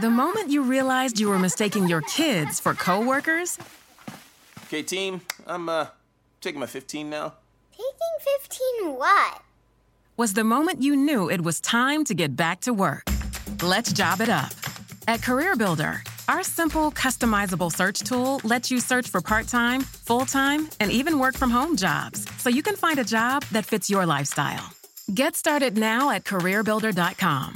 The moment you realized you were mistaking your kids for coworkers, Okay, team, I'm uh taking my 15 now. Taking 15 what? was the moment you knew it was time to get back to work. Let's job it up. At CareerBuilder, our simple, customizable search tool lets you search for part time, full time, and even work from home jobs so you can find a job that fits your lifestyle. Get started now at CareerBuilder.com.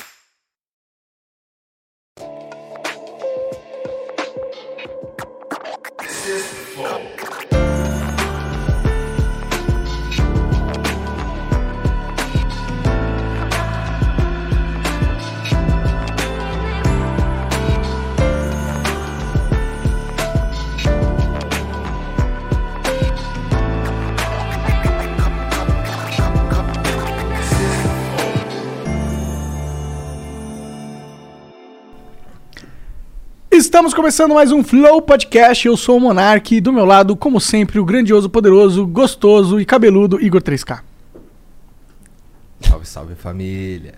Estamos começando mais um Flow Podcast. Eu sou o Monark e do meu lado, como sempre, o grandioso, poderoso, gostoso e cabeludo Igor 3K. Salve, salve família.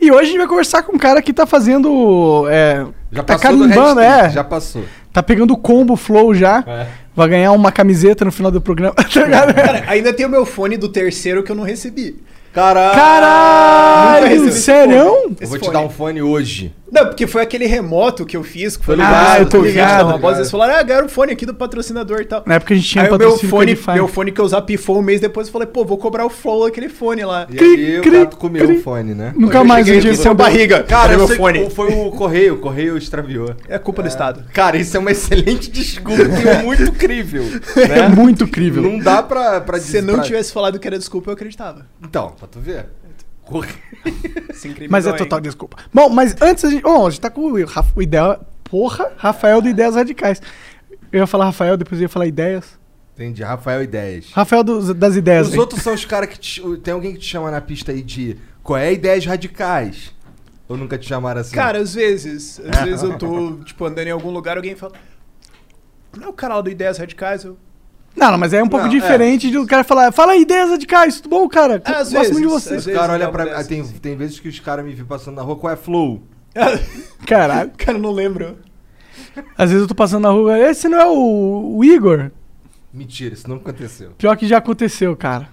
E hoje a gente vai conversar com um cara que tá fazendo. É, Já tá carimbando, é. Já passou. Tá pegando o combo Flow já. É. Vai ganhar uma camiseta no final do programa. tá? Cara, ainda tem o meu fone do terceiro que eu não recebi. Caralho! Caralho, sério? vou te dar um fone hoje. Não, porque foi aquele remoto que eu fiz, que foi ligado, ah, eu tô ligado, Uma voz, eles falaram, ah, ganharam um fone aqui do patrocinador e tal. Na época a gente tinha Aí o meu fone, meu fone que eu usava pifou um mês depois, eu falei, pô, vou cobrar o flow daquele fone lá. E Cri, aí cri, o gato comeu cri. o fone, né? Nunca Eu mais sem recebeu. barriga. Cara, eu meu sei fone? que foi o correio, o correio extraviou. É culpa do Estado. Cara, isso é uma excelente desculpa e é muito crível. É Né? muito incrível. Não dá pra, pra Se você não pra- tivesse falado que era desculpa, eu acreditava. Então, pra tu ver. Corre- Mas é hein? total desculpa. Bom, mas antes a gente. Bom, a gente tá com o, Raf- o ideal. Porra, Rafael do Ideias Radicais. Eu ia falar Rafael, depois eu ia falar Ideias. Entendi, Rafael Ideias. Rafael dos- das Ideias. Os hein? outros são os caras que te- tem alguém que te chama na pista aí de qual é ideias radicais? Ou nunca te chamaram assim? Cara, às vezes. Às vezes eu tô, tipo, andando em algum lugar, alguém fala. Não é o canal do Ideias Radicais? Eu... Não, não, mas é um pouco Não, diferente de o cara falar, fala aí, ideias radicais, tudo bom, cara? É, às Gosto muito de vezes, você. às os vezes caras olham uma pra mim. Tem, tem vezes que os caras me vêm passando na rua, qual é flow? Caralho. Cara, não lembro. Às vezes eu tô passando na rua, esse não é o, o Igor? Mentira, isso não aconteceu. Pior que já aconteceu, cara.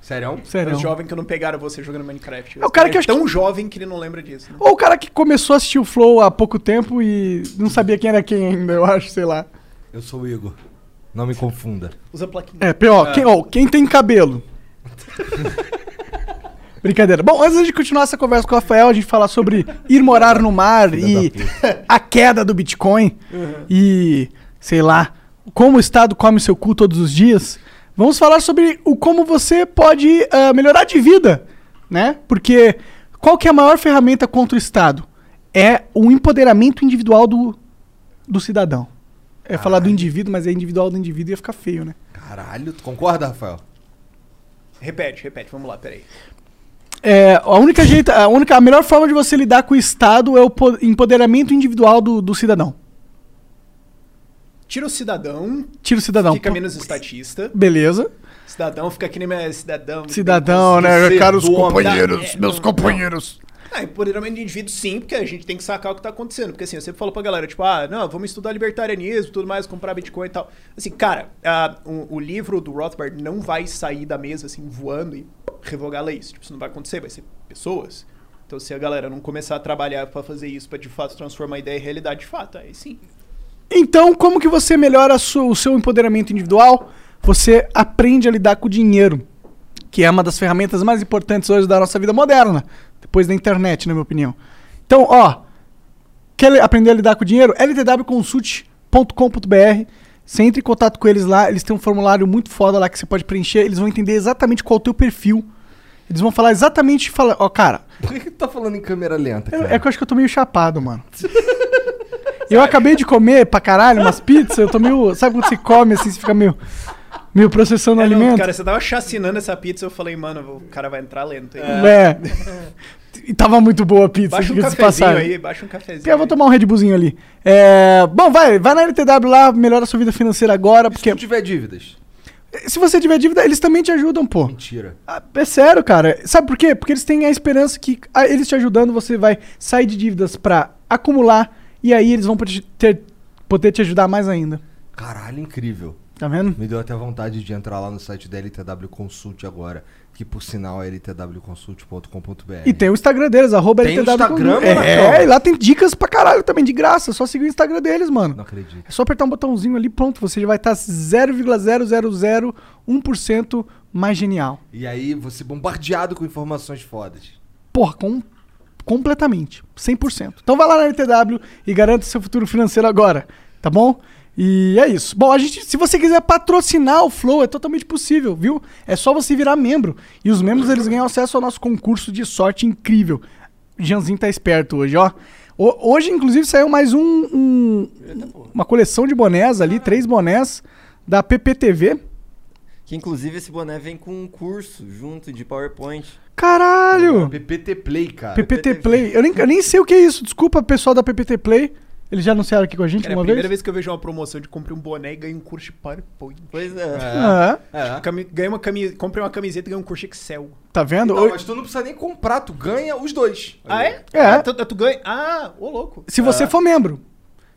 Sério? É Sério. o jovem que não pegaram você jogando Minecraft. É o cara que é tão jovem que ele não lembra disso. né? Ou o cara que começou a assistir o Flow há pouco tempo e não sabia quem era quem ainda, eu acho, sei lá. Eu sou o Igor. Não me confunda. Usa plaquinha. É, pior, Quem, ó, quem tem cabelo? Brincadeira. Bom, antes de continuar essa conversa com o Rafael, a gente falar sobre ir morar no mar e a queda do Bitcoin e, sei lá, como o Estado come seu cu todos os dias, vamos falar sobre o como você pode ah, melhorar de vida, né? Porque qual que é a maior ferramenta contra o Estado? É o empoderamento individual do, do cidadão. É falar do indivíduo, mas é individual do indivíduo ia ficar feio, né? Caralho, tu concorda, Rafael? Repete, repete, vamos lá, peraí. É, a única jeito, a única, a melhor forma de você lidar com o Estado é o po- empoderamento individual do, do cidadão. Tira o cidadão, Tira o cidadão. fica menos estatista. Beleza. Cidadão fica que nem cidadão. Cidadão, né? Caros companheiros, É, meus companheiros. Ah, empoderamento de indivíduo sim, porque a gente tem que sacar o que tá acontecendo. Porque assim, eu sempre falo pra galera, tipo, ah, não, vamos estudar libertarianismo, tudo mais, comprar Bitcoin e tal. Assim, cara, ah, o, o livro do Rothbard não vai sair da mesa, assim, voando e revogar leis. Tipo, isso não vai acontecer, vai ser pessoas. Então, se a galera não começar a trabalhar pra fazer isso, pra de fato transformar a ideia em realidade, de fato, aí sim. Então, como que você melhora o seu empoderamento individual? Você aprende a lidar com o dinheiro, que é uma das ferramentas mais importantes hoje da nossa vida moderna, depois da internet, na minha opinião. Então, ó, quer aprender a lidar com o dinheiro? ltwconsult.com.br. Você entra em contato com eles lá, eles têm um formulário muito foda lá que você pode preencher, eles vão entender exatamente qual é o teu perfil. Eles vão falar exatamente, fala, ó, cara, Por que, que tu tá falando em câmera lenta, é, cara? é que eu acho que eu tô meio chapado, mano. eu acabei de comer pra caralho umas pizzas, eu tô meio. Sabe quando você come assim, você fica meio. Meio processando o É, não, alimento? cara, você tava chacinando essa pizza, eu falei, mano, o cara vai entrar lento aí. É. E tava muito boa a pizza, Baixa um cafezinho aí, baixa um cafezinho. Eu vou tomar um Red Bullzinho ali. É, Bom, vai, vai na LTW lá, melhora a sua vida financeira agora, E se porque tu tiver dívidas? Se você tiver dívida, eles também te ajudam, pô. Mentira. Ah, É sério, cara. Sabe por quê? Porque eles têm a esperança que ah, eles te ajudando, você vai sair de dívidas pra acumular e aí eles vão poder te, ter- poder te ajudar mais ainda. Caralho, incrível. Tá vendo? Me deu até vontade de entrar lá no site da LTW Consult agora, que por sinal é ltwconsult.com.br. E tem o Instagram deles, arroba Tem LTW Instagram. É, Marcão? e lá tem dicas pra caralho também, de graça. É só seguir o Instagram deles, mano. Não acredito. É só apertar um botãozinho ali, pronto. Você já vai estar 0,001% mais genial. E aí você bombardeado com informações fodas. Porra, com, completamente. 100%. Então vai lá na LTW e garanta seu futuro financeiro agora, tá bom? E é isso. Bom, a gente, se você quiser patrocinar o Flow, é totalmente possível, viu? É só você virar membro. E os membros, eles ganham acesso ao nosso concurso de sorte incrível. O Janzinho tá esperto hoje, ó. O- hoje, inclusive, saiu mais um, um- uma coleção de bonés ali, três bonés da PPTV. Que inclusive esse boné vem com um curso junto de PowerPoint. Caralho! PPT Play, cara. PPT Play. Eu nem, eu nem sei o que é isso. Desculpa, pessoal da PPT Play. Eles já anunciaram aqui com a gente Cara, é a uma primeira vez? vez que eu vejo uma promoção de compre um boné e ganhe um curso de PowerPoint. Pois é. Ah, É. Cami- Ganha uma camiseta, compre uma camiseta e ganha um curso Excel. tá vendo? Não, Oi- mas tu não precisa nem comprar, tu ganha os dois. Ah, é? É. Ah, tu, tu ganha. Ah, ô louco. Se você for membro.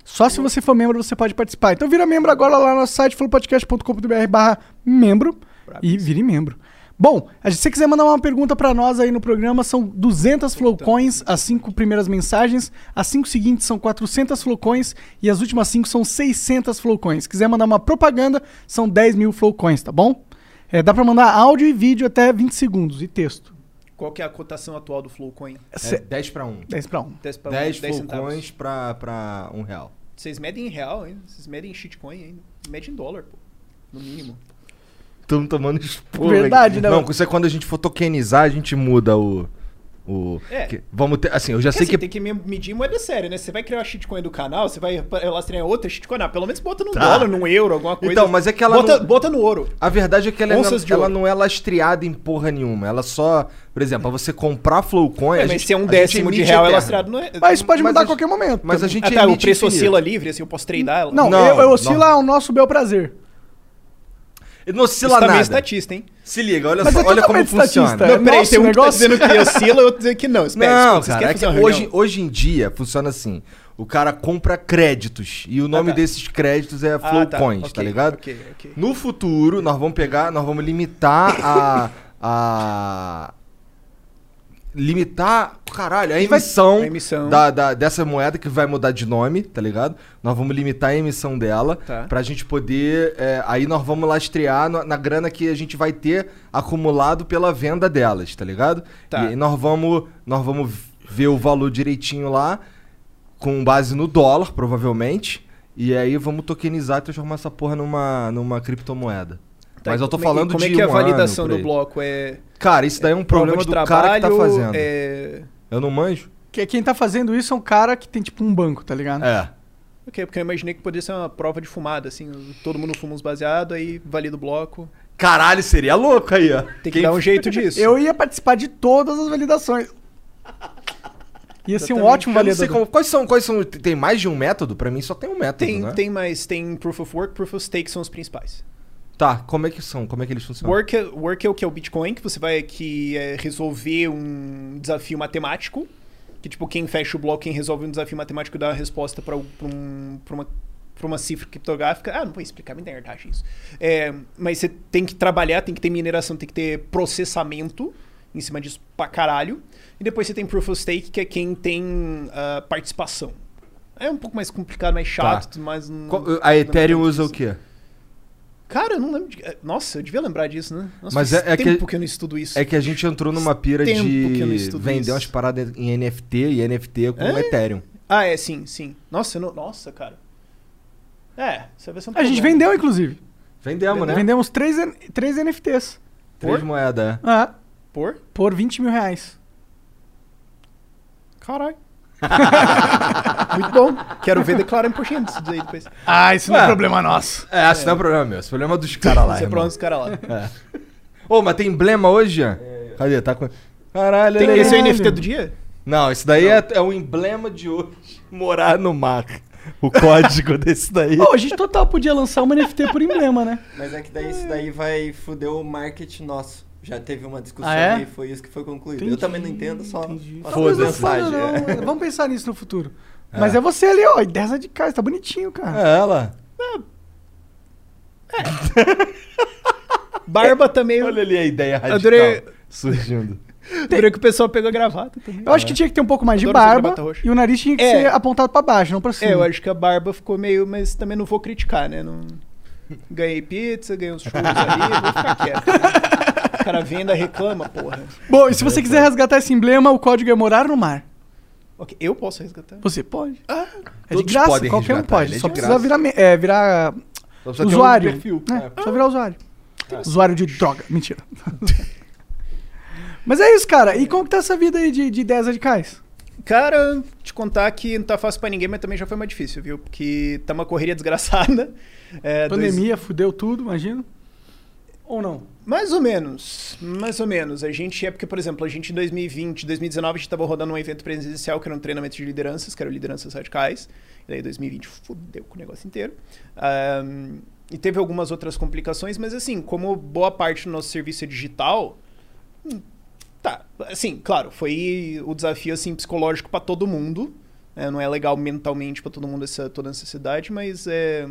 Só se você for membro você pode participar. Então vira membro agora lá no nosso site flowpodcast.com.br barra membro e vire membro. Bom, se você quiser mandar uma pergunta pra nós aí no programa, são 200 flowcoins, as cinco primeiras mensagens, as cinco seguintes são 400 flowcoins e as últimas cinco são 600 flowcoins. Se quiser mandar uma propaganda, são 10 mil flowcoins, tá bom? É, dá pra mandar áudio e vídeo até 20 segundos e texto. Qual que é a cotação atual do Flowcoin? É 10 pra 1. 10 pra 1. 10 pra 10 10 centavos. flowcoins pra 1 real. Vocês medem em real, hein? Vocês medem em shitcoin ainda. Mede em dólar, pô. No mínimo. Estamos tomando esporro. Verdade, né? Não, isso é quando a gente for tokenizar, a gente muda o. o É. que- vamos ter. Assim, eu já Porque sei assim, que. tem que me- medir moeda séria, né? Você vai criar uma shitcoin do canal, você vai lastrear outra shitcoin. Ah, pelo menos bota num Tá. dólar, num euro, alguma coisa. Então, mas é que ela bota, não- bota no ouro. A verdade é que ela, Onças não, de ela não é lastreada em porra nenhuma. Ela só. Por exemplo, pra você comprar Flowcoin. É, mas gente- se é um décimo de emite real, é eterno. lastreado. Não é, Mas isso pode Mas mudar a a qualquer momento. Mas a gente Ah, tá, o emite preço infinito. oscila livre, assim, eu posso tradar ela. Não, Não, eu, eu oscila não. ao nosso bel prazer. Ele não oscila Isso é nada. estatista, hein? Se liga, olha Mas só, é olha como funciona. Não, É peraí, tem um que tá negócio. dizendo que oscila e outro dizendo que não. Espera, Não, cara, é que hoje, hoje em dia funciona assim. O cara compra créditos e o nome tá. desses créditos é Ah, Flowcoins, tá, ok, ligado? ok, ok. No futuro, nós vamos pegar, nós vamos limitar a. a limitar, caralho, a vai- emissão, a emissão. Da, da- dessa moeda que vai mudar de nome, tá ligado? Nós vamos limitar a emissão dela Tá. pra gente poder. é, aí nós vamos lastrear na, na grana que a gente vai ter acumulado pela venda delas, tá ligado? Tá. E aí nós vamos, nós vamos ver o valor direitinho lá, com base no dólar, provavelmente. E aí vamos tokenizar e transformar essa porra numa, numa criptomoeda. Tá, Mas eu tô como é- falando como de é que é a um validação ano, por do bloco? É Cara, isso daí é um prova problema do cara que tá trabalho, fazendo. É... Eu não manjo? Que quem tá fazendo isso é um cara que tem tipo um banco, tá ligado? É. Ok, porque eu imaginei que poderia ser uma prova de fumada, assim. Todo mundo fuma uns baseados, aí valida o bloco. Caralho, seria louco aí, ó. Tem que Quem- dar um jeito disso. Eu ia participar de todas as validações. Ia ser um ótimo Eu não sei validador. como- quais são, quais são. Tem mais de um método? Pra mim só tem um método, Tem, né? tem mais, tem Proof of Work, Proof of Stake são os principais. Tá, como é que são? Como é que eles funcionam? Work, é- work é o que é o Bitcoin, que você vai que é resolver um desafio matemático. Que tipo, quem fecha o bloco, quem resolve um desafio matemático dá a resposta para um, pra uma, pra uma cifra criptográfica. Ah, não vou explicar, me nerdagem isso. É, mas você tem que trabalhar, tem que ter mineração, tem que ter processamento em cima disso pra caralho. E depois você tem Proof of Stake, que é quem tem ah, participação. É um pouco mais complicado, mais chato, mas... não- a Ethereum usa o isso. quê? Cara, eu não lembro de... Nossa, eu devia lembrar disso, né? Nossa, Mas faz é- é que- tempo que... eu não estudo isso. É que a gente entrou numa pira tempo que eu não de estudo vender isso. umas paradas em NFT e NFT é com É? Ethereum. Ah, é, sim, sim. Nossa, não... Nossa, cara. É, você vai ser um A gente vendeu, inclusive. Vendemos, né? Vendemos três, três NFTs. Três Por? moedas, é. Ah, Por? por 20 mil reais. Caralho. Muito bom. Quero ver declarar imposto disso aí depois. Ah, isso não é Ué. problema nosso. É, esse não é problema meu. Esse é problema dos caras lá, Você é problema dos caras lá. Ô, mas tem emblema hoje, Jean? Cadê? Tá com... Caralho, Tem esse é o. NFT do dia? Não, esse daí é, é o emblema de hoje. Morar no mar. o código desse daí. Pô, a gente total podia lançar uma NFT por emblema, né? Mas é que daí isso daí vai fuder o marketing nosso. Já teve uma discussão Ah, é? e foi isso que foi concluído. Entendi, Eu também não entendo, só Foda-se. é. não, Vamos pensar nisso no futuro. Mas é você ali, ó. Ideias radicais, tá bonitinho, cara. É ela. Barba também. Olha ali a ideia radical Adorei- surgindo. Adorei que o pessoal pegou a gravata também. Eu acho que tinha que ter um pouco mais de Adoro essa barba e o nariz tinha que É. ser apontado pra baixo, não pra cima. É, eu acho que a barba ficou meio. Mas também não vou criticar, né? Não... Ganhei pizza, ganhei uns churros ali, vou ficar quieto. O cara venda, reclama, porra. Bom, e se você quiser resgatar esse emblema, o código é morar no mar. Ok, eu posso resgatar. Você pode. é de todos graça, podem qualquer um resgatar, pode. ele é Só precisa graça. virar, é, virar Só precisa ter um usuário. perfil. É, É. Só virar usuário. Usuário de droga. Mentira. Mas é isso, cara. E como que tá essa vida aí de, de ideias radicais? Cara, te contar que não tá fácil pra ninguém, mas também já foi mais difícil, viu? Porque tá uma correria desgraçada. É, dois- Pandemia fudeu tudo, imagino. Ou não? Mais ou menos, mais ou menos. A gente é porque, por exemplo, a gente em 2020, 2019, a gente tava rodando um evento presencial que era um treinamento de lideranças, que era Lideranças Radicais. E daí 2020 fudeu com o negócio inteiro. Ahn, e teve algumas outras complicações, mas assim, como boa parte do nosso serviço é digital, hum, tá. Assim, claro, foi o desafio assim psicológico pra todo mundo. né? não é legal mentalmente pra todo mundo essa toda essa cidade, mas é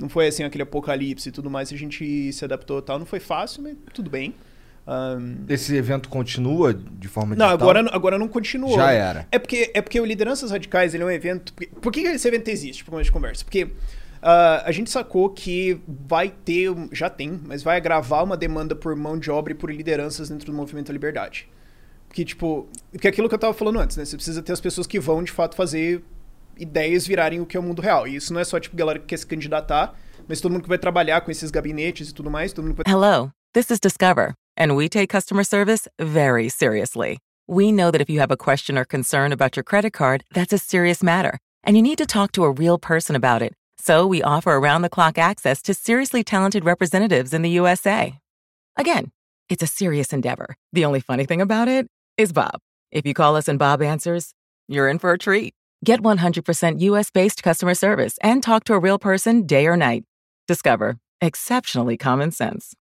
não foi assim aquele apocalipse e tudo mais, a gente se adaptou e tal. Não foi fácil, mas tudo bem. Ahn, Esse evento continua de forma não, digital? agora, agora não continuou. Já era. É porque, é porque o Lideranças Radicais ele é um evento. Por que- esse evento existe? Por de conversa? Porque ah, a gente sacou que vai ter. um- Já tem, mas vai agravar uma demanda por mão de obra e por lideranças dentro do movimento da liberdade. Porque, tipo. Porque é aquilo que eu tava falando antes, né? Você precisa ter as pessoas que vão, de fato, fazer ideias virarem o que é o mundo real. E isso não é só, tipo, galera que quer se candidatar, mas todo mundo que vai trabalhar com esses gabinetes e tudo mais, todo mundo que vai Hello, this is Discover, and we take customer service very seriously. We know that if you have a question or concern about your credit card, that's a serious matter, and you need to talk to a real person about it. So we offer around the clock access to seriously talented representatives in the USA. Again, it's a serious endeavor. The only funny thing about it is Bob. If you call us and Bob answers, you're in for a treat. Get 100% US based customer service and talk to a real person day or night. Discover exceptionally common sense.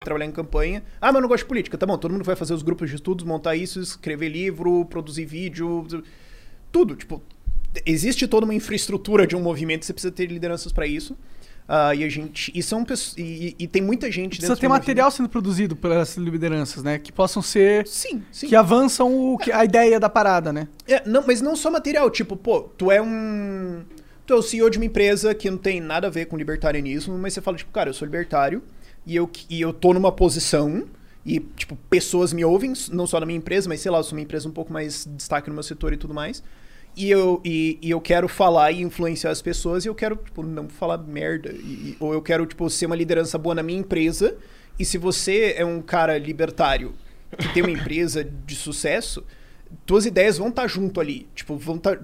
Trabalhar em campanha. Ah, mas eu não gosto de política. Tá bom, todo mundo vai fazer os grupos de estudos, montar isso, escrever livro, produzir vídeo, tudo. Tipo, existe toda uma infraestrutura de um movimento, você precisa ter lideranças pra isso. Ah, e a gente. E são. E, e tem muita gente Precisa ter do material sendo produzido pelas lideranças, né? Que possam ser. Sim, sim. Que avançam o, que- a ideia da parada, né? É, não, mas não só material, tipo, pô, tu é um. Tu é o CEO de uma empresa que não tem nada a ver com libertarianismo, mas você fala, tipo, cara, eu sou libertário e eu, e eu tô numa posição e, tipo, pessoas me ouvem, não só na minha empresa, mas sei lá, eu sou uma empresa um pouco mais destaque no meu setor e tudo mais. E eu, e, e eu quero falar e influenciar as pessoas e eu quero, tipo, não falar merda. E- ou eu quero, tipo, ser uma liderança boa na minha empresa. E se você é um cara libertário que tem uma empresa de sucesso, tuas ideias vão estar junto ali. Tipo, vão estar.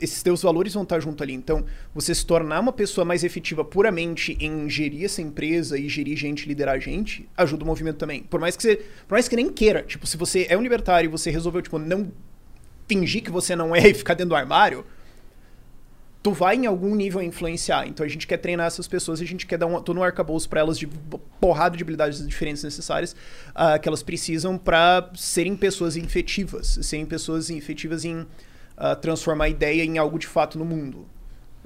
Esses teus valores vão estar junto ali. Então, você se tornar uma pessoa mais efetiva puramente em gerir essa empresa e gerir gente, liderar gente, ajuda o movimento também. Por mais que você. Por mais que nem queira. Tipo, se você é um libertário e você resolveu, tipo, não fingir que você não é e ficar dentro do armário, tu vai em algum nível influenciar. Então a gente quer treinar essas pessoas a gente quer dar um, todo um arcabouço para elas de porrada de habilidades diferentes necessárias ah, que elas precisam para serem pessoas efetivas, serem pessoas efetivas em ah, transformar a ideia em algo de fato no mundo.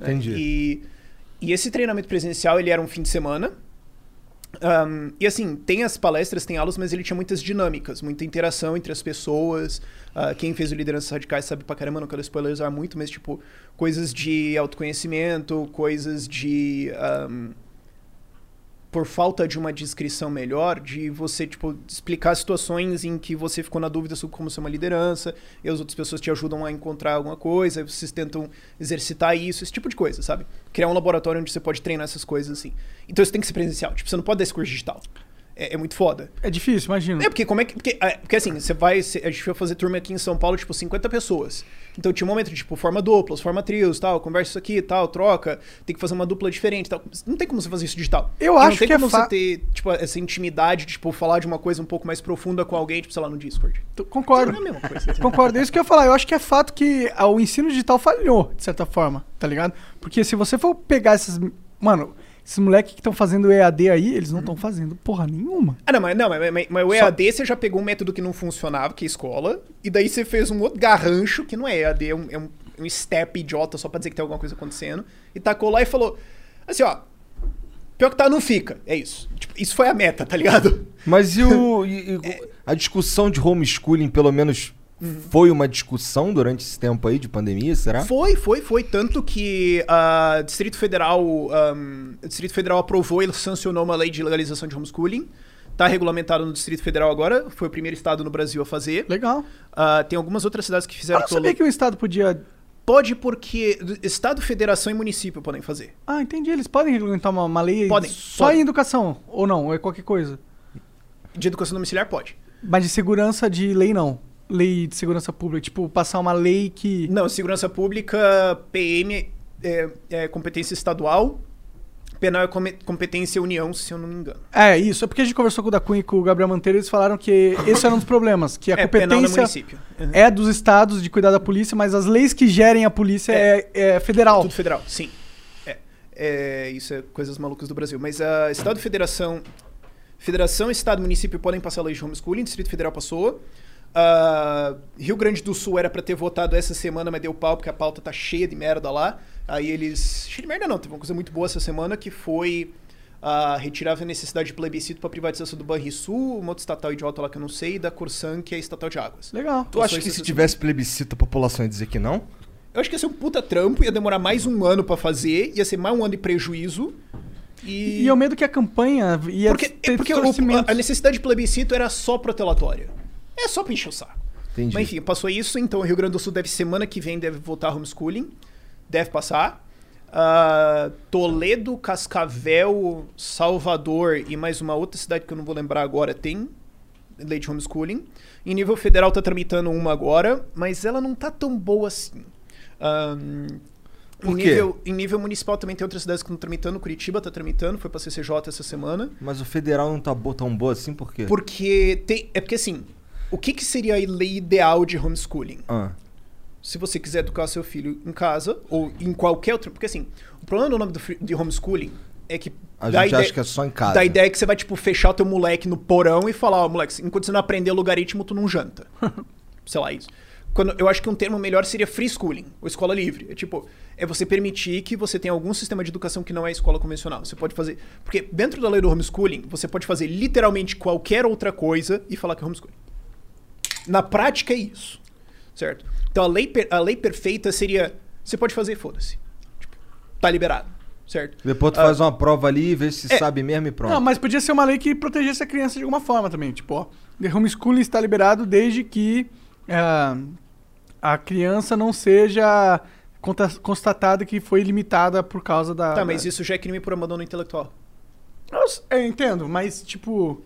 Entendi. E, e esse treinamento presencial, ele era um fim de semana. Um, e assim, tem as palestras, tem aulas, mas ele tinha muitas dinâmicas, muita interação entre as pessoas. Ah, quem fez o Lideranças Radicais sabe pra caramba, não quero spoilerizar muito, mas tipo, coisas de autoconhecimento, coisas de. um, por falta de uma descrição melhor, de você, tipo, explicar situações em que você ficou na dúvida sobre como ser uma liderança, e as outras pessoas te ajudam a encontrar alguma coisa, vocês tentam exercitar isso, esse tipo de coisa, sabe? Criar um laboratório onde você pode treinar essas coisas, assim. Então isso tem que ser presencial, tipo, você não pode dar esse curso digital. É, é muito foda. É difícil, imagina. É, porque como é que. Porque, é, porque assim, você vai. cê- a gente foi fazer turma aqui em São Paulo, tipo, 50 pessoas. Então tinha um momento de, tipo, forma duplas, forma trios, tal, conversa isso aqui, tal, troca, tem que fazer uma dupla diferente tal. Não tem como você fazer isso digital. Eu E acho não tem que é como fa- você ter, tipo, essa intimidade de, tipo, falar de uma coisa um pouco mais profunda com alguém, tipo, sei lá, no Discord. Concordo. Não é a mesma coisa. entendeu? Concordo. É isso que eu ia falar. Eu acho que é fato que ah, o ensino digital falhou, de certa forma, tá ligado? Porque se você for pegar esses. Mano, esses moleques que estão fazendo EAD aí, eles não estão fazendo porra nenhuma. Ah, não, mas, não, mas, mas, mas o Só- EAD você já pegou um método que não funcionava, que é escola, e daí você fez um outro garrancho, que não é EAD, é um, é um, um step idiota só pra dizer que tem alguma coisa acontecendo, e tacou lá e falou, assim, ó, pior que tá, não fica, é isso. Tipo, isso foi a meta, tá ligado? Mas e, o, e- e a discussão de homeschooling, pelo menos, foi uma discussão durante esse tempo aí de pandemia, será? Foi, foi, foi. Tanto que a Distrito Federal, o Distrito Federal aprovou e sancionou uma lei de legalização de homeschooling. Tá regulamentado no Distrito Federal agora. Foi o primeiro estado no Brasil a fazer. Legal. Ah, tem algumas outras cidades que Eu fizeram. não pelo- sabia que o Estado podia. Pode porque Estado, Federação e município podem fazer. Ah, entendi. Eles podem regulamentar uma, uma lei Podem, só podem. em educação, ou não, ou é qualquer coisa. De educação domiciliar pode. Mas de segurança de lei, não. Lei de segurança pública. Tipo, passar uma lei que. Não, segurança pública, PM é, é competência estadual. Penal é competência União, se eu não me engano. É, isso. É porque a gente conversou com o da Cunha e com o Gabriel Monteiro, eles falaram que esse era um dos problemas, que a É, penal no competência município. Uhum. é dos estados de cuidar da polícia, mas as leis que gerem a polícia é, é federal. Tudo federal, sim. É, é, isso é coisas malucas do Brasil. Mas a Estado e Federação. Federação, Estado e município podem passar lei de homeschooling, Distrito Federal passou. Ah, Rio Grande do Sul era pra ter votado essa semana, mas deu pau porque a pauta tá cheia de merda lá. Aí eles. Cheia de merda não, teve uma coisa muito boa essa semana que foi ah, retirar a necessidade de plebiscito pra privatização do Banrisul, uma outra estatal idiota lá que eu não sei, e da Corsan, que é estatal de águas. Legal. Tu acha que se tivesse plebiscito a população ia dizer que não? Eu acho que ia ser um puta trampo, ia demorar mais um ano pra fazer, ia ser mais um ano de prejuízo. E, E o medo que a campanha ia porque, ter porque a necessidade de plebiscito era só protelatória. É só pra encher o saco. Entendi. Mas enfim, passou isso, então o Rio Grande do Sul deve semana que vem deve votar homeschooling. Deve passar. Ah, Toledo, Cascavel, Salvador e mais uma outra cidade que eu não vou lembrar agora tem lei de homeschooling. Em nível federal tá tramitando uma agora, mas ela não tá tão boa assim. Ahn, em, nível, em nível municipal também tem outras cidades que estão tramitando. Curitiba tá tramitando, foi pra CCJ essa semana. Mas o federal não tá bo- tão boa assim, por quê? Porque tem. É porque assim, o que, que seria a lei ideal de homeschooling? Ah, Se você quiser educar seu filho em casa ou em qualquer outro. Porque assim, o problema do nome do, de homeschooling é que. a gente ideia- acha que é só em casa. Dá a ideia que você vai, tipo, fechar o teu moleque no porão e falar, ó, moleque, enquanto você não aprender logaritmo, tu não janta. Sei lá, isso. Quando, eu acho que um termo melhor seria free schooling, ou escola livre. É tipo, é você permitir que você tenha algum sistema de educação que não é escola convencional. Você pode fazer. Porque dentro da lei do homeschooling, você pode fazer literalmente qualquer outra coisa e falar que é homeschooling. Na prática é isso. Certo? Então a lei, per- a lei perfeita seria. Você pode fazer, foda-se. Tipo, tá liberado. Certo? Depois tu Ah, faz uma prova ali, vê se É. sabe mesmo e pronto. Não, mas podia ser uma lei que protegesse a criança de alguma forma também. Tipo, ó, the homeschooling está liberado desde que ah, a criança não seja constatada que foi limitada por causa da. Tá, mas da- isso já é crime por abandono intelectual. Eu, eu entendo, mas tipo.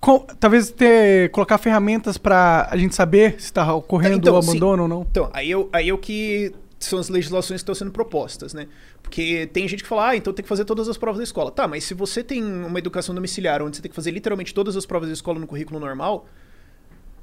Co- talvez ter, colocar ferramentas pra a gente saber se tá ocorrendo Então, o sim. abandono ou não. Então, aí eu, aí eu que são as legislações que estão sendo propostas, né? Porque tem gente que fala, ah, então tem que fazer todas as provas da escola. Tá, mas se você tem uma educação domiciliar onde você tem que fazer literalmente todas as provas da escola no currículo normal,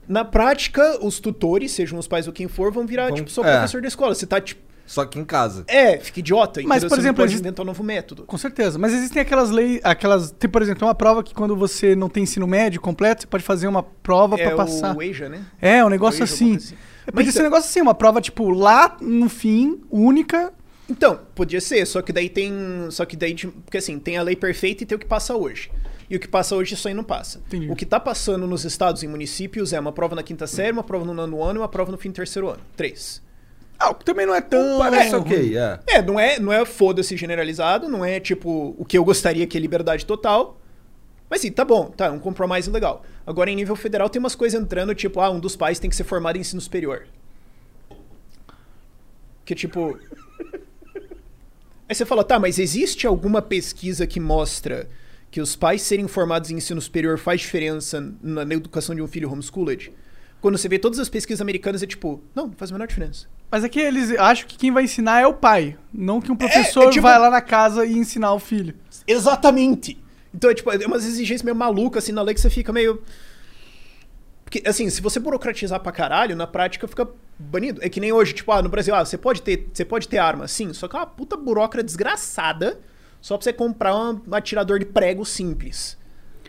na prática, os tutores, sejam os pais ou quem for, vão virar, Vão- tipo, só é. professor da escola. Você tá, tipo, Só que em casa. é, fica idiota. Mas, por exemplo, não pode existe- inventar um novo método. Com certeza. Mas existem aquelas leis, aquelas. Tem, por exemplo, tem uma prova que quando você não tem ensino médio completo, você pode fazer uma prova É pra passar. o EJA, né? É, um negócio assim. assim. É, Podia Mas ser um então- negócio assim, uma prova, tipo, lá no fim, única. Então, podia ser, só que daí tem. Só que daí. de- Porque assim, tem a lei perfeita e tem o que passa hoje. E o que passa hoje isso aí não passa. Entendi. O que tá passando nos estados e municípios é uma prova na quinta série, uma prova no nono ano e uma prova no fim do terceiro ano. Três. Ah, o que também não é tão. Parece ruim. ok, é. É, não é, não é foda-se generalizado, não é tipo o que eu gostaria que é liberdade total. Mas sim, tá bom, tá, é um compromisso legal. Agora, em nível federal, tem umas coisas entrando, tipo, ah, um dos pais tem que ser formado em ensino superior. Que tipo. Aí você fala, tá, mas existe alguma pesquisa que mostra que os pais serem formados em ensino superior faz diferença na, na educação de um filho homeschooled? Quando você vê todas as pesquisas americanas, é tipo, não, não faz a menor diferença. Mas é que eles acham que quem vai ensinar é o pai. Não que um professor é tipo- vai lá na casa e ensinar o filho. Exatamente. Então, é tipo, é umas exigências meio malucas assim na lei que você fica meio. Porque, assim, se você burocratizar pra caralho, na prática fica banido. É que nem hoje, tipo, ah, no Brasil, ah, você pode ter, você pode ter arma, sim, só que é uma puta burocra desgraçada só pra você comprar um, atirador de prego simples.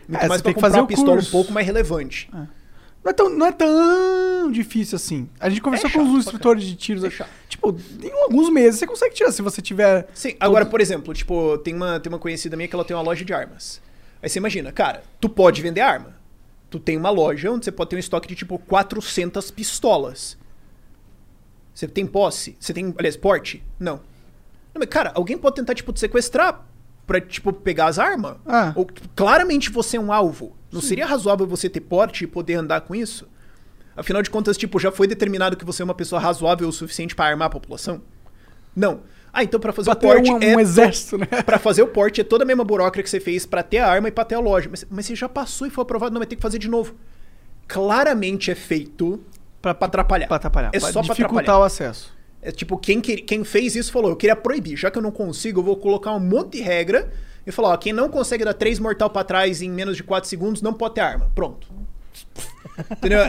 Muito É, mais pra tem que comprar fazer uma pistola curso. um pouco mais relevante. Não é, tão, não é tão difícil assim. A gente conversou É com os instrutores de tiros. É chato. Tipo, em alguns meses você consegue tirar se você tiver. Sim, agora, por exemplo, tipo, tem uma, tem uma conhecida minha que ela tem uma loja de armas. Aí você imagina, cara, tu pode vender arma. Tu tem uma loja onde você pode ter um estoque de, tipo, 400 pistolas. Você tem posse? Você tem, aliás, porte? Não. Não, mas, cara, alguém pode tentar, tipo, te sequestrar pra, tipo, pegar as armas? Ah. Ou, claramente você é um alvo. Não seria razoável você ter porte e poder andar com isso? Afinal de contas, tipo, já foi determinado que você é uma pessoa razoável o suficiente pra armar a população? Não. Ah, então pra fazer o porte um, é um exército, né? Pra fazer o porte é toda a mesma burocracia que você fez pra ter a arma e pra ter a loja. Mas, mas você já passou e foi aprovado, não vai ter que fazer de novo. Claramente é feito pra atrapalhar. Pra atrapalhar. É pra só pra dificultar o acesso. É tipo, quem, que- quem fez isso falou, eu queria proibir. Já que eu não consigo, eu vou colocar um monte de regra e falar, ó, quem não consegue dar três mortal pra trás em menos de 4 segundos não pode ter arma. Pronto. Entendeu?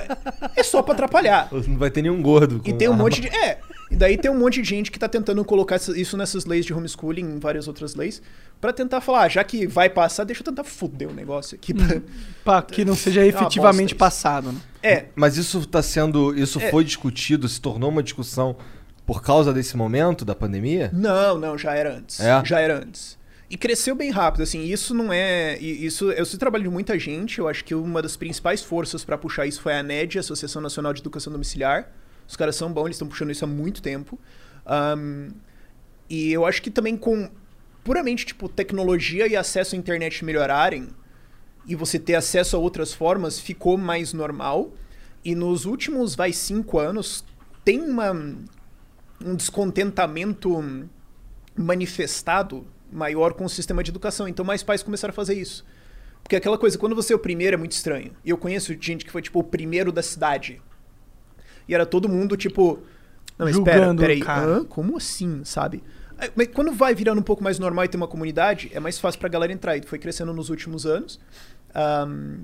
É só pra atrapalhar. Não vai ter nenhum gordo. E tem um arma. monte de. É. E daí tem um monte de gente que tá tentando colocar isso nessas leis de homeschooling, em várias outras leis, pra tentar falar, ah, já que vai passar, deixa eu tentar fuder o negócio aqui. pra- Pra que não seja É efetivamente isso. passado, né? É. Mas isso tá sendo. Isso É. foi discutido, se tornou uma discussão por causa desse momento da pandemia? Não, não, já era antes. É? Já era antes. E cresceu bem rápido, assim, isso não é. Isso, eu sei trabalho de muita gente, eu acho que uma das principais forças pra puxar isso foi a ANED, Associação Nacional de Educação Domiciliar. Os caras são bons, eles estão puxando isso há muito tempo. Ahn, e eu acho que também com puramente, tipo, tecnologia e acesso à internet melhorarem, e você ter acesso a outras formas, ficou mais normal. E nos últimos, vai, cinco anos, tem uma, um descontentamento manifestado maior com o sistema de educação. Então mais pais começaram a fazer isso. Porque aquela coisa, quando você é o primeiro é muito estranho. E eu conheço gente que foi, tipo, o primeiro da cidade. E era todo mundo, tipo... Não, espera, Julgando o peraí. Hã? Como assim, sabe? Aí, Mas quando vai virando um pouco mais normal e tem uma comunidade, é mais fácil pra galera entrar. E foi crescendo nos últimos anos. Ahn,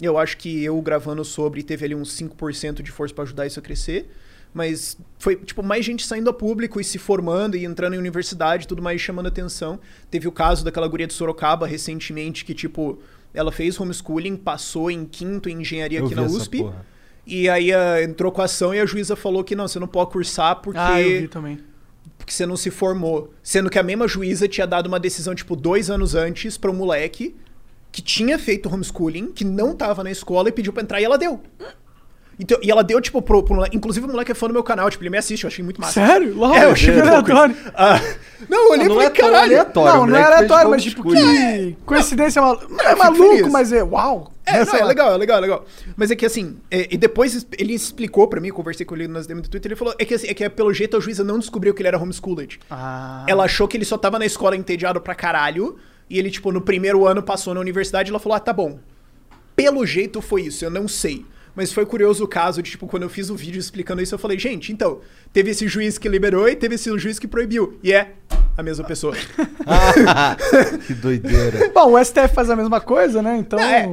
eu acho que eu gravando sobre teve ali uns 5% de força pra ajudar isso a crescer. Mas foi, tipo, mais gente saindo a público e se formando e entrando em universidade, tudo mais chamando atenção. Teve o caso daquela guria de Sorocaba recentemente que, tipo, ela fez homeschooling, passou em quinto em engenharia Eu aqui vi na essa USP. porra. E aí ah, entrou com a ação e a juíza falou que não, você não pode cursar porque Ah, eu vi também. porque você não se formou. Sendo que a mesma juíza tinha dado uma decisão, tipo, dois anos antes pra um moleque que tinha feito homeschooling, que não tava na escola e pediu pra entrar e ela deu. Então, e ela deu, tipo, pro, pro moleque. Inclusive, o moleque é fã do meu canal, tipo, ele me assiste, eu achei muito massa. Sério? Lá, É, eu achei muito aleatório. Ah, não, eu olhei Não falei, é caralho. aleatório. Não, não é aleatório, mas tipo, que coincidência maluca. Não é fico maluco, feliz. mas é uau. É, não, é lá. legal, é legal, é legal. Mas é que assim, é, e depois ele explicou pra mim, eu conversei com ele nas DM do Twitter, ele falou, é que, assim, é que pelo jeito a juíza não descobriu que ele era homeschooled. Ah. Ela achou que ele só tava na escola entediado pra caralho, e ele, tipo, no primeiro ano passou na universidade, e ela falou, ah, tá bom. Pelo jeito foi isso, eu não sei. Mas foi curioso o caso de, tipo, quando eu fiz o vídeo explicando isso, eu falei, gente, então, teve esse juiz que liberou e teve esse juiz que proibiu. E é a mesma pessoa. que doideira. Bom, o STF faz a mesma coisa, né? Então, É.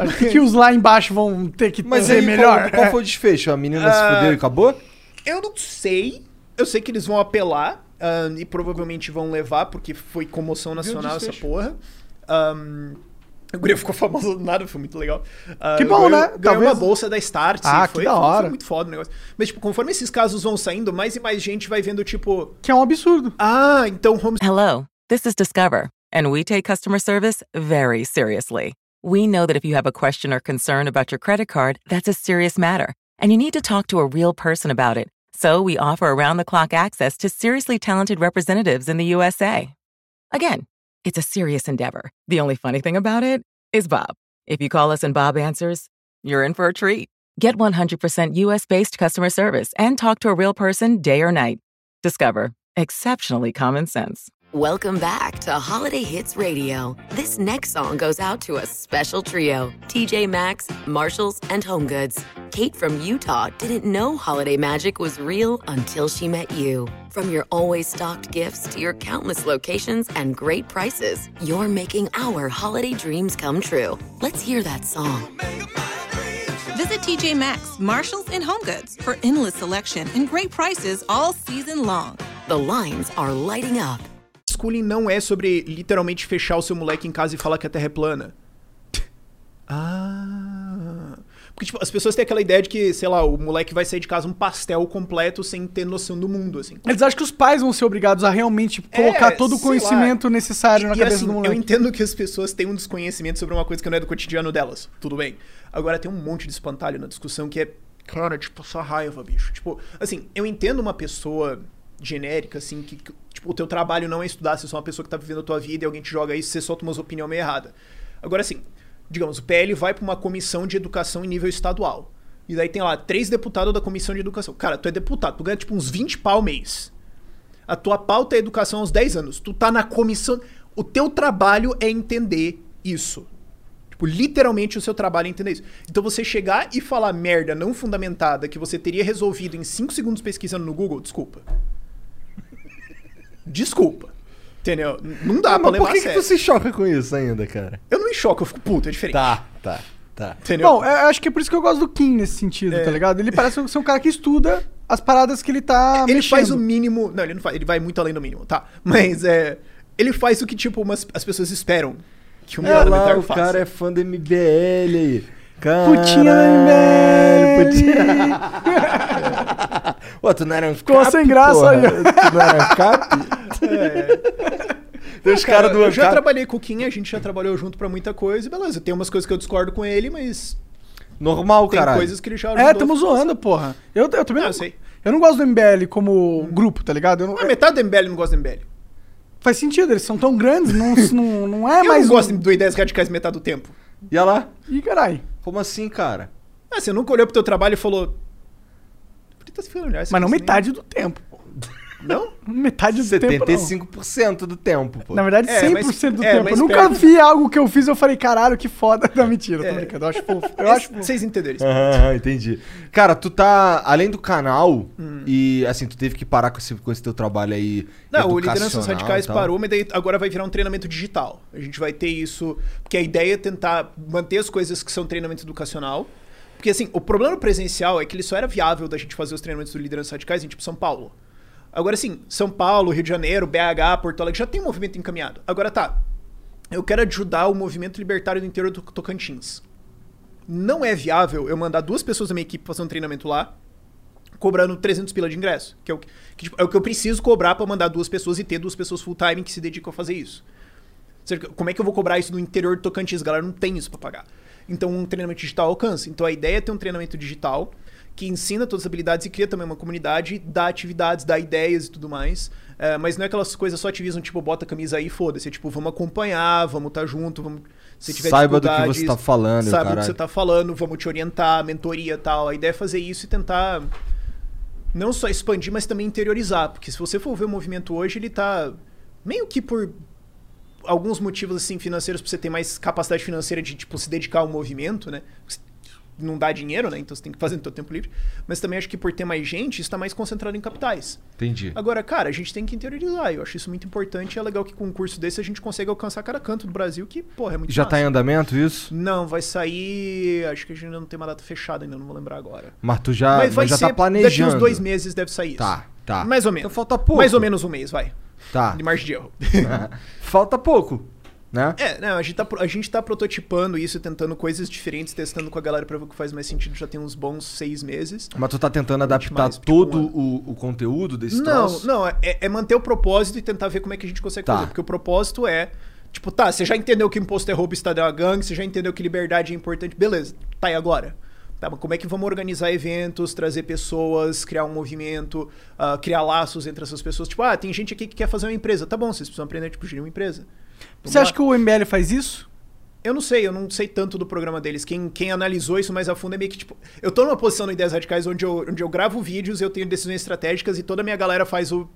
acho que os lá embaixo vão ter que Mas ser aí, melhor. Qual, qual foi o desfecho? A menina se Ah, fudeu e acabou? Eu não sei. Eu sei que eles vão apelar ah, e provavelmente vão levar, porque foi comoção nacional essa porra. Um, o Guria ficou famoso do nada, foi muito legal. Ah, Que bom, ganhou- né? Ganhou Talvez- uma bolsa da Start. Ah, que foi, da foi- hora. Foi muito foda o negócio. Mas, tipo, conforme esses casos vão saindo, mais e mais gente vai vendo, tipo... Que é um absurdo. Ah, então home Hello, this is Discover, and we take customer service very seriously. We know that if you have a question or concern about your credit card, that's a serious matter, and you need to talk to a real person about it. So we offer around the clock access to seriously talented representatives in the USA. Again, it's a serious endeavor. The only funny thing about it is Bob. If you call us and Bob answers, you're in for a treat. Get 100% US based customer service and talk to a real person day or night. Discover exceptionally common sense. Welcome back to Holiday Hits Radio. This next song goes out to a special trio TJ Maxx, Marshalls, and Home Goods. Kate from Utah didn't know holiday magic was real until she met you. From your always stocked gifts to your countless locations and great prices, you're making our holiday dreams come true. Let's hear that song. Visit TJ Maxx, Marshalls, and Home Goods for endless selection and great prices all season long. The lines are lighting up. Schooling não é sobre literalmente fechar o seu moleque em casa e falar que a Terra é plana. ah. Porque, tipo, as pessoas têm aquela ideia de que, sei lá, o moleque vai sair de casa um pastel completo sem ter noção do mundo, assim. Eles acham que os pais vão ser obrigados a realmente colocar É, todo o conhecimento lá. necessário na E cabeça assim, do eu moleque. entendo que as pessoas têm um desconhecimento sobre uma coisa que não é do cotidiano delas. Tudo bem. Agora tem um monte de espantalho na discussão que é, cara, tipo, só raiva, bicho. Tipo, assim, eu entendo uma pessoa genérica, assim, que, tipo, o teu trabalho não é estudar, você é só uma pessoa que tá vivendo a tua vida e alguém te joga isso, você solta umas opiniões meio errada. Agora, assim, digamos, o PL vai pra uma comissão de educação em nível estadual. E daí tem lá três deputados da comissão de educação. Cara, tu é deputado, tu ganha tipo uns 20 pau mês. A tua pauta é educação aos 10 anos. Tu tá na comissão. O teu trabalho é entender isso. Tipo, literalmente o seu trabalho é entender isso. Então você chegar e falar merda não fundamentada que você teria resolvido em 5 segundos pesquisando no Google, desculpa. Desculpa. Entendeu? Não dá Ah, pra mas levar por que, a que sério. tu se choca com isso ainda, cara? Eu não me choco, eu fico puto, é diferente. Tá, tá, tá. Entendeu? Bom, eu acho que é por isso que eu gosto do Kim nesse sentido, É. tá ligado? Ele parece ser um cara que estuda as paradas que ele tá ele mexendo. faz o mínimo. Não, ele não faz, ele vai muito além do mínimo, tá? Mas é. Ele faz o que, tipo, umas, as pessoas esperam que um É lá, parlamentar o faça. cara é fã do MBL aí. Caralho, Putinha da putinha. Pô, tu não era um Ficou sem graça porra? aí. Tu não era um cap? Tem os Cara, caras do eu já ANCAP. trabalhei com o Kim, a gente já trabalhou junto pra muita coisa, e beleza. Tem umas coisas que eu discordo com ele, mas Normal, tem caralho. coisas que ele já É, ajudou tamo a fazer. zoando, porra. Eu, eu também Ah, não, eu sei. eu não gosto do MBL como grupo, tá ligado? Eu não- Ah, metade do MBL não gosta do MBL. Faz sentido, eles são tão grandes, não, não, não é eu mais. não gosto um- do Ideias Radicais metade do tempo. E olha lá. Ih, caralho. Como assim, cara? Ah, você nunca olhou pro teu trabalho e falou... Mas não metade do tempo. pô. Não? Metade do tempo. não. 75% do tempo, pô. Na verdade, É, 100% mas- do é, tempo. Eu nunca perto. vi algo que eu fiz e eu falei, caralho, que foda. Não, mentira, tô É. brincando. Eu acho fofo. Eu acho fofo. Vocês entenderam isso. Ah, entendi. Cara, tu tá, além do canal, Hum. e assim, tu teve que parar com esse, com esse teu trabalho aí. Não, o Lideranças e Radicais parou, mas daí agora vai virar um treinamento digital. A gente vai ter isso. Porque a ideia é tentar manter as coisas que são treinamento educacional. Porque assim, o problema presencial é que ele só era viável da gente fazer os treinamentos do Lideranças Radicais em tipo São Paulo. Agora sim, São Paulo, Rio de Janeiro, BH, Porto Alegre já tem um movimento encaminhado. Agora tá. Eu quero ajudar o movimento libertário do interior do Tocantins. Não é viável eu mandar duas pessoas da minha equipe fazer um treinamento lá, cobrando 300 pila de ingresso. Que é o que, que, tipo, é o que eu preciso cobrar pra mandar duas pessoas e ter duas pessoas full time que se dedicam a fazer isso. Como é que eu vou cobrar isso no interior do Tocantins? Galera não tem isso pra pagar. Então um treinamento digital alcança. Então a ideia é ter um treinamento digital que ensina todas as habilidades e cria também uma comunidade, dá atividades, dá ideias e tudo mais. É, mas não é aquelas coisas só ativismo, tipo, bota a camisa aí e foda-se. É tipo, vamos acompanhar, vamos estar junto, vamos. Se tiver Saiba do que você tá falando, Saiba o que caralho. você tá falando, vamos te orientar, mentoria e tal. A ideia é fazer isso e tentar não só expandir, mas também interiorizar. Porque se você for ver o movimento hoje, ele tá meio que por alguns motivos assim financeiros pra você ter mais capacidade financeira de tipo se dedicar ao movimento, né? Não dá dinheiro, né? Então você tem que fazer no seu tempo livre. Mas também acho que por ter mais gente, está mais concentrado em capitais. Entendi. Agora, cara, a gente tem que interiorizar. Eu acho isso muito importante. É legal que com um curso desse a gente consegue alcançar cada canto do Brasil, que, porra, é muito Já massa. tá em andamento isso? Não, vai sair. Acho que a gente ainda não tem uma data fechada ainda, não vou lembrar agora. Mas tu já, Mas vai mas já ser tá planejando. daqui uns dois meses deve sair isso. Tá, tá. Mais ou menos. Então falta pouco. Mais ou menos um mês, vai. Tá. De margem de erro. falta pouco, né? É, não, a gente, tá, a gente tá prototipando isso, tentando coisas diferentes, testando com a galera pra ver o que faz mais sentido. Já tem uns bons seis meses. Mas tu tá tentando adaptar mais, tipo, todo um o, o conteúdo desse Não, troço? não, é, é manter o propósito e tentar ver como é que a gente consegue Tá. fazer. Porque o propósito é, tipo, tá, você já entendeu que imposto é roubo, Estado é uma gangue, você já entendeu que liberdade é importante, beleza, tá, e agora? Tá, mas como é que vamos organizar eventos, trazer pessoas, criar um movimento, ah, criar laços entre essas pessoas? Tipo, ah, tem gente aqui que quer fazer uma empresa. Tá bom, vocês precisam aprender tipo, gerir uma empresa. Você acha que o MBL faz isso? Eu não sei, eu não sei tanto do programa deles. Quem, quem analisou isso mais a fundo é meio que tipo. Eu tô numa posição no Ideias Radicais onde eu, onde eu gravo vídeos, eu tenho decisões estratégicas e toda a minha galera faz o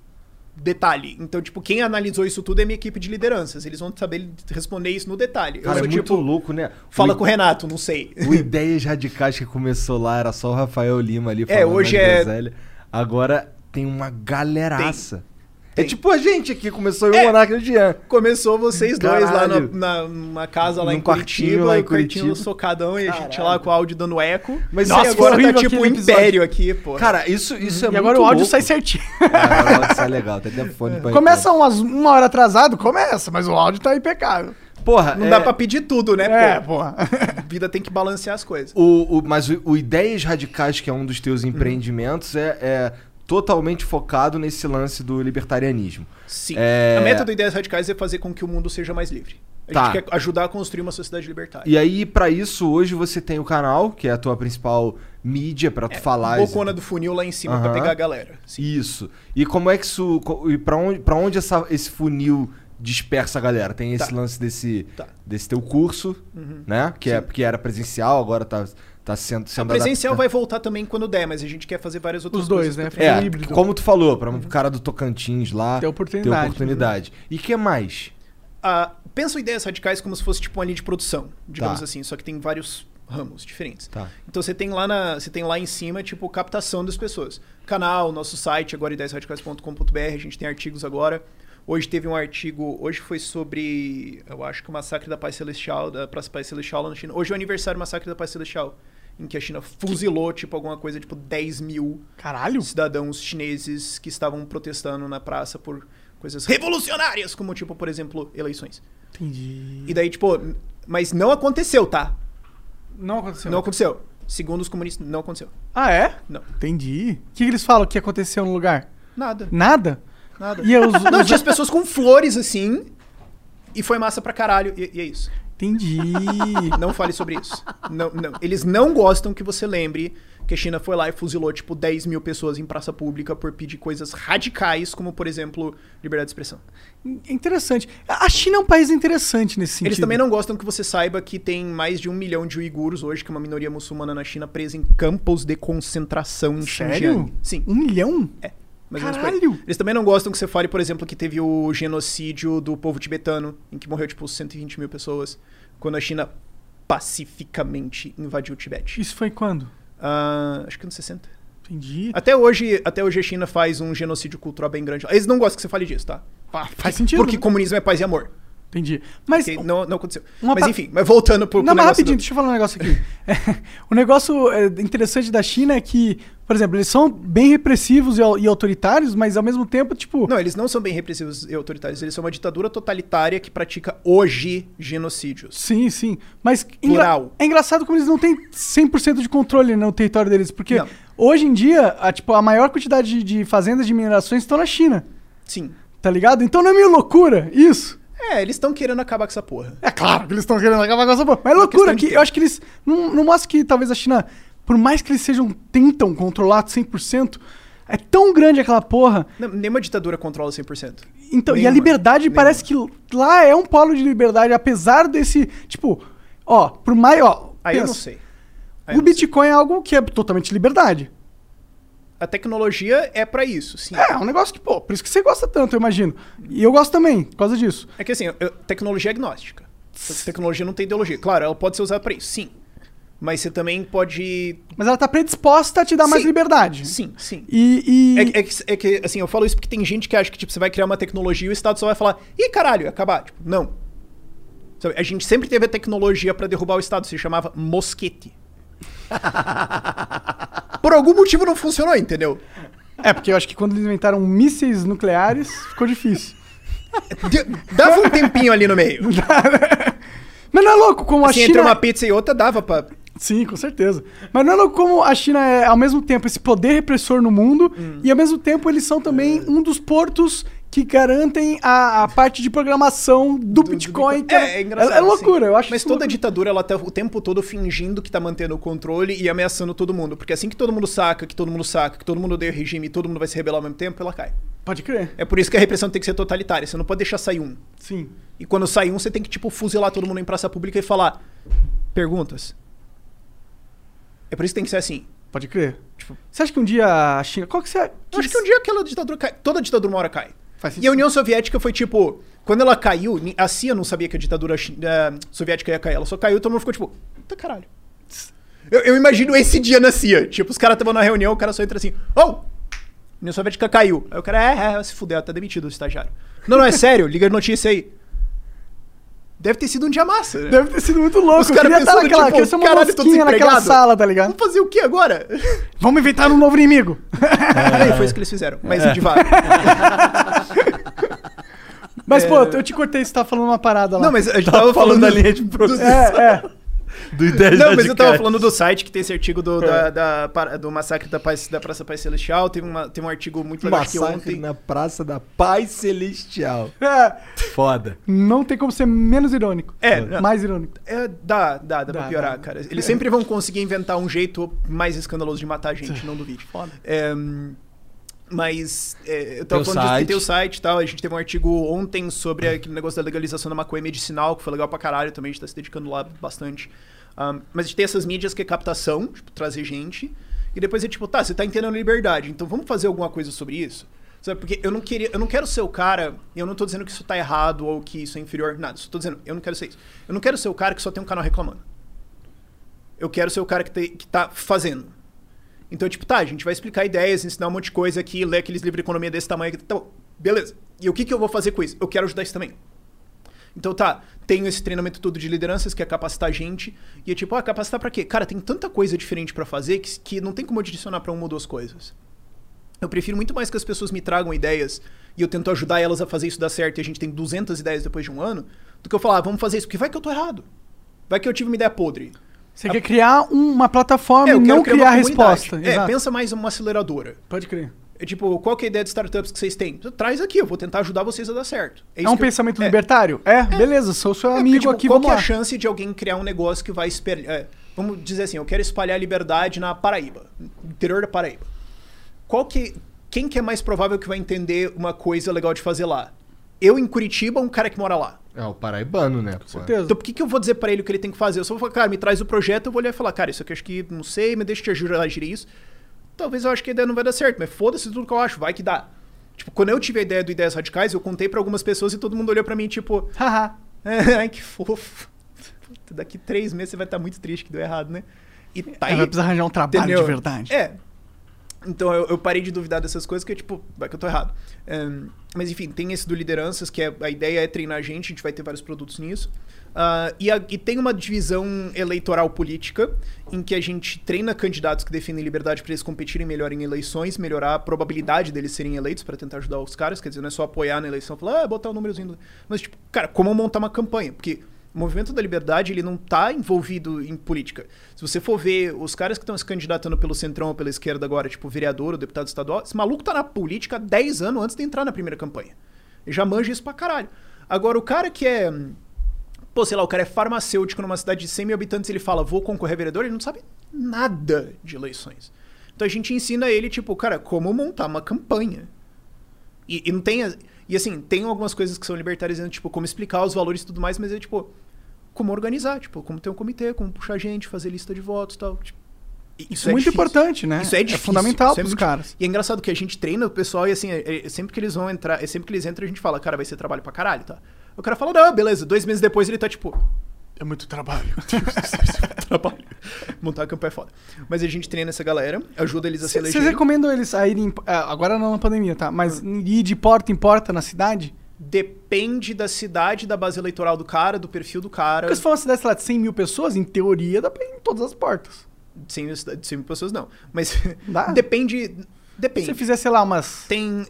detalhe. Então, tipo, quem analisou isso tudo é minha equipe de lideranças. Eles vão saber responder isso no detalhe. Cara, eu é sou muito tipo. louco, né? Fala O- com o Renato, não sei. O Ideias Radicais que começou lá era só o Rafael Lima ali É, falando hoje na é-. Agora tem uma galeraça. É Tem. tipo a gente aqui, começou eu e É. o Monarca e o Jean. Começou vocês dois lá na, Caralho. na- numa casa lá Num em Curitiba, lá em Curitiba. socadão e a gente lá com o áudio dando eco. Mas e Nossa, agora foi tá tipo um império aqui, pô. Cara, isso, isso é e muito agora o áudio louco. sai certinho. Ah, o áudio sai legal, tem até fone pra Começa umas, uma hora atrasado, começa, mas o áudio tá impecável. Porra, não é, dá pra pedir tudo, né, É, porra. A vida tem que balancear as coisas. O, o- mas o, o Ideias Radicais, que é um dos teus empreendimentos, é, é totalmente focado nesse lance do libertarianismo. Sim. É- A meta do Ideias Radicais é fazer com que o mundo seja mais livre. A Tá. gente quer ajudar a construir uma sociedade libertária. E aí, pra isso, hoje você tem o canal, que é a tua principal mídia pra tu falar. Bocona do funil lá em cima pra Aham. pegar a galera. Sim. Isso. E como é que isso. E pra onde, pra onde essa- esse funil dispersa a galera? Tem esse Tá. lance desse, Tá. desse teu curso, Uhum. né? Que, é, que era presencial, agora tá, tá sendo. A sendo presencial adaptado. vai voltar também quando der, mas a gente quer fazer várias outras Os dois, coisas. né? É, híbrido. como tu falou, pra um cara do Tocantins lá. Ter oportunidade. Ter oportunidade. E que mais? Ah, pensa ideias radicais como se fosse tipo uma linha de produção, digamos Tá. assim, só que tem vários ramos diferentes. Tá. Então você tem lá na, você tem lá em cima tipo captação das pessoas. Canal, nosso site agora ideiasradicais.com.br, a gente tem artigos agora. Hoje teve um artigo, hoje foi sobre, eu acho que o massacre da Paz Celestial, da Praça Paz Celestial lá na China. Hoje é o aniversário do massacre da Paz Celestial, em que a China fuzilou tipo alguma coisa tipo 10 mil Caralho. cidadãos chineses que estavam protestando na praça por coisas revolucionárias, como tipo, por exemplo, eleições. Entendi. E daí, tipo, mas não aconteceu, tá? Não aconteceu. Não aconteceu. Segundo os comunistas, não aconteceu. Ah, é? Não. Entendi. O que, eles falam que aconteceu no lugar? Nada. Nada? Nada. E os, Não, os- tinha as pessoas com flores assim. E foi massa pra caralho. E, e é isso. Entendi. Não fale sobre isso. Não, não. Eles não gostam que você lembre que a China foi lá e fuzilou, tipo, 10 mil pessoas em praça pública por pedir coisas radicais, como, por exemplo, liberdade de expressão. Interessante. A China é um país interessante nesse sentido. Eles também não gostam que você saiba que tem mais de um milhão de uiguros hoje, que é uma minoria muçulmana na China, presa em campos de concentração em Sério? Xinjiang. Sim. Um milhão? É. Por aí. Caralho! Eles também não gostam que você fale, por exemplo, que teve o genocídio do povo tibetano, em que morreu, tipo, 120 mil pessoas, quando a China pacificamente invadiu o Tibete. Isso foi quando? Ah, acho que nos 60. Entendi. Até hoje, até hoje a China faz um genocídio cultural bem grande. Eles não gostam que você fale disso, tá? Ah, faz sentido. Porque né? comunismo é paz e amor. Entendi. Mas. Porque não, não aconteceu. Mas pa- enfim, mas voltando pro, pro Não, mas negócio rapidinho, do- deixa eu falar um negócio aqui. É, o negócio é, interessante da China é que, por exemplo, eles são bem repressivos e, e autoritários, mas ao mesmo tempo, tipo. Não, eles não são bem repressivos e autoritários. Eles são uma ditadura totalitária que pratica hoje genocídios. Sim, sim. Mas engra- é engraçado como eles não têm 100% de controle no território deles. Porque Não. hoje em dia, a, tipo, a maior quantidade de, de fazendas de minerações estão na China. Sim. Tá ligado? Então não é meio loucura isso? É, eles estão querendo acabar com essa porra. É claro que eles estão querendo acabar com essa porra. Mas é loucura que eu acho que eles. Não, não mostra que talvez a China, por mais que eles sejam, tentam controlar 100%, é tão grande aquela porra. Não, nenhuma ditadura controla 100%. Então, e a Nenhuma, liberdade nenhuma. parece que lá é um polo de liberdade, apesar desse. Tipo, ó, por mais. Ó, Aí eu pensa, não sei. Aí eu O não sei. Bitcoin é algo que é totalmente liberdade. A tecnologia é pra isso, sim. É, é um negócio que, pô, por isso que você gosta tanto, eu imagino. E eu gosto também, por causa disso. É que assim, eu- tecnologia é agnóstica. Tecnologia não tem ideologia. Claro, ela pode ser usada pra isso, sim. Mas você também pode. Mas ela tá predisposta a te dar mais Sim. liberdade. Sim, sim. E. e- É, que- é que, é que, assim, eu falo isso porque tem gente que acha que, tipo, você vai criar uma tecnologia e o Estado só vai falar, ih, caralho, acabar. Tipo, não. Sabe, a gente sempre teve a tecnologia pra derrubar o Estado, se chamava mosquete. Por algum motivo não funcionou, entendeu? É, porque eu acho que quando eles inventaram mísseis nucleares, ficou difícil. D- Dava um tempinho ali no meio. Mas não é louco como a Assim, China. entre uma pizza e outra dava pra. Sim, com certeza. Mas não é louco como a China é, ao mesmo tempo, esse poder repressor no mundo, Hum. e ao mesmo tempo eles são também É. um dos portos que garantem a, a parte de programação do, Bitcoin. que É, é engraçado. É, loucura, assim. eu acho Mas toda loucura. ditadura, ela tá o tempo todo fingindo que tá mantendo o controle e ameaçando todo mundo. Porque assim que todo mundo saca, que todo mundo saca, que todo mundo odeia o regime e todo mundo vai se rebelar ao mesmo tempo, ela cai. Pode crer. É por isso que a repressão tem que ser totalitária. Você não pode deixar sair um. Sim. E quando sai um, você tem que, tipo, fuzilar todo mundo em praça pública e falar: perguntas. É por isso que tem que ser assim. Pode crer. você acha que um dia a China. Qual que você. Eu acho que um dia aquela ditadura cai. Toda ditadura uma hora cai. E a União Soviética foi tipo. Quando ela caiu, a CIA não sabia que a ditadura eh, soviética ia cair. Ela só caiu e todo mundo ficou tipo. Puta caralho. Eu, eu imagino esse dia na CIA. Tipo, os caras estavam na reunião, o cara só entra assim: Oh! União Soviética caiu. Aí o cara, é, é, se fudeu, tá demitido o estagiário. Não, não, é sério, liga a notícia aí. Deve ter sido um dia massa. né? Deve ter sido muito louco. Os caras pensando, naquela, tipo, queria ser uma caralho, mosquinha naquela sala, tá ligado? Vamos fazer o que agora? Vamos inventar um novo inimigo. Aí foi isso que eles fizeram. Mas É. devagar. Mas, É. pô, eu te cortei, você tava falando uma parada lá. Não, mas a gente tava falando da linha de produção. É, é. Do ideia Não, mas eu tava falando do site que tem esse artigo do, da, da- para- do massacre da, Paz, da Praça Paz Celestial. Teve, uma, teve um artigo muito legal acho que Massacre ontem. na Praça da Paz Celestial. É. Foda. Não tem como ser menos irônico. É, não. Mais irônico. É, dá, dá, dá, pra Dá, piorar, dá. cara. Eles sempre vão conseguir inventar um jeito mais escandaloso de matar a gente, não duvide. Foda. É, mas é, eu tava Tem falando disso site. tem o site e tal. A gente teve um artigo ontem sobre aquele negócio da legalização da maconha medicinal, que foi legal pra caralho também. A gente tá se dedicando lá bastante. Um, mas a gente tem essas mídias que é captação, tipo, trazer gente. E depois é tipo, tá, você tá entendendo liberdade, então vamos fazer alguma coisa sobre isso? Sabe, porque eu não queria, eu não quero ser o cara, eu não tô dizendo que isso tá errado ou que isso é inferior, nada. Só tô dizendo, eu não quero ser isso. Eu não quero ser o cara que só tem um canal reclamando. Eu quero ser o cara que, te, que tá fazendo. Então, tipo, tá, a gente vai explicar ideias, ensinar um monte de coisa aqui, ler aqueles livros de economia desse tamanho aqui. Tá beleza. E o que, que eu vou fazer com isso? Eu quero ajudar isso também. Então tá, tenho esse treinamento todo de lideranças que é capacitar a gente. E é tipo, ah, capacitar pra quê? Cara, tem tanta coisa diferente pra fazer que, que não tem como eu direcionar pra uma ou duas coisas. Eu prefiro muito mais que as pessoas me tragam ideias e eu tento ajudar elas a fazer isso dar certo e a gente tem 200 ideias depois de um ano, do que eu falar, ah, vamos fazer isso, porque vai que eu tô errado. Vai que eu tive uma ideia podre. Você quer criar uma plataforma É, e não criar criar resposta. É, Exato. pensa mais uma aceleradora. Pode crer. É tipo, qual que é a ideia de startups que vocês têm? Traz aqui, eu vou tentar ajudar vocês a dar certo. É, isso um que eu- pensamento é. libertário? É, beleza, sou seu É, porque, amigo tipo, aqui, qual vamos que é a chance de alguém criar um negócio que vai espelhar... é, vamos dizer assim, eu quero espalhar liberdade na Paraíba, no interior da Paraíba. Qual que... Quem que é mais provável que vai entender uma coisa legal de fazer lá? Eu em Curitiba ou um cara que mora lá? É o paraibano, né? Com Então por que, que eu vou dizer pra ele o que ele tem que fazer? Eu só vou falar, cara, me traz o projeto, eu vou olhar e falar, cara, isso aqui eu acho que não sei, mas deixa eu te ajudar a gerir isso. Talvez eu acho que a ideia não vai dar certo, mas foda-se tudo que eu acho, vai que dá. Tipo, quando eu tive a ideia do Ideias Radicais, eu contei pra algumas pessoas e todo mundo olhou pra mim, tipo, haha, ai que fofo. Puta, Daqui três meses você vai estar muito triste que deu errado, né? E tá É, aí. vai precisar arranjar um trabalho entendeu? de verdade. É. Então eu, eu parei de duvidar dessas coisas, que tipo, vai que eu tô errado. Ahn, mas enfim, tem esse do lideranças, que é, a ideia é treinar a gente, a gente vai ter vários produtos nisso. Ah, e, a- e tem uma divisão eleitoral política, em que a gente treina candidatos que defendem liberdade para eles competirem melhor em eleições, melhorar a probabilidade deles serem eleitos para tentar ajudar os caras. Quer dizer, não é só apoiar na eleição, falar, ah, botar o númerozinho. do-". Mas, tipo, cara, como montar uma campanha? Porque o movimento da liberdade, ele não tá envolvido em política. Se você for ver os caras que estão se candidatando pelo centrão ou pela esquerda agora, tipo vereador ou deputado estadual, esse maluco tá na política há 10 anos antes de entrar na primeira campanha. Ele já manja isso pra caralho. Agora, o cara que é. Pô, sei lá, o cara é farmacêutico numa cidade de 100 mil habitantes ele fala, vou concorrer a vereador, ele não sabe nada de eleições. Então a gente ensina ele, tipo, cara, como montar uma campanha. E, e não tem. E assim, tem algumas coisas que são libertárias, tipo, como explicar os valores e tudo mais, mas é tipo, como organizar, tipo, como ter um comitê, como puxar gente, fazer lista de votos e tal. Tipo, Isso é muito importante, né? Isso é É difícil. fundamental é pros muito- caras. E é engraçado que a gente treina o pessoal e assim, é- é- sempre que eles vão entrar, é sempre que eles entram, a gente fala, cara, vai ser trabalho pra caralho, tá? O cara fala, não, beleza, dois meses depois ele tá tipo. É muito trabalho. trabalho. Montar campanha é foda. Mas a gente treina essa galera, ajuda eles a se Vocês recomendam eles a irem. ah, Agora não na pandemia, tá? Mas ir de porta em porta na cidade? Depende da cidade, da base eleitoral do cara, do perfil do cara. Porque se for uma cidade, sei lá, de 100 mil pessoas, em teoria dá pra ir em todas as portas. Sem, de 100 mil pessoas, não. Mas depende. Depende. Se você fizer, sei lá, umas. Tem.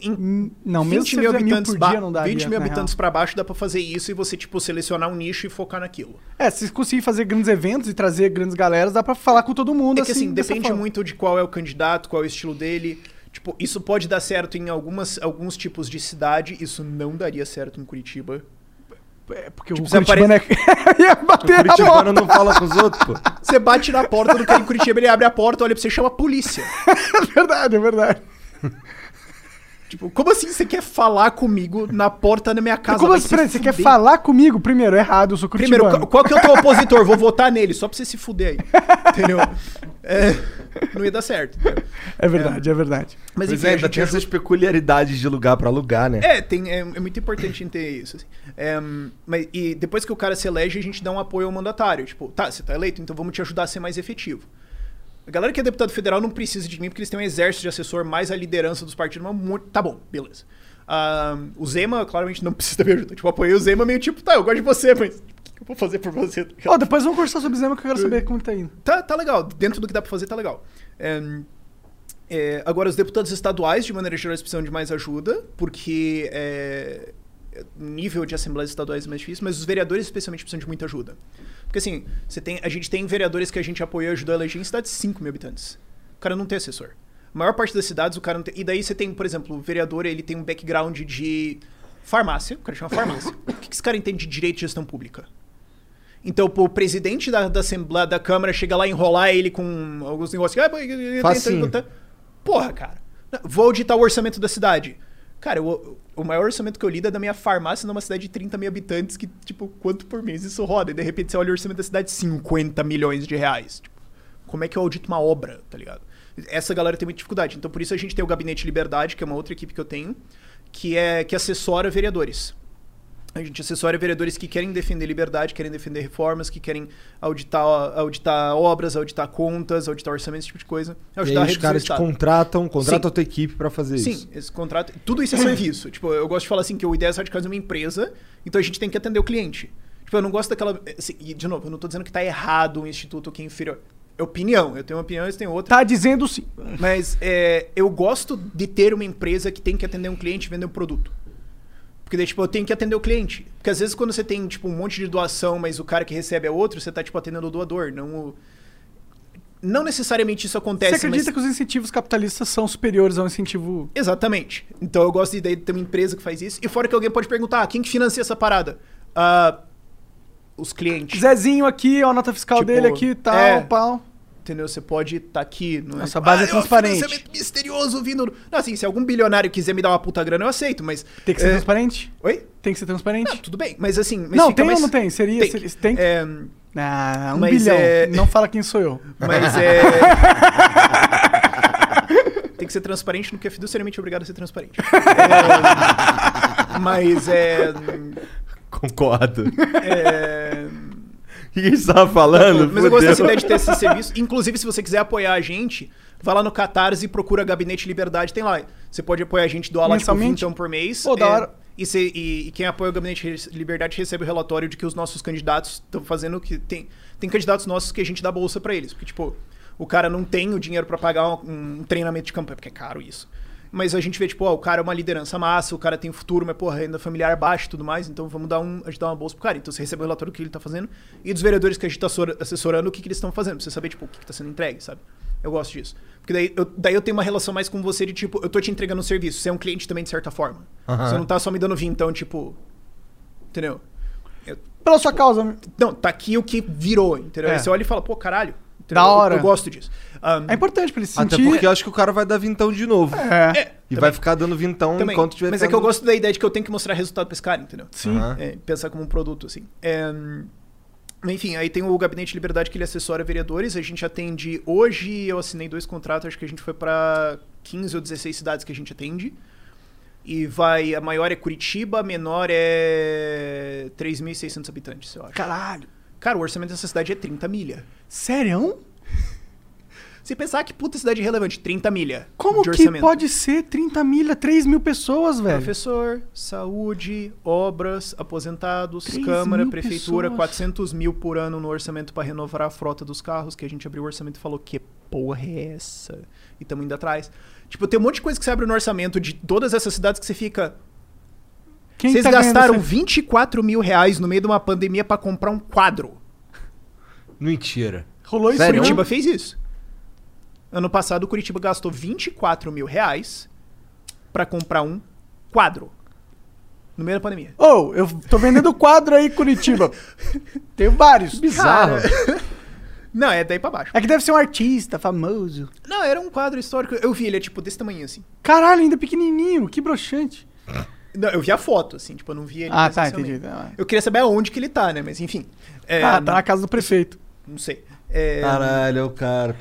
Não, mesmo 20 se mil fizer mil habitantes, por dia, não daria, 20 mil habitantes pra baixo dá pra fazer isso e você, tipo, selecionar um nicho e focar naquilo. É, se conseguir fazer grandes eventos e trazer grandes galeras, dá pra falar com todo mundo É que assim, dessa depende forma. muito de qual é o candidato, qual é o estilo dele. Tipo, isso pode dar certo em algumas, alguns tipos de cidade, isso não daria certo em Curitiba. É, porque Tipo, o Curitibano é... ia bater na Curitibano porta. não fala com os outros, pô. Você bate na porta do cara em Curitiba, ele abre a porta, olha pra você e chama a polícia. É verdade, é verdade. Tipo, como assim você quer falar comigo na porta da minha casa? Como assim, você quer falar comigo? Primeiro, errado, eu sou Primeiro, curitibano. qual, qual que é o teu opositor? Vou votar nele, só pra você se fuder aí. Entendeu? É, não ia dar certo. É verdade, é, verdade. Mas Pois enfim, é, a ainda gente tem ajuda- essas peculiaridades de lugar pra lugar, né? É, tem, é, é muito importante ter isso. assim. É, mas, e depois que o cara se elege, a gente dá um apoio ao mandatário. Tipo, tá, você tá eleito, então vamos te ajudar a ser mais efetivo. A galera que é deputado federal não precisa de mim porque eles têm um exército de assessor mais a liderança dos partidos. Mas muito, tá bom, beleza. Ah, o Zema, claramente, não precisa da minha ajuda. Tipo, eu apoiei o Zema meio tipo, tá, eu gosto de você, mas o que eu vou fazer por você? Ó, depois vamos conversar sobre o Zema que eu quero saber como tá indo. Tá, tá legal. Dentro do que dá pra fazer, tá legal. É, é, agora, os deputados estaduais, de maneira geral, precisam de mais ajuda, porque é, o nível de assembleias estaduais é mais difícil, mas os vereadores, especialmente, precisam de muita ajuda. Porque, assim, você tem, a gente tem vereadores que a gente apoia e ajudou a eleger em cidades de 5 mil habitantes. O cara não tem assessor. A maior parte das cidades, o cara não tem... E daí você tem, por exemplo, o vereador, ele tem um background de farmácia, o cara chama farmácia. o que esse cara entende de direito de gestão pública? Então, pô, o presidente da, da Assembleia da Câmara chega lá e enrolar ele com alguns negócios. Ah, Facinho. Porra, cara. Vou auditar o orçamento da cidade. Cara, o, o maior orçamento que eu lido é da minha farmácia numa cidade de 30 mil habitantes, que, tipo, quanto por mês isso roda? E de repente você olha o orçamento da cidade, 50 milhões de reais. Tipo, como é que eu audito uma obra, tá ligado? Essa galera tem muita dificuldade. Então, por isso a gente tem o Gabinete Liberdade, que é uma outra equipe que eu tenho, que é que assessora vereadores. A gente assessora vereadores que querem defender liberdade, querem defender reformas, que querem auditar, auditar obras, auditar contas, auditar orçamentos, esse tipo de coisa. E Ajudar a aí os caras te contratam, contratam Sim. a tua equipe pra fazer Sim, isso. esse contrato. Tudo isso é serviço. tipo, eu gosto de falar assim que o Ideias Radicais é uma empresa, então a gente tem que atender o cliente. Tipo, eu não gosto daquela. assim, e, de novo, eu não tô dizendo que tá errado um instituto que é inferior. É opinião. Eu tenho uma opinião, eles têm outra. Tá dizendo sim. Mas é, eu gosto de ter uma empresa que tem que atender um cliente e vender um produto. Porque daí, tipo, eu tenho que atender o cliente. Porque às vezes quando você tem, tipo, um monte de doação, mas o cara que recebe é outro, você tá, tipo, atendendo o doador, não o... Não necessariamente isso acontece, Você acredita mas... que os incentivos capitalistas são superiores ao incentivo. Exatamente. Então eu gosto de daí ter uma empresa que faz isso. E fora que alguém pode perguntar, ah, quem que financia essa parada? Ah, os clientes. Zezinho aqui, ó, a nota fiscal Tipo, dele aqui e tal, é. pau. Entendeu? Você pode estar aqui. Não Nossa base é ó, transparente." financiamento misterioso vindo. Não, assim, se algum bilionário quiser me dar uma puta grana, eu aceito, mas. Tem que ser é, transparente? Oi? Tem que ser transparente? Não, tudo bem, mas assim. Mas não, tem mais... ou não tem? Seria. Tem. seria- tem? É, Ah, um Mas bilhão. é- Não fala quem sou eu. mas é. tem que ser transparente no que é fiduciariamente obrigado a ser transparente. É, mas é. Concordo. é que a gente tava falando? Mas eu gosto Fudeu. dessa ideia de ter esse serviço. Inclusive, se você quiser apoiar a gente, vai lá no Catarse e procura Gabinete Liberdade, tem lá. Você pode apoiar a gente, doar lá tipo? 20 por mês. Pô, da É, hora. E, se- e- e quem apoia o Gabinete Liberdade recebe o relatório de que os nossos candidatos estão fazendo que tem tem candidatos nossos que a gente dá bolsa pra eles, porque tipo, o cara não tem o dinheiro pra pagar um, um treinamento de campanha, porque é caro isso. Mas a gente vê, tipo, ó, o cara é uma liderança massa, o cara tem futuro, mas, porra, renda familiar baixa e tudo mais, então vamos dar um, a gente dá uma bolsa pro cara. Então você recebe o relatório do que ele tá fazendo e dos vereadores que a gente tá assessora- assessorando o que, que eles estão fazendo, pra você saber, tipo, o que, que tá sendo entregue, sabe? Eu gosto disso. Porque daí eu, daí eu tenho uma relação mais com você de, tipo, eu tô te entregando um serviço, você é um cliente também, de certa forma. Aham. Você não tá só me dando então tipo... Entendeu? Pela sua causa. Não, tá aqui o que virou, entendeu? É. Aí você olha e fala, pô, caralho. entendeu? Da Eu- hora. Eu, gosto disso. Um, É importante pra ele se Até sentir. porque eu acho que o cara vai dar vintão de novo. É. é, E também. vai ficar dando vintão Também. enquanto tiver Mas é que eu gosto da ideia de que eu tenho que mostrar resultado pra esse cara, entendeu? Sim. Aham. É, pensar como um produto, assim. É, hum, enfim, aí tem o Gabinete de Liberdade que ele assessora vereadores. A gente atende. Hoje eu assinei dois contratos, acho que a gente foi pra 15 ou 16 cidades que a gente atende. E vai. A maior é Curitiba, a menor é 3.600 habitantes, eu acho. Caralho. Cara, o orçamento dessa cidade é 30 milha. Sério? Se pensar que puta cidade relevante, 30 milha. Como de que orçamento. pode ser 30 milha, 3 mil pessoas, velho? Professor, saúde, obras, aposentados, Câmara, Prefeitura, pessoas. 400 mil por ano no orçamento para renovar a frota dos carros, que a gente abriu o orçamento e falou, que porra é essa? E estamos indo atrás. Tipo, tem um monte de coisa que você abre no orçamento de todas essas cidades que você fica... Quem Vocês tá gastaram essa- 24 mil reais no meio de uma pandemia para comprar um quadro. Mentira. Rolou isso Sério? Curitiba fez isso. Ano passado, o Curitiba gastou 24 mil reais pra comprar um quadro. No meio da pandemia. Ô, eu tô vendendo quadro aí, Curitiba. Tenho vários. Bizarro. Não, é daí pra baixo. É que deve ser um artista famoso. Não, era um quadro histórico. Eu vi, ele é tipo desse tamanho assim. Caralho, ainda pequenininho, que broxante. Não, eu vi a foto, assim, tipo, eu não vi ele. Ah, tá, entendi. Ah. Eu queria saber aonde que ele tá, né? Mas enfim. É, ah, tá na casa do prefeito. Não sei. É, Caralho, é o cara.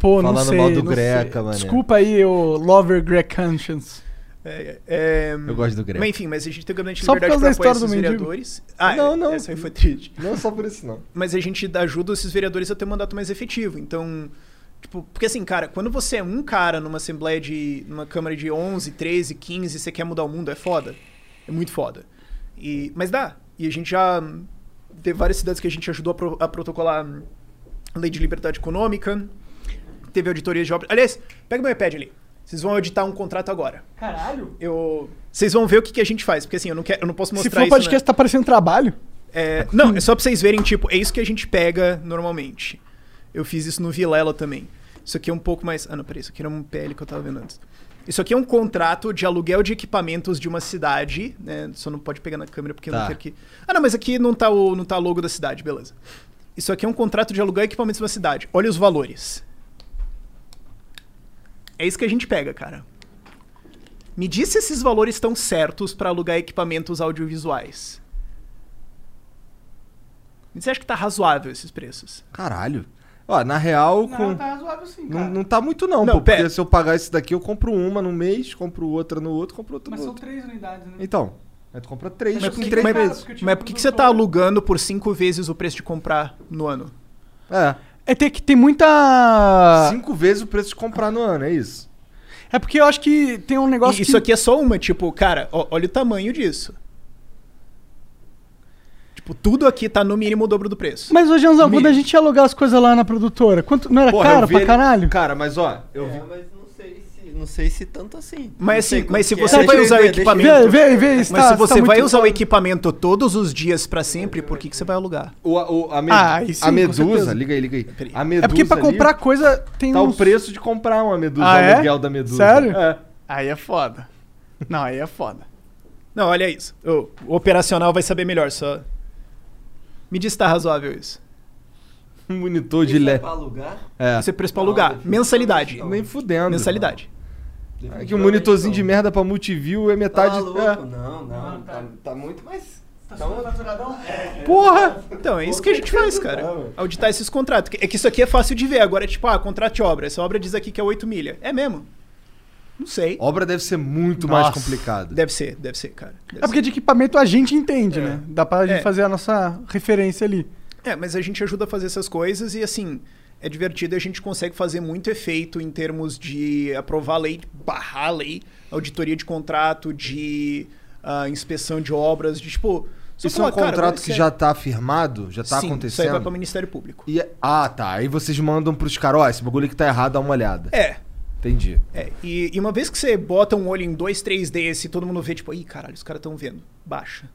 Pô, não Falando sei. mal do não Greca, mano. Desculpa aí, o Lover Greg Conscience. É, é, Eu gosto do Greca. Mas enfim, mas a gente tem grande Só por liberdade causa pra da apoiar história esses vereadores. Ah, Não, é, não. Essa aí foi triste. Não só por isso, não. Mas a gente ajuda esses vereadores a ter um mandato mais efetivo. Então, tipo, porque assim, cara, quando você é um cara numa assembleia de. numa câmara de 11, 13, 15, você quer mudar o mundo, é foda. É muito foda. E, mas dá. E a gente já. Teve várias cidades que a gente ajudou a, pro- a protocolar a lei de liberdade econômica. Teve auditoria de obras. Aliás, pega meu iPad ali. Vocês vão auditar um contrato agora. Caralho. Eu. Vocês vão ver o que, que a gente faz, porque assim, eu não, quero, eu não posso Se mostrar for isso. podcast, tá parecendo trabalho. É, não, é só pra vocês verem, tipo, é isso que a gente pega normalmente. Eu fiz isso no Vilela também. Isso aqui é um pouco mais. Ah, não, peraí, isso aqui era um PL que eu tava vendo antes. Isso aqui é um contrato de aluguel de equipamentos de uma cidade, né? Só não pode pegar na câmera porque eu não Tá. quero que. Ah, não, mas aqui não tá o não tá o logo da cidade, beleza. Isso aqui é um contrato de aluguel de equipamentos de uma cidade. Olha os valores. É isso que a gente pega, cara. Me diz se esses valores estão certos pra alugar equipamentos audiovisuais. Você acha que tá razoável esses preços? Caralho. Ó, na real, com... tá razoável sim, não, não tá muito não, Não, pô, porque se eu pagar esse daqui, eu compro uma no mês, compro outra no outro, compro outra Mas no são outro. três unidades, né? Então, aí tu compra três Mas que, três mas, meses. mas por que, que você tá alugando por cinco vezes o preço de comprar no ano? É, É ter que tem muita. cinco vezes o preço de comprar no ano, é isso. É porque eu acho que tem um negócio E isso que... aqui é só uma, tipo, cara, ó, olha o tamanho disso. Tipo, tudo aqui tá no mínimo o dobro do preço. Mas, ô, Janzão, quando a gente ia alugar as coisas lá na produtora, quanto... não era Porra, caro vi pra ele- caralho? Cara, mas ó, eu vi... É, mas não não sei se tanto assim. Mas assim, quanto mas se é. você vai usar o equipamento. Vê, vê, vê, Mas está- se você vai usar o equipamento todos os dias pra sempre, por que, que você vai alugar? O, o- a, me- Ah, sim, a medusa, liga aí, liga aí. A medusa É porque pra ali comprar coisa tem tá uns... o preço de comprar uma medusa, Ah, o é? aluguel da medusa. Sério? É. Aí é foda. Não, aí é foda. Não, olha isso. O, o operacional vai saber melhor, só. Me diz se tá razoável isso. Um monitor de é LED. pra alugar? É. Isso é preço pra alugar. Mensalidade. Nem fudendo. Mensalidade. É que um monitorzinho de merda pra multiview é metade. Tá louco? é. Não, não, tá, tá muito mais... Porra! Então, é isso que a gente faz, cara. Auditar esses contratos. É que isso aqui é fácil de ver. Agora é tipo, ah, contrato de obra. Essa obra diz aqui que é 8 milha. É mesmo? Não sei. Obra deve ser muito mais Nossa. complicada. Deve ser, deve ser, cara. Deve É porque de equipamento a gente entende, É. né? Dá pra gente É. fazer a nossa referência ali. É, mas a gente ajuda a fazer essas coisas e assim, é divertido e a gente consegue fazer muito efeito em termos de aprovar a lei, barrar a lei, auditoria de contrato, de ah, inspeção de obras, de tipo. Isso é um contrato que é- já tá firmado? Já tá Sim, acontecendo? Isso aí vai para o Ministério Público. E Ah, tá. Aí vocês mandam pros caras, ó, esse bagulho que tá errado, dá uma olhada. É. Entendi. É, e, e uma vez que você bota um olho em dois, três desse e todo mundo vê, tipo, ih, caralho, os caras estão vendo. Baixa.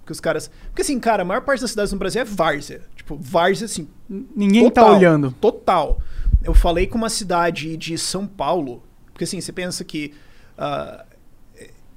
Porque os caras. Porque assim, cara, a maior parte das cidades no Brasil é várzea. Tipo, várzea, assim. Ninguém tá olhando. Total. Eu falei com uma cidade de São Paulo. Porque assim, você pensa que. ah,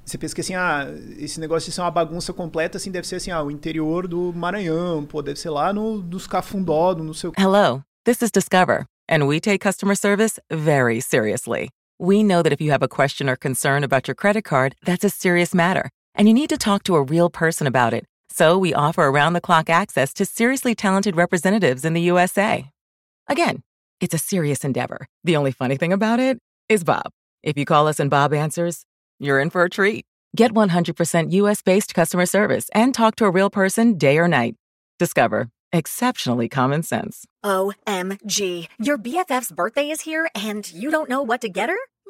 você pensa que assim, ah, esse negócio de ser uma bagunça completa, assim, deve ser assim, ah, o interior do Maranhão, pô, deve ser lá no, dos Cafundó, no não sei o quê. Hello, this is Discover, and we take customer service very seriously. We know that if you have a question or concern about your credit card, that's a serious matter, and you need to talk to a real person about it. So we offer around the clock access to seriously talented representatives in the USA. Again, it's a serious endeavor. The only funny thing about it is Bob. If you call us and Bob answers, you're in for a treat. Get 100% US based customer service and talk to a real person day or night. Discover exceptionally common sense. OMG. Your BFF's birthday is here and you don't know what to get her?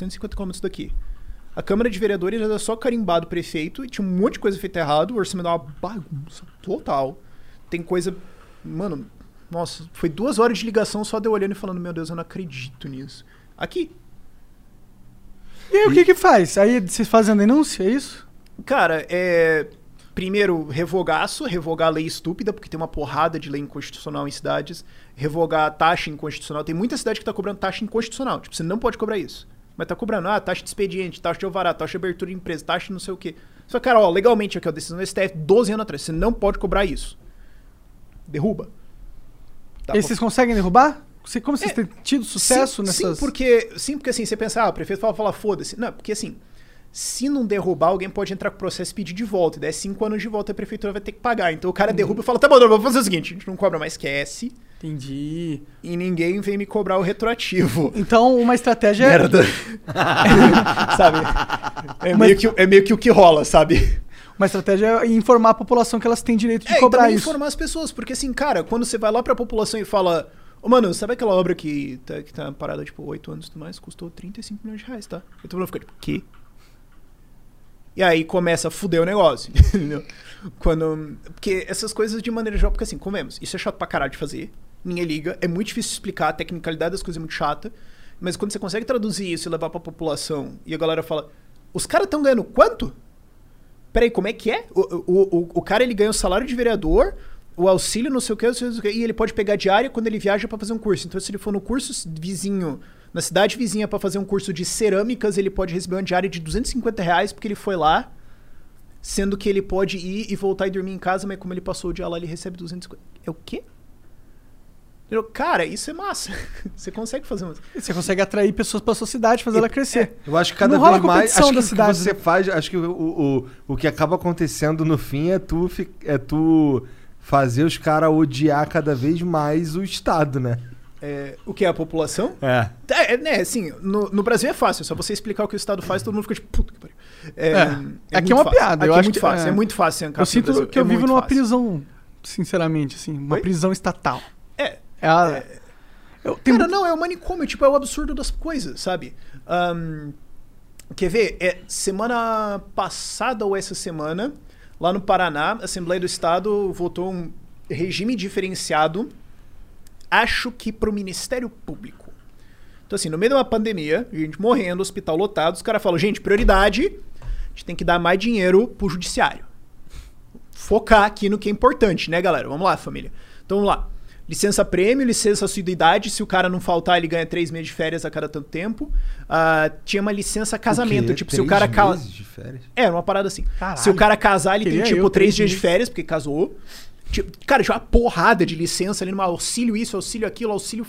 150 quilômetros daqui. A Câmara de Vereadores era só carimbado prefeito e tinha um monte de coisa feita errado, o orçamento é uma bagunça total. Tem coisa. Mano, nossa, foi duas horas de ligação só de eu olhando e falando, meu Deus, eu não acredito nisso. Aqui. E aí o que que faz? Aí vocês fazem a denúncia, é isso? Cara, é. Primeiro, revogaço, revogar a lei estúpida, porque tem uma porrada de lei inconstitucional em cidades. Revogar a taxa inconstitucional. Tem muita cidade que tá cobrando taxa inconstitucional. Tipo, você não pode cobrar isso. Mas tá cobrando, ah, taxa de expediente, taxa de alvará, taxa de abertura de empresa, taxa de não sei o quê. Só, cara, ó, legalmente aqui, ó, decisão do STF 12 anos atrás. Você não pode cobrar isso. Derruba. Tá, e vocês conseguem derrubar? Como vocês É, têm tido sucesso sim, nessas... Sim, porque, sim, porque assim, você pensa, ah, o prefeito fala, fala foda-se. Não, porque assim, se não derrubar, alguém pode entrar com o processo e pedir de volta. E daí, cinco anos de volta, a prefeitura vai ter que pagar. Então o Uhum. cara derruba e fala, tá bom, não, vamos fazer o seguinte, a gente não cobra mais, esquece. Entendi. E ninguém vem me cobrar o retroativo. Então, uma estratégia... Merda. sabe? É meio, que, é meio que o que rola, sabe? Uma estratégia é informar a população que elas têm direito de É, e cobrar também isso. informar as pessoas, porque assim, cara, quando você vai lá pra população e fala, ô mano, sabe aquela obra que tá, que tá parada, tipo, 8 anos e tudo mais, custou 35 milhões de reais, tá? E todo mundo fica, tipo, quê? E aí começa a fuder o negócio, entendeu? Quando. Porque essas coisas de maneira geral, porque assim, comemos, isso é chato pra caralho de fazer, ninguém liga, é muito difícil explicar, a tecnicalidade das coisas é muito chata, mas quando você consegue traduzir isso e levar pra população e a galera fala, os caras estão ganhando quanto? Peraí, como é que é? O, o, o, o cara ele ganha o salário de vereador, o auxílio, não sei o que, e ele pode pegar diária quando ele viaja pra fazer um curso. Então, se ele for no curso vizinho, na cidade vizinha pra fazer um curso de cerâmicas, ele pode receber uma diária de 250 reais porque ele foi lá, sendo que ele pode ir e voltar e dormir em casa, mas como ele passou o dia lá, ele recebe 250. É o quê? Entendeu? Cara, isso é massa. Você consegue fazer uma... Você consegue atrair pessoas pra sua cidade, fazer ela crescer. Eu acho que cada Não vez mais. Acho que da que cidade, você né? faz, acho que o, o, o, que acaba acontecendo no fim é tu, é tu fazer os caras odiar cada vez mais o Estado, né? É, o que é a população? É. É, é, né, assim, no, no Brasil é fácil, é só você explicar o que o Estado faz, todo mundo fica tipo, puta que pariu. É, aqui muito é uma fácil. piada. Aqui eu é acho muito que, fácil, é, muito fácil Eu sinto que é eu vivo numa fácil. prisão, sinceramente, assim, uma Oi? prisão estatal. É. É a- eu tenho Cara, não, é o manicômio, tipo, é o absurdo das coisas, sabe? Ahn, quer ver? É, semana passada ou essa semana, lá no Paraná, a Assembleia do Estado votou um regime diferenciado, acho que pro Ministério Público. Então, assim, no meio de uma pandemia, gente morrendo, hospital lotado, os caras falam, gente, prioridade, a gente tem que dar mais dinheiro pro judiciário. Focar aqui no que é importante, né, galera? Vamos lá, família. Então, vamos lá. Licença prêmio, licença assiduidade. Se o cara não faltar, ele ganha três meses de férias a cada tanto tempo. Ah, tinha uma licença casamento. Tipo, se o Três cara casa. meses de férias? É, uma parada assim. Caralho. Se o cara casar, ele Queria tem, tipo, eu, três três dias de férias, porque casou. Tipo, cara, tinha uma porrada de licença ali, numa auxílio isso, auxílio aquilo, auxílio.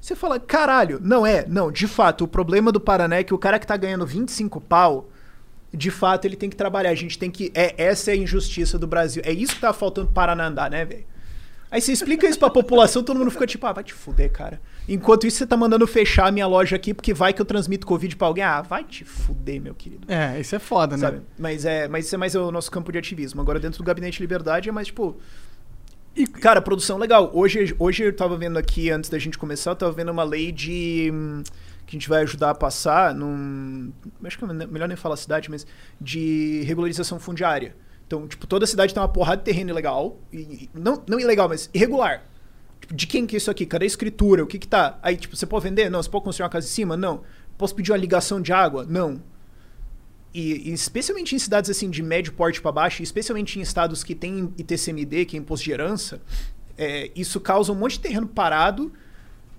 Você fala, caralho, não é, não, de fato, o problema do Paraná é que o cara que tá ganhando 25 pau, de fato, ele tem que trabalhar. A gente tem que. É, essa é a injustiça do Brasil. É isso que tá faltando pro Paraná andar, né, velho? Aí você explica isso pra população, todo mundo fica tipo, ah, vai te fuder, cara. Enquanto isso, você tá mandando fechar a minha loja aqui, porque vai que eu transmito Covid pra alguém. Ah, vai te fuder, meu querido. É, isso é foda, né? Sabe? Mas é, mas isso é mais o nosso campo de ativismo. Agora, dentro do Gabinete Liberdade, é mais tipo. E, cara, produção legal. Hoje, hoje eu tava vendo aqui, antes da gente começar, eu tava vendo uma lei de. hum, que a gente vai ajudar a passar num. Acho que é melhor nem falar cidade, mas. de regularização fundiária. Então, tipo, toda cidade tem uma porrada de terreno ilegal. E, não, não ilegal, mas irregular. Tipo, de quem que é isso aqui? Cadê a escritura? O que que tá? Aí, tipo, você pode vender? Não. Você pode construir uma casa em cima? Não. Posso pedir uma ligação de água? Não. E, e especialmente em cidades assim de médio porte para baixo, especialmente em estados que tem ITCMD, que é imposto de herança, é, isso causa um monte de terreno parado,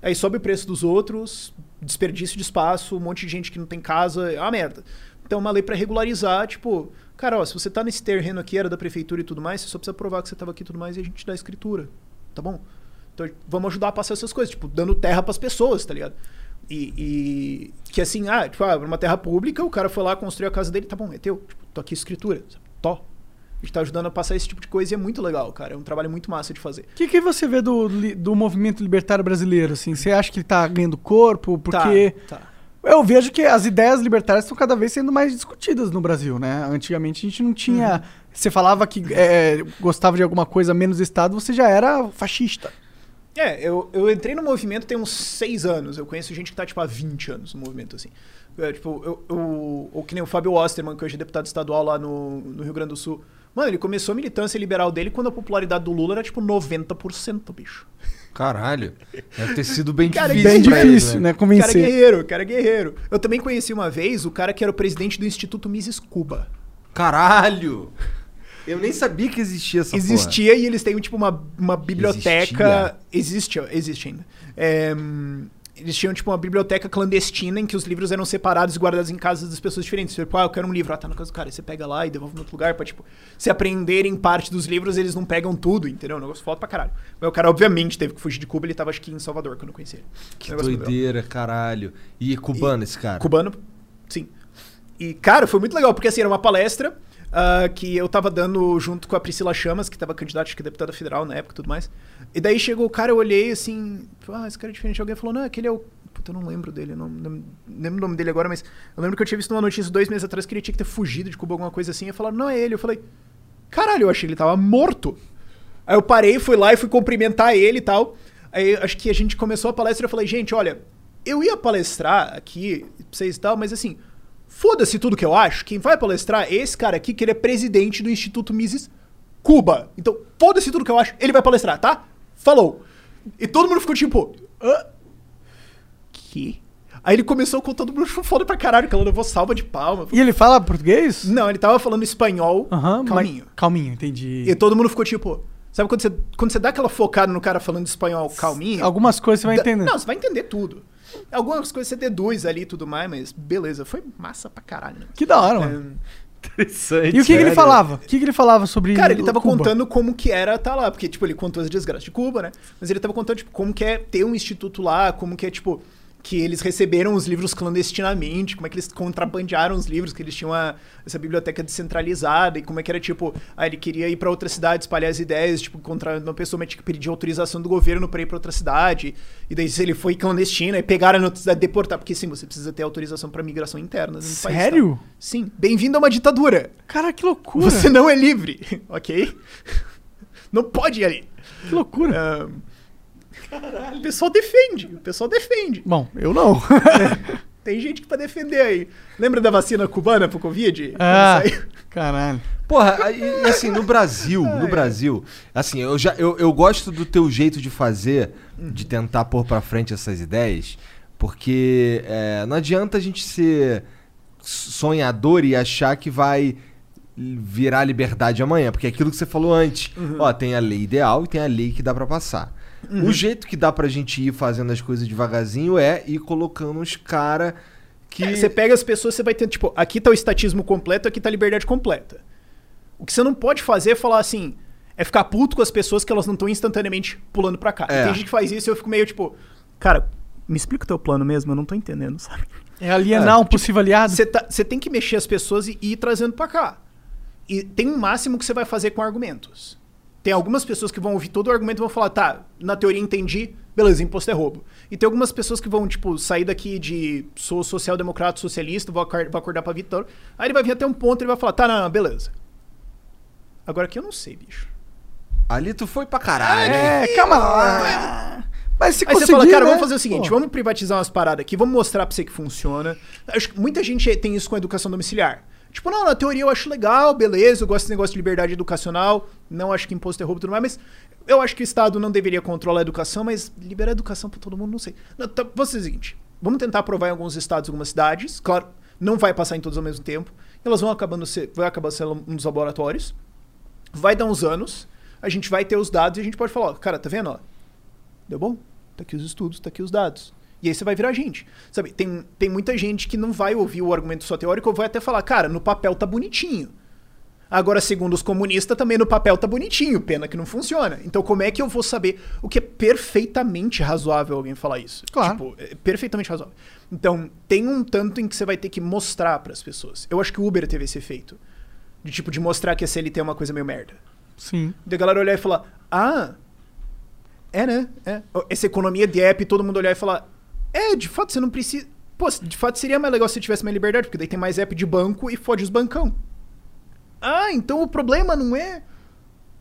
aí sobe o preço dos outros, desperdício de espaço, um monte de gente que não tem casa, é uma merda. Então, uma lei para regularizar, tipo, cara, ó, se você tá nesse terreno aqui, era da prefeitura e tudo mais, você só precisa provar que você tava aqui e tudo mais e a gente dá a escritura, tá bom? Então, vamos ajudar a passar essas coisas, tipo, dando terra pras pessoas, tá ligado? E, e- que assim, ah, tipo, ah, uma terra pública, o cara foi lá, construiu a casa dele, tá bom, é teu. Tipo, tô aqui escritura, sabe? Tó. A gente tá ajudando a passar esse tipo de coisa e é muito legal, cara. É um trabalho muito massa de fazer. O que, que você vê do, do movimento libertário brasileiro, assim? Você acha que ele tá ganhando corpo? Porque Tá, tá. Eu vejo que as ideias libertárias estão cada vez sendo mais discutidas no Brasil, né? Antigamente a gente não tinha... Uhum. Você falava que é, gostava de alguma coisa menos Estado, você já era fascista. É, eu, eu entrei no movimento tem uns seis anos. Eu conheço gente que tá, tipo, há 20 anos no movimento, assim. É, tipo, eu, eu, ou que nem o Fábio Osterman, que hoje é deputado estadual lá no, no Rio Grande do Sul. Mano, ele começou a militância liberal dele quando a popularidade do Lula era, tipo, 90%, bicho. Caralho. Deve ter sido bem Cara, difícil. Bem pra ele, difícil, né? Cara Convencer. guerreiro, cara guerreiro. Eu também conheci uma vez o cara que era o presidente do Instituto Mises Cuba. Caralho! Eu nem sabia que existia essa Existia e eles têm, tipo, uma, uma biblioteca. Existe, ó, existe ainda. É, hum, eles tinham, tipo, uma biblioteca clandestina em que os livros eram separados e guardados em casas das pessoas diferentes. Tipo, ah, eu quero um livro. Ah, tá na casa do cara. Aí você pega lá e devolve em outro lugar pra, tipo, se aprenderem parte dos livros, eles não pegam tudo, entendeu? O negócio foda pra caralho. Mas o cara, obviamente, teve que fugir de Cuba. Ele tava, acho que, em Salvador, quando eu conheci ele. Que doideira, caralho. E cubano esse cara? Cubano, sim. E, cara, foi muito legal, porque assim, era uma palestra ah, que eu tava dando junto com a Priscila Chamas, que tava candidata, que deputada federal na época e tudo mais. E daí chegou o cara, eu olhei assim, ah, esse cara é diferente. Alguém falou, não, aquele é o. Puta, eu não lembro dele, não, não lembro o nome dele agora, mas eu lembro que eu tinha visto uma notícia dois meses atrás que ele tinha que ter fugido de Cuba, alguma coisa assim. E falaram, não é ele. Eu falei, caralho, eu achei que ele tava morto. Aí eu parei, fui lá e fui cumprimentar ele e tal. Aí acho que a gente começou a palestra e eu falei, gente, olha, eu ia palestrar aqui pra vocês e tal, mas assim, foda-se tudo que eu acho. Quem vai palestrar é esse cara aqui, que ele é presidente do Instituto Mises Cuba. Então, foda-se tudo que eu acho, ele vai palestrar, tá? Falou. E todo mundo ficou tipo, hã? Que? Aí ele começou com todo mundo foda pra caralho, que ela levou salva de palma. E ele fala português? Não, ele tava falando espanhol, mas- calminho. Calminho, entendi. E todo mundo ficou tipo. Sabe quando você, quando você dá aquela focada no cara falando espanhol calminho? Algumas coisas você vai entender. Não, você vai entender tudo. Algumas coisas você deduz ali e tudo mais, mas beleza, foi massa pra caralho. Né? Que da hora, mano. Interessante. E o que, que ele falava? O que, que ele falava sobre Cara, ele tava Cuba? contando como que era tá lá, porque, tipo, ele contou as desgraças de Cuba, né? Mas ele tava contando, tipo, como que é ter um instituto lá, como que é, tipo, que eles receberam os livros clandestinamente, como é que eles contrabandearam os livros, que eles tinham a- essa biblioteca descentralizada, e como é que era, tipo, ah, ele queria ir pra outra cidade, espalhar as ideias, tipo, encontrar uma pessoa, mas tinha que pedir autorização do governo pra ir pra outra cidade, e daí se ele foi clandestino, e pegaram na outra cidade deportar, porque sim, você precisa ter autorização pra migração interna do país, tá? Sério? Sim. Bem-vindo a uma ditadura. Cara, que loucura. Você não é livre, ok? Não pode ir ali. Que loucura. Ahn, O pessoal defende, o pessoal defende. Bom, eu não. Tem gente que pra defender aí. Lembra da vacina cubana pro Covid? ah, caralho. Porra, e, e assim, no Brasil, no Brasil, assim, eu já eu, eu gosto do teu jeito de fazer, de tentar pôr pra frente essas ideias, porque é, não adianta a gente ser sonhador e achar que vai virar liberdade amanhã, porque é aquilo que você falou antes. Ó, tem a lei ideal e tem a lei que dá pra passar. O jeito que dá pra gente ir fazendo as coisas devagarzinho é ir colocando uns cara que É, Você pega as pessoas, você vai ter, tipo, aqui tá o estatismo completo, aqui tá a liberdade completa. O que você não pode fazer é falar assim, é ficar puto com as pessoas que elas não estão instantaneamente pulando pra cá. É. Tem gente que faz isso e eu fico meio tipo, cara, me explica o teu plano mesmo, eu não tô entendendo, sabe? É alienar um possível aliado. Você tá, tem que mexer as pessoas e ir trazendo pra cá. E tem um máximo que você vai fazer com argumentos. Tem algumas pessoas que vão ouvir todo o argumento e vão falar, tá, na teoria entendi, beleza, imposto é roubo. E tem algumas pessoas que vão, tipo, sair daqui de sou social-democrata, socialista, vou, acor- vou acordar pra Vitor. Aí ele vai vir até um ponto e ele vai falar, tá, não, não, beleza. Agora aqui eu não sei, bicho. ali tu foi pra caralho. hein? É, calma lá. Mas se Aí você fala, cara, né? vamos fazer o seguinte, Pô. vamos privatizar umas paradas aqui, vamos mostrar pra você que funciona. Acho que muita gente tem isso com a educação domiciliar. Tipo, não, na teoria eu acho legal, beleza, eu gosto desse negócio de liberdade educacional, não acho que imposto é roubo e tudo mais, mas eu acho que o Estado não deveria controlar a educação, mas liberar a educação pra todo mundo, não sei. Não, tá, vou fazer o seguinte, vamos tentar aprovar em alguns estados, algumas cidades, claro, não vai passar em todos ao mesmo tempo, elas vão acabando ser, vai acabar sendo uns laboratórios, vai dar uns anos, a gente vai ter os dados e a gente pode falar, ó, cara, tá vendo, ó, Deu bom? Tá aqui os estudos, tá aqui os dados. E aí você vai virar gente. Sabe, tem, tem muita gente que não vai ouvir o argumento só teórico ou vai até falar, cara, no papel tá bonitinho. Agora, segundo os comunistas, também no papel tá bonitinho, pena que não funciona. Então, como é que eu vou saber o que é perfeitamente razoável alguém falar isso? Claro. Tipo, é perfeitamente razoável. Então, tem um tanto em que você vai ter que mostrar pras pessoas. Eu acho que o Uber teve esse efeito. De tipo, de mostrar que a CLT é uma coisa meio merda. Sim. Da galera olhar e falar, ah, é, né? É. Essa economia de app, todo mundo olhar e falar, é, de fato, você não precisa. Pô, de fato seria mais legal se você tivesse mais liberdade, porque daí tem mais app de banco e fode os bancão. Ah, então o problema não é.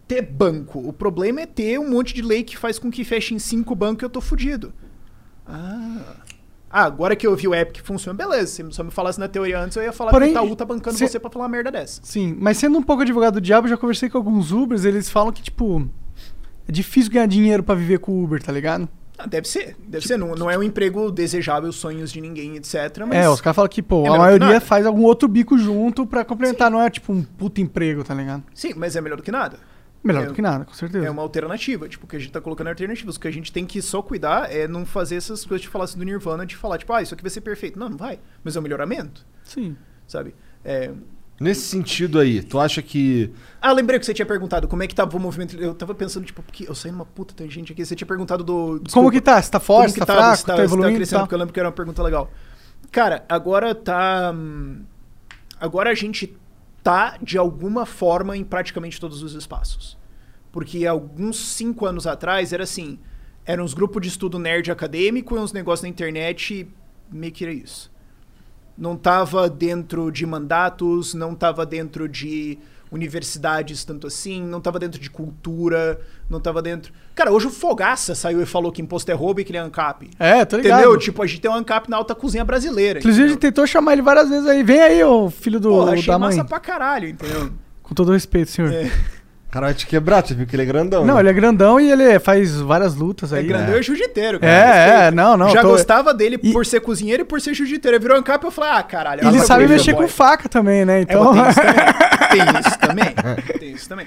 ter banco. O problema é ter um monte de lei que faz com que feche em cinco bancos e eu tô fudido. Ah. Ah, agora que eu vi o app que funciona, beleza. Se só me falasse na teoria antes, eu ia falar Porém, que o Itaú tá bancando você pra falar uma merda dessa. Sim, mas sendo um pouco advogado do diabo, já conversei com alguns Ubers, eles falam que, tipo, é difícil ganhar dinheiro pra viver com o Uber, tá ligado? Ah, deve ser, deve ser. Não, não é um emprego desejável, sonhos de ninguém, etc. Mas É, os caras falam que, pô, é a maioria faz algum outro bico junto pra complementar, não é tipo um puto emprego, tá ligado? Sim, mas é melhor do que nada. Melhor É- do que nada, com certeza. É uma alternativa, tipo, que a gente tá colocando alternativas. O que a gente tem que só cuidar é não fazer essas coisas de falar assim do Nirvana, de falar, tipo, ah, isso aqui vai ser perfeito. Não, não vai. Mas é um melhoramento, Sim. sabe? É... Nesse sentido aí, tu acha que. Ah, lembrei que você tinha perguntado como é que tava o movimento. Eu tava pensando, tipo, porque eu saí numa puta tangente aqui. Você tinha perguntado do. Como que tá? Você tá forte, Como que tá tava, fraco, se tá se evoluindo e crescendo, tal? porque eu lembro que era uma pergunta legal. Cara, agora tá. hum, Agora a gente tá, de alguma forma, em praticamente todos os espaços. Porque alguns cinco anos atrás era assim: eram uns grupos de estudo nerd acadêmico e uns negócios na internet, e meio que era isso. Não tava dentro de mandatos, não tava dentro de universidades tanto assim, não tava dentro de cultura, não tava dentro. Cara, hoje o Fogaça saiu e falou que imposto é roubo e que ele é ANCAP. É, tô ligado. Entendeu? Tipo, a gente tem um ANCAP na alta cozinha brasileira. Inclusive, a entendeu? gente tentou chamar ele várias vezes aí. Vem aí, ô filho do, Porra, achei da mãe. massa pra caralho, entendeu? Com todo respeito, senhor. É. Cara, vai te quebrar, tu viu que ele é grandão. Não, né? ele é grandão e ele faz várias lutas É aí. grandão e jiu-jiteiro, cara. É, é, não, não. Já tô- gostava dele por ser cozinheiro e por ser jiu-jiteiro. Ele virou ANCAP e eu falei, ah, caralho. Ele agora sabe mexer com faca também, né? É, Então. mas tem isso também. Tem isso também. Tem isso também.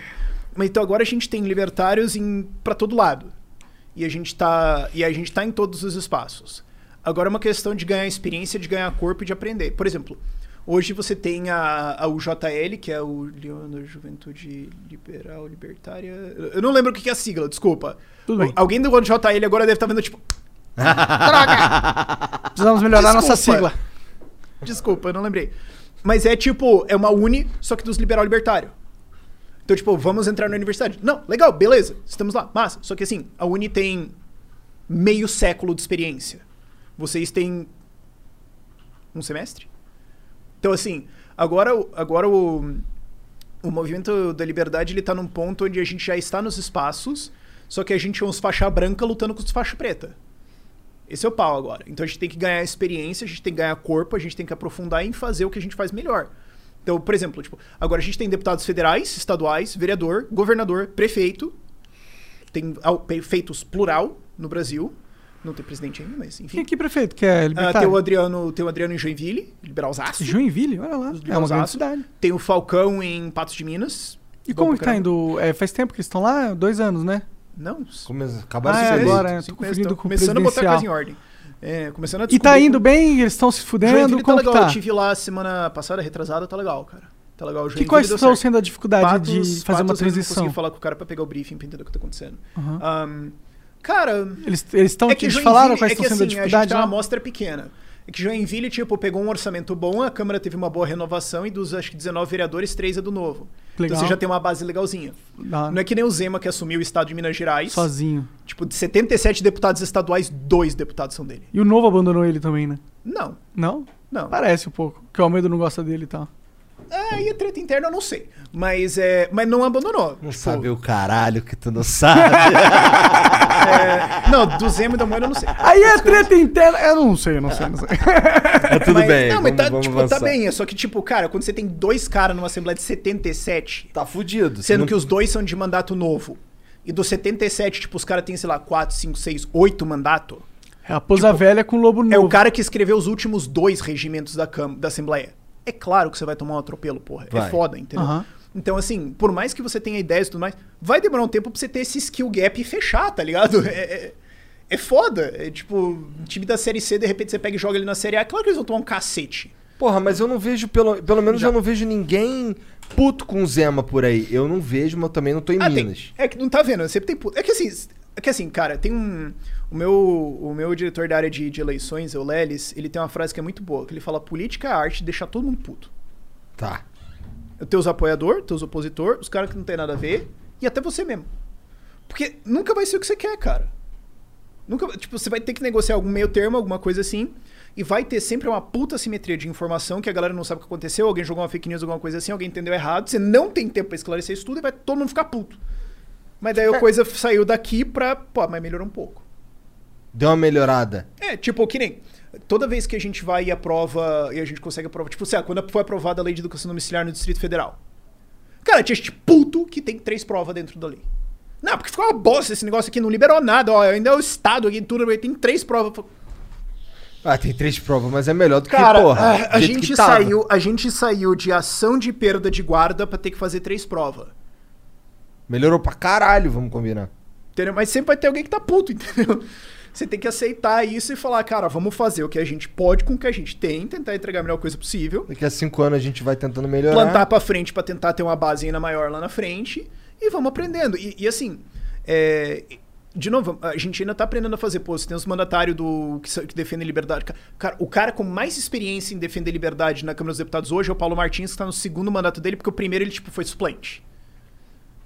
Mas então agora a gente tem libertários em para todo lado. E a gente tá e a gente tá em todos os espaços. Agora é uma questão de ganhar experiência, de ganhar corpo e de aprender. Por exemplo, hoje você tem a, a UJL, que é o Leandro Juventude Liberal Libertária. Eu não lembro o que é a sigla, desculpa. Tudo bem. Alguém do UJL agora deve estar vendo tipo, Precisamos melhorar nossa Desculpa. sigla. Desculpa, eu não lembrei. Mas é tipo, é uma uni, só que dos liberal libertário. Então, tipo, vamos entrar na universidade. Não, legal, beleza, estamos lá, massa. Só que assim, a uni tem meio século de experiência. Vocês têm um semestre? Então, assim, agora, agora o, o movimento da liberdade ele tá num ponto onde a gente já está nos espaços, só que a gente é uns faixa branca lutando com os faixa preta. Esse é o pau agora. Então a gente tem que ganhar experiência, a gente tem que ganhar corpo, a gente tem que aprofundar em fazer o que a gente faz melhor. Então, por exemplo, tipo, agora a gente tem deputados federais, estaduais, vereador, governador, prefeito. Tem prefeitos plural no Brasil. Não tem presidente ainda, mas enfim. Quem que prefeito que é Ah, tem libertário? o Adriano, tem o Adriano em Joinville, liberalzaço. Joinville? Olha lá. É uma grande cidade. Tem o Falcão em Patos de Minas. E como que tá indo? É, faz tempo que eles estão lá? Dois anos, né? Não. Come... Acabaram Ah, de é, agora, é. Tô meses, confundindo com o começando a botar a presidencial. coisa em ordem. É, começando a E tá indo bem? Eles estão se fudendo? Joinville tá Como legal. que tá? Eu tive lá semana passada, retrasada, tá legal, cara. Tá legal. Que Joinville quais deu estão sendo a dificuldade de Patos- fazer uma Patos eu não transição? consegui falar com o cara pra pegar o briefing pra entender o que tá acontecendo. Aham. Ahn, cara... Eles eles estão é que eles Joinville- falaram quais é que estão sendo a assim, dificuldade? A gente tem uma amostra pequena. É que Joinville, tipo, pegou um orçamento bom, a Câmara teve uma boa renovação e dos, acho que 19 vereadores, 3 é do novo. Legal. Então você já tem uma base legalzinha. Não é que nem o Zema que assumiu o estado de Minas Gerais. Sozinho. Tipo, de 77 deputados estaduais, dois deputados são dele. E o Novo abandonou ele também, né? Não. Não? Não. Parece um pouco. Que o Almeida não gosta dele e tal. É, e a treta interna eu não sei. Mas, é, mas não abandonou. Não Tipo, sabe o caralho que tu não sabe. é, não, do Zema e da Moeda eu não sei. Aí é treta interna. Eu não sei, eu não sei, não sei. É tudo Mas- bem. Não, mas vamos, tá, vamos tipo, tá bem. É só que, tipo, cara, quando você tem dois caras numa Assembleia de 77, Tá fudido. sendo Não- que os dois são de mandato novo, e dos 77, tipo, os caras têm, sei lá, 4, 5, 6, 8 mandatos, É a Pousa Velha com o Lobo Novo. é o cara que escreveu os últimos dois regimentos da, Cam da Assembleia. É claro que você vai tomar um atropelo, porra. É Vai. foda, entendeu? Aham. Então, assim, por mais que você tenha ideias e tudo mais, vai demorar um tempo pra você ter esse skill gap e fechar, tá ligado? É, é, é foda. É tipo, time da Série C, de repente você pega e joga ele na Série A, claro que eles vão tomar um cacete. Porra, mas eu não vejo, pelo, pelo menos Já. eu não vejo ninguém puto com o Zema por aí. Eu não vejo, mas eu também não tô em Ah, tem. Minas. É que não tá vendo, sempre tem puto. É que assim, é que assim, cara, tem um. O meu, o meu diretor da área de, de eleições, o Lelis, ele tem uma frase que é muito boa, que ele fala: política é a arte de deixar todo mundo puto. Tá. Teus apoiador, teus opositor, os caras que não tem nada a ver, e até você mesmo. Porque nunca vai ser o que você quer, cara. Nunca, tipo, você vai ter que negociar algum meio termo, alguma coisa assim, e vai ter sempre uma puta simetria de informação que a galera não sabe o que aconteceu, alguém jogou uma fake news, alguma coisa assim, alguém entendeu errado, você não tem tempo pra esclarecer isso tudo e vai todo mundo ficar puto. Mas daí a coisa saiu daqui pra. Pô, mas melhorou um pouco. Deu uma melhorada. É, tipo, que nem. Toda vez que a gente vai e aprova, e a gente consegue aprovar. Tipo, sei lá, quando foi aprovada a lei de educação domiciliar no Distrito Federal. Cara, tinha gente puto que tem três provas dentro da lei. Não, porque ficou uma bosta esse negócio aqui, não liberou nada, ó. Ainda é o Estado aqui, tudo, tem três provas. Ah, tem três provas, mas é melhor do Cara, que, porra. a, a gente que tava. saiu, a gente saiu de ação de perda de guarda pra ter que fazer três provas. Melhorou pra caralho, vamos combinar. Entendeu? Mas sempre vai ter alguém que tá puto, entendeu? Você tem que aceitar isso e falar, cara, vamos fazer o que a gente pode com o que a gente tem, tentar entregar a melhor coisa possível, Daqui a cinco anos a gente vai tentando melhorar. plantar pra frente pra tentar ter uma base ainda maior lá na frente e vamos aprendendo. E, e assim, é, de novo, a gente ainda tá aprendendo a fazer. Pô, você tem os mandatários do, que, que defendem liberdade. Cara, o cara com mais experiência em defender liberdade na Câmara dos Deputados hoje é o Paulo Martins, que tá no segundo mandato dele, porque o primeiro ele tipo, foi suplente.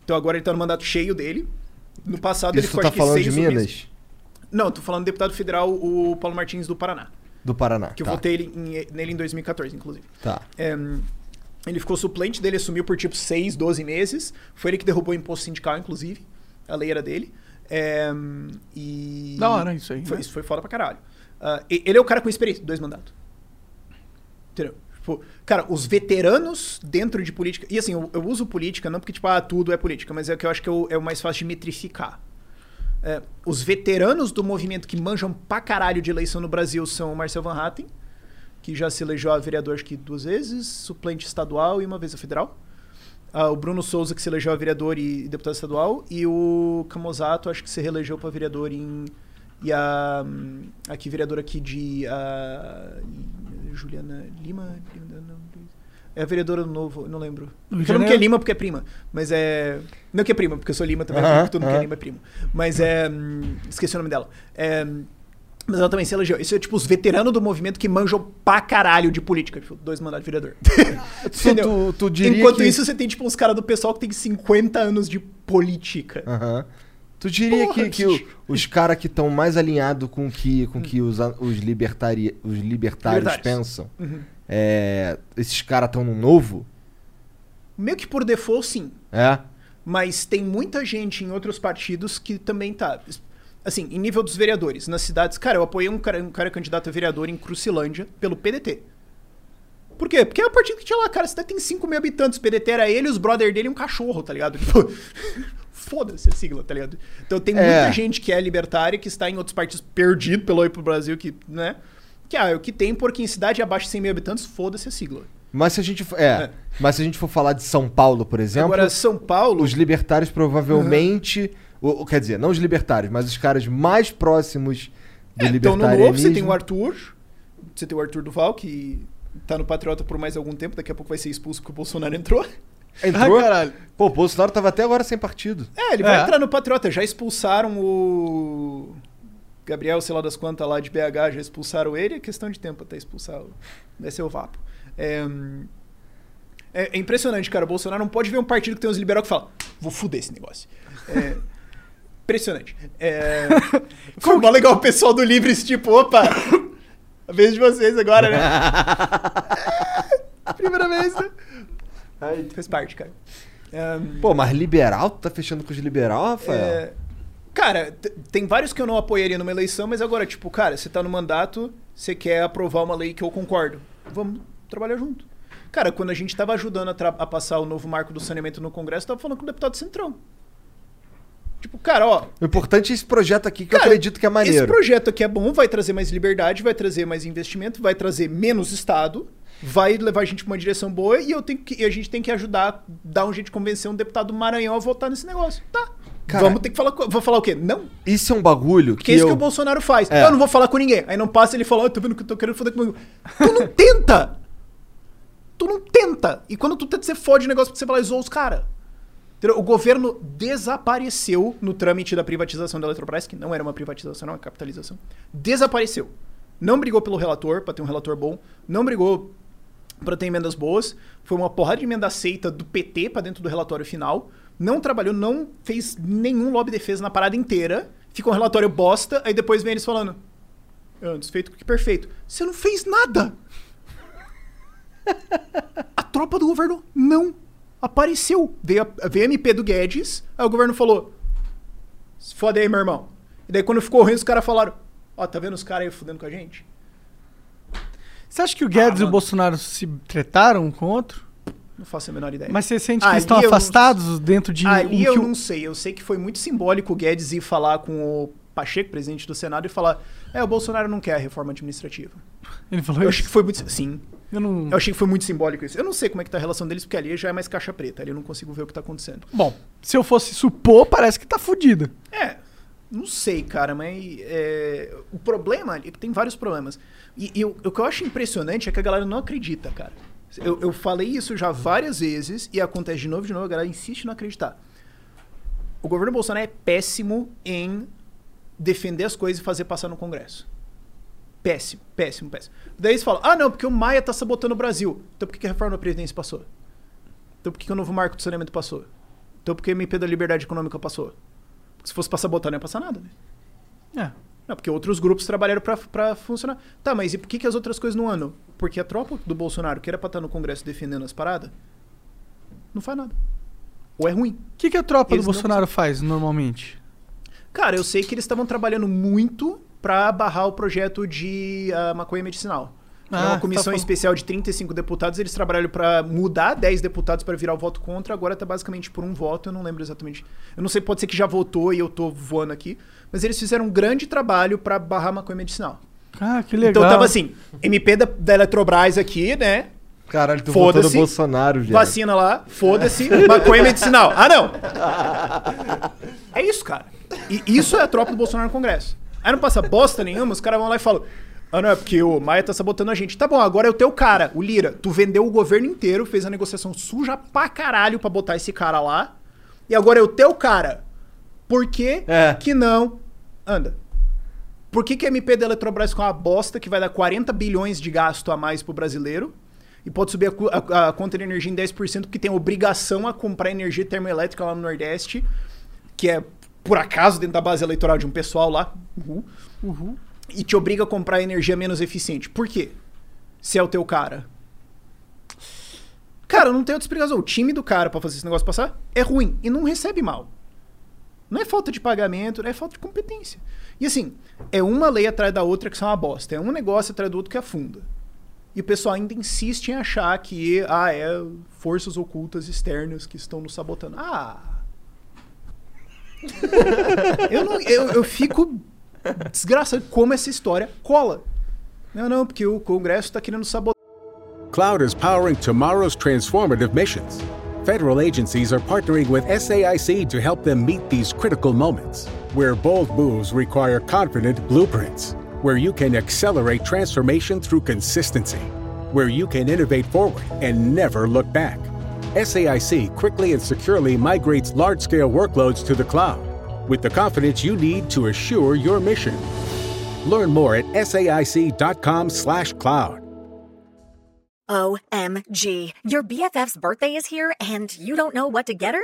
Então agora ele tá no mandato cheio dele. No passado ele Isso tu ficou tá acho que falando de seis meses. Minas? Não, tô falando do deputado federal, o Paulo Martins do Paraná. Do Paraná. Que eu tá. votei ele em- nele em 2014, inclusive. Tá. É, ele ficou suplente dele, assumiu por tipo 6, 12 meses. Foi ele que derrubou o imposto sindical, inclusive. A lei era dele. É, e. Da hora isso aí, Foi, né? Isso foi foda pra caralho. E- ele é o cara com experiência, dois mandatos. Entendeu? Tipo, cara, os veteranos dentro de política. E assim, eu, eu uso política não porque, tipo, ah, tudo é política, mas é o que eu acho que é o, é o mais fácil de metrificar. É, os veteranos do movimento que manjam pra caralho de eleição no Brasil são o Marcel Van Hatten, que já se elegeu a vereador acho que duas vezes, suplente estadual e uma vez a federal. Ah, o Bruno Souza, que se elegeu a vereador e deputado estadual. E o Camozato, acho que se reelegeu para vereador em. E a. hum, Aqui, vereadora aqui de. ah, Juliana Lima? não, É a vereadora do novo, não lembro. De Eu não que é Janeiro? Lima porque é prima. Mas é. Não que é prima, porque eu sou Lima também, Aham, porque todo mundo que é. Lima é primo. Mas é. hum, Esqueci o nome dela. É, mas ela também se elegeu. Isso é tipo os veteranos do movimento que manjam pra caralho de política. Tipo, dois mandatos de vereador. Entendeu? tu- tu diria Enquanto que- isso, você tem, tipo, uns caras do pessoal que tem 50 anos de política. Aham. Tu diria Porra, que, que o- os caras que estão mais alinhados com que, com que os, os, libertari, os libertários, Libertários. pensam, Uhum. É, esses caras estão no novo? Meio que por default, sim. É? Mas tem muita gente em outros partidos que também tá. Assim, em nível dos vereadores, nas cidades. Cara, eu apoiei um cara, um cara candidato a vereador em Crucilândia pelo PDT. Por quê? Porque é o partido que tinha lá, cara, a cidade tem 5 mil habitantes. O PDT era ele, os brother dele e um cachorro, tá ligado? Tipo, foda-se a sigla, tá ligado? Então tem É. muita gente que é libertária, que está em outros partidos perdido pelo aí pro Brasil, que, né? Que ah, é o que tem, porque em cidade abaixo de 100 mil habitantes, foda-se a sigla. Mas se a gente for, é, mas se a gente for falar de São Paulo, por exemplo, Agora, São Paulo. os libertários provavelmente, o, o- quer dizer, não os libertários, mas os caras mais próximos do É, então, no novo, você tem o Arthur. Você tem o Arthur Duval, que tá no Patriota por mais algum tempo. Daqui a pouco vai ser expulso porque o Bolsonaro entrou. Entrou? Ah, caralho. Pô, o Bolsonaro tava até agora sem partido. É, ele vai É. entrar no Patriota. Já expulsaram o. Gabriel, sei lá das quantas lá de BH, já expulsaram ele. É questão de tempo até expulsar. o- Vai ser o Vapo. É, é, é impressionante, cara. O Bolsonaro não pode ver um partido que tem uns liberal que fala: vou fuder esse negócio. É. Impressionante. É, foi mó legal o pessoal do Livres, tipo, opa, a vez de vocês agora, né? Primeira vez, né? Fez parte, cara. É, Pô, mas liberal? Tu tá fechando com os liberal, Rafael? é, cara, tem vários que eu não apoiaria numa eleição, mas agora, tipo, cara, você tá no mandato, você quer aprovar uma lei que eu concordo. Vamos trabalhar junto. Cara, quando a gente tava ajudando a, a passar o novo marco do saneamento no Congresso, eu tava falando com o deputado Centrão. Tipo, cara, ó, O importante é esse projeto aqui que eu Cara, acredito que é maneiro. Esse projeto aqui é bom, vai trazer mais liberdade, vai trazer mais investimento, vai trazer menos Estado, vai levar a gente pra uma direção boa e eu tenho que, e a gente tem que ajudar, dar um jeito de convencer um deputado do Maranhão a votar nesse negócio. Tá. Cara, Vamos ter que falar. Vou falar o quê? Não. Isso é um bagulho Que que é isso eu... que o Bolsonaro faz. É. Eu não vou falar com ninguém. Aí não passa ele fala, ah, tô vendo que eu tô querendo foder comigo. Tu não tenta! Tu não tenta! E quando tu tenta, você fode o negócio porque você zoa os caras. O governo desapareceu no trâmite da privatização da Eletrobras, que não era uma privatização, era uma capitalização. Desapareceu. Não brigou pelo relator, pra ter um relator bom. Não brigou pra ter emendas boas. Foi uma porrada de emenda aceita do PT pra dentro do relatório final. Não trabalhou, não fez nenhum lobby de defesa na parada inteira. Ficou um relatório bosta, aí depois vem eles falando. "Ah, desfeito que perfeito. Você não fez nada! A tropa do governo não apareceu. Veio a, veio a MP do Guedes, aí o governo falou: Se fode aí, meu irmão. E daí quando ficou ruim, os caras falaram: Ó, tá vendo os caras aí fudendo com a gente? Você acha que o Guedes e o Bolsonaro se tretaram um com o outro? Não faço a menor ideia. Mas você sente que estão eu não- afastados dentro de Aí um eu não sei. Eu sei que foi muito simbólico o Guedes ir falar com o Pacheco, presidente do Senado, e falar: É, o Bolsonaro não quer a reforma administrativa. Ele falou Eu isso? achei que foi muito. Sim. Eu não... Eu achei que foi muito simbólico isso. Eu não sei como é que tá a relação deles, porque ali já é mais caixa preta. Ali eu não consigo ver o que tá acontecendo. Bom, se eu fosse supor, parece que tá fudido. É, não sei, cara, mas é, o problema é que tem vários problemas. E, e o, o que eu acho impressionante é que a galera não acredita, cara. Eu, eu falei isso já várias vezes e acontece de novo e de novo, a galera insiste em não acreditar. O governo Bolsonaro é péssimo em defender as coisas e fazer passar no Congresso. Péssimo, péssimo, péssimo. Daí eles falam, ah não, porque o Maia tá sabotando o Brasil. Então por que a reforma da Previdência passou? Então por que, o novo marco do saneamento passou? Então por que o MP da Liberdade Econômica passou? Porque se fosse pra sabotar, não ia passar nada, né? É. Não, porque outros grupos trabalharam pra, pra funcionar. Tá, mas e por que, que as outras coisas não andam? Porque a tropa do Bolsonaro, que era pra estar no Congresso defendendo as paradas, não faz nada. Ou é ruim. O que, que a tropa Eles do não Bolsonaro faz normalmente? Cara, eu sei que eles estavam trabalhando muito pra barrar o projeto de ah, maconha medicinal. Que é Ah, uma tá comissão falando- especial de 35 deputados, eles trabalharam pra mudar 10 deputados pra virar o voto contra, agora tá basicamente por um voto, eu não lembro exatamente. Eu não sei, pode ser que já votou e eu tô voando aqui, mas eles fizeram um grande trabalho pra barrar a maconha medicinal. Ah, que legal. Então tava assim, MP da, da Eletrobras aqui, né? Caralho, tu votou no. Bolsonaro, já. Vacina lá, foda-se, maconha medicinal. Ah, não! É isso, cara. E isso é a tropa do Bolsonaro no Congresso. Aí não passa bosta nenhuma, os caras vão lá e falam: Ah, não, é porque o Maia tá sabotando a gente. Tá bom, agora é o teu cara, o Lira. Tu vendeu o governo inteiro, fez a negociação suja pra caralho pra botar esse cara lá. E agora é o teu cara. Por que É. que não anda? Por que, que a MP da Eletrobras com uma bosta que vai dar 40 bilhões de gasto a mais pro brasileiro e pode subir a, a- a conta de energia em 10% porque tem obrigação a comprar energia termoelétrica lá no Nordeste, que é por acaso dentro da base eleitoral de um pessoal lá, uhul, e te obriga a comprar energia menos eficiente. Por quê? Se é o teu cara. Cara, não tem outra explicação. O time do cara pra fazer esse negócio passar é ruim e não recebe mal. Não é falta de pagamento, não é falta de competência. E assim, é uma lei atrás da outra que são uma bosta. É um negócio atrás do outro que afunda. E o pessoal ainda insiste em achar que, ah, é forças ocultas externas que estão nos sabotando. Ah! eu, não, eu, eu fico desgraçado como essa história cola. Não, não, porque o Congresso tá querendo sabotar. Cloud is powering tomorrow's transformative missions. Federal agencies are partnering with SAIC to help them meet these critical moments, where bold moves require confident blueprints, where you can accelerate transformation through consistency, where you can innovate forward and never look back. SAIC quickly and securely migrates large scale workloads to the cloud with the confidence you need to assure your mission. Learn more at saic.com/slash cloud. OMG. Your BFF's birthday is here and you don't know what to get her?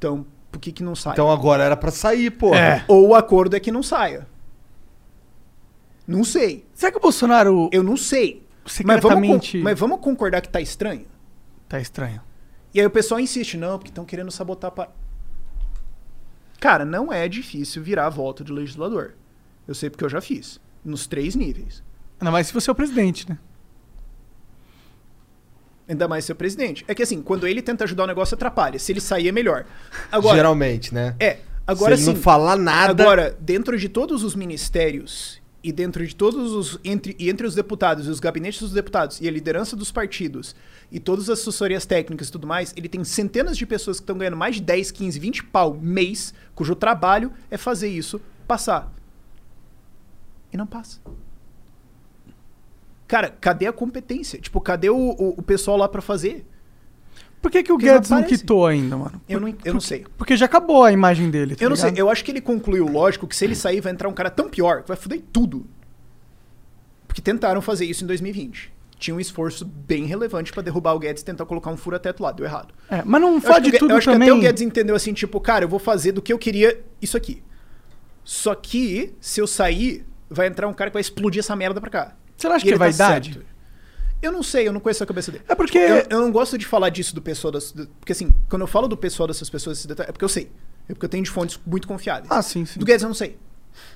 Então, por que que não sai? Então agora era pra sair, pô. É. Ou o acordo é que não saia. Não sei. Será que o Bolsonaro. Eu não sei. Mas vamos, Secretamente. mas vamos concordar que tá estranho? Tá estranho. E aí o pessoal insiste, não, porque estão querendo sabotar para. Cara, não é difícil virar a volta de legislador. Eu sei porque eu já fiz. Nos três níveis. Ainda mais se você é o presidente, né? Ainda mais ser presidente. É que assim, quando ele tenta ajudar o negócio, atrapalha. Se ele sair, é melhor. Agora, Geralmente, né? É. Agora Se ele sim. não falar nada- Agora, dentro de todos os ministérios e dentro de todos os. Entre, e entre os deputados e os gabinetes dos deputados e a liderança dos partidos e todas as assessorias técnicas e tudo mais, ele tem centenas de pessoas que estão ganhando mais de 10, 15, 20 pau mês, cujo trabalho é fazer isso passar. E não passa. Cara, cadê a competência? Tipo, cadê o, o, o pessoal lá pra fazer? Por que, que o Porque não Guedes não aparece. quitou ainda, mano? Eu não, eu não sei. Porque já acabou a imagem dele. tá Eu não sei, ligado? eu acho que ele concluiu, lógico, que se ele sair vai entrar um cara tão pior que vai foder tudo. Porque tentaram fazer isso em 2020. Tinha um esforço bem relevante pra derrubar o Guedes e tentar colocar um fura-teto lá, deu errado. É, mas não Eu acho fode tudo eu acho também. que até o Guedes entendeu assim, tipo, cara, eu vou fazer do que eu queria isso aqui. Só que, se eu sair, vai entrar um cara que vai explodir essa merda pra cá. Você não acha E que é tá vaidade? Eu não sei, eu não conheço a cabeça dele. É porque- Eu, eu não gosto de falar disso do pessoal das. do- porque assim, quando eu falo do pessoal dessas pessoas, esse detalhe, é porque eu sei. É porque eu tenho de fontes muito confiáveis. Ah, sim, sim. Do Guedes eu não sei.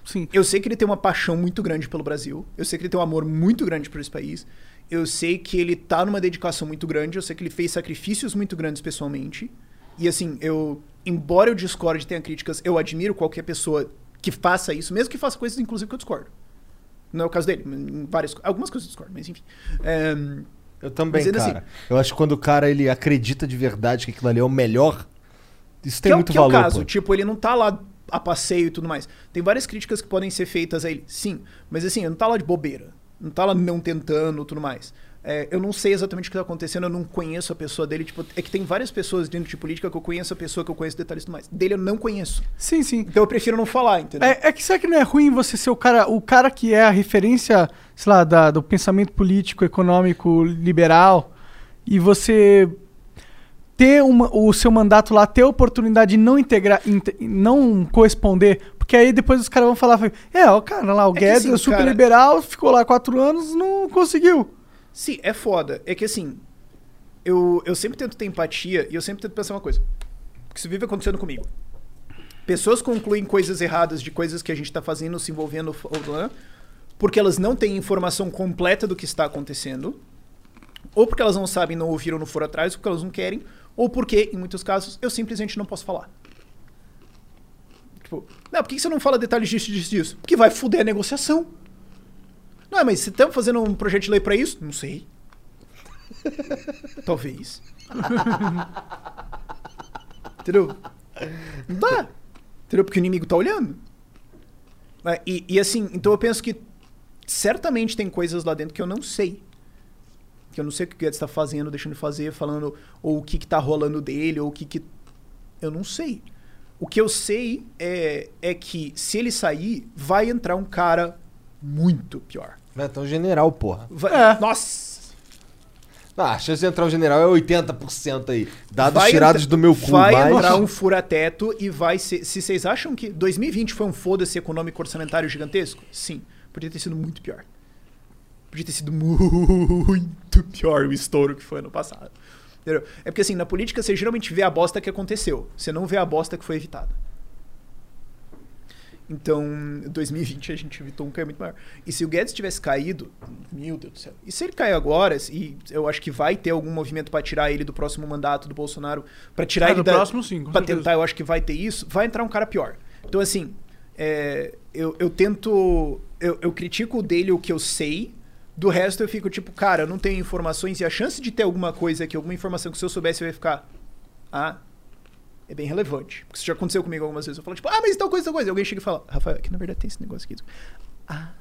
Sim. Eu sei que ele tem uma paixão muito grande pelo Brasil. Eu sei que ele tem um amor muito grande por esse país. Eu sei que ele tá numa dedicação muito grande. Eu sei que ele fez sacrifícios muito grandes pessoalmente. E assim, eu. Embora eu discorde e tenha críticas, eu admiro qualquer pessoa que faça isso, mesmo que faça coisas, inclusive, que eu discordo. Não é o caso dele. Várias, algumas coisas eu discordo, mas enfim. É, Eu também, ainda cara. assim- Eu acho que quando o cara ele acredita de verdade que aquilo ali é o melhor, isso tem é, muito que é o valor. caso. pô. Tipo, ele não tá lá a passeio e tudo mais. Tem várias críticas que podem ser feitas a ele, sim. Mas assim, ele não tá lá de bobeira. Não tá lá não tentando e tudo mais. É, eu não sei exatamente o que tá acontecendo, eu não conheço a pessoa dele. Tipo, é que tem várias pessoas dentro de política que eu conheço a pessoa que eu conheço detalhes e tudo mais. Dele eu não conheço. Sim, sim. Então eu prefiro não falar, entendeu? É, é que será que não é ruim você ser o cara, o cara que é a referência, sei lá, da- do pensamento político, econômico, liberal, e você ter uma- o seu mandato lá, ter a oportunidade de não integrar, inte- não corresponder, porque aí depois os caras vão falar, é, o cara lá, o É que Guedes assim, é super cara- liberal, ficou lá quatro anos, não conseguiu. Sim, é foda. É que assim, eu, eu sempre tento ter empatia e eu sempre tento pensar uma coisa. Que isso vive acontecendo comigo. Pessoas concluem coisas erradas de coisas que a gente tá fazendo, se envolvendo, porque elas não têm informação completa do que está acontecendo, ou porque elas não sabem, não ouviram, não foram atrás, ou porque elas não querem, ou porque, em muitos casos, eu simplesmente não posso falar. Tipo, não, por que você não fala detalhes disso, disso, disso? Porque vai fuder a negociação. Não, mas você tá fazendo um projeto de lei pra isso? Não sei. Talvez. Entendeu? Não dá. Entendeu? Porque o inimigo tá olhando. É, E, e assim, então eu penso que certamente tem coisas lá dentro que eu não sei. Que eu não sei o que o Guedes tá fazendo, deixando de fazer, falando, ou o que que tá rolando dele, ou o que que... Eu não sei. O que eu sei é, é que se ele sair, vai entrar um cara muito pior. Vai entrar um general, porra. Vai- Nossa! Ah, a chance de entrar um general é 80% aí. Dados Vai tirados entra- do meu cu, Vai mas... entrar um fura-teto e vai ser. Se vocês acham que 2020 foi um foda-se econômico orçamentário gigantesco, sim. Podia ter sido muito pior. Podia ter sido muito pior o estouro que foi ano passado. Entendeu? É porque assim, na política você geralmente vê a bosta que aconteceu. Você não vê a bosta que foi evitada. Então, 2020 a gente evitou um cair muito maior. E se o Guedes tivesse caído, meu Deus do céu. E se ele cair agora, e eu acho que vai ter algum movimento pra tirar ele do próximo mandato do Bolsonaro, pra tirar Ah, ele do da, próximo, sim, certeza. tentar, eu acho que vai ter isso, vai entrar um cara pior. Então, assim, é, eu, eu tento. Eu, eu critico dele o que eu sei. Do resto eu fico tipo, cara, eu não tenho informações e a chance de ter alguma coisa aqui, alguma informação que se eu soubesse eu ia ficar. Ah, é bem relevante. Porque isso já aconteceu comigo algumas vezes. Eu falo, tipo, ah, mas tal coisa, tal coisa. E alguém chega e fala, Rafael, que na verdade tem esse negócio aqui. Ah.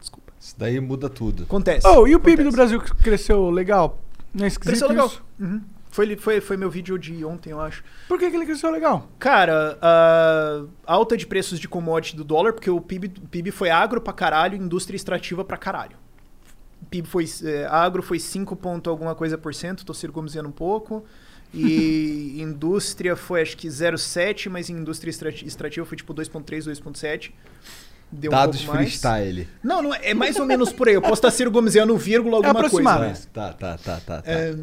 Desculpa. Isso daí muda tudo. Acontece. Oh, e o PIB do Brasil que cresceu legal? Não é esquisito Cresceu legal. isso? Uhum. Foi, foi, foi meu vídeo de ontem, eu acho. Por que, que ele cresceu legal? Cara, a alta de preços de commodity do dólar, porque o PIB, o PIB foi agro pra caralho e indústria extrativa pra caralho. O PIB foi. É, agro foi 5 ponto alguma coisa por cento, tô circuncisando um pouco. E indústria foi acho que 0,7, mas em indústria extra- extrativa foi tipo 2,3, 2,7. Deu Dados um pouco mais. freestyle. Não, não, é mais ou menos por aí. Eu posso estar circuncisando vírgula alguma coisa. aproximado. mas- Tá, tá, tá, tá. tá. é,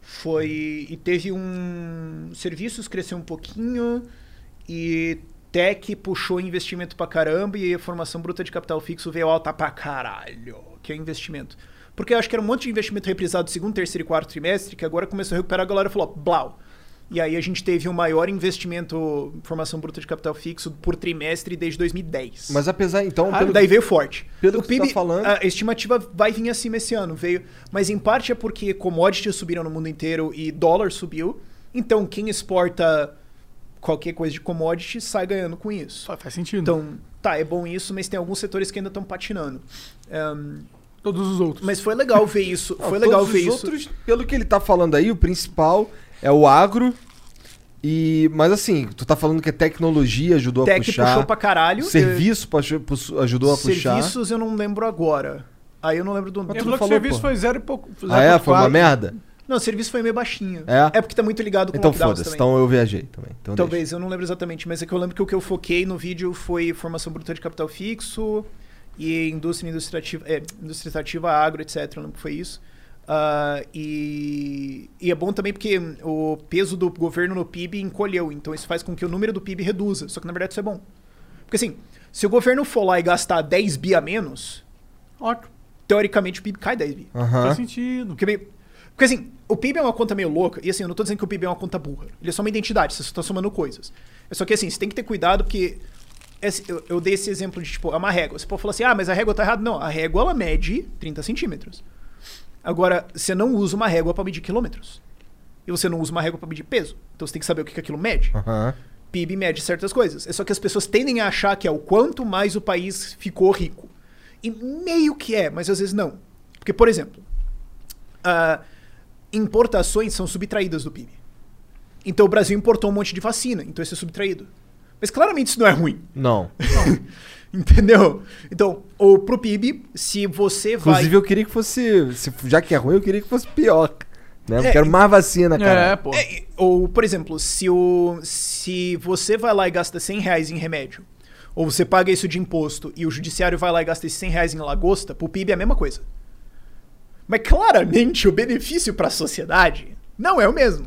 foi. E teve um. Serviços cresceu um pouquinho. E tech puxou investimento pra caramba. E a formação bruta de capital fixo veio alta pra caralho. Que é investimento. Porque eu acho que era um monte de investimento reprisado no segundo, terceiro e quarto trimestre. Que agora começou a recuperar. A galera falou: blau. E aí a gente teve o maior investimento em formação bruta de capital fixo por trimestre desde 2010. Mas apesar, então, Ah, pelo, daí veio forte. pelo o que você PIB, tá falando- a estimativa vai vir acima esse ano, veio. Mas em parte é porque commodities subiram no mundo inteiro e dólar subiu. Então quem exporta qualquer coisa de commodity sai ganhando com isso. Faz sentido. Então, tá, é bom isso, mas tem alguns setores que ainda estão patinando. Ahn, todos os outros. Mas foi legal ver isso. Não, foi legal todos ver os isso. outros, pelo que ele tá falando aí, o principal é o agro. E, mas assim, tu tá falando que a tecnologia ajudou Tech a puxar. puxou pra caralho. Serviço puxou- ajudou a puxar. Serviços eu não lembro agora. Aí eu não lembro do Ele nome. falou que o serviço foi zero e pouco. Ah, é? Foi uma merda? Não, o serviço foi meio baixinho. É? porque tá muito ligado com Então lockdowns foda-se, também. então eu viajei também. Então deixa. Talvez, eu não lembro exatamente, mas é que eu lembro que o que eu foquei no vídeo foi formação bruta de capital fixo e indústria indústria ativa, é, indústria extrativa, agro, etc. Eu lembro que foi isso. Ah, e, e é bom também porque o peso do governo no PIB encolheu, então isso faz com que o número do PIB reduza. Só que na verdade isso é bom. Porque assim, se o governo for lá e gastar 10 bi a menos, Ótimo. teoricamente o PIB cai 10 bi. Aham. Faz sentido. Porque, meio- porque assim, o PIB é uma conta meio louca, e assim, eu não tô dizendo que o PIB é uma conta burra. Ele é só uma identidade, você só tá somando coisas. É só que assim, você tem que ter cuidado, porque. Esse- eu, eu dei esse exemplo de, tipo, é uma régua. Você pode falar assim, ah, mas a régua tá errada. Não, a régua ela mede 30 centímetros. Agora, você não usa uma régua pra medir quilômetros. E você não usa uma régua pra medir peso. Então você tem que saber o que, que aquilo mede. Aham. PIB mede certas coisas. É só que as pessoas tendem a achar que é o quanto mais o país ficou rico. E meio que é, mas às vezes não. Porque, por exemplo, ah, importações são subtraídas do PIB. Então o Brasil importou um monte de vacina, então isso é subtraído. Mas claramente isso não é ruim. Não. Entendeu? Então, ou pro PIB, se você vai. Inclusive, eu queria que fosse. se- já que é ruim, eu queria que fosse pior. Né? Eu É, quero mais vacina, cara. É, pô. É, ou, por exemplo, se, o, se você vai lá e gasta 100 reais em remédio, ou você paga isso de imposto e o judiciário vai lá e gasta esses 100 reais em lagosta, pro PIB é a mesma coisa. Mas claramente o benefício para a sociedade não é o mesmo.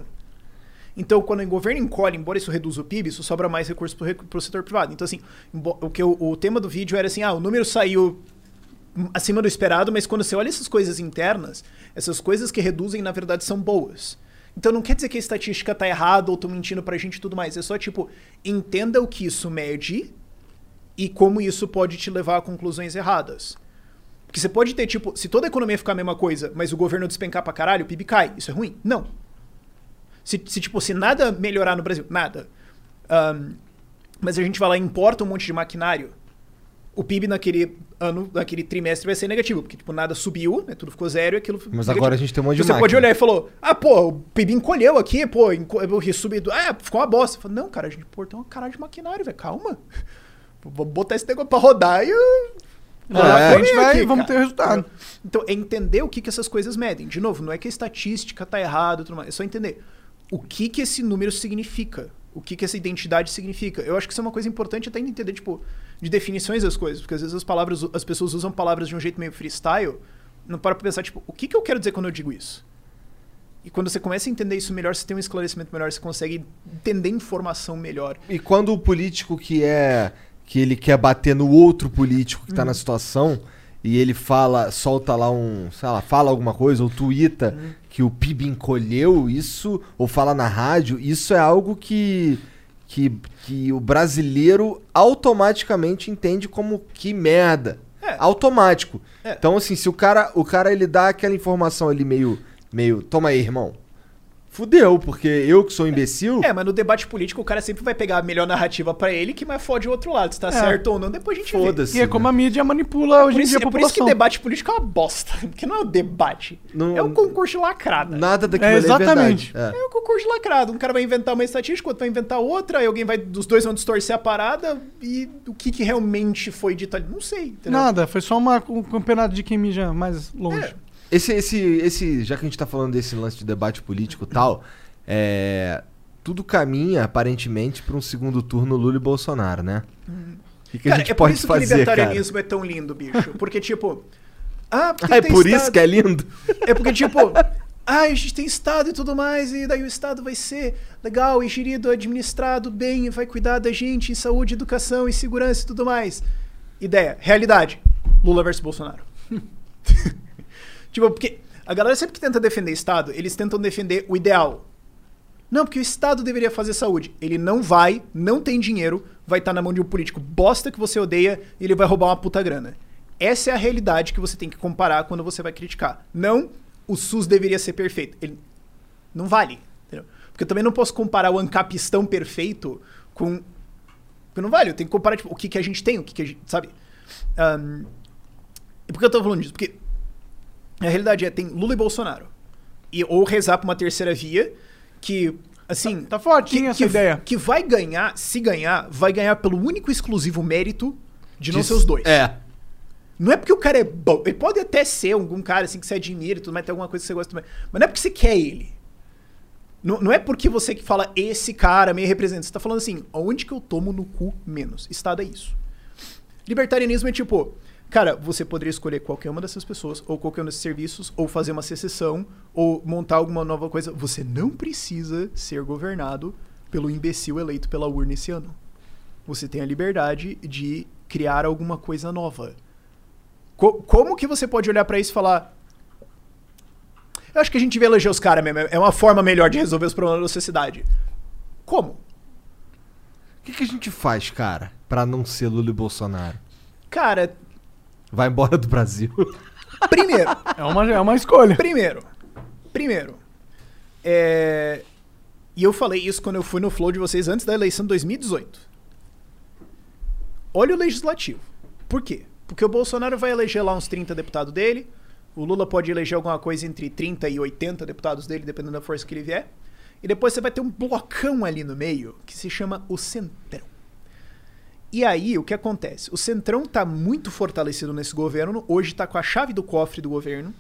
Então, quando o governo encolhe, embora isso reduza o PIB, isso sobra mais recursos para o setor privado. Então, assim, o, que eu- o tema do vídeo era assim: ah, o número saiu acima do esperado, mas quando você olha essas coisas internas, essas coisas que reduzem, na verdade, são boas. Então não quer dizer que a estatística tá errada ou tô mentindo pra gente e tudo mais. É só, tipo, entenda o que isso mede e como isso pode te levar a conclusões erradas. Porque você pode ter, tipo, se toda a economia ficar a mesma coisa, mas o governo despencar pra caralho, o PIB cai. Isso é ruim? Não. Se, se tipo, se nada melhorar no Brasil, nada. ahn, mas a gente vai lá e importa um monte de maquinário, o PIB naquele ano, naquele trimestre vai ser negativo, porque tipo, nada subiu, né? Tudo ficou zero e aquilo ficou Mas negativo. agora a gente tem um monte de Você pode máquina. olhar e falou: "Ah, pô, o PIB encolheu aqui, pô, enco- eu subido. Ah, ficou uma bosta". Eu falo, não, cara, a gente importou uma caralho de maquinário, velho. Calma. Vamos botar esse negócio pra rodar e É. frente vai, Aqui, vamos cara. ter resultado. então, é entender o que, que essas coisas medem. De novo, não é que a estatística tá errada, e tudo mais. é só entender o que que esse número significa, o que que essa identidade significa. Eu acho que isso é uma coisa importante até entender, tipo, de definições das coisas, porque às vezes as palavras, as pessoas usam palavras de um jeito meio freestyle, não para pra pensar, tipo, o que que eu quero dizer quando eu digo isso? E quando você começa a entender isso melhor, você tem um esclarecimento melhor, você consegue entender informação melhor. E quando o político que é. que ele quer bater no outro político que tá Uhum. na situação e ele fala, solta lá um. sei lá, fala alguma coisa, ou tuita Uhum. Que o PIB encolheu, isso, ou fala na rádio, isso é algo que. que, que o brasileiro automaticamente entende como que merda. É. Automático. É. Então, assim, se o cara, o cara ele dá aquela informação ali meio. meio. Toma aí, irmão. Fudeu, porque eu que sou imbecil. É, mas no debate político o cara sempre vai pegar a melhor narrativa pra ele que mais fode o outro lado, se tá certo ou não, depois a gente vê. Foda-se. E é como a mídia manipula hoje Por em dia a é por isso que população. debate político é uma bosta. Porque não é um debate. Não- é um concurso de lacrada. Nada daquilo É, ali exatamente. É verdade. É um concurso lacrado. Um cara vai inventar uma estatística, outro vai inventar outra, aí alguém vai. Dos dois vão distorcer a parada e o que, que realmente foi dito ali. Não sei, entendeu? Nada, foi só uma, um campeonato de quem mija mais longe. É. Esse, esse, esse, já que a gente tá falando desse lance de debate político e tal, é, tudo caminha, aparentemente, pra um segundo turno Lula e Bolsonaro, né? O que, que a Cara, gente é por pode isso que o fazer, cara? libertarianismo é tão lindo, bicho. Porque, tipo. Ah, porque Ah, é por isso estado- que é lindo? É porque, tipo, ah, a gente tem Estado e tudo mais, e daí o Estado vai ser legal e gerido, administrado bem, e vai cuidar da gente em saúde, educação e segurança e tudo mais. Ideia, realidade. Lula versus Bolsonaro. tipo, porque a galera sempre que tenta defender Estado, eles tentam defender o ideal. Não, porque o Estado deveria fazer saúde. Ele não vai, não tem dinheiro, vai estar na mão de um político bosta que você odeia e ele vai roubar uma puta grana. Essa é a realidade que você tem que comparar quando você vai criticar. Não, o SUS deveria ser perfeito. Ele não vale. Entendeu? Porque eu também não posso comparar o ancapistão perfeito com. Porque não vale. Eu tenho que comparar tipo, o que, que a gente tem, o que, que a gente. Sabe? Ahn, e por que eu tô falando disso? Porque A realidade é, tem Lula e Bolsonaro. E, ou rezar pra uma terceira via que, assim... Tá fortinha que, essa que, ideia. Que vai ganhar, se ganhar, vai ganhar pelo único e exclusivo mérito de não De- ser os dois. É. Não é porque o cara é bom. Ele pode até ser algum cara assim que você admira e tudo mais, tem alguma coisa que você gosta também. Mas não é porque você quer ele. Não, não é porque você que fala esse cara me representa. Você tá falando assim, onde que eu tomo no cu menos? Estado é isso. Libertarianismo é tipo, cara, você poderia escolher qualquer uma dessas pessoas, ou qualquer um desses serviços, ou fazer uma secessão, ou montar alguma nova coisa. Você não precisa ser governado pelo imbecil eleito pela urna esse ano. Você tem a liberdade de criar alguma coisa nova. Co- como que você pode olhar pra isso e falar. Eu acho que a gente devia eleger os caras mesmo. É uma forma melhor de resolver os problemas da sociedade. Como? O que, que a gente faz, cara, pra não ser Lula e Bolsonaro? Cara, Vai embora do Brasil. primeiro. É uma, é uma escolha. Primeiro. Primeiro. É... E eu falei isso quando eu fui no flow de vocês antes da eleição de 2018. Olha o legislativo. Por quê? Porque o Bolsonaro vai eleger lá uns 30 deputados dele. O Lula pode eleger alguma coisa entre 30 e 80 deputados dele, dependendo da força que ele vier. E depois você vai ter um blocão ali no meio que se chama o Centrão. E aí, o que acontece? O Centrão tá muito fortalecido nesse governo. Hoje tá com a chave do cofre do governo.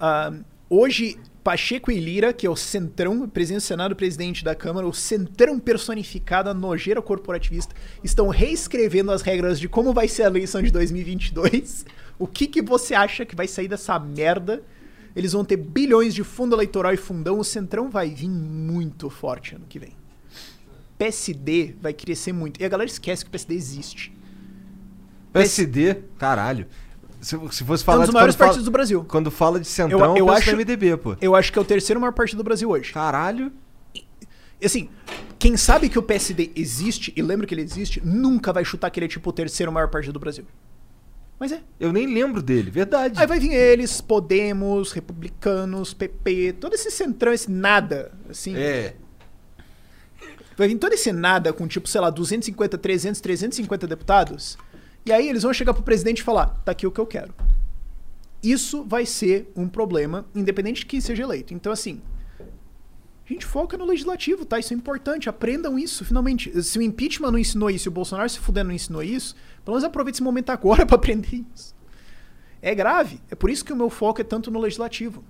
Ah, hoje, Pacheco e Lira, que é o Centrão, presidente do Senado, presidente da Câmara, o Centrão personificado, a nojeira corporativista, estão reescrevendo as regras de como vai ser a eleição de 2022. O que, que você acha que vai sair dessa merda? Eles vão ter bilhões de fundo eleitoral e fundão. O Centrão vai vir muito forte ano que vem. PSD vai crescer muito. E a galera esquece que o PSD existe. PSD, caralho. Se, se fosse falar é um dos maiores quando fala- partidos do Brasil. Quando fala de Centrão, eu, penso no MDB, pô. Eu acho que é o terceiro maior partido do Brasil hoje. Caralho. E, assim, quem sabe que o PSD existe, e lembra que ele existe, nunca vai chutar que ele é tipo o terceiro maior partido do Brasil. Mas é. Eu nem lembro dele, verdade. Aí vai vir eles, Podemos, Republicanos, PP, todo esse centrão, esse nada, assim. É. Vai vir esse nada com, tipo, sei lá, 250, 300, 350 deputados. E aí eles vão chegar pro presidente e falar: tá aqui o que eu quero. Isso vai ser um problema, independente de quem seja eleito. Então, assim, a gente foca no legislativo, tá? Isso é importante. Aprendam isso, finalmente. Se o impeachment não ensinou isso e o Bolsonaro se fuder não ensinou isso, pelo menos aproveite esse momento agora pra aprender isso. É grave. É por isso que o meu foco é tanto no legislativo.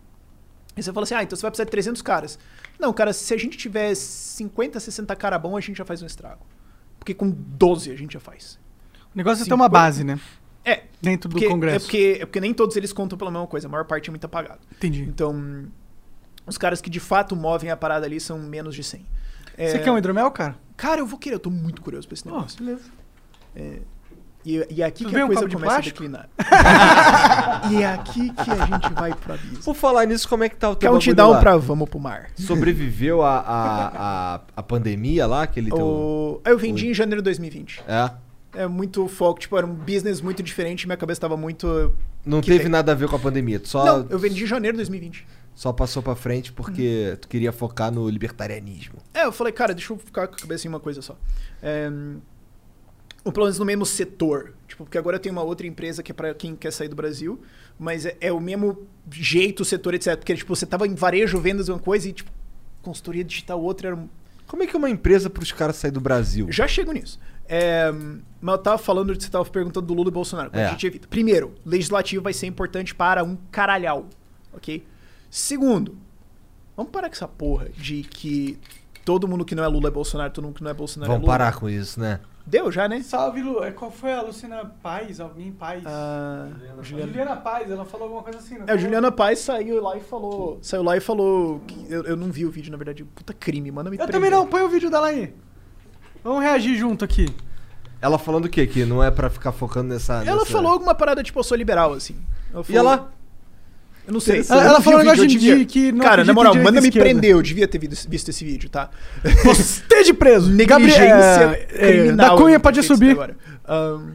Aí você fala assim, ah, então você vai precisar de 300 caras. Não, cara, se a gente tiver 50, 60 cara bom, a gente já faz um estrago. Porque com 12 a gente já faz. O negócio é ter uma base, né? É. Dentro do Porque- Congresso. É porque, é porque nem todos eles contam pela mesma coisa. A maior parte é muito apagado. Entendi. Então, os caras que de fato movem a parada ali são menos de 100. Você quer um hidromel, cara? Cara, eu vou querer. Eu tô muito curioso pra esse negócio. beleza. É, e, e é aqui Tudo que a um coisa de começa a plástico? declinar. e é aqui que a gente vai pro abismo. Por falar nisso, como é que tá o teu Countdown lá? pra Vamos pro Mar. Sobreviveu a, a, a, a pandemia lá, aquele teu... O... Eu vendi em janeiro de 2020. É? É muito foco, tipo, era um business muito diferente, minha cabeça tava muito. Não que teve tem. nada a ver com a pandemia, tu só, Não, eu vendi em janeiro de 2020. só passou pra frente porque tu queria focar no libertarianismo. É, eu falei, cara, deixa eu ficar com a cabeça em uma coisa só. É, ou pelo menos no mesmo setor. Tipo, porque agora tenho uma outra empresa que é pra quem quer sair do Brasil, mas é, é o mesmo jeito, setor, etc. Porque, tipo, você tava em varejo, vendas uma coisa e, tipo, consultoria digital outra era um... Como é que é uma empresa pros caras sair do Brasil? Já chego nisso. É, mas eu tava falando, você tava perguntando do Lula e Bolsonaro. como É. a gente evita. Primeiro, legislativo vai ser importante para um caralhau, ok? Segundo, vamos parar com essa porra de que todo mundo que não é Lula é Bolsonaro, todo mundo que não é Bolsonaro Vamos é Lula. parar com isso, né? Deu já, né? Salve, Lu. É, Qual foi a Lucina Paz? Alguém Paz? Ah, Juliana. Juliana- Juliana Paz, ela falou alguma coisa assim, não É, a? Juliana Paz saiu lá e falou. Saiu lá e falou. Que eu, eu não vi o vídeo, na verdade. Puta crime, manda me Eu também não, põe o vídeo dela aí. Vamos reagir junto aqui. Ela falando o quê? Que não é pra ficar focando nessa... Ela nessa- falou alguma parada tipo, eu sou liberal, assim. Ela E ela? Eu não sei. Ela- Eu ela falou um negócio eu de- devia- que não Cara, na moral, manda e me esquerda. prender. Eu devia ter visto, esse vídeo, tá? Esteja preso. Negligência Gabriel- é, criminal. Da Cunha eu pode subir. Agora. Ahn,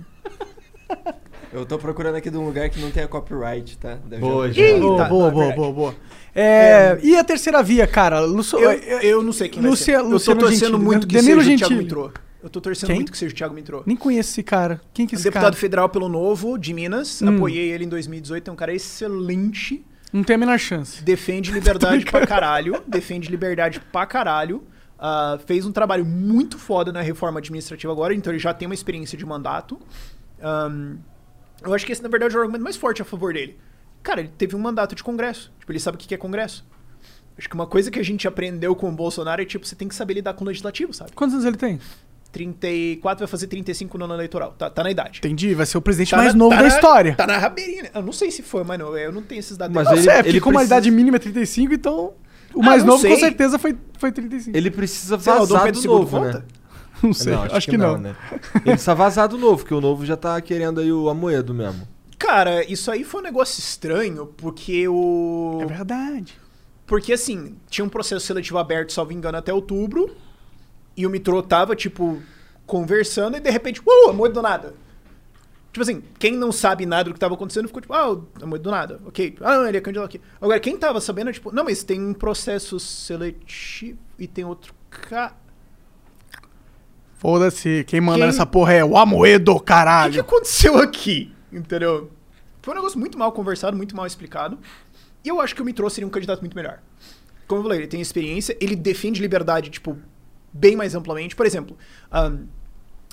Eu tô procurando aqui de um lugar que não tenha copyright, tá? Deve Boa, já- Eita, Boa, boa, é boa, boa, boa. É, E a terceira via, cara? Lucio, eu, eu não sei quem vai Lúcia- ser. Eu tô torcendo Gentili. muito que Danilo seja o Thiago Gentili. Eu tô torcendo Quem? muito que seja o Thiago Mintrô. Nem conheço esse cara. Quem que é Um esse deputado cara? federal pelo Novo, de Minas. Hum. Apoiei ele em 2018. É um cara excelente. Não tem a menor chance. Defende liberdade pra caralho. Defende liberdade pra caralho. Ah, fez um trabalho muito foda na reforma administrativa agora, então ele já tem uma experiência de mandato. Ahn, eu acho que esse, na verdade, é o argumento mais forte a favor dele. Cara, ele teve um mandato de Congresso. Tipo, ele sabe o que que é Congresso. Acho que uma coisa que a gente aprendeu com o Bolsonaro é, tipo, você tem que saber lidar com o legislativo, sabe? Quantos anos ele tem? 34 vai fazer 35 no ano eleitoral. Tá, tá na idade. Entendi, vai ser o presidente Tá mais na- novo tá da na- história. Tá na rabeirinha. né? Eu não sei se foi, mas não, eu não tenho esses dados. Mas Não, ele- é, ele como a precisa- idade mínima é 35, então o Ah, mais não novo com sei. certeza foi, foi 35. Ele precisa Sei lá, o Dom vazar Pedro do novo, conta? né? Não sei, acho, que, não. né? Ele precisa vazar do novo, que o novo já tá querendo aí o Amoedo mesmo. Cara, isso aí foi um negócio estranho, porque o. É verdade. Porque assim, tinha um processo seletivo aberto, salvo engano, até outubro. E o Mitro tava, tipo, conversando e de repente, uh, amor do nada. Tipo assim, quem não sabe nada do que tava acontecendo ficou tipo, ah, amor do nada, ok. Ah, ele é candidato aqui. Agora, quem tava sabendo, tipo, não, mas tem um processo seletivo e tem outro cara. Foda-se, quem manda Quem- nessa porra é o Amoedo, O que, que caralho. aconteceu aqui? Entendeu? Foi um negócio muito mal conversado, muito mal explicado. E eu acho que o Mitro seria um candidato muito melhor. Como eu falei, ele tem experiência, ele defende liberdade, tipo, bem mais amplamente. Por exemplo, ahn,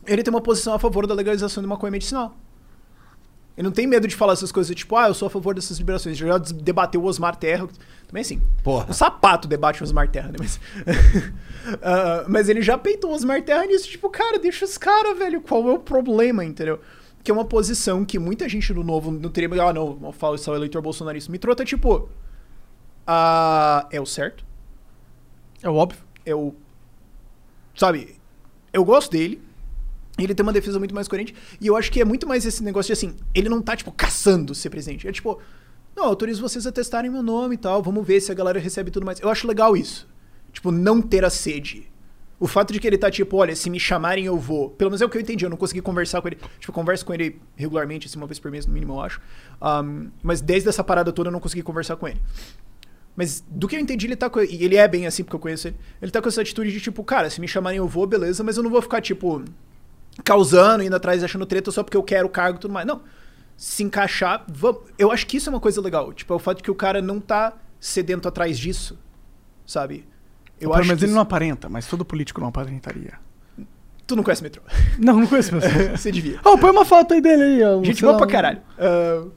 ele tem uma posição a favor da legalização de maconha medicinal. Ele não tem medo de falar essas coisas, tipo, ah, eu sou a favor dessas liberações. Já des- debateu o Osmar Terra. Também assim. Porra. Um sapato debate o Osmar Terra, né? Mas, Ah, mas ele já peitou o Osmar Terra nisso, tipo, cara, deixa os caras, velho. Qual é o problema, entendeu? Que é uma posição que muita gente do novo não teria. Ah, não, eu falo isso ao eleitor bolsonarista. Me trota, tipo. Ah, é o certo. É óbvio. É o. Sabe? Eu gosto dele. Ele tem uma defesa muito mais coerente. E eu acho que é muito mais esse negócio de assim. Ele não tá, tipo, caçando ser presidente. É tipo. Não, autorizo vocês a testarem meu nome e tal. Vamos ver se a galera recebe tudo mais. Eu acho legal isso. Tipo, não ter a sede. O fato de que ele tá tipo, olha, se me chamarem eu vou. Pelo menos é o que eu entendi. Eu não consegui conversar com ele. Tipo, eu converso com ele regularmente, assim, uma vez por mês, no mínimo, eu acho. Ahm, mas desde essa parada toda eu não consegui conversar com ele. Mas do que eu entendi, ele tá com. E ele é bem assim, porque eu conheço ele. Ele tá com essa atitude de tipo, cara, se me chamarem eu vou, beleza, mas eu não vou ficar, tipo, causando, indo atrás, achando treta só porque eu quero o cargo e tudo mais. Não. Se encaixar, vamos. Eu acho que isso é uma coisa legal. Tipo, é o fato de que o cara não tá sedento atrás disso. Sabe? Eu Pelo acho menos que ele não aparenta, mas todo político não aparentaria. Tu não conhece o metrô. Não, não conheço pessoas. Você devia. Ó, põe uma foto aí dele aí, ó. Gente boa pra caralho. O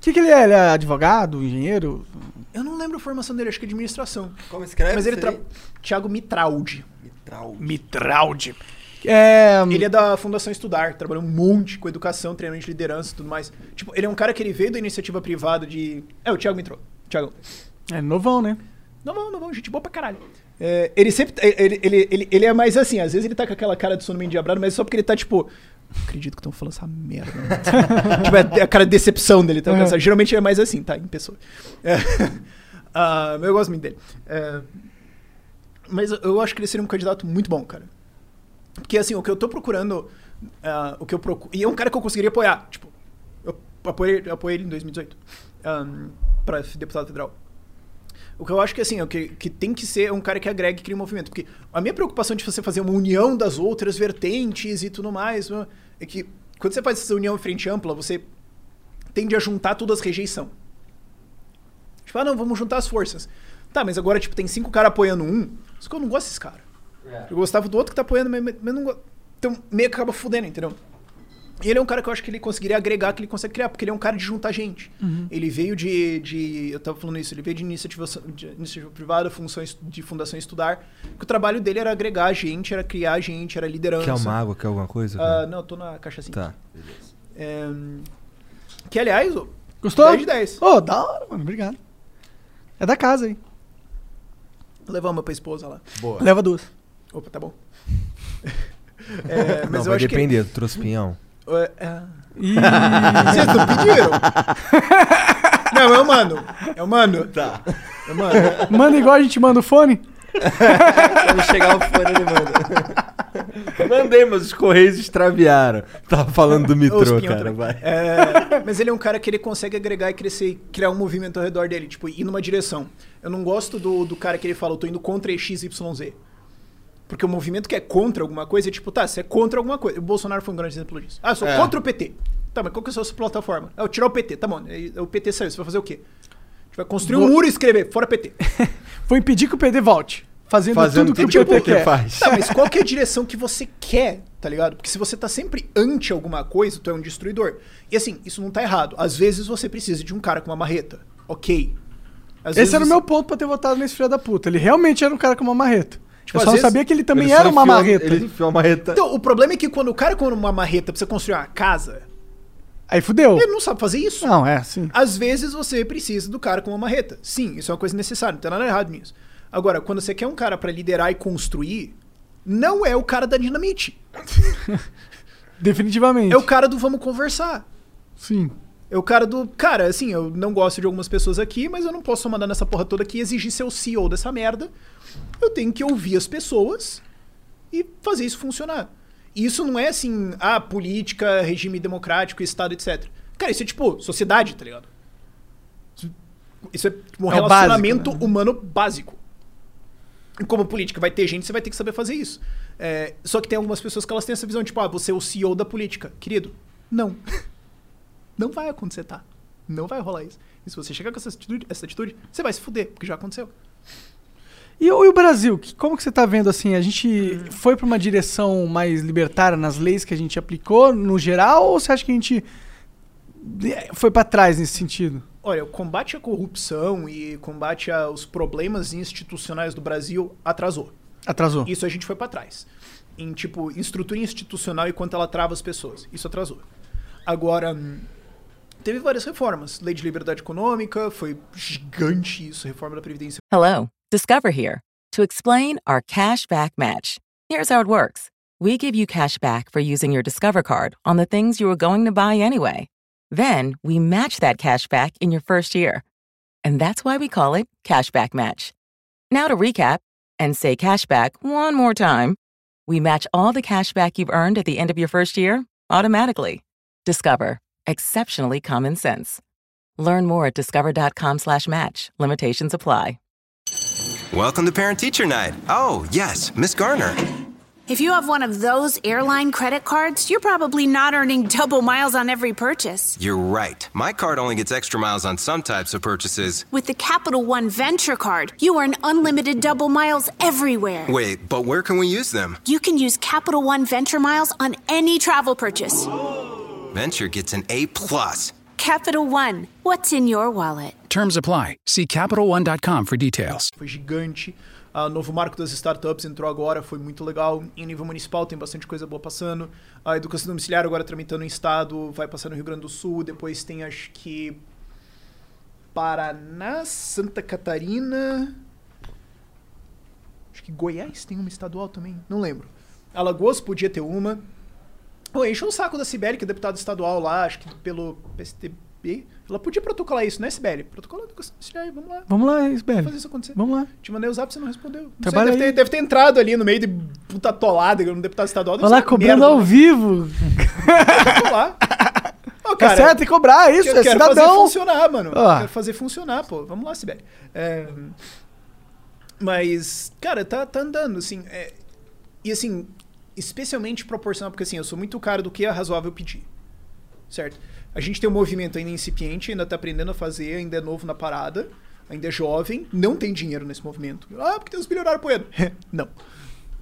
que, que ele é? Ele é advogado, engenheiro? eu não lembro a formação dele, acho que é administração. Como escreve Mas ele tra... aí? Thiago Mitraldi. Mitral. Mitraldi. É. Ele é da Fundação Estudar, trabalhou um monte com educação, treinamento de liderança e tudo mais. Tipo, ele é um cara que ele veio da iniciativa privada de. É, o Thiago Mitrô. Thiago. É novão, né? Não, não, gente boa pra caralho. É, ele sempre. Ele, ele, ele, ele é mais assim, às vezes ele tá com aquela cara de sono meio endiabrado, mas é só porque ele tá tipo. "Não Acredito que estão falando essa merda. né?" tipo, é a cara de decepção dele. Tá? Uhum. Geralmente é mais assim, tá? Em pessoa. É, mas eu gosto muito dele. É, mas eu- acho que ele seria um candidato muito bom, cara. Porque assim, o que eu tô procurando. ah, o que eu procuro. E é um cara que eu conseguiria apoiar. Tipo, eu apoiei, eu apoiei ele em 2018. Um, pra deputado federal. O que eu acho que assim, o que, que tem que ser é um cara que agregue e crie um movimento. Porque a minha preocupação de você fazer uma união das outras vertentes e tudo mais né, é que quando você faz essa união em frente ampla, você tende a juntar todas as rejeição. Tipo, ah, não, vamos juntar as forças. Tá, mas agora, tipo, tem cinco caras apoiando um. Só que eu não gosto desses caras. Eu gostava do outro que tá apoiando, mas, mas não gosto. Então, meio que acaba fudendo, entendeu? E ele é um cara que eu acho que ele conseguiria agregar, que ele consegue criar, porque ele é um cara de juntar gente. Uhum. Ele veio de, de. Eu tava falando isso, ele veio de iniciativa, de iniciativa privada, funções de fundação estudar. Que o trabalho dele era agregar gente, era criar gente, era liderança. Quer uma água, quer alguma coisa? Ah, cara? não, eu tô na caixa assim. Tá. É, que aliás, Gostou? 10 de 10. Ô, da hora, mano. Obrigado. É da casa aí. Vou levar uma pra esposa lá. Boa. Leva duas. Opa, tá bom. É, mas Não, eu vai acho depender, tu trouxe pinhão. É, é. Vocês não pediram? não, eu mando. Eu mando. Tá. Eu mando. Manda igual a gente manda o fone? Quando chegar o fone, ele manda. Mandei, mas os correios extraviaram. Tava falando do pinhão cara. Vai. É, mas ele é um cara que ele consegue agregar e crescer e criar um movimento ao redor dele, tipo, ir numa direção. Eu não gosto do, do cara que ele fala, eu tô indo contra XYZ. Porque o movimento que é contra alguma coisa é tipo, tá, você é contra alguma coisa. O Bolsonaro foi um grande exemplo disso. Ah, eu sou É. contra o PT. Tá, mas qual que é a sua plataforma? É eu tirar o PT, tá bom. O PT saiu, você vai fazer o quê? A gente vai construir um Vou- muro e escrever, fora PT. Foi impedir que o PD volte. Fazendo, Fazendo tudo que tudo o PT que quer. faz. Tá, mas qual que é a direção que você quer, tá ligado? Porque se você tá sempre anti alguma coisa, tu é um destruidor. E assim, isso não tá errado. Às vezes você precisa de um cara com uma marreta. Ok. Às Esse vezes era o você- meu ponto pra ter votado nesse filho da puta. Ele realmente era um cara com uma marreta. Tipo, eu só não vezes- sabia que ele também Ele era uma enfiou- marreta. Ele enfiou a marreta. Então, o problema é que quando o cara com uma marreta precisa construir uma casa, Aí fudeu. ele não sabe fazer isso. Não, é, sim. Às vezes você precisa do cara com uma marreta. Sim, isso é uma coisa necessária, não tem nada errado nisso. Agora, quando você quer um cara pra liderar e construir, não é o cara da dinamite. Definitivamente. É o cara do vamos conversar. Sim. É o cara do. Cara, assim, eu não gosto de algumas pessoas aqui, mas eu não posso mandar nessa porra toda aqui e exigir ser o CEO dessa merda. Eu tenho que ouvir as pessoas e fazer isso funcionar. E isso não é assim, ah, política, regime democrático, Estado, etc. Cara, isso é tipo sociedade, tá ligado? Isso é tipo, um É relacionamento básico, né? humano básico. E como política vai ter gente, você vai ter que saber fazer isso. É, só que tem algumas pessoas que elas têm essa visão, tipo, ah, você é o CEO da política. Querido, não. Não vai acontecer, tá? Não vai rolar isso. E se você chegar com essa atitude, essa atitude você vai se fuder, porque já aconteceu. E, o e o Brasil? Que- Como que você tá vendo assim? A gente foi pra uma direção mais libertária nas leis que a gente aplicou no geral ou você acha que a gente eh, foi pra trás nesse sentido? Olha, o combate à corrupção e combate aos problemas institucionais do Brasil atrasou. Atrasou. Isso a gente foi pra trás. Em, tipo, estrutura institucional e quanto ela trava as pessoas. Isso atrasou. Agora, hum, teve várias reformas. Lei de liberdade econômica, foi gigante isso, reforma da Previdência Hello, Discover here to explain our cash back match. Here's how it works we give you cash back for using your Discover card on the things you were going to buy anyway. Then we match that cash back in your first year. And that's why we call it Cashback Match. Now to recap and say cashback one more time. We match all the cash back you've earned at the end of your first year automatically. Discover. Exceptionally common sense. Learn more at discover.com slash match. Limitations apply. Welcome to Parent Teacher Night. Oh, yes, Miss Garner. If you have one of those airline credit cards, you're probably not earning double miles on every purchase. You're right. My card only gets extra miles on some types of purchases. With the Capital One Venture Card, you earn unlimited double miles everywhere. Wait, but where can we use them? You can use Capital One Venture Miles on any travel purchase. Venture gets an A plus. Capital One, what's in your wallet? Terms apply. See CapitalOne.com for details. foi gigante. O novo marco das startups entrou agora, foi muito legal. Em nível municipal tem bastante coisa boa passando. A educação domiciliar agora tramitando em estado, vai passar no Rio Grande do Sul. Depois tem, acho que. Paraná, Santa Catarina. Acho que Goiás tem uma estadual também, não lembro. Alagoas podia ter uma. Pô, encheu o saco da Sibeli, que é deputada estadual lá, acho que pelo PSTB. Ela podia protocolar isso, né, Sibeli? Protocola aí, vamos lá. Vamos lá, Isbel. Fazer isso acontecer. Vamos lá. Te mandei o zap, você não respondeu. Não sei, Trabalha deve, aí. ter, deve ter entrado ali no meio de puta tolada, no deputado estadual. deve Vai lá cobrando merda, ao né? vivo. Vamos lá. Ô, Tá certo, tem que cobrar, isso, é quero fazer cidadão. funcionar, mano. Eu Quero fazer funcionar, pô. Vamos lá, Sibeli. É, Mas, cara, tá, tá andando, assim. é, E assim, especialmente proporcional, porque assim, eu sou muito caro do que é razoável pedir. Certo? A gente tem um movimento ainda incipiente, ainda tá aprendendo a fazer, ainda é novo na parada, ainda é jovem, não tem dinheiro nesse movimento. Ah, porque tem uns bilionários apoiando. não.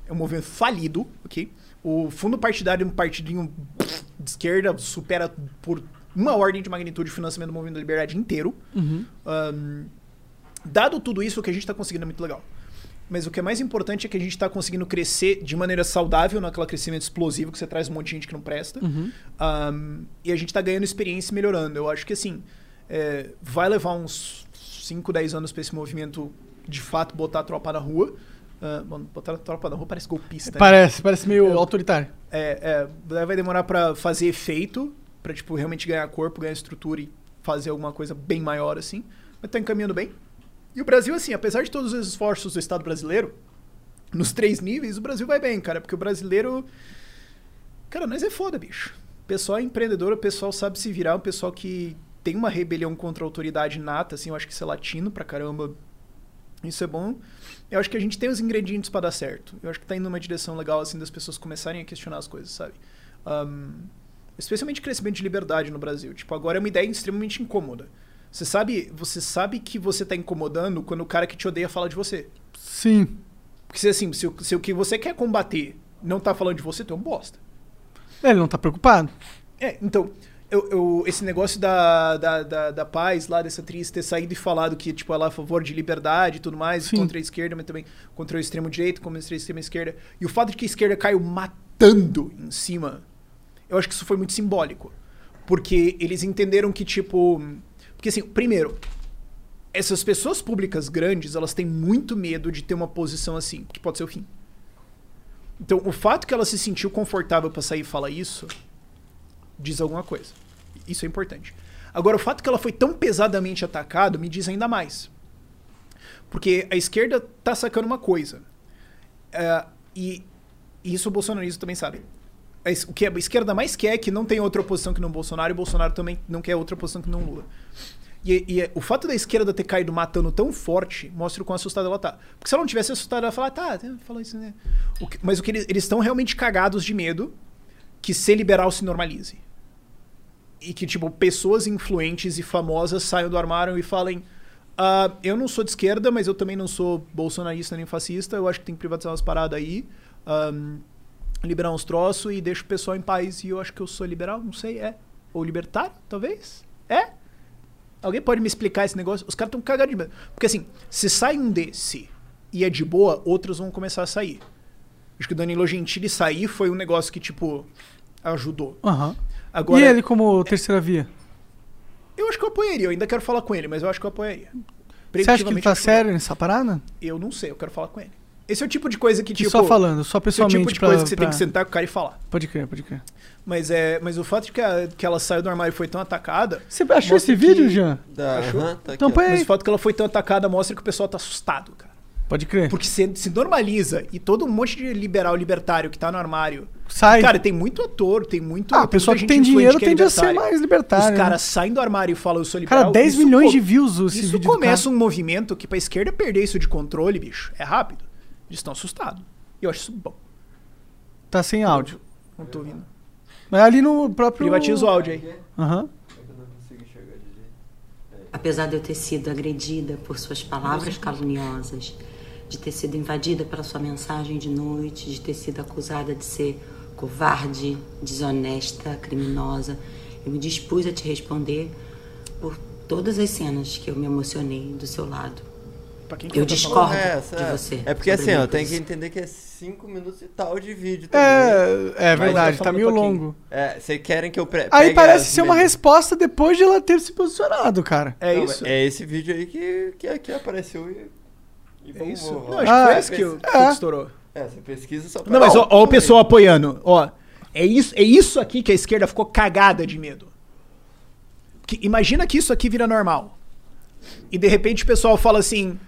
É um movimento falido, ok? O fundo partidário é um partidinho de esquerda, supera por uma ordem de magnitude o financiamento do movimento da liberdade inteiro. Uhum. Ahn, dado tudo isso, o que a gente está conseguindo é muito legal. Mas o que é mais importante é que a gente está conseguindo crescer de maneira saudável naquele crescimento explosivo que você traz um monte de gente que não presta. Uhum. Ahn, e a gente está ganhando experiência e melhorando. Eu acho que assim, é, vai levar uns 5, 10 anos para esse movimento de fato botar a tropa na rua. Bom, botar a tropa na rua parece golpista. né? Parece, parece meio autoritário. É, é, vai demorar pra fazer efeito, pra, tipo, realmente ganhar corpo, ganhar estrutura e fazer alguma coisa bem maior, assim. Mas tá encaminhando bem. E o Brasil, assim, apesar de todos os esforços do Estado brasileiro, nos três níveis, o Brasil vai bem, cara. Porque o brasileiro. Cara, nós é foda, bicho. O pessoal é empreendedor, o pessoal sabe se virar, o pessoal que tem uma rebelião contra a autoridade nata, assim, eu acho que isso é latino pra caramba. Isso é bom. Eu acho que a gente tem os ingredientes para dar certo. Eu acho que tá indo numa direção legal, assim, das pessoas começarem a questionar as coisas, sabe? Um, especialmente crescimento de liberdade no Brasil. Tipo, agora é uma ideia extremamente incômoda. Você sabe, você sabe que você tá incomodando quando o cara que te odeia fala de você. Sim. Porque assim, se, o- se o que você quer combater não tá falando de você, tu é um bosta. Ele não tá preocupado. É, então, eu, eu- esse negócio da, da, da, da paz lá, dessa atriz ter saído e falado que, tipo, ela é a favor de liberdade e tudo mais, Sim. contra a esquerda, mas também contra o extremo direito, contra a extrema esquerda. E o fato de que a esquerda caiu matando em cima, eu acho que isso foi muito simbólico. Porque eles entenderam que, tipo. Porque, assim, primeiro, essas pessoas públicas grandes, elas têm muito medo de ter uma posição assim, que pode ser o fim. Então, o fato que ela se sentiu confortável pra sair e falar isso, diz alguma coisa. Isso é importante. Agora, o fato que ela foi tão pesadamente atacada me diz ainda mais. Porque a esquerda tá sacando uma coisa. É, e, e isso o bolsonarismo também sabe. Es- O que a esquerda mais quer é que não tem outra oposição que não Bolsonaro, e o Bolsonaro também não quer outra oposição que não Lula. E, e é- o fato da esquerda ter caído matando tão forte mostra o quão assustada ela tá. Porque se ela não tivesse assustada, ela ia falar, tá, falou isso, né? O que- mas o que eles estão realmente cagados de medo que ser liberal se normalize. E que, tipo, pessoas influentes e famosas saiam do armário e falem: "Ah, eu não sou de esquerda, mas eu também não sou bolsonarista nem fascista, eu acho que tem que privatizar umas paradas aí, ahn, liberar uns troços e deixa o pessoal em paz. E eu acho que eu sou liberal, não sei, é. Ou libertário, talvez? É? Alguém pode me explicar esse negócio? Os caras estão cagados de medo. Porque assim, se sai um desse e é de boa, outros vão começar a sair. Acho que o Danilo Gentili sair foi um negócio que, tipo, ajudou. Aham. Agora, e ele como terceira via? eu acho que eu apoiaria. Eu ainda quero falar com ele, mas eu acho que eu apoiaria. Você acha que ele tá sério nessa parada? Eu não sei, eu quero falar com ele. Esse é o tipo de coisa que, tipo... só falando, só esse é o pessoalmente tipo de pra- coisa que você tem pra- que sentar com o cara e falar. Pode crer, pode crer. Mas, é, mas o fato de que, a- que ela saiu do armário e foi tão atacada... Você achou esse vídeo, que- Jean? Da- Achou? aham, tá Então. Mas o fato que ela foi tão atacada mostra que o pessoal tá assustado, cara. Pode crer. Porque se, se normaliza e todo um monte de liberal libertário que tá no armário. Sai. Cara, tem muito ator, tem muito. Ah, a tem pessoa muita que tem dinheiro que é tende a ser mais libertária, Os né? caras saem do armário e falam, eu sou liberal. Cara, 10 isso milhões de views esse Isso começa um movimento que pra esquerda perder isso de controle, bicho, é rápido. Eles estão assustados. E eu acho isso bom. Tá sem áudio. Não tô ouvindo. Mas ali no próprio. Privatiza o áudio aí. Aham. Apesar de eu ter sido agredida por suas palavras caluniosas, de ter sido invadida pela sua mensagem de noite, de ter sido acusada de ser covarde, desonesta, criminosa, eu me dispus a te responder por todas as cenas que eu me emocionei do seu lado. Quem eu discordo É, de é. você. É porque assim, ó, tem que entender que é 5 minutos e tal de vídeo É, também. é Mas- verdade, tá meio longo. É, vocês querem que eu pre Aí parece ser uma resposta depois de ela ter se posicionado, cara. Não, É esse vídeo aí que, que, que apareceu e. e É isso? Não, acho que foi esse que, o- que foi que estourou. É, você pesquisa só pra. Não, mas ó, ó o pessoal apoiando. Ó, é isso, é isso aqui que a esquerda ficou cagada de medo. Que- imagina que isso aqui vira normal. E de repente o pessoal fala assim: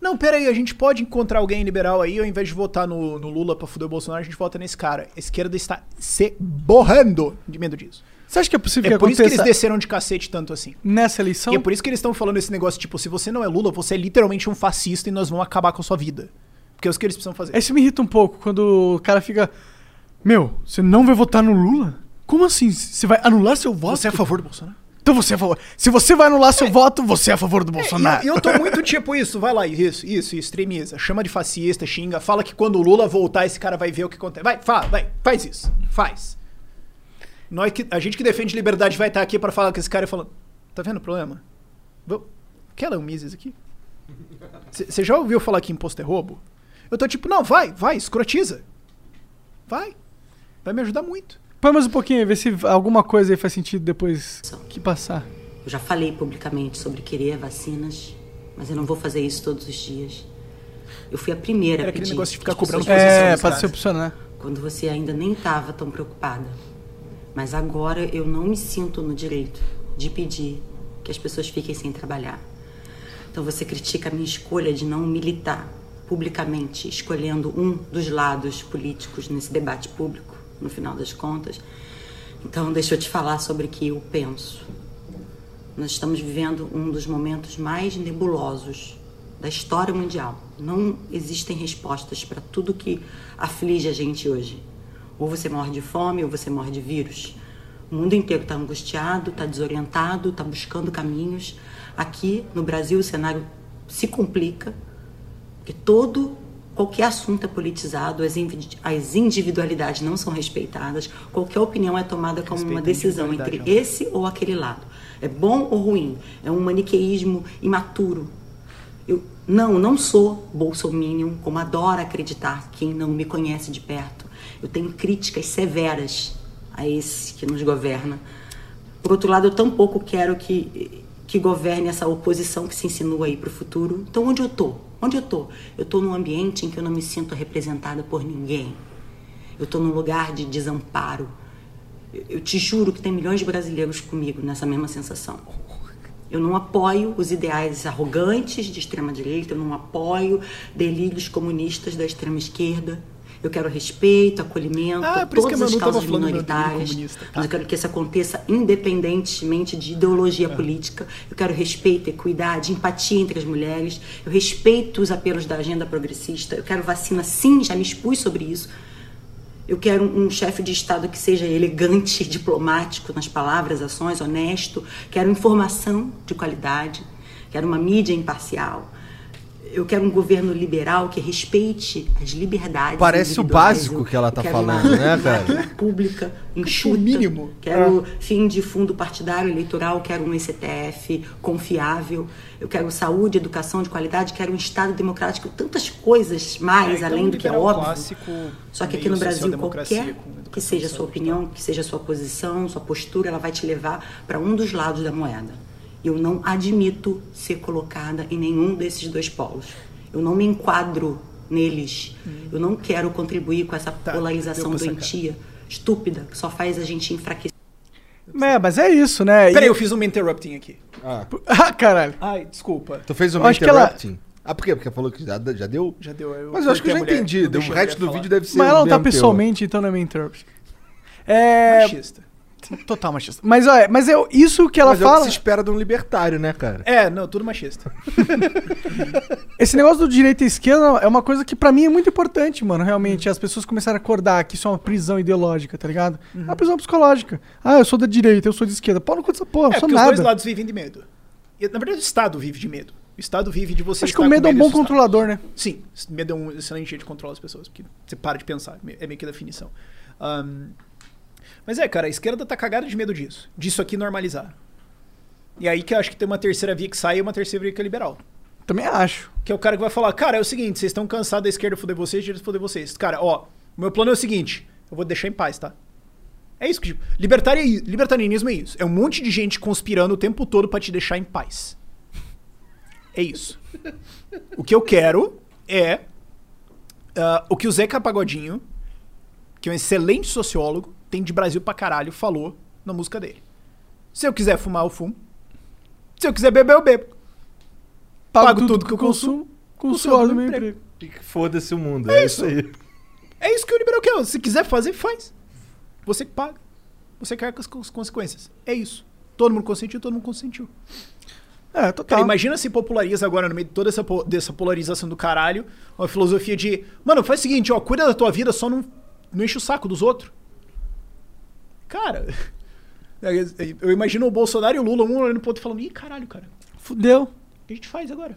Não, peraí, a gente pode encontrar alguém liberal aí, ao invés de votar no, no Lula pra fuder o Bolsonaro, a gente vota nesse cara. A esquerda está se borrando de medo disso. Você acha que é possível É que por isso que eles desceram de cacete tanto assim. nessa eleição? E é por isso que eles estão falando esse negócio, tipo, se você não é Lula, você é literalmente um fascista e nós vamos acabar com a sua vida. Porque é isso que eles precisam fazer. Isso me irrita um pouco quando o cara fica. Meu, você não vai votar no Lula? Como assim? Você vai anular seu voto? Você é a favor do Bolsonaro? Então você é a favor. Se você vai anular seu voto, você é a favor do Bolsonaro. E eu, eu tô muito tipo isso, vai lá, isso, isso, extremiza. Chama de fascista, xinga, fala que quando o Lula voltar, esse cara vai ver o que acontece. Vai, fala, vai, faz isso. Faz. Nós que, a gente que defende liberdade vai estar aqui pra falar com esse cara e falando. Tá vendo o problema? Quer ler um Mises aqui? Você já ouviu falar que imposto é roubo? Eu tô tipo, não, vai, vai, escrotiza. Vai. Vai me ajudar muito. Põe mais um pouquinho aí, vê se alguma coisa aí faz sentido depois que passar. Eu já falei publicamente sobre querer vacinas, mas eu não vou fazer isso todos os dias. Eu fui a primeira Era a aquele pedir. negócio de ficar cobrando É, dos pra caras. se opcionar. Quando você ainda nem estava tão preocupada. Mas agora eu não me sinto no direito de pedir que as pessoas fiquem sem trabalhar. Então você critica a minha escolha de não militar publicamente, escolhendo um dos lados políticos nesse debate público, no final das contas. Então deixa eu te falar sobre o que eu penso. Nós estamos vivendo um dos momentos mais nebulosos da história mundial. Não existem respostas para tudo que aflige a gente hoje. Ou você morre de fome ou você morre de vírus. O mundo inteiro está angustiado, está desorientado, está buscando caminhos. Aqui no Brasil o cenário se complica, porque todo qualquer assunto é politizado, as, individualidades não são respeitadas, qualquer opinião é tomada como uma decisão entre individualidade, esse ou aquele lado. É bom ou ruim? É um maniqueísmo imaturo. Eu não, não sou bolsominion, como adora acreditar quem não me conhece de perto. Eu tenho críticas severas a esse que nos governa. Por outro lado, eu tampouco quero que, que governe essa oposição que se insinua aí para o futuro. Então, onde eu tô? Onde eu tô? Eu tô num ambiente em que eu não me sinto representada por ninguém. Eu tô num lugar de desamparo. Eu- te juro que tem milhões de brasileiros comigo nessa mesma sensação. Eu não apoio os ideais arrogantes de extrema direita, eu não apoio delírios comunistas da extrema esquerda. Eu quero respeito, acolhimento Ah, a todas as causas minoritárias. tá. Mas eu quero que isso aconteça independentemente de ideologia política. Eu quero respeito, equidade, empatia entre as mulheres. Eu respeito os apelos da agenda progressista. Eu quero vacina, sim, já me expus sobre isso. Eu quero um um chefe de Estado que seja elegante, diplomático nas palavras, ações, honesto. Quero informação de qualidade. Quero uma mídia imparcial. Eu quero um governo liberal que respeite as liberdades. Parece o básico Eu- que ela tá eu quero uma falando, né, cara? pública, enxuta. mínimo. Quero fim de fundo partidário eleitoral, quero um ECTF confiável. Eu quero saúde, educação de qualidade, quero um Estado democrático, tantas coisas mais, É, então além do que é óbvio. clássico, Só que aqui no Brasil, qualquer que seja a sua opinião, que seja a sua posição, sua postura, ela vai te levar para um dos lados da moeda. Eu não admito ser colocada em nenhum desses dois polos. Eu não me enquadro neles. Eu não quero contribuir com essa polarização Hum. Tá, pra doentia, estúpida, que só faz a gente enfraquecer. É, mas é isso, né? Peraí, E- eu fiz um interrupting aqui. Ah. Ah, caralho. Ai, desculpa. Tu fez um que ela- interrupting? Ah, por quê? Porque falou que já, já deu? Já deu. Eu Mas eu acho que eu já mulher, entendi. O resto do falar. vídeo deve ser. Mas ela não tá pessoalmente, então não é meio interrupt. É. Machista. Total machista. Mas, olha, mas eu, isso que ela Mas é o fala. que se espera de um libertário, né, cara? É, não, tudo machista. Esse negócio do direita e esquerda é uma coisa que pra mim é muito importante, mano. Realmente, as pessoas começaram a acordar que isso é uma prisão ideológica, tá ligado? É uma prisão psicológica. Ah, eu sou da direita, eu sou de esquerda. Pau no cu dessa porra, É, eu sou porque os nada. dois lados vivem de medo. E, na verdade, o Estado vive de medo. O Estado vive de você Acho que o medo é um bom controlador, né? Sim, medo é um excelente jeito de controlar as pessoas, porque você para de pensar, é meio que a definição. Ahn, mas é, cara, a esquerda tá cagada de medo disso. Disso aqui normalizar. E aí que eu acho que tem uma terceira via que sai e uma terceira via que é liberal. Também acho. Que é o cara que vai falar, cara, é o seguinte, vocês estão cansados da esquerda foder vocês, direita foder vocês. Cara, ó, o meu plano é o seguinte, eu vou deixar em paz, tá? É isso que, tipo, libertari- libertarianismo é isso. É um monte de gente conspirando o tempo todo pra te deixar em paz. É isso. O que eu quero é ah, o que o Zeca Pagodinho, que é um excelente sociólogo, tem de Brasil pra caralho, falou na música dele. Se eu quiser fumar, eu fumo. Se eu quiser beber, eu bebo. Pago, tudo, que eu consumo com o suor do meu emprego. E que Foda-se o mundo. É É, isso. isso aí. É isso que o liberal quer. Se quiser fazer, faz. Você que paga. Você quer com as cons- consequências. É isso. Todo mundo consentiu, todo mundo consentiu. É, total. Cara, imagina se populariza agora, no meio de toda essa, po- dessa polarização do caralho, uma filosofia de, mano, faz o seguinte, ó, cuida da tua vida, só não, não enche o saco dos outros. Cara, eu imagino o Bolsonaro e o Lula, um olhando pro outro e falando, ih, caralho, cara, Fudeu. o que a gente faz agora?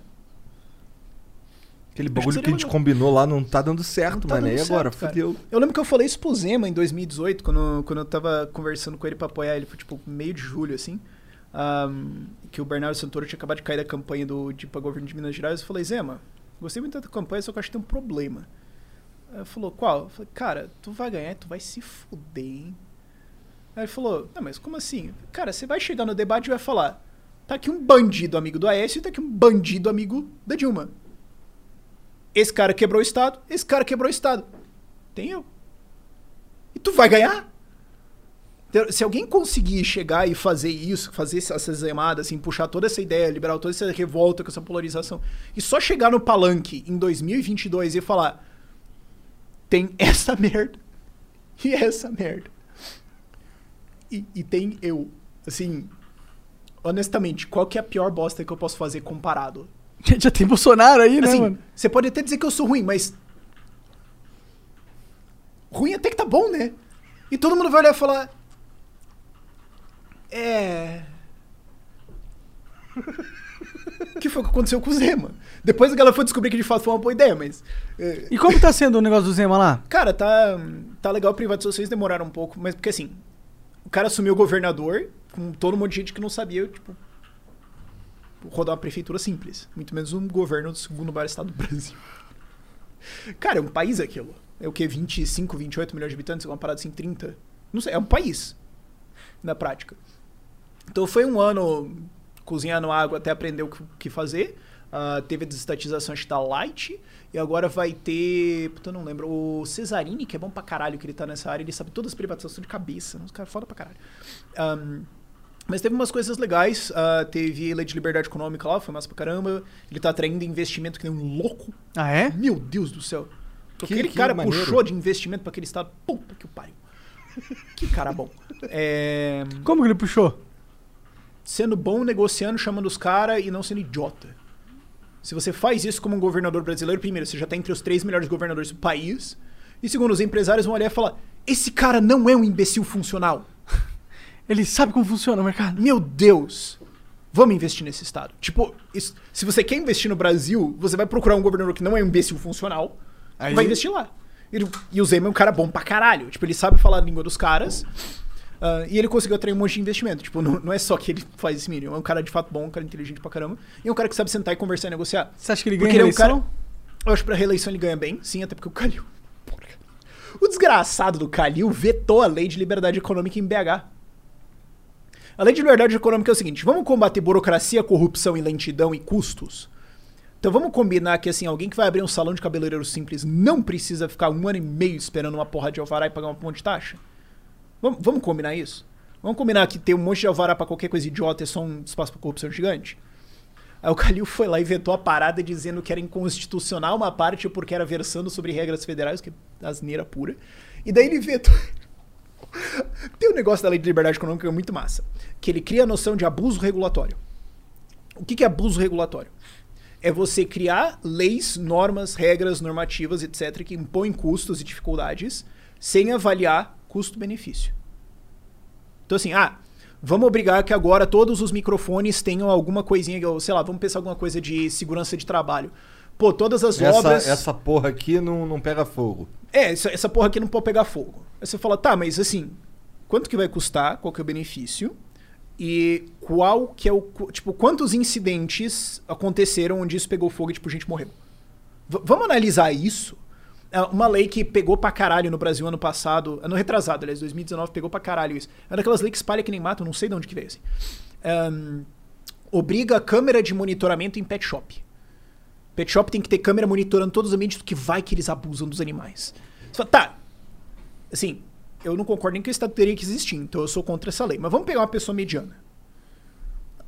Aquele que bagulho que, seria a gente legal. combinou lá não tá dando certo, Tá mano. E agora? cara. Fudeu. Eu lembro que eu falei isso pro Zema em 2018, quando, quando eu tava conversando com ele pra apoiar ele, foi tipo meio de julho, assim. ahm, que o Bernardo Santoro tinha acabado de cair da campanha do de, pra governo de Minas Gerais. Eu falei, Zema, gostei muito da tua campanha, só que eu acho que tem um problema. Ele falou, qual? Eu falei, cara, tu vai ganhar, tu vai se fuder, hein? Aí ele falou, não, mas como assim? Cara, você vai chegar no debate e vai falar, tá aqui um bandido amigo do Aécio e tá aqui um bandido amigo da Dilma. Esse cara quebrou o Estado, esse cara quebrou o Estado. Tem eu. E tu vai ganhar? Então, Se alguém conseguir chegar e fazer isso, fazer essas zemadas, assim, puxar toda essa ideia liberal, toda essa revolta com essa polarização, e só chegar no palanque em 2022 e falar: tem essa merda e essa merda. E, e tem eu. Assim, honestamente, qual que é a pior bosta que eu posso fazer comparado? Já tem Bolsonaro aí, né, Assim, mano? você pode até dizer que eu sou ruim, mas. Ruim até que tá bom, né? E todo mundo vai olhar e falar. É. O que foi que aconteceu com o Zema? Depois a galera foi descobrir que de fato foi uma boa ideia, mas. é, E como tá sendo o negócio do Zema lá? Cara, tá, tá legal. Privatizações demoraram um pouco, mas porque assim, o cara assumiu o governador com todo um monte de gente que não sabia, tipo, rodar uma prefeitura simples. Muito menos um governo do segundo maior estado do Brasil. Cara, é um país aquilo. É o que? 25, 28 milhões de habitantes? Uma parada assim, 30? Não sei, é um país. Na prática. Então foi um ano cozinhando água até aprender o que- fazer. Ah, teve a desestatização acho que da Light. E agora vai ter. Puta, eu não lembro. O Cesarini, que é bom pra caralho que ele tá nessa área, ele sabe todas as privatizações de cabeça. Os caras foda pra caralho. Ahn, mas teve umas coisas legais. ah, teve lei de liberdade econômica lá, foi massa pra caramba. Ele tá atraindo investimento que nem um louco. Ah, é? Meu Deus do céu. Que- Aquele que cara maneiro. puxou de investimento pra aquele estado. Puta que o pariu. Que cara bom. É, Como que ele puxou? Sendo bom, negociando, chamando os caras e não sendo idiota. Se você faz isso como um governador brasileiro, primeiro, você já tá entre os três melhores governadores do país. E segundo, os empresários vão olhar e falar: esse cara não é um imbecil funcional. Ele sabe como funciona o mercado. Meu Deus! Vamos investir nesse estado. Tipo, isso- se você quer investir no Brasil, você vai procurar um governador que não é um imbecil funcional Aí- vai investir lá. Ele- e o Zema é um cara bom pra caralho. Tipo, ele sabe falar a língua dos caras. Ah, e ele conseguiu atrair um monte de investimento. Tipo, não, não é só que ele faz esse mínimo. É um cara de fato bom, um cara inteligente pra caramba. E é um cara que sabe sentar e conversar e negociar. Você acha que ele Porque ganha ele é um cara-? Eu acho que pra reeleição ele ganha bem, sim, até porque o Calil. Porra. O desgraçado do Calil vetou a lei de liberdade econômica em BH. A lei de liberdade econômica é o seguinte: vamos combater burocracia, corrupção e lentidão e custos? Então vamos combinar que assim, alguém que vai abrir um salão de cabeleireiro simples não precisa ficar um ano e meio esperando uma porra de alvará e pagar um monte de taxa? Vamos, vamos combinar isso? Vamos combinar que ter um monte de alvará pra qualquer coisa idiota é só um espaço pra corrupção gigante? Aí o Calil foi lá e vetou a parada dizendo que era inconstitucional uma parte porque era versando sobre regras federais, que é asneira pura. E daí ele vetou. Tem um negócio da lei de liberdade econômica que é muito massa. Que ele cria a noção de abuso regulatório. O que é abuso regulatório? É você criar leis, normas, regras, normativas, etc., que impõem custos e dificuldades sem avaliar custo-benefício. Então, assim, ah, vamos obrigar que agora todos os microfones tenham alguma coisinha, sei lá, vamos pensar alguma coisa de segurança de trabalho. Pô, todas as Essa, obras. essa porra aqui não, não pega fogo. É, essa, essa porra aqui não pode pegar fogo. Aí você fala, tá, mas assim, quanto que vai custar? Qual que é o benefício? E qual que é o. Tipo, quantos incidentes aconteceram onde isso pegou fogo e, tipo, gente morreu? V- vamos analisar isso? É uma lei que pegou pra caralho no Brasil ano passado, ano retrasado, aliás, 2019, pegou pra caralho isso. É daquelas leis que espalha que nem mata, não sei de onde que veio assim. Ahn, obriga a câmera de monitoramento em pet shop. Pet shop tem que ter câmera monitorando todos os ambientes do que vai que eles abusam dos animais. Você fala, tá. Assim, eu não concordo nem que o Estado teria que existir, então eu sou contra essa lei. Mas vamos pegar uma pessoa mediana.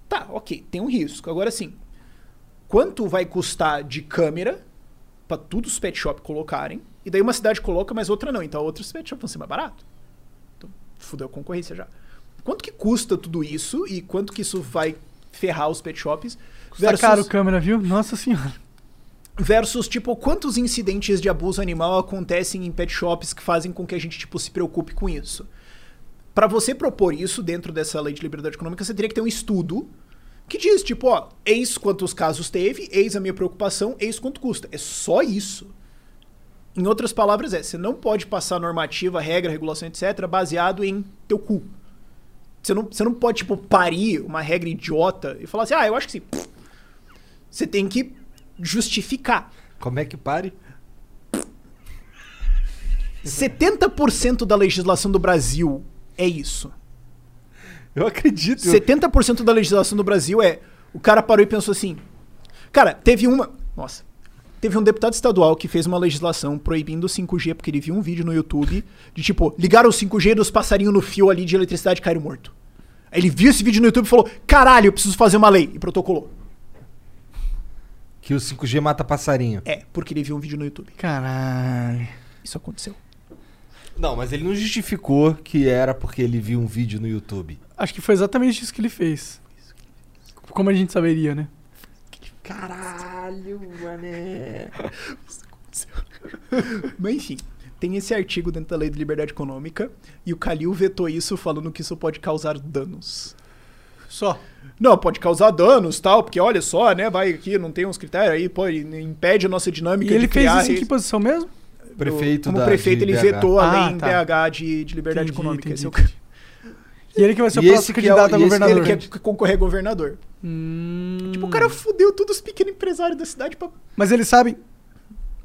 Tá, ok, tem um risco. Agora sim, quanto vai custar de câmera pra todos os pet shop colocarem? E daí uma cidade coloca, mas outra não. Então outros pet shop vão ser mais barato. Então, fudeu a concorrência já. Quanto que custa tudo isso e quanto que isso vai ferrar os pet shops? Tá caro câmera, viu? Nossa senhora. Versus, tipo, quantos incidentes de abuso animal acontecem em pet shops que fazem com que a gente, tipo, se preocupe com isso? Pra você propor isso dentro dessa lei de liberdade econômica, você teria que ter um estudo que diz, tipo, ó, eis quantos casos teve, eis a minha preocupação, eis quanto custa. É só isso. Em outras palavras, é, você não pode passar normativa, regra, regulação, etc., baseado em teu cu. Você não, você não pode, tipo, parir uma regra idiota e falar assim, ah, eu acho que sim. Você tem que justificar. Como é que pare? 70% da legislação do Brasil é isso. Eu acredito. 70% da legislação do Brasil é. O cara parou e pensou assim. Cara, teve uma. Nossa. Teve um deputado estadual que fez uma legislação proibindo o 5G porque ele viu um vídeo no YouTube de tipo, ligaram o 5G dos passarinhos no fio ali de eletricidade e caíram morto. Aí ele viu esse vídeo no YouTube e falou: caralho, eu preciso fazer uma lei. E protocolou. Que o 5G mata passarinho. É, porque ele viu um vídeo no YouTube. Caralho. Isso aconteceu. Não, mas ele não justificou que era porque ele viu um vídeo no YouTube. Acho que foi exatamente isso que ele fez. Como a gente saberia, né? Caralho, mané. Mas enfim, tem esse artigo dentro da lei de liberdade econômica e o Calil vetou isso falando que isso pode causar danos. Só. Não, pode causar danos tal, porque olha só, né? Vai aqui, não tem uns critérios aí, pô, impede a nossa dinâmica E ele de fez criar. isso em que posição mesmo? Prefeito Como da- prefeito, ele BH. vetou a Ah, lei em tá. BH de, de liberdade Entendi, econômica. entendi, Esse é o entendi. E ele que vai ser o E próximo esse que é o- candidato a governador. Ele quer concorrer a governador. Hum. Tipo, o cara fudeu todos os pequenos empresários da cidade pra. Mas eles sabem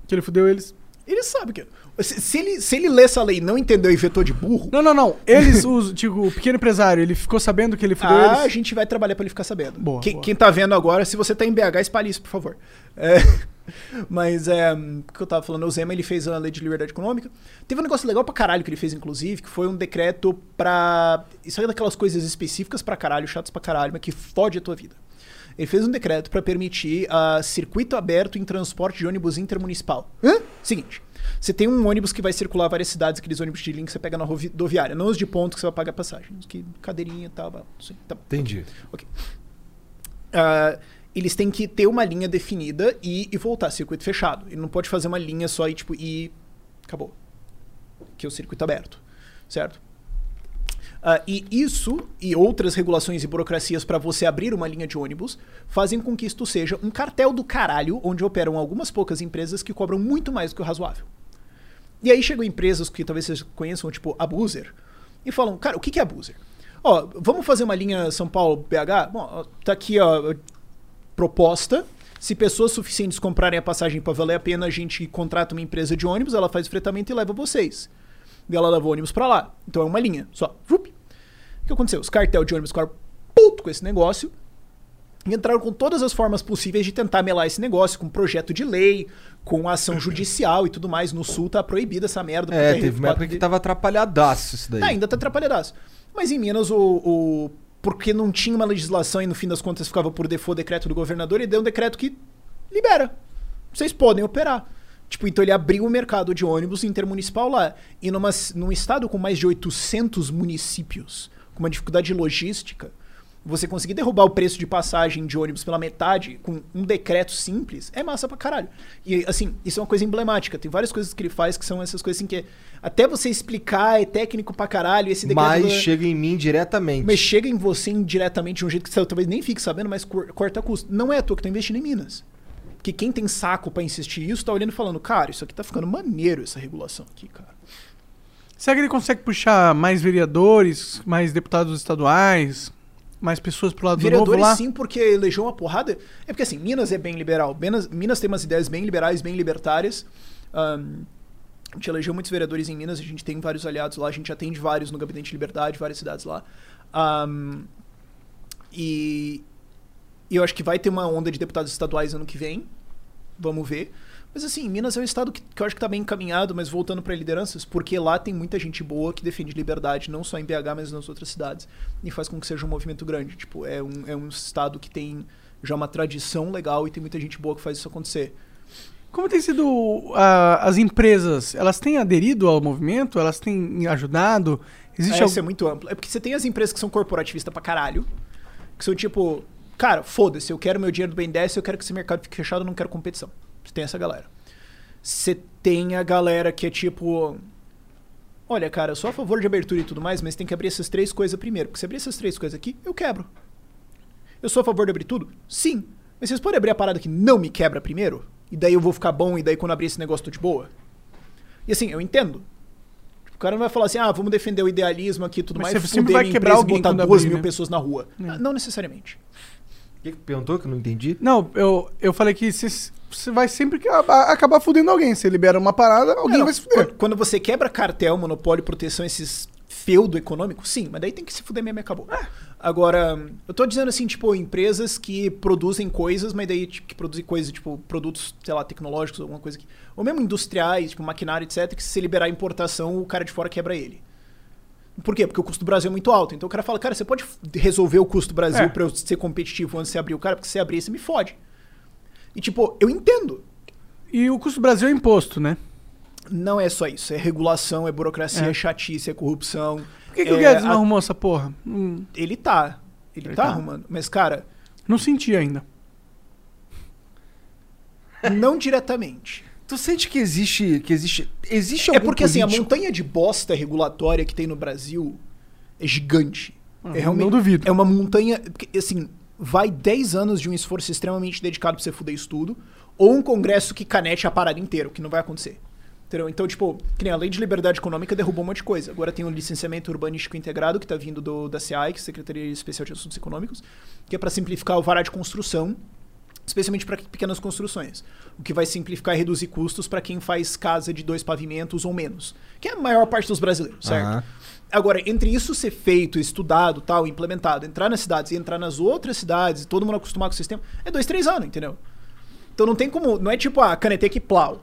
que ele fudeu eles. Ele sabe que. Se, se ele, se ele lê essa lei e não entendeu e vetou de burro. Não, não, não. Eles, os, tipo, o pequeno empresário, ele ficou sabendo que ele fudeu Ah, eles. a gente vai trabalhar pra ele ficar sabendo. Boa, quem, boa. quem tá vendo agora, se você tá em BH, espalhe isso, por favor. É, mas é. O que eu tava falando? O Zema ele fez a lei de liberdade econômica. Teve um negócio legal pra caralho que ele fez, inclusive, que foi um decreto pra. Isso aí é daquelas coisas específicas pra caralho, chatas pra caralho, mas que fode a tua vida. Ele fez um decreto pra permitir ah, circuito aberto em transporte de ônibus intermunicipal. Hã? Seguinte. Você tem um ônibus que vai circular várias cidades, aqueles ônibus de linha que você pega na rodoviária, não os de ponto que você vai pagar passagem, os que cadeirinha e tal, assim, tá. Entendi. Ok. Ah, eles têm que ter uma linha definida e, e voltar, circuito fechado. Ele não pode fazer uma linha só e tipo, e acabou. Que é o circuito aberto, certo? Ah, e isso e outras regulações e burocracias para você abrir uma linha de ônibus fazem com que isto seja um cartel do caralho, onde operam algumas poucas empresas que cobram muito mais do que o razoável. E aí chegam empresas que talvez vocês conheçam, tipo Abuser, e falam, cara, o que é Abuser? Ó, vamos fazer uma linha São Paulo-BH? Bom, tá aqui, ó, proposta. Se pessoas suficientes comprarem a passagem para valer a pena, a gente contrata uma empresa de ônibus, ela faz o fretamento e leva vocês. E ela leva o ônibus para lá. Então é uma linha, só. O que aconteceu? Os cartel de ônibus ficaram puto com esse negócio e entraram com todas as formas possíveis de tentar melar esse negócio, com projeto de lei, com ação judicial e tudo mais. No sul tá proibida essa merda. É, teve uma época que tava atrapalhadaço isso daí. ah, ainda tá atrapalhadaço. Mas em Minas, o, o- Porque não tinha uma legislação e no fim das contas ficava por default decreto do governador, ele deu um decreto que libera. Vocês podem operar. Tipo, então ele abriu o mercado de ônibus intermunicipal lá. E numa, num estado com mais de 800 municípios, com uma dificuldade logística, você conseguir derrubar o preço de passagem de ônibus pela metade com um decreto simples é massa pra caralho. E assim, isso é uma coisa emblemática. Tem várias coisas que ele faz que são essas coisas assim que até você explicar é técnico pra caralho. e Esse decreto Mas do- chega em mim diretamente. mas chega em você indiretamente de um jeito que você talvez nem fique sabendo, mas cor- corta custo. Não é à toa que tá investindo em Minas. Porque quem tem saco pra insistir isso tá olhando e falando, cara, isso aqui tá ficando maneiro essa regulação aqui, cara. Será que ele consegue puxar mais vereadores, mais deputados estaduais, mais pessoas pro lado do novo Vereadores lá? sim, porque elegeu uma porrada. É porque assim, Minas é bem liberal. Minas, Minas tem umas ideias bem liberais, bem libertárias. Ahn, a gente elegeu muitos vereadores em Minas, a gente tem vários aliados lá, a gente atende vários no Gabinete de Liberdade, várias cidades lá. Ahn, e, e eu acho que vai ter uma onda de deputados estaduais ano que vem. Vamos ver. Mas assim, Minas é um estado que, que eu acho que tá bem encaminhado, mas voltando para lideranças, porque lá tem muita gente boa que defende liberdade, não só em BH, mas nas outras cidades, e faz com que seja um movimento grande. Tipo, é um, é um estado que tem já uma tradição legal e tem muita gente boa que faz isso acontecer. Como tem sido ah, as empresas? Elas têm aderido ao movimento? Elas têm ajudado? Existe Essa algum... é muito amplo. É porque você tem as empresas que são corporativistas pra caralho, que são tipo, cara, foda-se, eu quero meu dinheiro do BNDES, eu quero que esse mercado fique fechado, eu não quero competição. Você tem essa galera. Você tem a galera que é tipo, olha, cara, eu sou a favor de abertura e tudo mais, mas tem que abrir essas três coisas primeiro. Porque se abrir essas três coisas aqui, eu quebro. Eu sou a favor de abrir tudo? Sim. Mas vocês podem abrir a parada que não me quebra primeiro? E daí eu vou ficar bom, e daí quando abrir esse negócio tô de boa? E assim, eu entendo. O cara não vai falar assim, ah, vamos defender o idealismo aqui e tudo Mas mais, você sempre vai quebrar empresa e alguém botar duas abrir, mil né? pessoas na rua. É. Ah, Não necessariamente. O que que perguntou que eu não entendi? Não, eu, eu falei que você você vai sempre acabar fudendo alguém. Você libera uma parada, alguém Não, vai se fuder. Quando, você quebra cartel, monopólio, proteção, esses feudo econômico, sim, mas daí tem que se fuder mesmo e acabou. É. Agora, eu tô dizendo assim, tipo, empresas que produzem coisas, mas daí tipo, que produzem coisas, tipo, produtos, sei lá, tecnológicos, alguma coisa que. Ou mesmo industriais, tipo, maquinário, etc., que se você liberar a importação, o cara de fora quebra ele. Por quê? Porque o custo do Brasil é muito alto. Então o cara fala, cara, você pode resolver o custo do Brasil É. pra eu ser competitivo antes de você abrir o cara, porque se você abrir, você me fode. E tipo, eu entendo. E o custo do Brasil é imposto, né? Não é só isso. É regulação, é burocracia, É. é chatice, é corrupção. Por que, que o é Guedes não a- arrumou essa porra? Hum, Ele tá. Ele, Ele tá, tá. arrumando. Mas, cara, não senti ainda. Não diretamente. Tu sente que existe. Que existe. Existe É porque assim, a político- montanha de bosta regulatória que tem no Brasil é gigante. Ah, é realmente, não duvido. É uma montanha. porque, Assim, vai 10 anos de um esforço extremamente dedicado pra você fuder isso tudo, ou um congresso que canete a parada inteira, o que não vai acontecer. Entendeu? Então, tipo, que nem a lei de liberdade econômica derrubou um monte de coisa. Agora tem o licenciamento urbanístico integrado, que tá vindo do, da CEAI, que é Secretaria Especial de Assuntos Econômicos, que é para simplificar o vará de construção, especialmente para pequenas construções. O que vai simplificar e reduzir custos para quem faz casa de dois pavimentos ou menos, que é a maior parte dos brasileiros, certo? Aham. Agora, entre isso ser feito, estudado, tal, implementado, entrar nas cidades e entrar nas outras cidades, e todo mundo acostumar com o sistema, é dois, três anos, entendeu? Então não tem como, não é tipo a canetec e plau.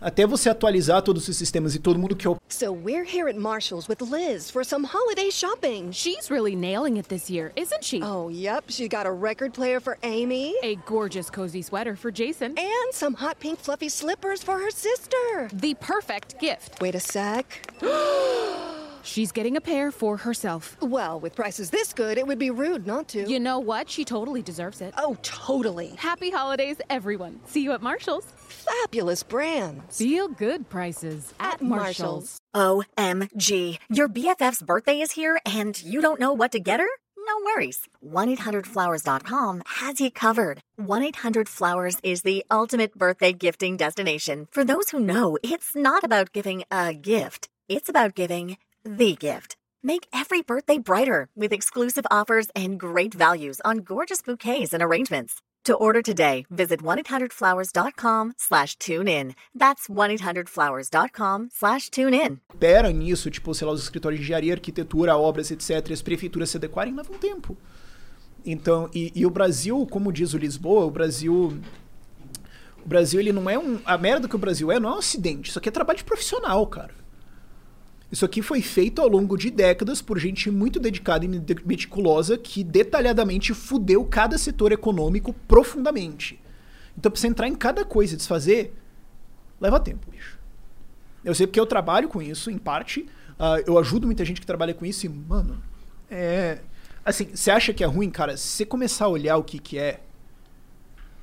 Até você atualizar todos os sistemas e todo mundo que So we're here at Marshall's with Liz for some holiday shopping. She's really nailing it this year, isn't she? Oh, yep. She got a record player for Amy, a gorgeous cozy sweater for Jason, and some hot pink fluffy slippers for her sister. The perfect gift. Wait a sec. She's getting a pair for herself. Well, with prices this good, it would be rude not to. You know what? She totally deserves it. Oh, totally. Happy holidays, everyone. See you at Marshall's. Fabulous brands. Feel good prices at Marshall's. OMG. Your BFF's birthday is here and you don't know what to get her? No worries. 1-800-Flowers.com has you covered. 1-800-Flowers is the ultimate birthday gifting destination. For those who know, it's not about giving a gift. It's about giving the gift. Make every birthday brighter with exclusive offers and great values on gorgeous bouquets and arrangements. To order today, visit 1-800-Flowers.com slash tune in. That's 1-800-Flowers.com slash tune in. opera nisso, tipo, sei lá, os escritórios de engenharia, arquitetura, obras, etc., as prefeituras se adequarem, leva um tempo. Então, e, e o Brasil, como diz o Lisboa, o Brasil. O Brasil, ele não é um. A merda que o Brasil é não é um acidente. Isso aqui é trabalho de profissional, cara. Isso aqui foi feito ao longo de décadas por gente muito dedicada e meti- meticulosa que detalhadamente fudeu cada setor econômico profundamente. Então, pra você entrar em cada coisa e desfazer, leva tempo, bicho. Eu sei porque eu trabalho com isso, em parte. Ah, eu ajudo muita gente que trabalha com isso e, mano, é. Assim, você acha que é ruim, cara? Se você começar a olhar o que que é,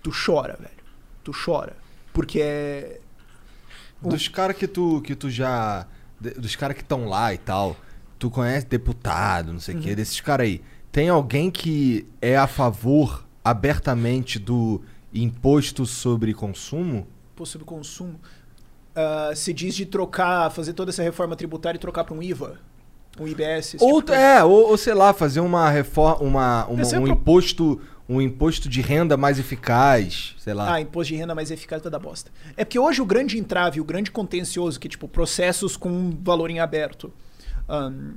tu chora, velho. Tu chora. Porque é. Dos caras que tu, que tu já. Dos caras que estão lá e tal. Tu conhece deputado, não sei o quê, Uhum. desses caras aí. Tem alguém que é a favor abertamente do imposto sobre consumo? possível consumo. Ah, se diz de trocar, fazer toda essa reforma tributária e trocar para um IVA, um IBS. esse Ou, tipo é, ou, ou sei lá, fazer uma reforma, uma, uma- um pro- imposto, um imposto de renda mais eficaz, sei lá. Ah, imposto de renda mais eficaz vai dar bosta. É porque hoje o grande entrave, o grande contencioso, que é tipo processos com valor em aberto. ahn,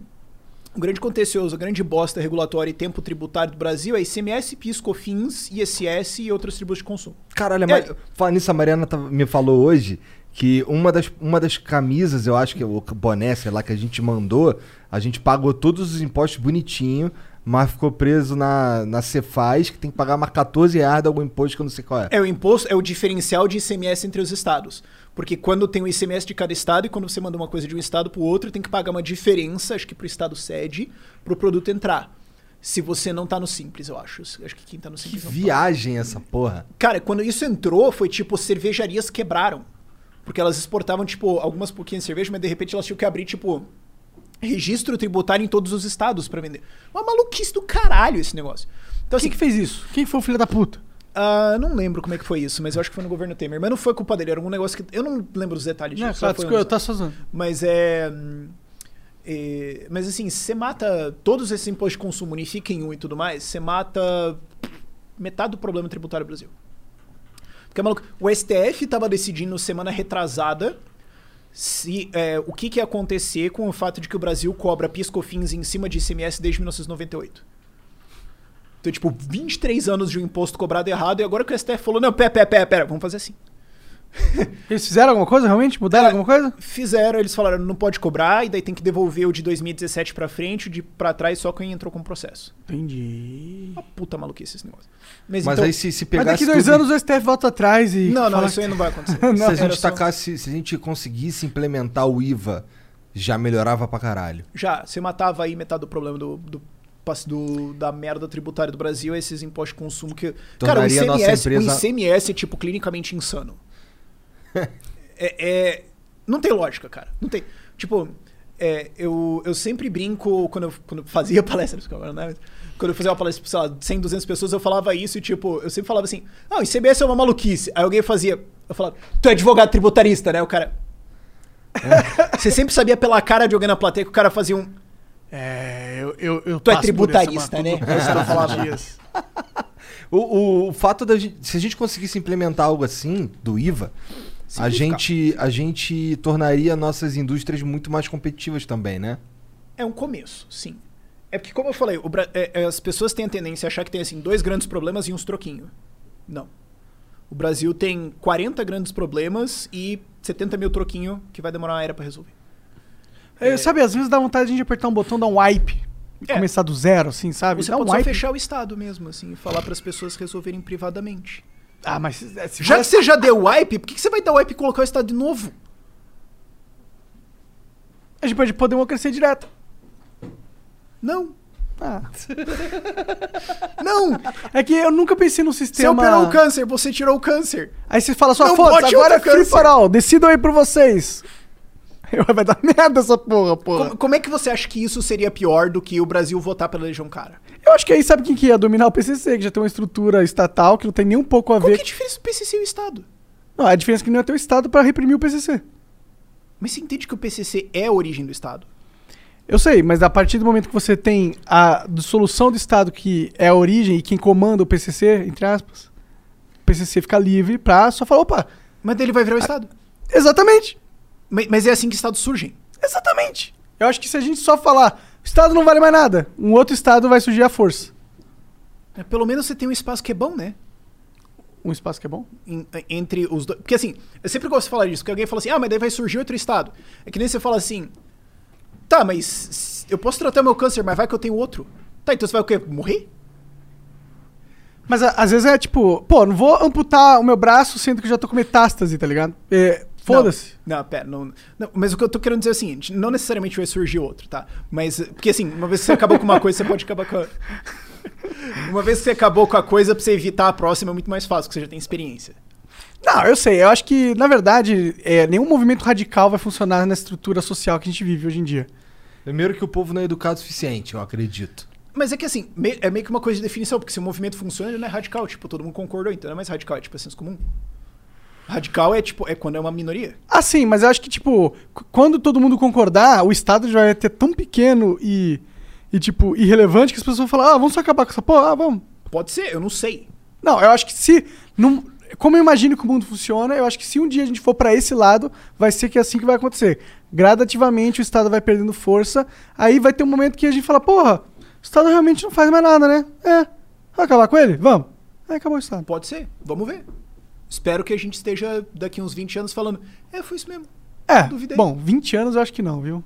o grande contencioso, a grande bosta regulatória e tempo tributário do Brasil é ICMS, PIS, COFINS, ISS e outros tributos de consumo. Caralho, É, falando nisso, a Mariana tava- me falou hoje que uma das, uma das camisas, eu acho que é o boné, sei lá, que a gente mandou, a gente pagou todos os impostos bonitinho, mas ficou preso na, na Cefaz, que tem que pagar mais 14 reais de algum imposto que eu não sei qual é. É o imposto, é o diferencial de ICMS entre os estados. Porque quando tem o ICMS de cada estado e quando você manda uma coisa de um estado pro outro, tem que pagar uma diferença, acho que pro estado sede, pro produto entrar. Se você não tá no Simples, eu acho. Acho que quem tá no Que Simples não viagem essa porra. Cara, quando isso entrou, foi tipo, cervejarias quebraram. Porque elas exportavam, tipo, algumas pouquinhas de cerveja, mas de repente elas tinham que abrir, tipo, registro tributário em todos os estados pra vender. Uma maluquice do caralho esse negócio. Então, assim, Quem que fez isso? Quem foi o filho da puta? ah, não lembro como é que foi isso, mas eu acho que foi no governo Temer. Mas não foi culpa dele, era um negócio que. Eu não lembro os detalhes Não, disso. claro, desculpa, anos eu tô só zoando. Mas é. hum, é, Mas assim, você mata todos esses impostos de consumo, unifica em um e tudo mais, você mata metade do problema tributário do Brasil. Porque, maluco, o STF tava decidindo semana retrasada se, é, o que, que ia acontecer com o fato de que o Brasil cobra piscofins em cima de ICMS desde 1998. Então, tipo, 23 anos de um imposto cobrado errado, e agora que o STF falou, não, pera, pera, pera, pera, vamos fazer assim. Eles fizeram alguma coisa realmente? Mudaram alguma coisa? Fizeram, eles falaram, não pode cobrar, e daí tem que devolver o de 2017 pra frente, o de pra trás só quem entrou com o processo. Entendi. Uma puta maluquice esse negócio. Mas então- aí se, se Mas pegasse daqui dois tudo- anos o STF volta atrás e. Não, não, fala isso aí não vai acontecer. Não, se a gente só- tacasse, se a gente conseguisse implementar o IVA, já melhorava pra caralho. Já, você matava aí metade do problema do, do do, da merda tributária do Brasil é esses impostos de consumo que. Cara, o Tornaria a nossa ICMS, empresa- o ICMS é, tipo, clinicamente insano. é, é- Não tem lógica, cara. Não tem. Tipo, é, eu, eu sempre brinco quando eu, quando eu fazia palestra, agora, né? Quando eu fazia uma palestra sei lá, 100, 200 pessoas, eu falava isso e, tipo, eu sempre falava assim: Ah, o ICMS é uma maluquice. Aí alguém fazia. Eu falava: Tu é advogado tributarista, né? O cara. Você sempre sabia pela cara de alguém na plateia que o cara fazia um. É, eu, eu, eu Tu é tributarista, né? É isso eu falava. dias. O, o, o fato da gente. Se a gente conseguisse implementar algo assim, do IVA, a gente, a gente tornaria nossas indústrias muito mais competitivas também, né? É um começo, sim. É porque, como eu falei, Bra- é- é, as pessoas têm a tendência a achar que tem assim, dois grandes problemas e uns troquinhos. Não. O Brasil tem 40 grandes problemas e 70 mil troquinho que vai demorar uma era pra resolver. É, Sabe, às vezes dá vontade de a gente apertar um botão, dar um wipe. E É. começar do zero, assim, sabe? Você Dá um pode só wipe. fechar o Estado mesmo, assim, e falar para as pessoas resolverem privadamente. Ah, mas se, se Já for- que você já deu wipe, por que, que você vai dar wipe e colocar o Estado de novo? A gente pode pôr democracia direta. Não. Ah. Não! É que eu nunca pensei num Você sistema... operou o câncer, você tirou o câncer. Aí você fala só, bote agora é free câncer." for all, decidam aí por vocês. Vai dar merda essa porra, porra. Como, como é que você acha que isso seria pior do que o Brasil votar pela Legião Cara? Eu acho que aí sabe quem que ia dominar o PCC, que já tem uma estrutura estatal que não tem nem um pouco a Qual ver... que é a diferença do PCC e o Estado? Não, a diferença é que não ia ter o Estado pra reprimir o PCC. Mas você entende que o PCC é a origem do Estado? Eu sei, mas a partir do momento que você tem a dissolução do Estado que é a origem e quem comanda o PCC, entre aspas, o PCC fica livre pra só falar, opa... Mas ele vai virar o Estado. Exatamente. Mas, é assim que Estados surgem. Exatamente. Eu acho que se a gente só falar, o Estado não vale mais nada, um outro Estado vai surgir à força. É, Pelo menos você tem um espaço que é bom, né? Um espaço que é bom? Em- entre os dois. Porque assim, eu sempre gosto de falar disso, que alguém fala assim, ah, mas daí vai surgir outro Estado. É que nem você fala assim, tá, mas eu posso tratar meu câncer, mas vai que eu tenho outro. Tá, então você vai o quê? Morrer? Mas às vezes é tipo, pô, não vou amputar o meu braço sendo que eu já tô com metástase, tá ligado? É, Foda-se. Não, não, pera, não, não. Mas o que eu tô querendo dizer é o seguinte: não necessariamente vai surgir outro, tá? Mas, porque assim, uma vez que você acabou com uma coisa, você pode acabar com a. Uma vez que você acabou com a coisa, pra você evitar a próxima é muito mais fácil, porque você já tem experiência. Não, eu sei. Eu acho que, na verdade, é, nenhum movimento radical vai funcionar na estrutura social que a gente vive hoje em dia. Primeiro que o povo não é educado o suficiente, eu acredito. Mas é que assim, é meio que uma coisa de definição, porque se o movimento funciona, ele não é radical, tipo, todo mundo concordou, então não é mais radical, é tipo, é senso comum. Radical é tipo, é quando é uma minoria. Ah, sim, mas eu acho que, tipo, qu- quando todo mundo concordar, o Estado já vai ter tão pequeno e, e tipo, irrelevante que as pessoas vão falar, ah, vamos só acabar com essa porra, ah, vamos. Pode ser, eu não sei. Não, eu acho que se. Não, como eu imagino que o mundo funciona, eu acho que se um dia a gente for pra esse lado, vai ser que é assim que vai acontecer. Gradativamente o Estado vai perdendo força, aí vai ter um momento que a gente fala, porra, o Estado realmente não faz mais nada, né? É. Vai acabar com ele? Vamos. Aí acabou o Estado. Pode ser, vamos ver. Espero que a gente esteja daqui uns 20 anos falando, é, foi isso mesmo. É, Duvidei. bom, 20 anos eu acho que não, viu?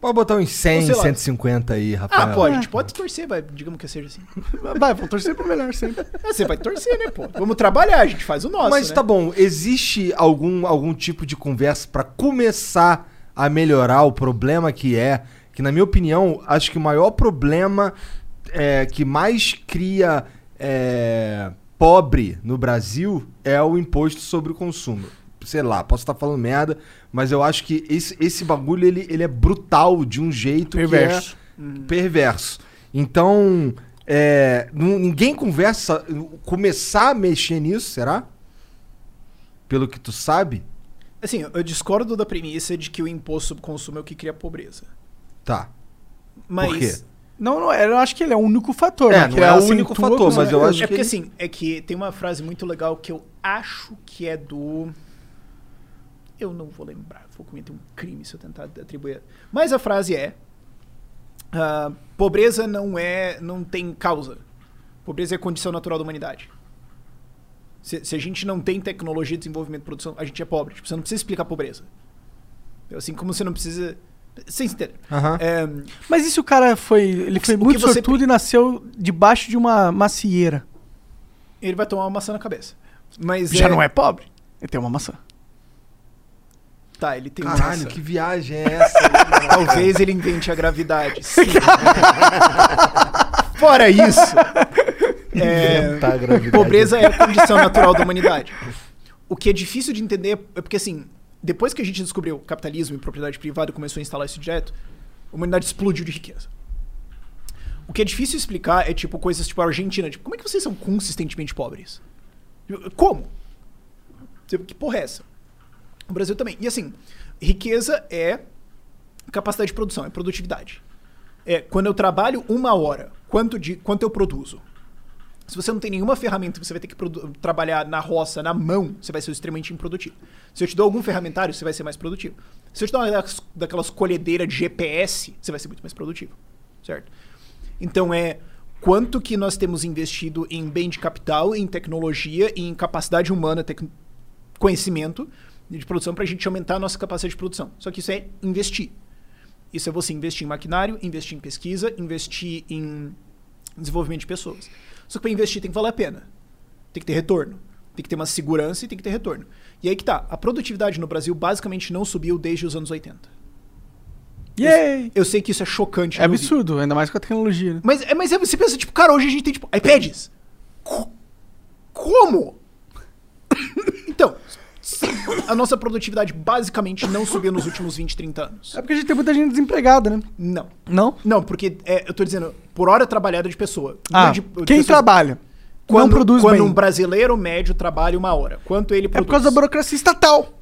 Pode botar uns 100, Ou sei lá. 150 aí, Rafael. Ah, pode, a gente pode torcer, vai, digamos que seja assim. Vai, vou torcer pro melhor sempre. É, você vai torcer, né, pô? Vamos trabalhar, a gente faz o nosso, Mas né? tá bom, existe algum, algum tipo de conversa pra começar a melhorar o problema que é, que na minha opinião, acho que o maior problema é, que mais cria é, pobre no Brasil é o imposto sobre o consumo. Sei lá, posso estar falando merda, mas eu acho que esse, esse bagulho ele, ele é brutal de um jeito Perverso. que é perverso. Então, é, ninguém conversa, começar a mexer nisso, será? Pelo que tu sabe? Assim, eu discordo da premissa de que o imposto sobre consumo é o que cria pobreza. Tá. Mas. Por quê? Não, não, eu acho que ele é o único fator. É, né? não Que é o único fator, mas eu certeza. acho É que porque ele- assim, é que tem uma frase muito legal que eu acho que é do. Eu não vou lembrar, vou cometer um crime se eu tentar atribuir. Mas a frase é: ah, pobreza não é, não tem causa. Pobreza é condição natural da humanidade. Se, se a gente não tem tecnologia, desenvolvimento, produção, a gente é pobre. Tipo, você não precisa explicar pobreza. Assim como você não precisa. Sem entender. Aham. É, Mas e se o cara foi. Ele foi o muito você sortudo e nasceu debaixo de uma macieira. ele vai tomar uma maçã na cabeça. Mas Já não é pobre? Ele tem uma maçã. Tá, ele tem Caralho, massa. que viagem é essa? Talvez ele invente a gravidade. Sim. Fora isso, é, a gravidade. pobreza é a condição natural da humanidade. O que é difícil de entender é porque, assim, depois que a gente descobriu capitalismo e propriedade privada e começou a instalar isso direto, a humanidade explodiu de riqueza. O que é difícil explicar é, tipo, coisas tipo a Argentina. Tipo, como é que vocês são consistentemente pobres? Como? Tipo, Que porra é essa? O Brasil também. E assim, riqueza é capacidade de produção, é produtividade. É quando eu trabalho uma hora, quanto, de, quanto eu produzo? Se você não tem nenhuma ferramenta, você vai ter que trabalhar na roça, na mão, você vai ser extremamente improdutivo. Se eu te dou algum ferramentário, você vai ser mais produtivo. Se eu te dou uma daquelas, daquelas colhedeiras de GPS, você vai ser muito mais produtivo. Certo? Então é quanto que nós temos investido em bem de capital, em tecnologia, em capacidade humana, conhecimento de produção para a gente aumentar a nossa capacidade de produção. Só que isso é investir. Isso é você investir em maquinário, investir em pesquisa, investir em desenvolvimento de pessoas. Só que para investir tem que valer a pena. Tem que ter retorno. Tem que ter uma segurança e tem que ter retorno. E aí que tá. A produtividade no Brasil basicamente não subiu desde os anos 80. Yay! Eu sei que isso é chocante. É ouvir. absurdo, ainda mais com a tecnologia. né? Mas, é- mas é- você pensa, tipo, cara, hoje a gente tem, tipo, iPads. Co- Como? então, a nossa produtividade basicamente não subiu nos últimos 20, 30 anos. É porque a gente tem muita gente desempregada, né? Não. Não? Não, porque é, eu tô dizendo, por hora trabalhada de pessoa. Ah, de- de quem pessoas- trabalha Quando, não produz quando bem. um brasileiro médio trabalha uma hora, quanto ele É produz? por causa da burocracia estatal.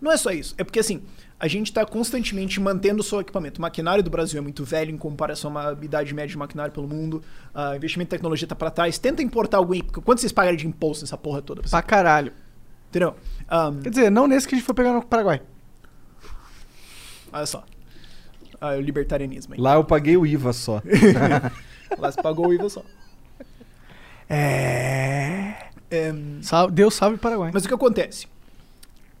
Não é só isso. É porque, assim, a gente está constantemente mantendo o seu equipamento. O maquinário do Brasil é muito velho em comparação à idade média de maquinário pelo mundo. O investimento em tecnologia tá para trás. Tenta importar algum... Quanto vocês pagaram de imposto nessa porra toda? Pra caralho. Entendeu? Ahn, Quer dizer, não nesse que a gente foi pegar no Paraguai. olha só. Ah, o libertarianismo aí. Lá eu paguei o IVA só. Lá se pagou o IVA só. É. É, Sal- Deus salve o Paraguai. Mas o que acontece?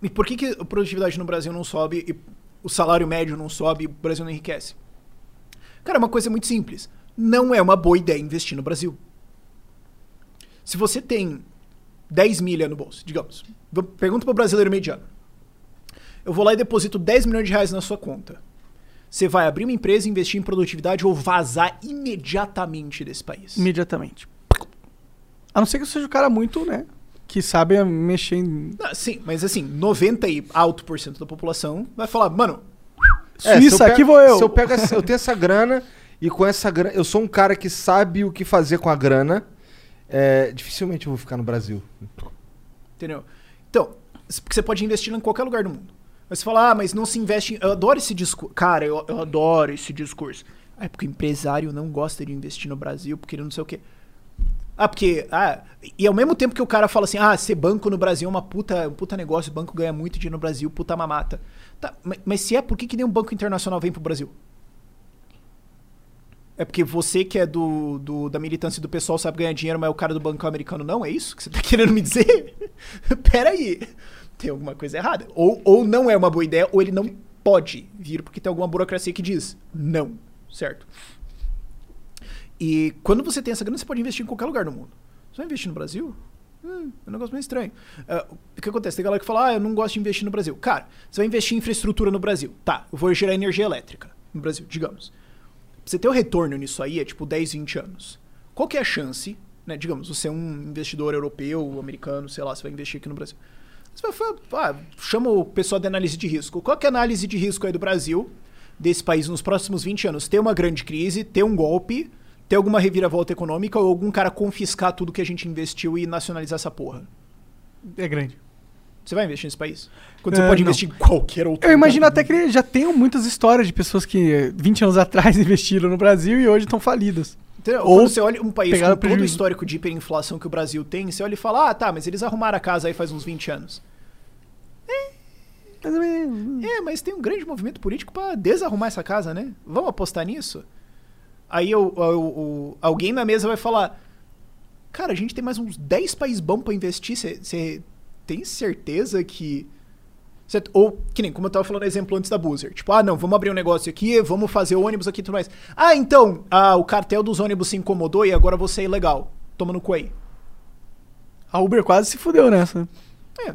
E por que, que a produtividade no Brasil não sobe e o salário médio não sobe e o Brasil não enriquece? Cara, é uma coisa muito simples. Não é uma boa ideia investir no Brasil. Se você tem 10 milha no bolso, digamos, pergunta para o brasileiro mediano. Eu vou lá e deposito 10 milhões de reais na sua conta. Você vai abrir uma empresa, investir em produtividade ou vazar imediatamente desse país? Imediatamente. A não ser que eu seja um cara muito, né? Que sabe mexer em. Ah, sim, mas assim, 90 e alto por cento da população vai falar, mano, É, Suíça, aqui vou eu. Se eu, pego essa- eu tenho essa grana e com essa grana. Eu sou um cara que sabe o que fazer com a grana. É, dificilmente eu vou ficar no Brasil. Entendeu? Então, porque você pode investir em qualquer lugar do mundo. Mas você fala, ah, mas não se investe em... Eu adoro esse discurso. Cara, eu, eu adoro esse discurso. É porque o empresário não gosta de investir no Brasil, porque ele não sei o quê. Ah, porque... Ah, e ao mesmo tempo que o cara fala assim, ah, ser banco no Brasil é uma puta, um puta negócio, o banco ganha muito dinheiro no Brasil, puta mamata. Tá, mas, mas se é, por que, que nenhum banco internacional vem pro Brasil? É porque você que é do, do- da militância do pessoal sabe ganhar dinheiro, mas o cara do banco americano não? É isso que você tá querendo me dizer? Pera aí. Tem alguma coisa errada. Ou, ou não é uma boa ideia, ou ele não pode vir, porque tem alguma burocracia que diz não. Certo? E quando você tem essa grana, você pode investir em qualquer lugar do mundo. Você vai investir no Brasil? Hum, é um negócio meio estranho. Ah, o que acontece? Tem galera que fala, ah, eu não gosto de investir no Brasil. Cara, você vai investir em infraestrutura no Brasil. Tá, eu vou gerar energia elétrica no Brasil, digamos. Você ter o retorno nisso aí é tipo 10, 20 anos. Qual que é a chance, né? Digamos, você é um investidor europeu, americano, sei lá, você vai investir aqui no Brasil. Você vai ah, chama o pessoal de análise de risco. Qual que é a análise de risco aí do Brasil, desse país, nos próximos 20 anos? Ter uma grande crise, ter um golpe, ter alguma reviravolta econômica ou algum cara confiscar tudo que a gente investiu e nacionalizar essa porra? É grande. Você vai investir nesse país? Quando você É, pode não. investir em qualquer outro Eu imagino até que já tenham muitas histórias de pessoas que eh, 20 anos atrás investiram no Brasil e hoje estão falidas. Entendeu? Ou Quando você olha um país com todo o histórico de hiperinflação que o Brasil tem, você olha e fala, ah, tá, mas eles arrumaram a casa aí faz uns 20 anos. Menos. É, mas tem um grande movimento político pra desarrumar essa casa, né? Vamos apostar nisso? Aí eu, eu- eu- alguém na mesa vai falar: Cara, a gente tem mais uns 10 países bons pra investir. Você tem certeza que. ou, que nem como eu tava falando exemplo antes da Boozer. Tipo, ah, não, vamos abrir um negócio aqui, vamos fazer o ônibus aqui e tudo mais. Ah, então, ah, o cartel dos ônibus se incomodou e agora você é ilegal. Toma no cu aí. A Uber quase se fudeu nessa. É.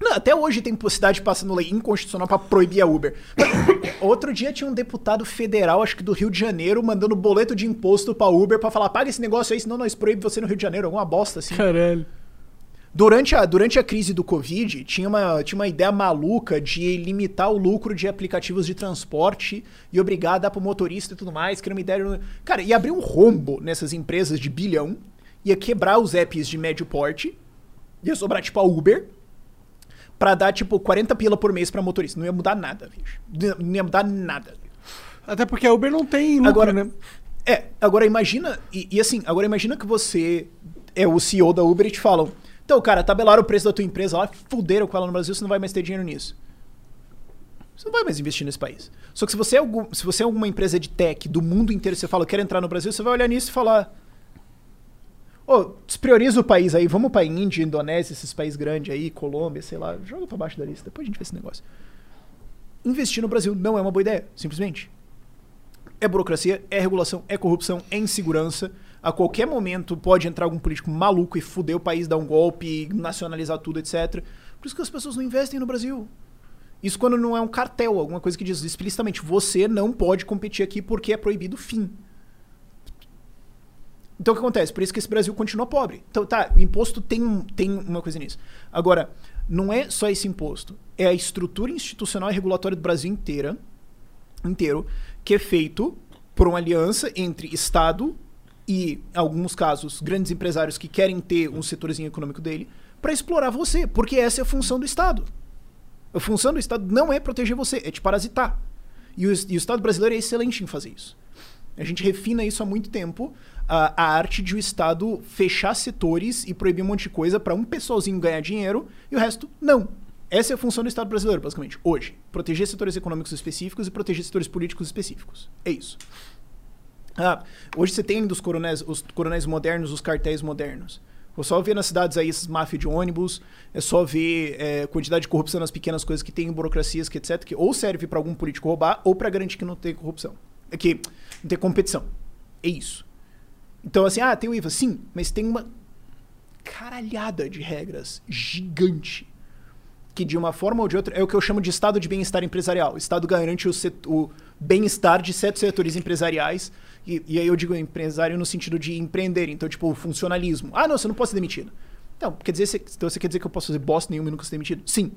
Imagina, até hoje tem cidade passando lei inconstitucional pra proibir a Uber. Outro dia tinha um deputado federal, acho que do Rio de Janeiro, mandando boleto de imposto pra Uber pra falar: paga esse negócio aí, senão nós proíbe você no Rio de Janeiro. Alguma bosta assim. Caralho. Durante a, durante a crise do Covid, tinha uma, tinha uma ideia maluca de limitar o lucro de aplicativos de transporte e obrigar a dar pro motorista e tudo mais, que era uma ideia. Cara, ia abrir um rombo nessas empresas de bilhão, ia quebrar os apps de médio porte, ia sobrar tipo a Uber, pra dar tipo 40 pila por mês pra motorista. Não ia mudar nada, bicho. Não ia mudar nada. Até porque a Uber não tem lucro, Agora, né? É, agora imagina, e, e assim, agora imagina que você é o CEO da Uber e te falam, então, cara, tabelaram o preço da tua empresa lá, fuderam com ela no Brasil, você não vai mais ter dinheiro nisso. Você não vai mais investir nesse país. Só que se você é, algum, se você é alguma empresa de tech do mundo inteiro, você fala, eu quero entrar no Brasil, você vai olhar nisso e falar, ô, desprioriza o país aí, vamos pra Índia, Indonésia, esses países grandes aí, Colômbia, sei lá, joga pra baixo da lista, depois a gente vê esse negócio. Investir no Brasil não é uma boa ideia, simplesmente. É burocracia, é regulação, é corrupção, é insegurança. A qualquer momento pode entrar algum político maluco e fuder o país, dar um golpe, nacionalizar tudo, etc. Por isso que as pessoas não investem no Brasil. Isso quando não é um cartel, alguma coisa que diz explicitamente, você não pode competir aqui porque é proibido fim. Então o que acontece? Por isso que esse Brasil continua pobre. Então tá, o imposto tem, tem uma coisa nisso. Agora, não é só esse imposto. É a estrutura institucional e regulatória do Brasil inteira, inteiro, que é feito por uma aliança entre Estado e, em alguns casos, grandes empresários que querem ter um setorzinho econômico dele para explorar você, porque essa é a função do Estado. A função do Estado não é proteger você, é te parasitar. E o, e o Estado brasileiro é excelente em fazer isso. A gente refina isso há muito tempo, a, a arte de o Estado fechar setores e proibir um monte de coisa para um pessoalzinho ganhar dinheiro e o resto não. Essa é a função do Estado brasileiro, basicamente, hoje. Proteger setores econômicos específicos e proteger setores políticos específicos. É isso. Ah, hoje você tem dos coronéis, os coronéis modernos, os cartéis modernos. É só ver nas cidades aí essas máfias de ônibus, é só ver é, quantidade de corrupção nas pequenas coisas que tem, burocracias, que etc, que ou serve para algum político roubar ou para garantir que não tem corrupção. É que não tem competição. É isso. Então assim, ah, tem o IVA, sim, mas tem uma caralhada de regras gigante que de uma forma ou de outra é o que eu chamo de estado de bem-estar empresarial. O estado garante o, o bem-estar de certos setores empresariais e, e aí eu digo empresário no sentido de empreender, então tipo funcionalismo. Ah, não, você não pode ser demitido. Então, quer dizer, então você quer dizer que eu posso fazer bosta nenhuma e nunca ser demitido? Sim.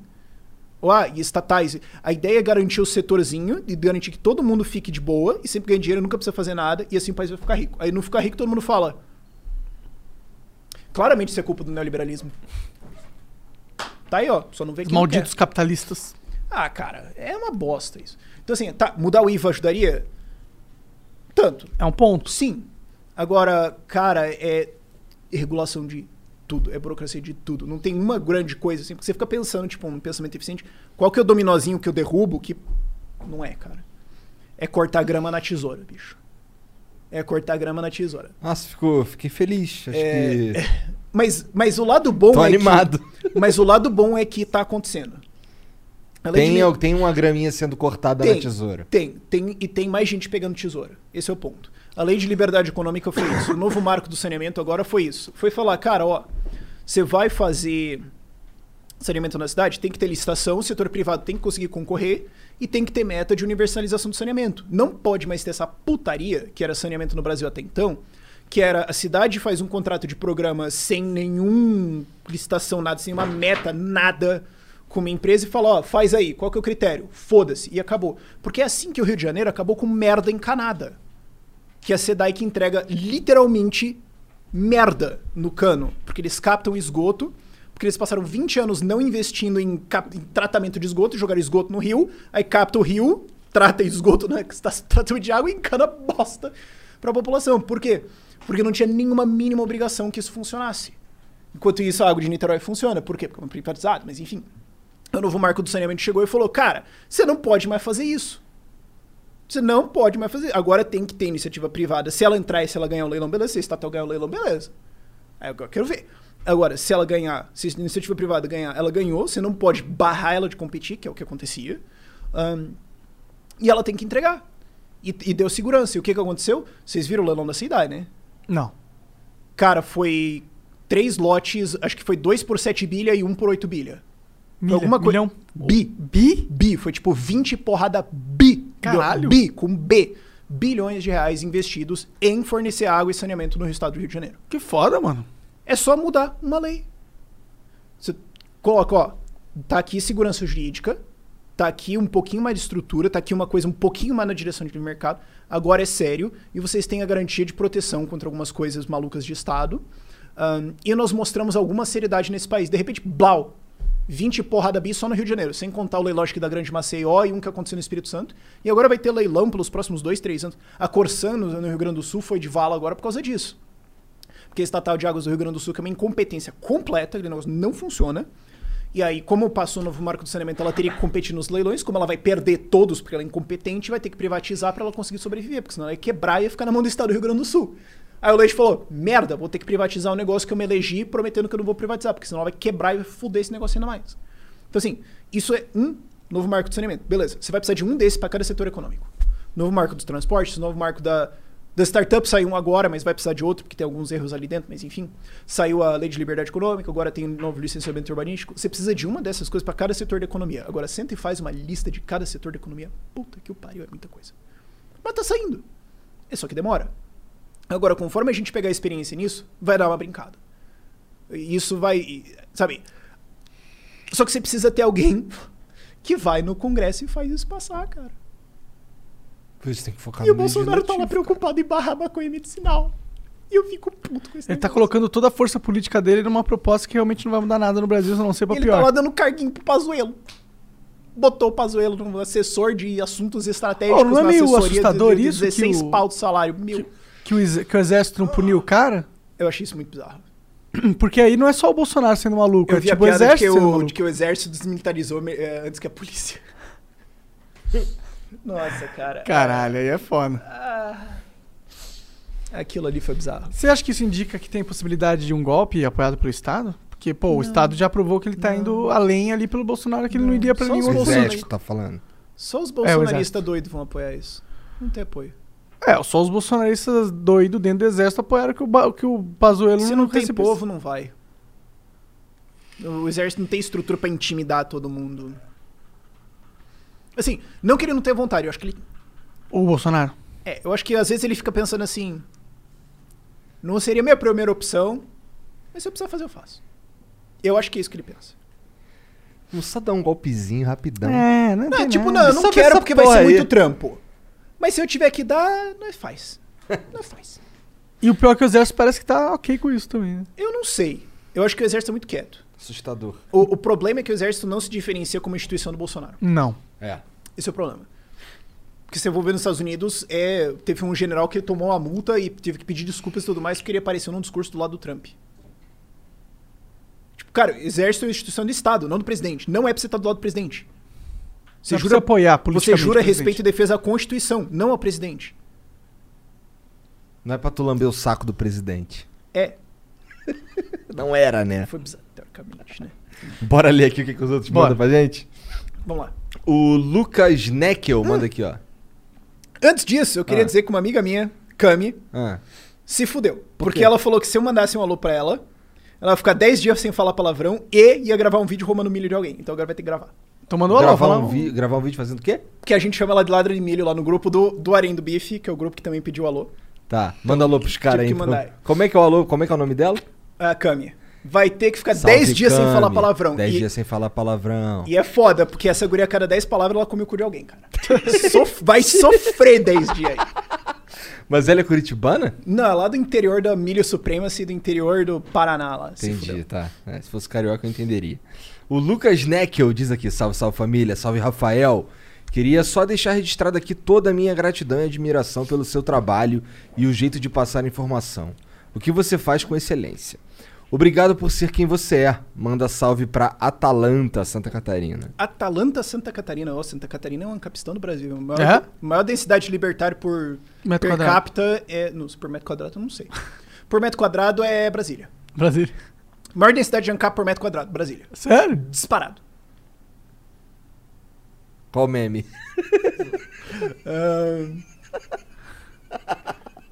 Ou, ah, e estatais. A ideia é garantir o setorzinho e garantir que todo mundo fique de boa e sempre ganhe dinheiro, nunca precisa fazer nada e assim o país vai ficar rico. Aí não ficar rico, todo mundo fala. Claramente isso é culpa do neoliberalismo. Tá aí, ó. Só não vê Os quem malditos quer. capitalistas. Ah, cara, é uma bosta isso. Então, assim, tá, mudar o IVA ajudaria? Tanto. É um ponto. Sim. Agora, cara, é regulação de tudo, é burocracia de tudo. Não tem uma grande coisa assim, porque você fica pensando, tipo, um pensamento eficiente, qual que é o dominozinho que eu derrubo que não é, cara. É cortar grama na tesoura, bicho. É cortar grama na tesoura. Nossa, ficou, fiquei feliz. Acho É, que. Mas, mas o lado bom Tô é animado. que. Mas o lado bom é que tá acontecendo. De Tem, li- tem uma graminha sendo cortada na tesoura. Tem, tem, e tem mais gente pegando tesoura. Esse é o ponto. A lei de liberdade econômica foi isso. O novo marco do saneamento agora foi isso. Foi falar, cara, ó, você vai fazer saneamento na cidade, tem que ter licitação, o setor privado tem que conseguir concorrer e tem que ter meta de universalização do saneamento. Não pode mais ter essa putaria, que era saneamento no Brasil até então, que era a cidade faz um contrato de programa sem nenhum licitação, nada, sem uma meta, nada com uma empresa e fala, ó, faz aí, qual que é o critério? Foda-se, e acabou. Porque é assim que o Rio de Janeiro acabou com merda encanada. Que é a SEDAI que entrega literalmente merda no cano. Porque eles captam esgoto, porque eles passaram 20 anos não investindo em, em tratamento de esgoto, jogaram esgoto no rio, aí capta o rio, trata esgoto, né, que está tratamento de água e encana bosta pra população. Por quê? Porque não tinha nenhuma mínima obrigação que isso funcionasse. Enquanto isso, a água de Niterói funciona. Por quê? Porque é privatizado, mas enfim. O novo marco do saneamento chegou e falou: cara, você não pode mais fazer isso. Você não pode mais fazer. Agora tem que ter iniciativa privada. Se ela entrar e se ela ganhar o leilão, beleza. Se a estatal ganhar o leilão, beleza. Aí agora eu quero ver. Agora, se ela ganhar, se a iniciativa privada ganhar, ela ganhou, você não pode barrar ela de competir, que é o que acontecia. Ahn, e ela tem que entregar. E, e deu segurança. E o que, que aconteceu? Vocês viram o leilão da cidade, né? Não. Cara, foi três lotes, acho que foi dois por 7 bilha e um por 8 bilha. Foi alguma coisa. milhão? Bi. Bi? Bi. Foi tipo 20 porrada bi. Caralho. Bi, com B. Bilhões de reais investidos em fornecer água e saneamento no estado do Rio de Janeiro. Que foda, mano. É só mudar uma lei. Você coloca, ó, tá aqui segurança jurídica, tá aqui um pouquinho mais de estrutura, tá aqui uma coisa um pouquinho mais na direção de mercado, agora é sério, e vocês têm a garantia de proteção contra algumas coisas malucas de Estado. Ahn, e nós mostramos alguma seriedade nesse país. De repente, blau, 20 porrada bi só no Rio de Janeiro, sem contar o leilão que da Grande Maceió e um que aconteceu no Espírito Santo. E agora vai ter leilão pelos próximos dois, três anos. A Corsan, no no Rio Grande do Sul, foi de vala agora por causa disso. Porque a Estatal de Águas do Rio Grande do Sul que é uma incompetência completa, aquele negócio não funciona. E aí, como passou o novo marco do saneamento, ela teria que competir nos leilões, como ela vai perder todos porque ela é incompetente, vai ter que privatizar para ela conseguir sobreviver, porque senão ela ia quebrar e ia ficar na mão do Estado do Rio Grande do Sul. Aí o Leite falou: merda, vou ter que privatizar um negócio que eu me elegi prometendo que eu não vou privatizar, porque senão vai quebrar e vai foder esse negócio ainda mais. Então, assim, isso é um novo marco do saneamento. Beleza, você vai precisar de um desses para cada setor econômico. Novo marco dos transportes, novo marco da, da startup saiu um agora, mas vai precisar de outro, porque tem alguns erros ali dentro, mas enfim. Saiu a lei de liberdade econômica, agora tem um novo licenciamento urbanístico. Você precisa de uma dessas coisas para cada setor da economia. Agora senta e faz uma lista de cada setor da economia. Puta que o pariu, é muita coisa. Mas tá saindo. É só que demora. Agora, conforme a gente pegar a experiência nisso, vai dar uma brincada. Isso vai. Sabe? Só que você precisa ter alguém que vai no Congresso e faz isso passar, cara. Por isso tem que focar E o Bolsonaro tá lá preocupado em barrar maconha medicinal. E eu fico puto com esse Ele tá negócio. colocando toda a força política dele numa proposta que realmente não vai mudar nada no Brasil, a não ser pra Ele pior. tá lá dando carguinho pro Pazuelo. Botou o Pazuelo no assessor de assuntos estratégicos Pô, não é meio assustador de, de isso que 16 o- pau de salário. Meu, Que o, ex- que o exército não puniu o cara? eu achei isso muito bizarro. Porque aí não é só o Bolsonaro sendo maluco, Eu é vi a tipo o piada de exército que sendo o, maluco. de que o exército desmilitarizou eh, antes que a polícia. Nossa, cara. Caralho, aí é foda. Ah, aquilo ali foi bizarro. Você acha que isso indica que tem possibilidade de um golpe apoiado pelo Estado? Porque, pô, o. Estado já provou que ele tá indo além ali pelo Bolsonaro, que ele não iria pra Só os nenhum O outro exército tá falando. Só os É, o bolsonaristas exército. doidos vão apoiar isso. Não tem apoio. É, só os bolsonaristas doidos dentro do exército apoiaram que o, que o Pazuello Se não tem recebesse. povo, não vai. O exército não tem estrutura pra intimidar todo mundo. Assim, não que ele não tenha vontade, eu acho que ele. O Bolsonaro. É, eu acho que às vezes ele fica pensando assim. Não seria minha primeira opção, mas se eu precisar fazer, eu faço. Eu acho que é isso que ele pensa. Vamos só dar um golpezinho rapidão. É, não, Não, tem tipo, nada. não, eu não quero porque vai ser aí? muito trampo. Mas se eu tiver que dar, nós faz. Nós faz. E o pior é que o exército parece que tá ok com isso também, né? Eu não sei. Eu acho que o exército é muito quieto. Assustador. O, o problema é que o exército não se diferencia como instituição do Bolsonaro. Não. É. Esse é o problema. Porque você for ver nos Estados Unidos, é, teve um general que tomou uma multa e teve que pedir desculpas e tudo mais porque ele apareceu num discurso do lado do Trump. Tipo, cara, o exército é uma instituição do Estado, não do presidente. Não é pra você estar do lado do presidente. Você jura, apoiar você jura respeito e defesa à Constituição, não ao presidente. Não é pra tu lamber o saco do presidente. É. Não era, né? Foi bizarro, teoricamente, né? Bora ler aqui o que, que os outros Bora. mandam pra gente? Vamos lá. O Lucas Neckel manda aqui, ó. Antes disso, eu queria Ah. dizer que uma amiga minha, Cami, Ah. se fudeu. Por porque quê? ela falou que se eu mandasse um alô pra ela, ela ia ficar 10 dias sem falar palavrão e ia gravar um vídeo roubando milho de alguém. Então agora vai ter que gravar. Então mandou alô, gravar, um vi- gravar um vídeo fazendo o quê? Porque a gente chama ela de ladra de milho lá no grupo do, do Arém do Bife, que é o grupo que também pediu alô. Tá, manda alô pros caras aí. que então. mandar. Como é que é o alô? Como é que é o nome dela? A Cami. Vai ter que ficar Salve, 10 dias sem Cami. falar palavrão. 10 E, dias sem falar palavrão. e é foda, porque essa guria, a cada 10 palavras, ela come o cu de alguém, cara. Sof- vai sofrer 10 dias aí. Mas ela é curitibana? Não, é lá do interior da Milho Supremacy, do interior do Paraná lá. se Entendi, tá. É, se fosse carioca eu entenderia. O Lucas Neckel diz aqui, salve, salve família, salve Rafael. Queria só deixar registrado aqui toda a minha gratidão e admiração pelo seu trabalho e o jeito de passar informação. O que você faz com excelência. Obrigado por ser quem você é. Manda salve pra Atalanta, Santa Catarina. Atalanta, Santa Catarina. Ó, Santa Catarina é um capistão do Brasil. A maior, É? maior densidade libertária por Metro per quadrado. capita é. Não, por metro quadrado eu não sei. Por metro quadrado é Brasília. Brasília. Maior densidade de ANCAP por metro quadrado, Brasília. Sério? Disparado. Qual meme?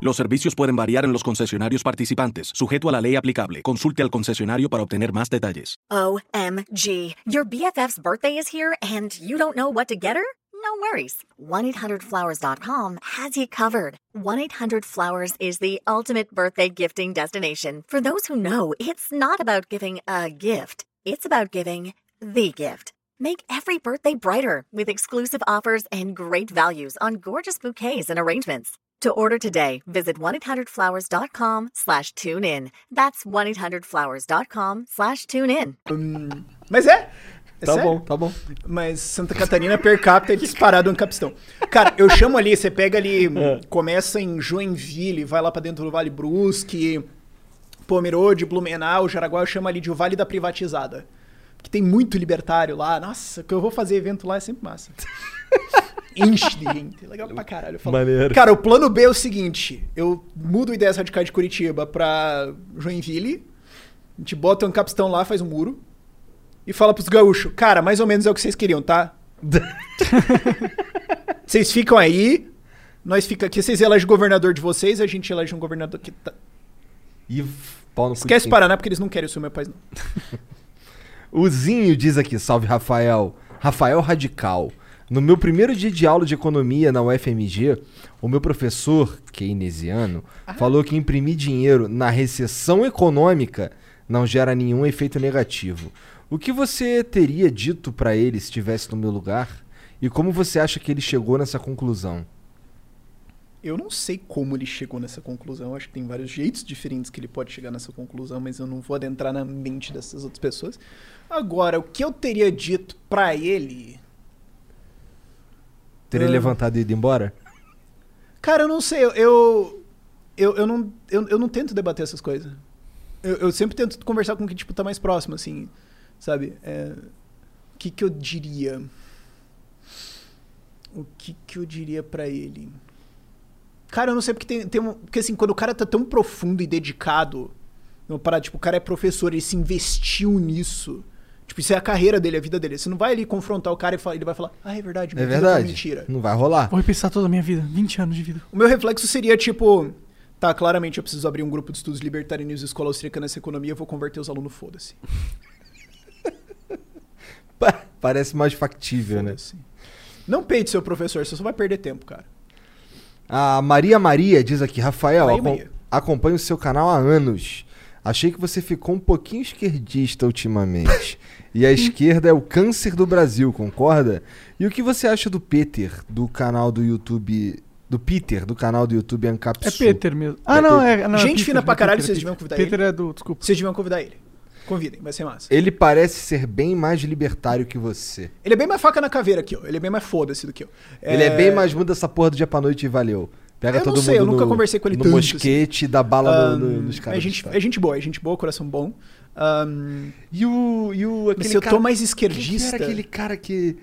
Los servicios pueden variar en los concesionarios participantes, sujeto a la ley aplicable. Consulte al concesionario para obtener más detalles. OMG. Your BFF's birthday is here and you don't know what to get her? No worries. 1-800-Flowers.com has you covered. 1-800-Flowers is the ultimate birthday gifting destination. For those who know, it's not about giving a gift. It's about giving the gift. Make every birthday brighter with exclusive offers and great values on gorgeous bouquets and arrangements. To order today, visit 1-800-Flowers.com slash tune in. That's 1-800-Flowers.com slash tune in. Mas é. é Tá sério. bom, tá bom. Mas Santa Catarina per capita é disparado um capistão. Cara, eu chamo ali, você pega ali, É. começa em Joinville, vai lá pra dentro do Vale Brusque, Pomerode, Blumenau, Jaraguá, eu chamo ali de o Vale da Privatizada. Que tem muito libertário lá. Nossa, que eu vou fazer evento lá é sempre massa. Enche de gente. Legal pra caralho. Eu falo, Maneiro. Cara, o plano B é o seguinte: eu mudo Ideias Radicais de Curitiba pra Joinville, a gente bota um capistão lá, faz um muro, e fala pros gaúchos, cara, mais ou menos é o que vocês queriam, tá? vocês ficam aí, nós fica aqui, vocês elegem o governador de vocês, a gente elege um governador que tá... E pau no Esquece quem- Paraná, porque eles não querem o seu meu país, não. O Zinho diz aqui, salve Rafael. Rafael Radical. No meu primeiro dia de aula de economia na UFMG, o meu professor, keynesiano, falou que imprimir dinheiro na recessão econômica não gera nenhum efeito negativo. O que você teria dito pra ele se estivesse no meu lugar? E como você acha que ele chegou nessa conclusão? Eu não sei como ele chegou nessa conclusão. Acho que tem vários jeitos diferentes que ele pode chegar nessa conclusão, mas eu não vou adentrar na mente dessas outras pessoas. Agora, o que eu teria dito pra ele. Teria Ah. levantado e ido embora? Cara, eu não sei. Eu, eu, eu, eu não, eu, eu não tento debater essas coisas. Eu, eu sempre tento conversar com quem tipo, tá mais próximo, assim. Sabe? É, o que, que eu diria? O que, que eu diria pra ele? Cara, eu não sei porque tem, tem um, Porque assim, quando o cara tá tão profundo e dedicado. Uma parada, tipo, o cara é professor, ele se investiu nisso. Tipo, isso é a carreira dele, a vida dele. Você não vai ali confrontar o cara e fala- ele vai falar, ah, é verdade, É verdade. mentira. Não vai rolar. Vou repensar toda a minha vida. 20 anos de vida. O meu reflexo seria tipo, tá, claramente eu preciso abrir um grupo de estudos libertarianos e escola austríaca nessa economia, eu vou converter os alunos, foda-se. Parece mais factível, né? Não peide seu professor, você só vai perder tempo, cara. A Maria Maria diz aqui, Rafael, Maria acom- acompanho o seu canal há anos. Achei que você ficou um pouquinho esquerdista ultimamente. e a esquerda é o câncer do Brasil, concorda? E o que você acha do Peter, do canal do YouTube. Do Peter, do canal do YouTube Ancap É? Peter mesmo. Ah, não, é. Não, é Gente Peter, fina pra é caralho, Peter, vocês é deviam Peter. convidar Peter ele. é do. Desculpa. Vocês deviam convidar ele. Convidem, vai ser massa. Ele parece ser bem mais libertário que você. Ele é bem mais faca na caveira que eu. Ele é bem mais foda-se do que eu. Ele é bem mais muda essa porra do dia pra noite e valeu. Pega Eu todo não sei, mundo eu nunca no, conversei com ele no tanto, mosquete da bala no- no- Ahn, nos caras. é, gente, é gente boa, é gente boa, coração bom. Ahn, E o. E o mas aquele se eu cara- tô mais Quem que esquerdista. era aquele cara que.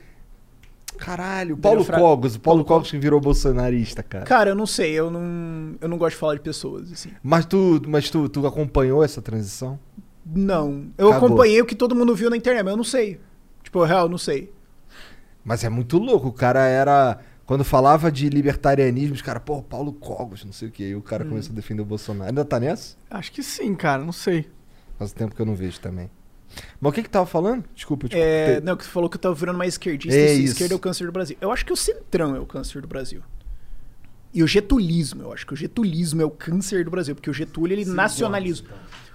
Caralho, Paulo Fra- Cogos. O Paulo Cogos que virou bolsonarista, cara. Cara, eu não sei, eu não, eu não gosto de falar de pessoas, assim. Mas tu, mas tu, tu acompanhou essa transição? Não. Eu Cagou. acompanhei o que todo mundo viu na internet, mas eu não sei. Tipo, real, eu não sei. Mas é muito louco. O cara era. Quando falava de libertarianismo, os caras, pô, Paulo Cogos, não sei o que. Aí o cara Hum. começou a defender o Bolsonaro. Ainda tá nessa? Acho que sim, cara, não sei. Faz tempo que eu não vejo também. Mas o que que tava falando? Desculpa, tipo, É, te- não, que você falou que eu tava virando mais esquerdista. É e isso. esquerda é o câncer do Brasil. Eu acho que o centrão é o câncer do Brasil. E o getulismo, eu acho que o getulismo é o câncer do Brasil, porque o Getúlio ele nacionaliza.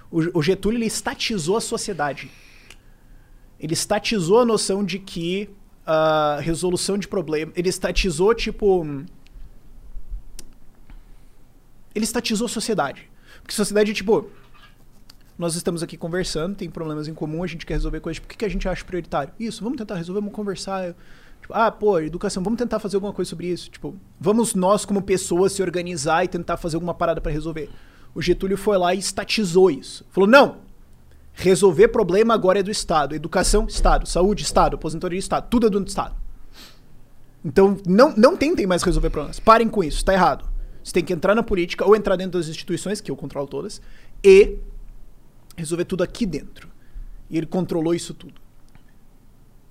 O, o Getúlio ele estatizou a sociedade. Ele estatizou a noção de que a resolução de problema, ele estatizou tipo ele estatizou a sociedade. Porque sociedade, tipo, nós estamos aqui conversando, tem problemas em comum, a gente quer resolver coisas. Tipo, o que, que a gente acha prioritário? Isso, vamos tentar resolver, vamos conversar. Tipo, ah, pô, educação, vamos tentar fazer alguma coisa sobre isso. Tipo, vamos nós, como pessoas, se organizar e tentar fazer alguma parada pra resolver. O Getúlio foi lá e estatizou isso. Falou, não! Resolver problema agora é do Estado. Educação, Estado. Saúde, Estado. Aposentadoria, Estado. Tudo é do Estado. Então, não, não tentem mais resolver problemas. Parem com isso, tá errado. Você tem que entrar na política ou entrar dentro das instituições, que eu controlo todas, e resolver tudo aqui dentro. E ele controlou isso tudo.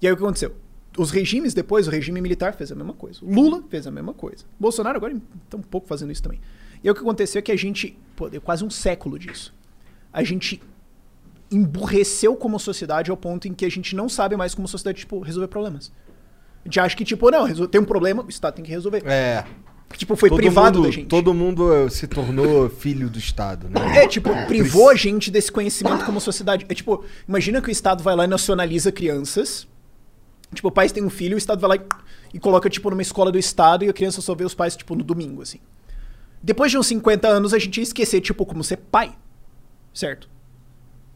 E aí o que aconteceu? Os regimes depois, o regime militar fez a mesma coisa. Lula fez a mesma coisa. Bolsonaro agora está um pouco fazendo isso também. E aí o que aconteceu é que a gente, pô, deu quase um século disso. A gente emburreceu como sociedade ao ponto em que a gente não sabe mais como sociedade, tipo, resolver problemas. A gente acha que, tipo, não, tem um problema, o Estado tem que resolver. É. Tipo, foi Todo privado mundo- da gente. Todo mundo eh, se tornou filho do Estado, né? É, tipo, privou a gente desse conhecimento como sociedade. É tipo, imagina que o Estado vai lá e nacionaliza crianças. Tipo, o pai tem um filho, o Estado vai lá e, e coloca, tipo, numa escola do Estado e a criança só vê os pais, tipo, no domingo, assim. Depois de uns 50 anos, a gente ia esquecer, tipo, como ser pai. Certo?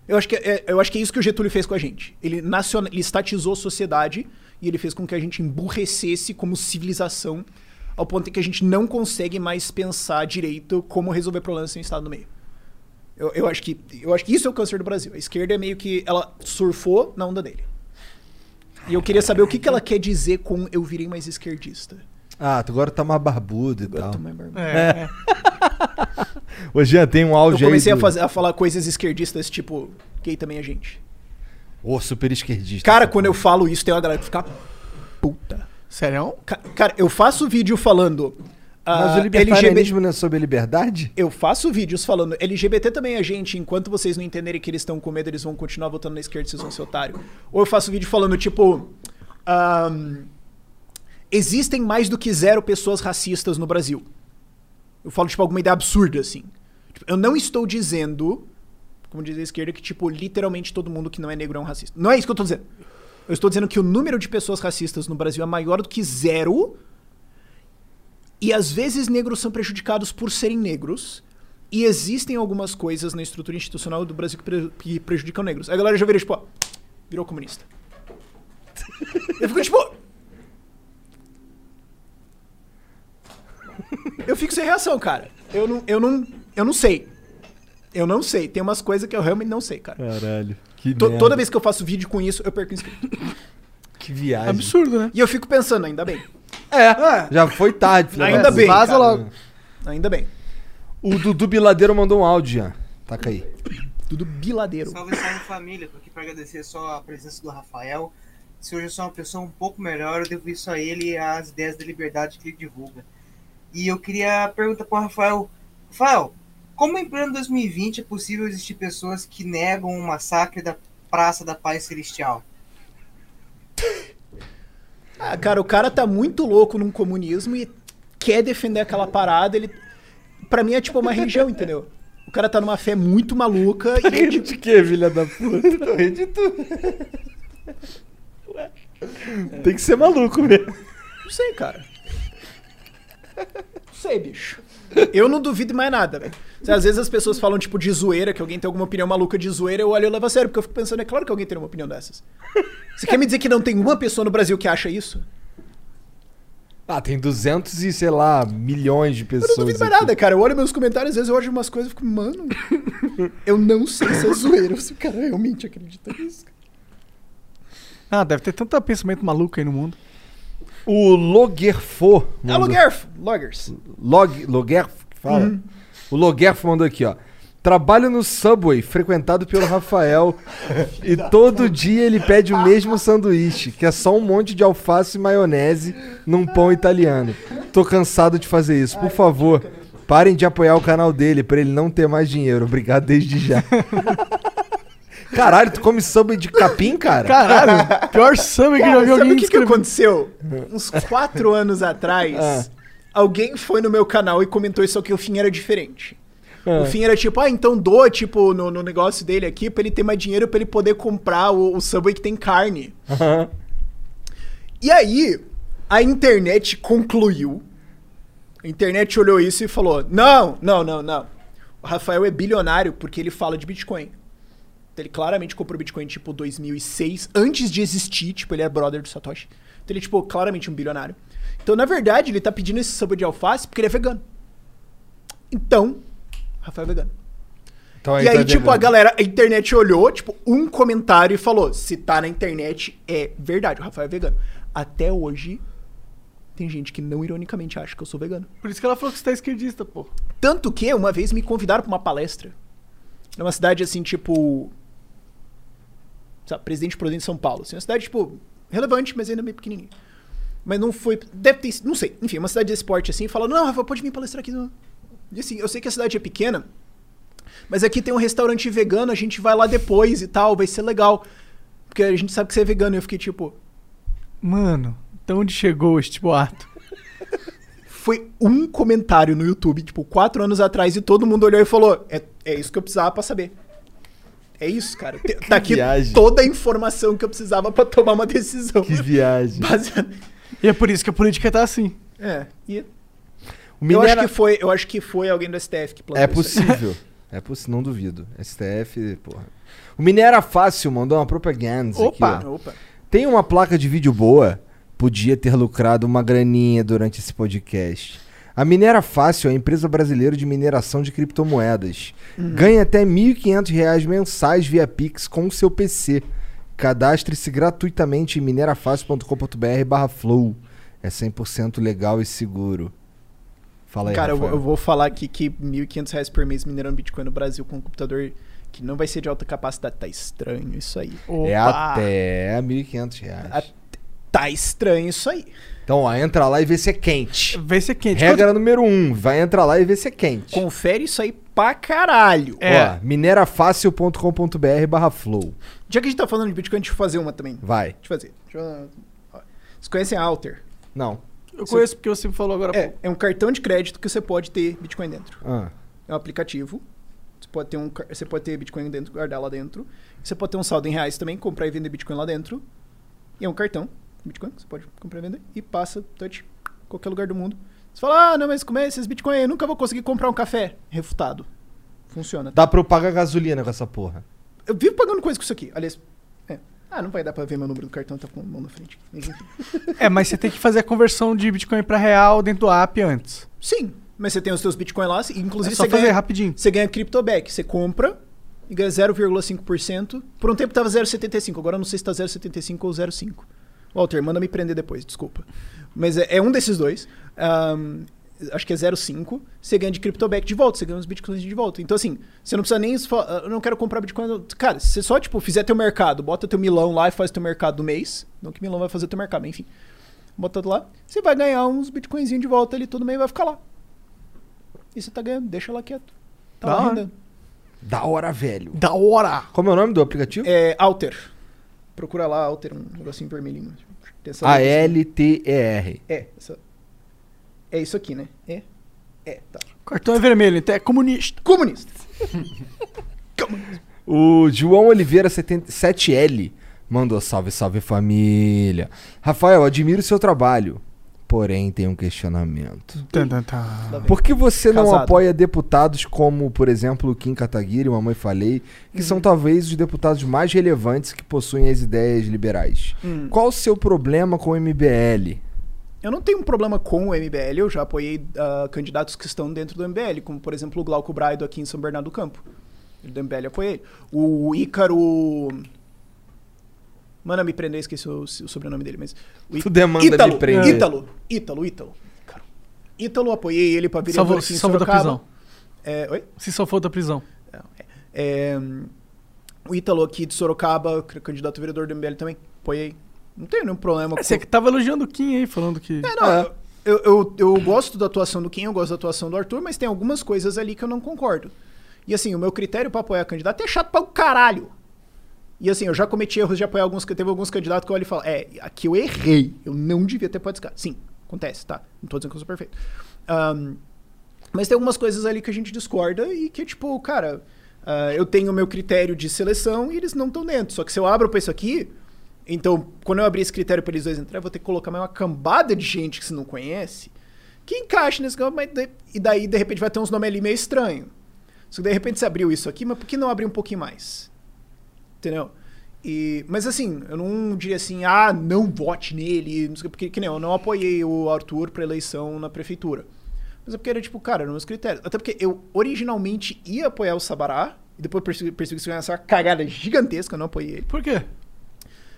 Eu acho que é, eu acho que é isso que o Getúlio fez com a gente. Ele, naciona, ele estatizou a sociedade e ele fez com que a gente emburrecesse como civilização ao ponto em que a gente não consegue mais pensar direito como resolver problemas sem o Estado no meio. Eu, eu, acho que, eu acho que isso é o câncer do Brasil. A esquerda é meio que. Ela surfou na onda dele. E eu queria saber o que, que ela quer dizer com eu virei mais esquerdista. Ah, tu agora tá mais barbudo e tal. tô mais barbudo. É. Ô, Jean, tem um áudio Eu comecei aí. a, fazer- a falar coisas esquerdistas, tipo, gay também é gente. Ô, super esquerdista. Cara, quando eu falo isso, tem uma galera que fica puta. Sério? cara, eu faço vídeo falando. Mas ah, o libertarianismo não é sobre liberdade? Eu faço vídeos falando LGBT também é gente, enquanto vocês não entenderem que eles estão com medo, eles vão continuar votando na esquerda, vocês vão ser otário. Ou eu faço vídeo falando, tipo. ahn, existem mais do que zero pessoas racistas no Brasil. Eu falo, tipo, alguma ideia absurda, assim. Tipo, eu não estou dizendo, como diz a esquerda, que, tipo, literalmente todo mundo que não é negro é um racista. Não é isso que eu estou dizendo. Eu estou dizendo que o número de pessoas racistas no Brasil é maior do que zero. E às vezes negros são prejudicados por serem negros. E existem algumas coisas na estrutura institucional do Brasil que, pre- que prejudicam negros. A galera já vira, tipo, ó, virou comunista. Eu fico, tipo. Eu fico sem reação, cara. Eu não, eu não, eu não sei. Eu não sei. Tem umas coisas que eu realmente não sei, cara. Caralho. Que To- merda. toda vez que eu faço vídeo com isso, eu perco inscrito. Que viagem. Absurdo, né? E eu fico pensando, ainda bem. É, já foi tarde. filha Ainda da bem. puta. cara. Ainda bem. O Dudu Biladeiro mandou um áudio, Jean. Taca aí. Tudo biladeiro. Salve, salve família. Tô aqui pra agradecer só a presença do Rafael. Se hoje eu sou uma pessoa um pouco melhor, eu devo isso a ele e às ideias da liberdade que ele divulga. E eu queria perguntar pro Rafael: Rafael, como em pleno 2020 é possível existir pessoas que negam o massacre da Praça da Paz Celestial? Ah, cara, o cara tá muito louco num comunismo e quer defender aquela parada. Ele, pra mim é tipo uma religião, entendeu? O cara tá numa fé muito maluca e é tipo... de que, filha da puta? Tô rindo de tudo. Tem que ser maluco mesmo. Não sei, cara. Não sei, bicho. Eu não duvido mais nada, velho. Se Às vezes as pessoas falam, tipo, de zoeira, que alguém tem alguma opinião maluca de zoeira, eu olho e levo a sério, porque eu fico pensando, é claro que alguém tem uma opinião dessas. Você quer me dizer que não tem uma pessoa no Brasil que acha isso? Ah, tem 200 e, sei lá, milhões de Eu pessoas. não duvido mais aqui. nada, cara. Eu olho meus comentários, às vezes eu olho umas coisas e fico, mano, eu não sei se é zoeira, se o cara realmente acredita nisso. Ah, deve ter tanto pensamento maluco aí no mundo. O Logerfo. É Logerf, Loggers. Log, Logerf, fala? Uhum. O Logerf mandou aqui, ó. Trabalho no Subway, frequentado pelo Rafael, e todo dia ele pede o mesmo sanduíche, que é só um monte de alface e maionese num pão italiano. Tô cansado de fazer isso. Por favor, parem de apoiar o canal dele pra ele não ter mais dinheiro. Obrigado desde já. Caralho, tu come Subway de capim, cara? Caralho, pior samba que Cara, já vi sabe alguém o que, que aconteceu? Uns quatro anos atrás, Ah. alguém foi no meu canal e comentou isso, só que o fim era diferente. Ah. O fim era tipo, ah, então doa, tipo, no, no negócio dele aqui pra ele ter mais dinheiro pra ele poder comprar o, o Subway que tem carne. E aí, a internet concluiu. A internet olhou isso e falou: não, não, não, não. O Rafael é bilionário porque ele fala de Bitcoin. Então, ele claramente comprou Bitcoin tipo 2006, antes de existir, tipo, ele é brother do Satoshi. Então ele é, tipo, claramente um bilionário. Então, na verdade, ele tá pedindo esse sabor de alface porque ele é vegano. Então, Rafael é vegano. Então e aí tá tipo, a galera, a internet olhou, tipo, um comentário e falou: se tá na internet, é verdade. O Rafael é vegano. Até hoje, tem gente que não ironicamente acha que eu sou vegano. Por isso que ela falou que você tá esquerdista, pô. Tanto que uma vez me convidaram pra uma palestra. Numa cidade assim, tipo. Sabe, Presidente Prudente de São Paulo. Assim, uma cidade, tipo, relevante, mas ainda meio pequenininha. Mas não foi. Deve ter. Não sei. Enfim, uma cidade desse porte assim. Falando, não, Rafa, pode vir palestrar aqui. Não. E assim, eu sei que a cidade é pequena. Mas aqui tem um restaurante vegano, a gente vai lá depois e tal, vai ser legal. Porque a gente sabe que você é vegano. E eu fiquei tipo. Mano, então onde chegou este boato? Foi um comentário no YouTube, tipo, quatro anos atrás, e todo mundo olhou e falou: É, é isso que eu precisava pra saber. É isso, cara. Te- Tá aqui viagem. toda a informação que eu precisava pra tomar uma decisão. Que viagem. Baseado- E é por isso que a política tá assim. É. E O eu acho que foi, eu acho que foi alguém do STF que plantou É possível. É possível, não duvido. STF, porra. O Minera Fácil mandou uma propaganda Opa! aqui. Opa. Tem uma placa de vídeo boa? Podia ter lucrado uma graninha durante esse podcast. A Minera Fácil é a empresa brasileira de mineração de criptomoedas. Uhum. Ganha até 1.500 reais mensais via Pix com o seu PC. Cadastre-se gratuitamente em minerafácil.com.br barra flow. É 100% legal e seguro. Fala aí, Cara, eu, eu vou falar aqui que 1.500 reais por mês minerando Bitcoin no Brasil com um computador que não vai ser de alta capacidade. Tá estranho isso aí. É até 1.500 reais. Tá estranho isso aí. Então, ó, entra lá e vê se é quente. Vê se é quente. Regra número 1, um, vai entrar lá e vê se é quente. Confere isso aí pra caralho. Ó, minerafácil.com.br barra flow. Já que a gente tá falando de Bitcoin, deixa eu fazer uma também. Vai. Deixa eu fazer. Deixa eu... ó. Vocês conhecem a Alter? Não. Eu conheço porque você me falou agora. É, é um cartão de crédito que você pode ter Bitcoin dentro. Ah. É um aplicativo. Você pode ter, um, você pode ter Bitcoin dentro, guardar lá dentro. Você pode ter um saldo em reais também, comprar e vender Bitcoin lá dentro. E é um cartão Bitcoin que você pode comprar e vender. E passa, touch, em qualquer lugar do mundo. Você fala, ah, não, mas como é esses Bitcoin? Eu nunca vou conseguir comprar um café. Refutado. Funciona. Dá pra eu pagar gasolina com essa porra. Eu vivo pagando coisa com isso aqui. Aliás, é. Ah, não vai dar pra ver meu número do cartão, tá com a mão na frente. Mas. É, mas você tem que fazer a conversão de Bitcoin pra real dentro do app antes. Sim, mas você tem os seus Bitcoin lá, e inclusive É só você fazer ganha, rapidinho. Você ganha CryptoBack, você compra e ganha 0,5%. Por um tempo tava 0,75, agora eu não sei se tá 0,75 ou 0,5. Walter, manda me prender depois, desculpa. Mas é, é um desses dois. Ahn, acho que é 0,5. Você ganha de CryptoBack de volta, você ganha os Bitcoins de volta. Então assim, você não precisa nem... ah, Eu não quero comprar Bitcoin... Cara, se você só, tipo, fizer teu mercado, bota teu milão lá e faz teu mercado do mês. Não que milão vai fazer teu mercado, mas enfim. Bota lá, você vai ganhar uns bitcoinzinhos de volta ali todo mês vai ficar lá. E você tá ganhando, deixa lá quieto. Tá Da lá hora. rendendo. Da hora, velho. Da hora! Como é o nome do aplicativo? É Alter. Procura lá, Alter, um negocinho vermelhinho. Tem essa Ah, letrinha. A-L-T-E-R. É, essa- é isso aqui, né? É? É, tá. O cartão é vermelho, então é comunista. Comunista. O João Oliveira 77L mandou salve, salve família. Rafael, admiro o seu trabalho. Porém, tem um questionamento. Tan, tan, tan. Por que você não Casado. apoia deputados como, por exemplo, o Kim Kataguiri, Mamãe Falei, que são talvez os deputados mais relevantes que possuem as ideias liberais? Hum. Qual o seu problema com o MBL? Eu não tenho um problema com o MBL, eu já apoiei ah, candidatos que estão dentro do MBL, como por exemplo o Glauco Braido aqui em São Bernardo do Campo. Ele do MBL eu apoiei ele. O Ícaro. Manda me prender, esqueci o, o sobrenome dele, mas. O Tu demanda me Ítalo, prender. Ítalo, Ítalo, Ítalo. Cara, Ítalo, apoiei ele pra Salvou, aqui se salvou da Sorocaba. prisão. É, oi? Se salvou da prisão. É, o Ítalo aqui de Sorocaba, candidato a vereador do MBL também, apoiei. Não tenho nenhum problema Você que tava elogiando o Kim aí, falando que. É, não, Eu, eu, eu gosto da atuação do Kim, eu gosto da atuação do Arthur, mas tem algumas coisas ali que eu não concordo. E assim, o meu critério pra apoiar candidato é chato pra o caralho. E assim, eu já cometi erros de apoiar alguns, teve alguns candidatos que eu olho e falo, é, aqui eu errei, eu não devia ter apoiado esse cara. Sim, acontece, tá? Não tô dizendo que eu sou perfeito. Ahn, mas tem algumas coisas ali que a gente discorda e que, tipo, cara, ah, eu tenho o meu critério de seleção e eles não estão dentro. Só que se eu abro pra isso aqui, então, quando eu abrir esse critério pra eles dois entrar, eu vou ter que colocar mais uma cambada de gente que você não conhece que encaixe nesse campo, mas de- e daí, de repente, vai ter uns nomes ali meio estranhos. Só que de repente você abriu isso aqui, mas por que não abrir um pouquinho mais? Entendeu? E, mas assim, eu não diria assim, ah, não vote nele, não sei, o quê, porque que nem eu não apoiei o Arthur pra eleição na prefeitura. Mas é porque era tipo, cara, eram meus critérios. Até porque eu originalmente ia apoiar o Sabará, E depois persegui- perseguição essa cagada gigantesca, eu não apoiei ele. Por quê?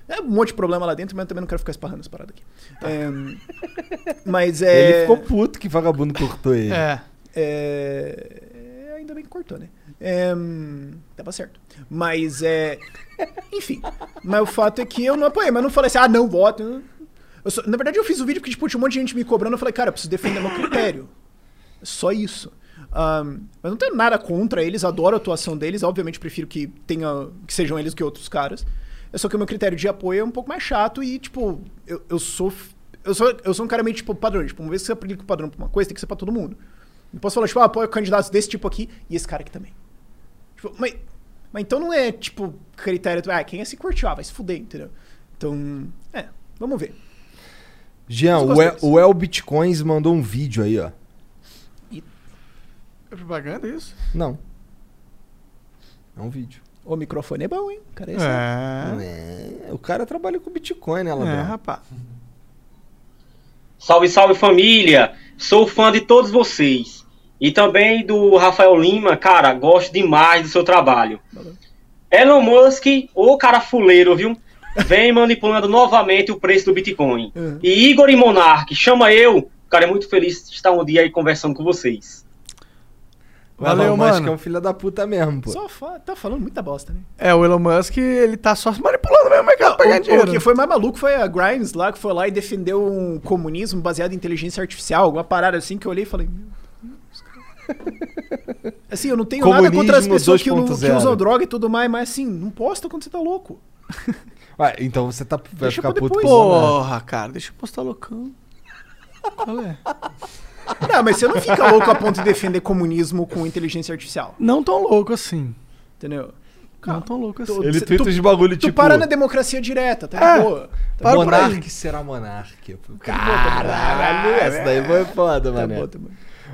É um monte de problema lá dentro, mas eu também não quero ficar esparrando essa parada aqui. É, mas é. Ele ficou puto que vagabundo cortou ele. É. É, é, Ainda bem que cortou, né? É, hum, Tava certo. Mas é. Enfim. Mas o fato é que eu não apoiei, mas não falei assim, ah, não voto. Só- na verdade, eu fiz o vídeo porque, tipo, tinha um monte de gente me cobrando. Eu falei, cara, eu preciso defender meu critério. Só isso. Ahn, eu não tenho nada contra eles, adoro a atuação deles. Obviamente, prefiro que tenha que sejam eles que outros caras. É só que o meu critério de apoio é um pouco mais chato e, tipo, eu, eu sou. Eu sou, eu sou um cara meio, tipo, padrão. Tipo, uma vez que você aplica o padrão pra uma coisa, tem que ser pra todo mundo. Não posso falar, tipo, ah, apoio candidatos desse tipo aqui e esse cara aqui também. Tipo, mas, mas então não é, tipo, critério. Ah, quem é se curtiu? Ah, vai se fuder, entendeu? Então, é, vamos ver. Jean, o, El, o El Bitcoins mandou um vídeo aí, ó. É propaganda isso? Não. É um vídeo. O microfone é bom, hein? Cara, esse É, o cara trabalha com Bitcoin, né, Labrão? É, rapaz. Salve, salve família! Sou fã de todos vocês. E também do Rafael Lima, cara, gosto demais do seu trabalho. Elon Musk, ô cara fuleiro, viu? Vem manipulando novamente o preço do Bitcoin. E Igor e Monark, chama eu. Cara, é muito feliz de estar um dia aí conversando com vocês. Valeu, Elon Musk mano. é um filho da puta mesmo, pô. Só fa- tá falando muita bosta, né? É, o Elon Musk, ele tá só se manipulando mesmo o mercado pra ganhar O, dinheiro. o que foi mais maluco foi a Grimes lá, que foi lá e defendeu um comunismo baseado em inteligência artificial, alguma parada assim que eu olhei e falei. "Meu Deus, cara." Assim, eu não tenho nada contra as Comunismo pessoas que, não- que 2.0. usam droga e tudo mais, mas assim, não posta quando você tá louco. Ué, então você tá, vai Deixa ficar puto né? Porra, cara, deixa eu postar loucão. Qual é? Não, mas você não fica louco a ponto de defender comunismo com inteligência artificial. Não tão louco assim. Entendeu? Não tão louco assim. Ele Tu- twitta tu- de bagulho Tu tipo... para na democracia direta, tá É. boa. Tá. Monarque será monarca. Caralho, essa daí foi foda, Tá mano.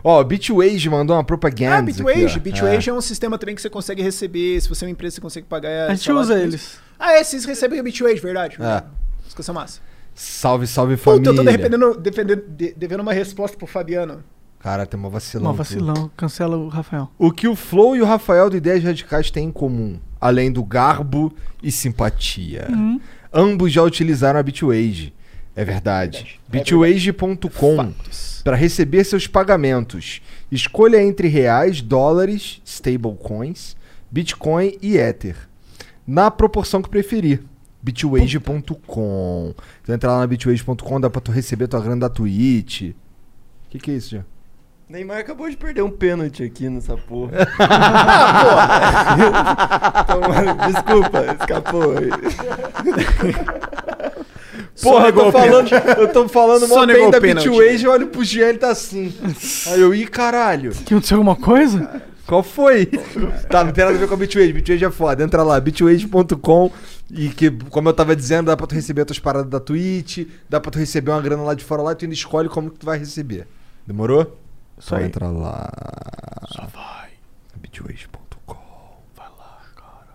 Ó, Bitwage mandou uma propaganda. Ah, Bitwage. aqui, ó. Bitwage é. um sistema também que você consegue receber. Se você é uma empresa, você consegue pagar. A gente usa eles. Ah, é, vocês recebem a Bitwage, verdade. É. é massa. Salve, salve Puta, família. eu tô defendendo, defendendo, de- devendo uma resposta pro Fabiano. Cara, tem uma vacilão. Não, vacilão. Cancela o Rafael. O que o Flow e o Rafael do Ideias Radicais têm em comum, além do garbo e simpatia. Uhum. Ambos já utilizaram a Bitwage. É verdade. Bitwage.com para receber seus pagamentos. Escolha entre reais, dólares, stablecoins, Bitcoin e Ether. Na proporção que preferir. Bitwage.com. Tu entra lá na bitwage.com, dá pra tu receber tua grana da Twitch. O que, que é isso, já? Neymar acabou de perder um pênalti aqui nessa porra. Então, mano, desculpa, escapou. Porra, eu tô falando, eu tô falando Só mó bem da. Bitwage, eu olho pro Jean e ele tá assim. Aí eu, ih, caralho. Que aconteceu alguma coisa? Qual foi? tá, não tem nada a ver com a Bitwage. Bitwage é foda. Entra lá, bitwage.com e que, como eu tava dizendo, dá pra tu receber as tuas paradas da Twitch, dá pra tu receber uma grana lá de fora lá e tu ainda escolhe como que tu vai receber. Demorou? Só aí. entra lá. Só vai. Bitwage.com. Vai lá, cara.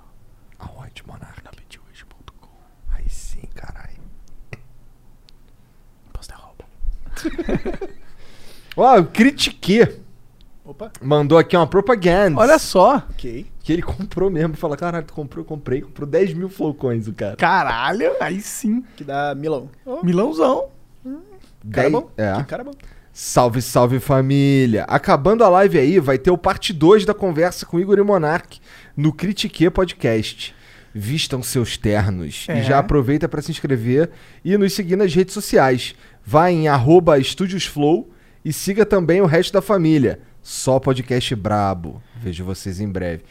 Aonde, Monark? Na bitwage.com. Aí sim, caralho. Posso dar Ó, eu critiquei. Opa. Mandou aqui uma propaganda. Olha só. Ok. Que ele comprou mesmo. Fala, caralho, tu comprou, eu comprei. Comprou 10 mil flowcoins o cara. Caralho, aí sim. Que dá milão. Oh, Milãozão. cara Dez- bom. É. Que cara bom. Salve, salve família! Acabando a live aí, vai ter o parte 2 da conversa com Igor e Monark no Critique Podcast. Vistam seus ternos É. e já aproveita para se inscrever e nos seguir nas redes sociais. Vai em arroba e siga também o resto da família. Só podcast brabo. Vejo vocês em breve.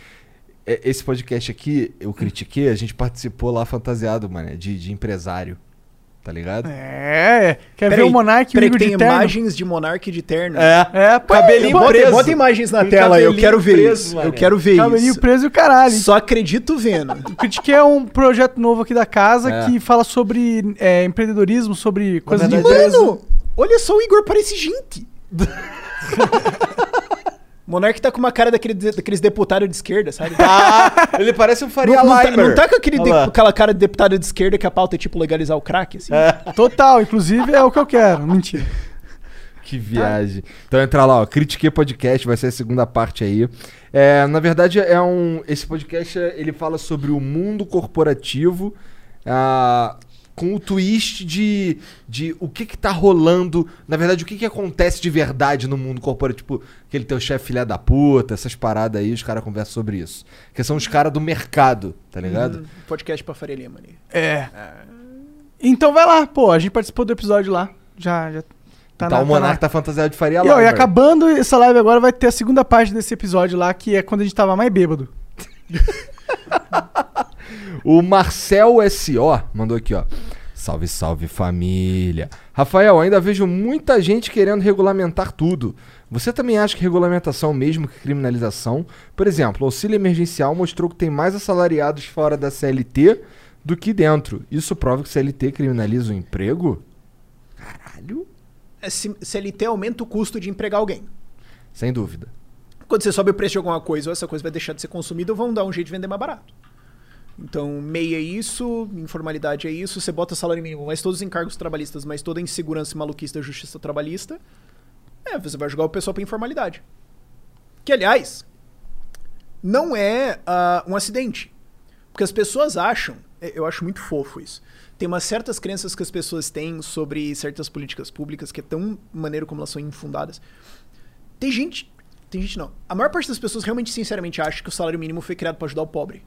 É, Esse podcast aqui, eu critiquei, a gente participou lá fantasiado, mano, de, de empresário. Tá ligado? É. Quer Peraí, ver o Monark e o Igor que de tem terno? imagens de Monark de terno. É. É, pô, Cabelinho bota, preso. bota imagens na Com tela, eu quero ver preso, isso. mano. Eu quero ver Cabelinho isso. preso e o caralho. Só acredito vendo. O Critique é um projeto novo aqui da casa É. que fala sobre é, empreendedorismo, sobre coisas de empresa. Mano, olha só o Igor parece gente. Monark tá com uma cara daquele, daqueles deputados de esquerda, sabe? Ah, ele parece um Faria não, não, tá, Limer. não tá com aquele de- aquela cara de deputado de esquerda que a pauta é tipo legalizar o crack, assim? Total, inclusive é o que eu quero. Mentira. Que viagem. Então entra lá, ó, Critique Podcast, vai ser a segunda parte aí. É, na verdade, é um. Esse podcast ele fala sobre o mundo corporativo. ah, com o twist de, de o que que tá rolando, na verdade, o que que acontece de verdade no mundo corporativo, tipo, aquele teu chefe filha da puta, essas paradas aí, os caras conversam sobre isso. Que são os caras do mercado, tá ligado? Hum, podcast pra Faria Lima ali. É. Então vai lá, pô, a gente participou do episódio lá. Já, já Tá, na- o Monark na- tá fantasiado de faria E, lá. e acabando essa live agora, vai ter a segunda parte desse episódio lá, que é quando a gente tava mais bêbado. O Marcel S.O. mandou aqui, ó. Salve, salve família. Rafael, ainda vejo muita gente querendo regulamentar tudo. Você também acha que regulamentação mesmo que criminalização? Por exemplo, o auxílio emergencial mostrou que tem mais assalariados fora da CLT do que dentro. Isso prova que CLT criminaliza o emprego? Caralho. É, CLT aumenta o custo de empregar alguém. Sem dúvida. Quando você sobe o preço de alguma coisa ou essa coisa vai deixar de ser consumida, vão dar um jeito de vender mais barato. Então, MEI é isso, informalidade é isso, você bota salário mínimo, mas todos os encargos trabalhistas, mas toda a insegurança e maluquice da justiça trabalhista, é, você vai jogar o pessoal pra informalidade. Que, aliás, não é ah, um acidente. Porque as pessoas acham, é, eu acho muito fofo isso, tem umas certas crenças que as pessoas têm sobre certas políticas públicas que é tão maneiro como elas são infundadas. Tem gente. Tem gente não. A maior parte das pessoas realmente, sinceramente, acha que o salário mínimo foi criado pra ajudar o pobre.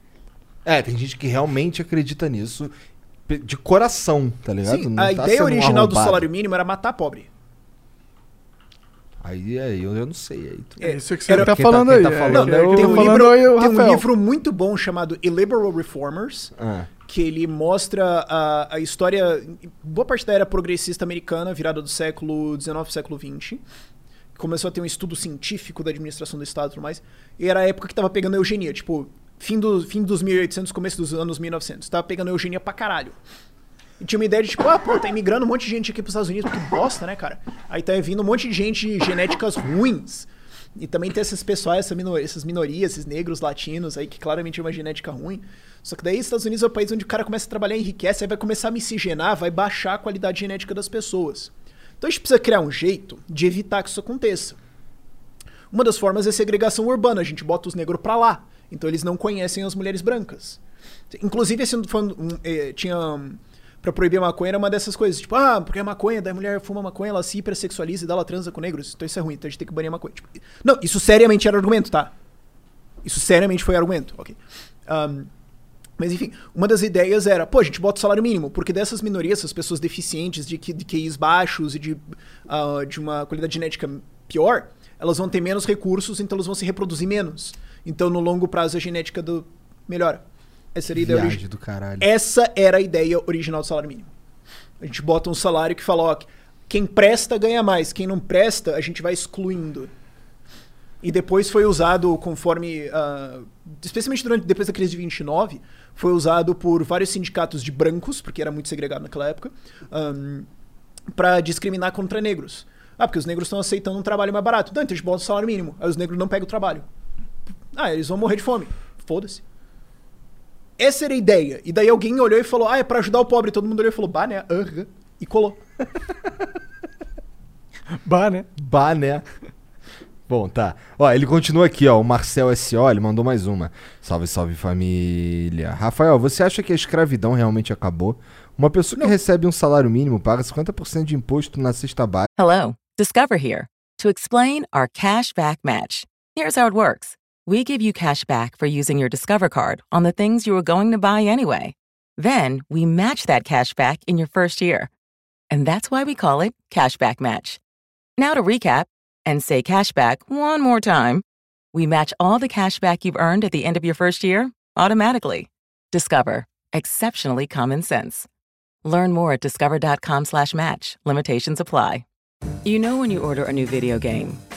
É, tem gente que realmente acredita nisso de coração, tá ligado? Sim, Não a tá ideia original do salário mínimo era matar pobre. Aí, aí eu, eu não sei. Aí tu- É, isso que você era- tá quem falando quem aí. Tá é, falando é o- tem um, livro, tem um livro muito bom chamado Illiberal Reformers, Ah. que ele mostra a, a história, boa parte da era progressista americana, virada do século XIX, século XX. Começou a ter um estudo científico da administração do Estado e tudo mais. E era a época que tava pegando a eugenia, tipo, fim, do, fim dos 1800, começo dos anos 1900. Tava pegando eugenia pra caralho. E tinha uma ideia de tipo, ah, pô, tá imigrando um monte de gente aqui pros Estados Unidos, que bosta, né, cara? Aí tá vindo um monte de gente genéticas ruins. E também tem esses pessoais, essa mino- essas minorias, esses negros latinos aí, que claramente é uma genética ruim. Só que daí Estados Unidos é o país onde o cara começa a trabalhar e enriquece, aí vai começar a miscigenar, vai baixar a qualidade genética das pessoas. Então a gente precisa criar um jeito de evitar que isso aconteça. Uma das formas é segregação urbana, a gente bota os negros pra lá. Então eles não conhecem as mulheres brancas. Inclusive, esse um- um, eh, tinha. um, Pra proibir a maconha era uma dessas coisas. Tipo, ah, porque a maconha, daí a mulher fuma maconha, ela se hipersexualiza e daí ela transa com negros. Então isso é ruim, então a gente tem que banir a maconha. Tipo, não, isso seriamente era argumento, tá? Isso seriamente foi argumento, ok. Ahn, mas enfim, uma das ideias era, pô, a gente bota o salário mínimo, porque dessas minorias, essas pessoas deficientes de, de QIs baixos e de, ah, de uma qualidade genética pior, elas vão ter menos recursos, então elas vão se reproduzir menos. Então, no longo prazo, a genética do melhora. Essa era a ideia Viagem do caralho. Essa era a ideia original do salário mínimo. A gente bota um salário que fala, ó, quem presta ganha mais, quem não presta, a gente vai excluindo. E depois foi usado conforme. ah, especialmente durante, depois da crise de 29, foi usado por vários sindicatos de brancos, porque era muito segregado naquela época, para discriminar contra negros. Ah, porque os negros estão aceitando um trabalho mais barato. Então a gente bota o salário mínimo. Aí os negros não pegam o trabalho. Ah, eles vão morrer de fome. Foda-se. Essa era a ideia. E daí alguém olhou e falou, ah, é pra ajudar o pobre. Todo mundo olhou e falou, bah, né? Aham. E colou. Bah, né? Bah, né? Bom, tá. Ó, ele continua aqui, ó. O Marcel S.O. ele mandou mais uma. Salve, salve família. Rafael, você acha que a escravidão realmente acabou? Uma pessoa que recebe um salário mínimo paga 50% de imposto na cesta básica. Hello, Discover here to explain our cash back match. Here's how it works we give you cash back for using your Discover card on the things you were going to buy anyway. Then we match that cash back in your first year. And that's why we call it Cashback Match. Now to recap and say cashback one more time. We match all the cash back you've earned at the end of your first year automatically. Discover. Exceptionally common sense. Learn more at discover.com slash match. Limitations apply. You know when you order a new video game,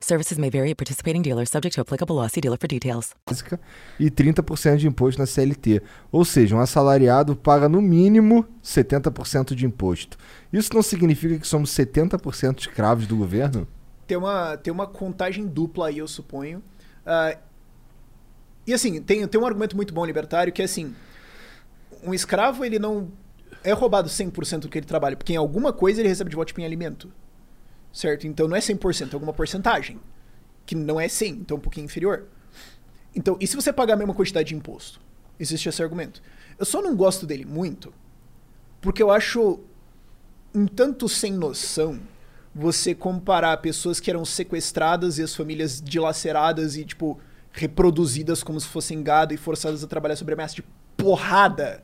Services may vary at participating dealers, subject to applicable law. See dealer for details. e 30% de imposto na CLT. Ou seja, um assalariado paga no mínimo 70% de imposto. Isso não significa que somos 70% escravos do governo? Tem uma, tem uma contagem dupla aí, eu suponho. Ah, e assim, tem, tem um argumento muito bom libertário que é assim: um escravo ele não é roubado 100% do que ele trabalha, porque em alguma coisa ele recebe de volta tipo, em alimento. Certo? Então não é 100%, é alguma porcentagem. Que não é 100, então é um pouquinho inferior. Então, e se você pagar a mesma quantidade de imposto? Existe esse argumento. Eu só não gosto dele muito, porque eu acho um tanto sem noção você comparar pessoas que eram sequestradas e as famílias dilaceradas e, tipo, reproduzidas como se fossem gado e forçadas a trabalhar sobre ameaça de porrada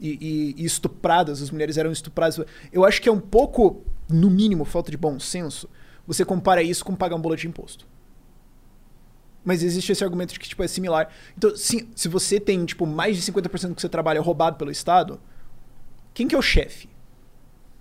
e, e- e estupradas, as mulheres eram estupradas. Eu acho que é um pouco, no mínimo, falta de bom senso, você compara isso com pagar um boleto de imposto. Mas existe esse argumento de que, tipo, é similar. Então, se, se você tem, tipo, mais de 50% do que você trabalha é roubado pelo Estado, quem que é o chefe?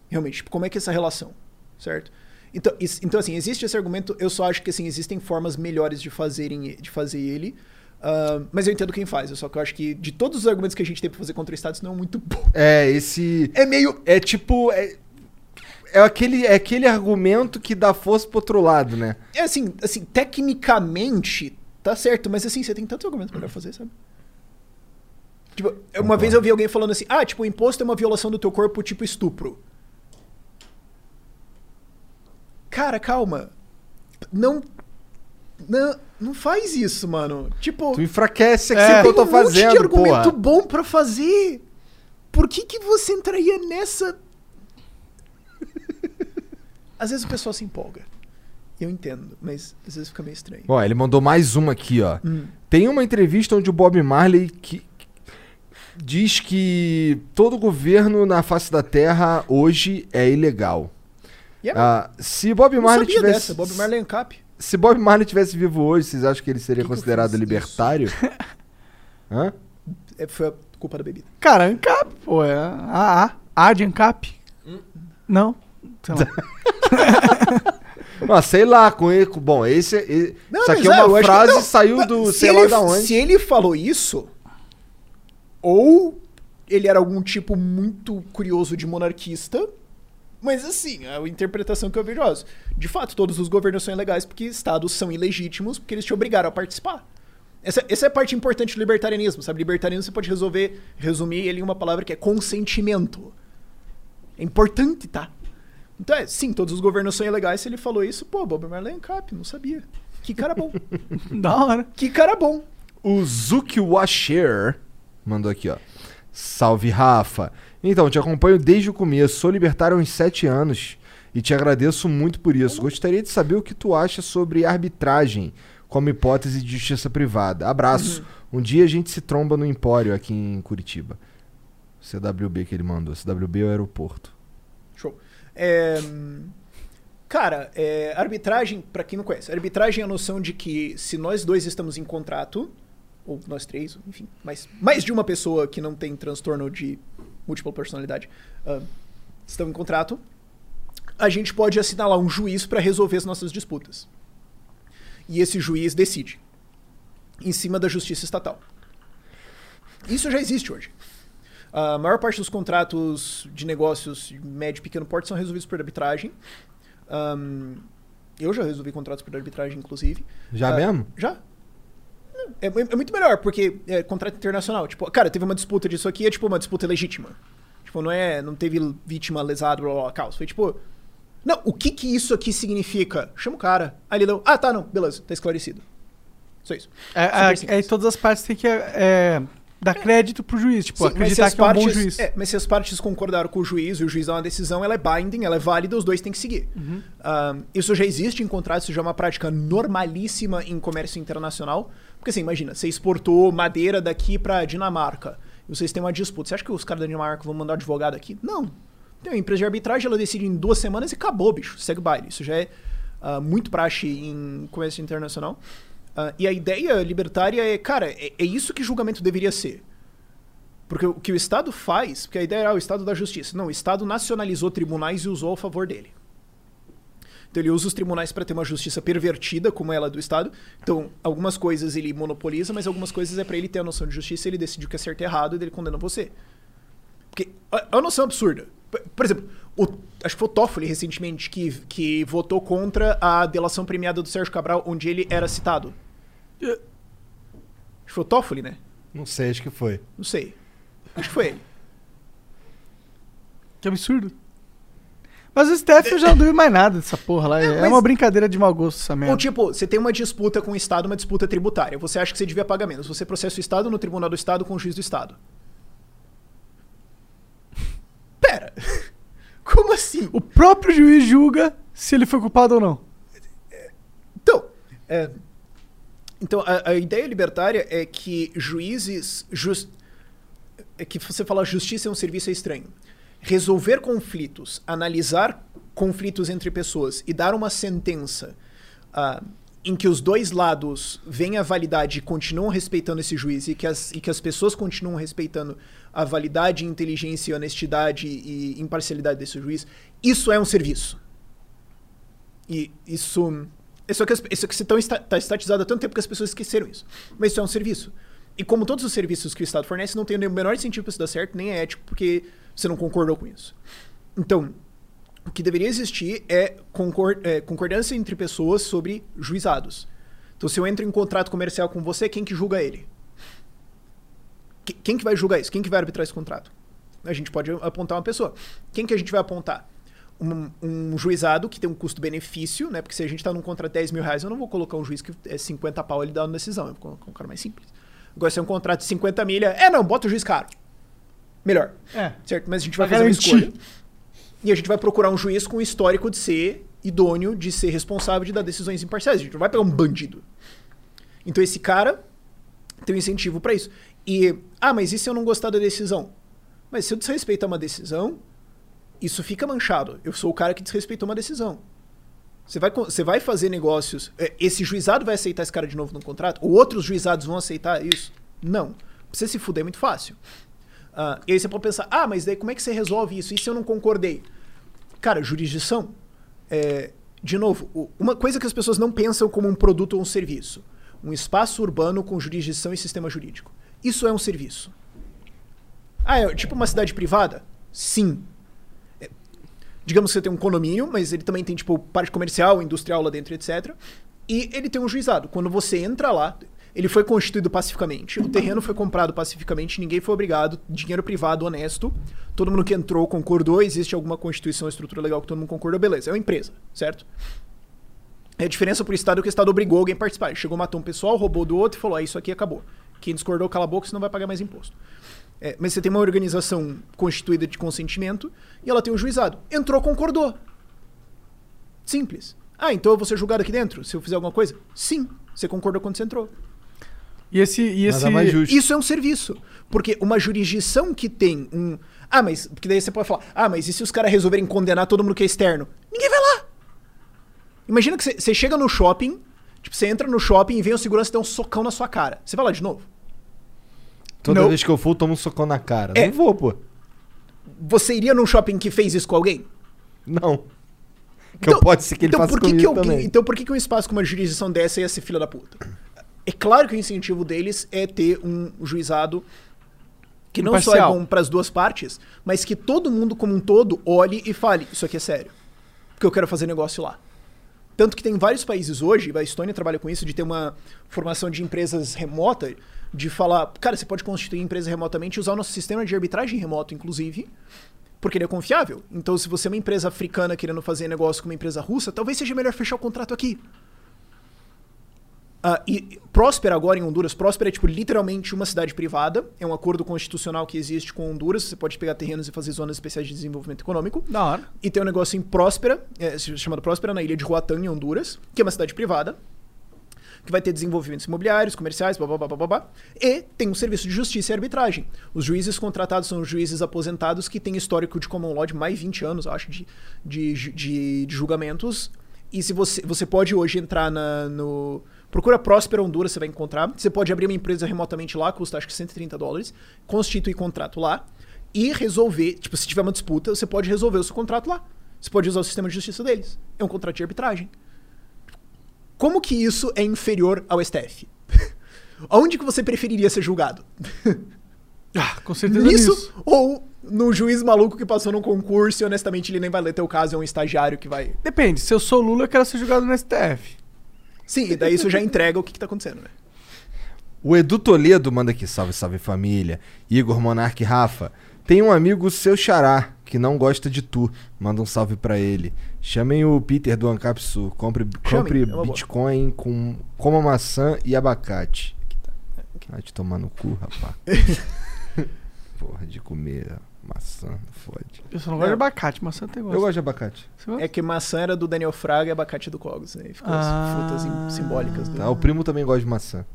Realmente, tipo, como é que é essa relação? Certo? Então, então, assim, existe esse argumento, eu só acho que, assim, existem formas melhores de, fazerem, de fazer ele. ah, mas eu entendo quem faz, só que eu acho que de todos os argumentos que a gente tem pra fazer contra o Estado, isso não é muito bom. É, esse. É meio. É tipo. É, é, aquele, é aquele argumento que dá força pro outro lado, né? É assim, assim, tecnicamente tá certo, mas assim, você tem tantos argumentos pra fazer, sabe? Tipo, uma vez eu vi alguém falando assim, ah, tipo, o imposto é uma violação do teu corpo, tipo estupro. Cara, calma. Não. Não, não faz isso, mano. Tipo. Tu enfraquece aqui é, o que eu tô tem um monte de fazendo, argumento porra. bom pra fazer. Por que que você entraria nessa... Às vezes o pessoal se empolga. Eu entendo, mas às vezes fica meio estranho. Ó, ele mandou mais uma aqui, ó. Hum. Tem uma entrevista onde o Bob Marley que que diz que todo governo na face da Terra hoje é ilegal. Yeah, Ah, se Bob Marley sabia tivesse dessa, Bob Marley Ancap. Se Bob Marley tivesse vivo hoje, vocês acham que ele seria considerado libertário? Hã? É, foi a culpa da bebida. Cara, ANCAP, pô, é a A, A de ANCAP. Não? Sei lá. Ah, sei lá, com ele. Bom, esse, é- e- Não, isso aqui é uma frase não, saiu do se sei ele- lá da onde. Se ele falou isso, ou ele era algum tipo muito curioso de monarquista, mas assim, é a interpretação que eu vejo. é. De fato, todos os governos são ilegais porque estados são ilegítimos porque eles te obrigaram a participar. Essa, essa é a parte importante do libertarianismo, sabe? Libertarianismo você pode resolver, resumir ele em uma palavra que é consentimento. É importante, tá? Então é, sim, todos os governos são ilegais. Se ele falou isso, pô, Bob Marley é Ancap, não sabia. Que cara bom. da hora. Que cara bom. O Zuki Washer mandou aqui, ó. Salve, Rafa. Então, te acompanho desde o começo. Sou libertário há uns 7 anos e te agradeço muito por isso. Gostaria de saber o que tu acha sobre arbitragem como hipótese de justiça privada. Abraço. Um dia a gente se tromba no Empório aqui em Curitiba. CWB que ele mandou. CWB é o aeroporto. Show. É, cara, é, arbitragem, pra quem não conhece, arbitragem é a noção de que se nós dois estamos em contrato, ou nós três, enfim, mas mais de uma pessoa que não tem transtorno de múltipla personalidade ah, estão em contrato, a gente pode assinalar um juiz para resolver as nossas disputas. E esse juiz decide em cima da justiça estatal. Isso já existe hoje. A maior parte dos contratos de negócios de médio e pequeno porte são resolvidos por arbitragem. Ahn, eu já resolvi contratos por arbitragem, inclusive. Já Ah, mesmo? Já. É, é muito melhor, porque é contrato internacional. Tipo, cara, teve uma disputa disso aqui, é tipo uma disputa legítima. Tipo, não é. Não teve vítima lesada, blá blá blá, caos. Foi tipo. Não, o que que isso aqui significa? Chama o cara. Aí ele deu. Ah, tá, não, beleza, tá esclarecido. Só isso. É, é, é, todas as partes têm que é, dar crédito pro juiz, tipo, Sim, acreditar que é um bom partes- juiz. é, mas se as partes concordaram com o juiz e o juiz dá uma decisão, ela é binding, ela é válida, os dois têm que seguir. Uhum. Isso já existe em contratos, isso já é uma prática normalíssima em comércio internacional. Porque assim, imagina, você exportou madeira daqui pra Dinamarca e vocês têm uma disputa. Você acha que os caras da Dinamarca vão mandar um advogado aqui? Não. Tem uma empresa de arbitragem, ela decide em duas semanas e acabou, bicho. Segue o baile. Isso já é ah, muito praxe em comércio internacional. Ah, e a ideia libertária é, cara, é, é isso que julgamento deveria ser. Porque o que o Estado faz, porque a ideia era ah, o Estado da Justiça. Não, o Estado nacionalizou tribunais e usou a favor dele. Então ele usa os tribunais para ter uma justiça pervertida, como ela do Estado. Então, algumas coisas ele monopoliza, mas algumas coisas é para ele ter a noção de justiça, ele decidiu que é certo e errado, e ele condena você. Porque é uma noção absurda. Por exemplo, o- acho que foi o Toffoli recentemente que, que votou contra a delação premiada do Sérgio Cabral, onde ele era citado. Acho que foi o Toffoli, né? Não sei, acho que foi. Não sei. Acho que foi ele. Que absurdo. Mas o STF eu já não duvido mais nada dessa porra lá. É, mas- uma brincadeira de mau gosto essa merda. Ou tipo, você tem uma disputa com o Estado, uma disputa tributária. Você acha que você devia pagar menos. Você processa o Estado no Tribunal do Estado com o juiz do Estado. Pera. Como assim? O próprio juiz julga se ele foi culpado ou não. Então, é, então a, a ideia libertária é que juízes. Jus, é que você fala justiça é um serviço estranho. Resolver conflitos, analisar conflitos entre pessoas e dar uma sentença ah, em que os dois lados veem a validade e continuam respeitando esse juiz e que as, e que as pessoas continuam respeitando a validade, inteligência, honestidade e imparcialidade desse juiz, isso é um serviço. E isso. Isso aqui, isso aqui está esta- tá estatizado há tanto tempo que as pessoas esqueceram isso. Mas isso é um serviço. E como todos os serviços que o Estado fornece, não tem o menor sentido para isso dar certo, nem é ético, porque você não concordou com isso. Então, o que deveria existir é, é, concordância entre pessoas sobre juizados. Então, se eu entro em contrato comercial com você, quem que julga ele? Que- Quem que vai julgar isso? Quem que vai arbitrar esse contrato? A gente pode apontar uma pessoa. Quem que a gente vai apontar? Um, um juizado que tem um custo-benefício, né? Porque se a gente tá num contrato de 10 mil reais, eu não vou colocar um juiz que é 50 pau ele dá uma decisão. Eu vou colocar um cara mais simples. Agora, se é um contrato de 50 milha, é não, bota o juiz caro. Melhor. É. Certo? Mas a gente vai fazer uma escolha. E a gente vai procurar um juiz com histórico de ser idôneo, de ser responsável de dar decisões imparciais. A gente não vai pegar um bandido. Então esse cara tem um incentivo pra isso. E, ah, mas e se eu não gostar da decisão? Mas se eu desrespeitar uma decisão, isso fica manchado. Eu sou o cara que desrespeitou uma decisão. Você vai, você vai fazer negócios. é, Esse juizado vai aceitar esse cara de novo no contrato? Ou outros juizados vão aceitar isso? Não. Você se fuder é muito fácil. Ah, e aí você pode pensar, ah, mas daí como é que você resolve isso? E se eu não concordei? Cara, jurisdição. é, de novo, uma coisa que as pessoas não pensam como um produto ou um serviço. Um espaço urbano com jurisdição e sistema jurídico. Isso é um serviço. Ah, é tipo uma cidade privada? Sim. Digamos que você tem um condomínio, mas ele também tem, tipo, parte comercial, industrial lá dentro, etc. E ele tem um juizado. Quando você entra lá, ele foi constituído pacificamente, o terreno foi comprado pacificamente, ninguém foi obrigado, dinheiro privado, honesto. Todo mundo que entrou concordou, existe alguma constituição, estrutura legal que todo mundo concordou, beleza. É uma empresa, certo? É a diferença pro Estado é que o Estado obrigou alguém a participar. Ele chegou, matou um pessoal, roubou do outro e falou: ah, isso aqui acabou. Quem discordou, cala a boca, senão vai pagar mais imposto. É, mas você tem uma organização constituída de consentimento e ela tem um juizado. Entrou, concordou. Simples. Ah, então eu vou ser julgado aqui dentro se eu fizer alguma coisa? Sim. Você concordou quando você entrou. E esse. E esse... Isso é um serviço. Porque uma jurisdição que tem um. Ah, mas. Porque daí você pode falar, ah, mas e se os caras resolverem condenar todo mundo que é externo? Ninguém vai lá. Imagina que você- você chega no shopping, tipo, você entra no shopping e vem o segurança e dá um socão na sua cara. Você vai lá de novo? Toda Não. vez que eu for, eu tomo um socão na cara. É. Não vou, pô. Você iria num shopping que fez isso com alguém? Não. Que pode ser que ele então, faça por que que comigo alguém, também. Então por que, que um espaço com uma jurisdição dessa ia ser filha da puta? É claro que o incentivo deles é ter um juizado que não só é Imparcial. bom para as duas partes, mas que todo mundo como um todo olhe e fale, isso aqui é sério. Porque eu quero fazer negócio lá. Tanto que tem vários países hoje, a Estônia trabalha com isso, de ter uma formação de empresas remota, de falar, cara, você pode constituir empresa remotamente e usar o nosso sistema de arbitragem remoto, inclusive, porque ele é confiável. Então, se você é uma empresa africana querendo fazer negócio com uma empresa russa, talvez seja melhor fechar o contrato aqui. Ah, e Próspera agora em Honduras, Próspera é tipo literalmente uma cidade privada, é um acordo constitucional que existe com Honduras, você pode pegar terrenos e fazer zonas especiais de desenvolvimento econômico. Da hora. E tem um negócio em Próspera, é, chamado Próspera, na ilha de Roatán, em Honduras, que é uma cidade privada, que vai ter desenvolvimentos imobiliários, comerciais, blá, blá, blá, blá, blá. E tem um serviço de justiça e arbitragem. Os juízes contratados são juízes aposentados que têm histórico de common law de mais de 20 anos, acho, de, de, de, de julgamentos. E se você, você pode hoje entrar na, no... Procura Próspera Honduras, você vai encontrar. Você pode abrir uma empresa remotamente lá, custa acho que 130 dólares, constituir contrato lá e resolver, tipo, se tiver uma disputa, você pode resolver o seu contrato lá. Você pode usar o sistema de justiça deles. É um contrato de arbitragem. Como que isso é inferior ao STF? Onde que você preferiria ser julgado? Ah, com certeza Nisso, nisso. ou no juiz maluco que passou num concurso e honestamente ele nem vai ler teu caso, é um estagiário que vai. Depende, se eu sou Lula, eu quero ser julgado no STF. Sim, e daí isso já entrega o que, que tá acontecendo, né? O Edu Toledo manda aqui, salve, salve família. Igor Monarque Rafa. Tem um amigo seu xará que não gosta de tu. Manda um salve pra ele. Chamem o Peter do Ancap Sul. Compre, compre é uma boa. Bitcoin com coma maçã e abacate. Vai te tomar no cu, rapaz. Porra, de comer maçã, fode. Eu só não gosto de abacate, maçã até gosto. Eu gosto de abacate. É que maçã era do Daniel Fraga e abacate do Cogos. Né? Ficou Ah. as frutas im- simbólicas. Do... Tá, o primo também gosta de maçã.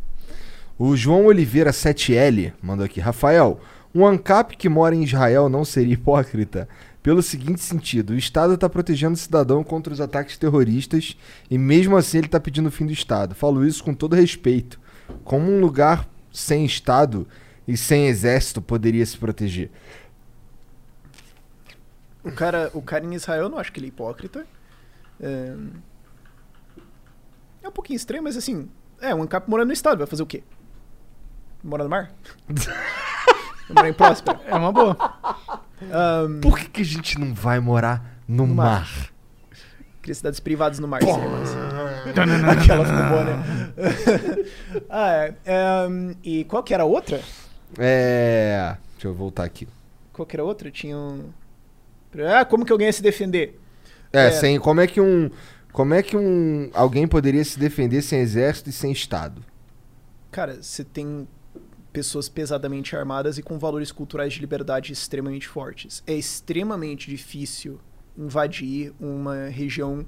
O João Oliveira 7L mandou aqui. Rafael, um ANCAP que mora em Israel não seria hipócrita? Pelo seguinte sentido, o Estado está protegendo o cidadão contra os ataques terroristas e mesmo assim ele está pedindo o fim do Estado. Falo isso com todo respeito. Como um lugar sem Estado e sem exército poderia se proteger? O cara, o cara em Israel, eu não acho que ele é hipócrita. É, é um pouquinho estranho, mas assim, é um ANCAP morando no estado, vai fazer o quê? Morar no mar? Morar em Próspera? É uma boa. Por que, que a gente não vai morar no, No mar? mar. Cria cidades privadas no mar. Aquela ficou boa, né? ah, é. Ehm, e qual que era a outra? É. Deixa eu voltar aqui. Qual que era a outra? Tinha um... Ah, como que alguém ia se defender? É, É. sem. Como é que um. Como é que um. Alguém poderia se defender sem exército e sem Estado? Cara, você tem pessoas pesadamente armadas e com valores culturais de liberdade extremamente fortes. É extremamente difícil invadir uma região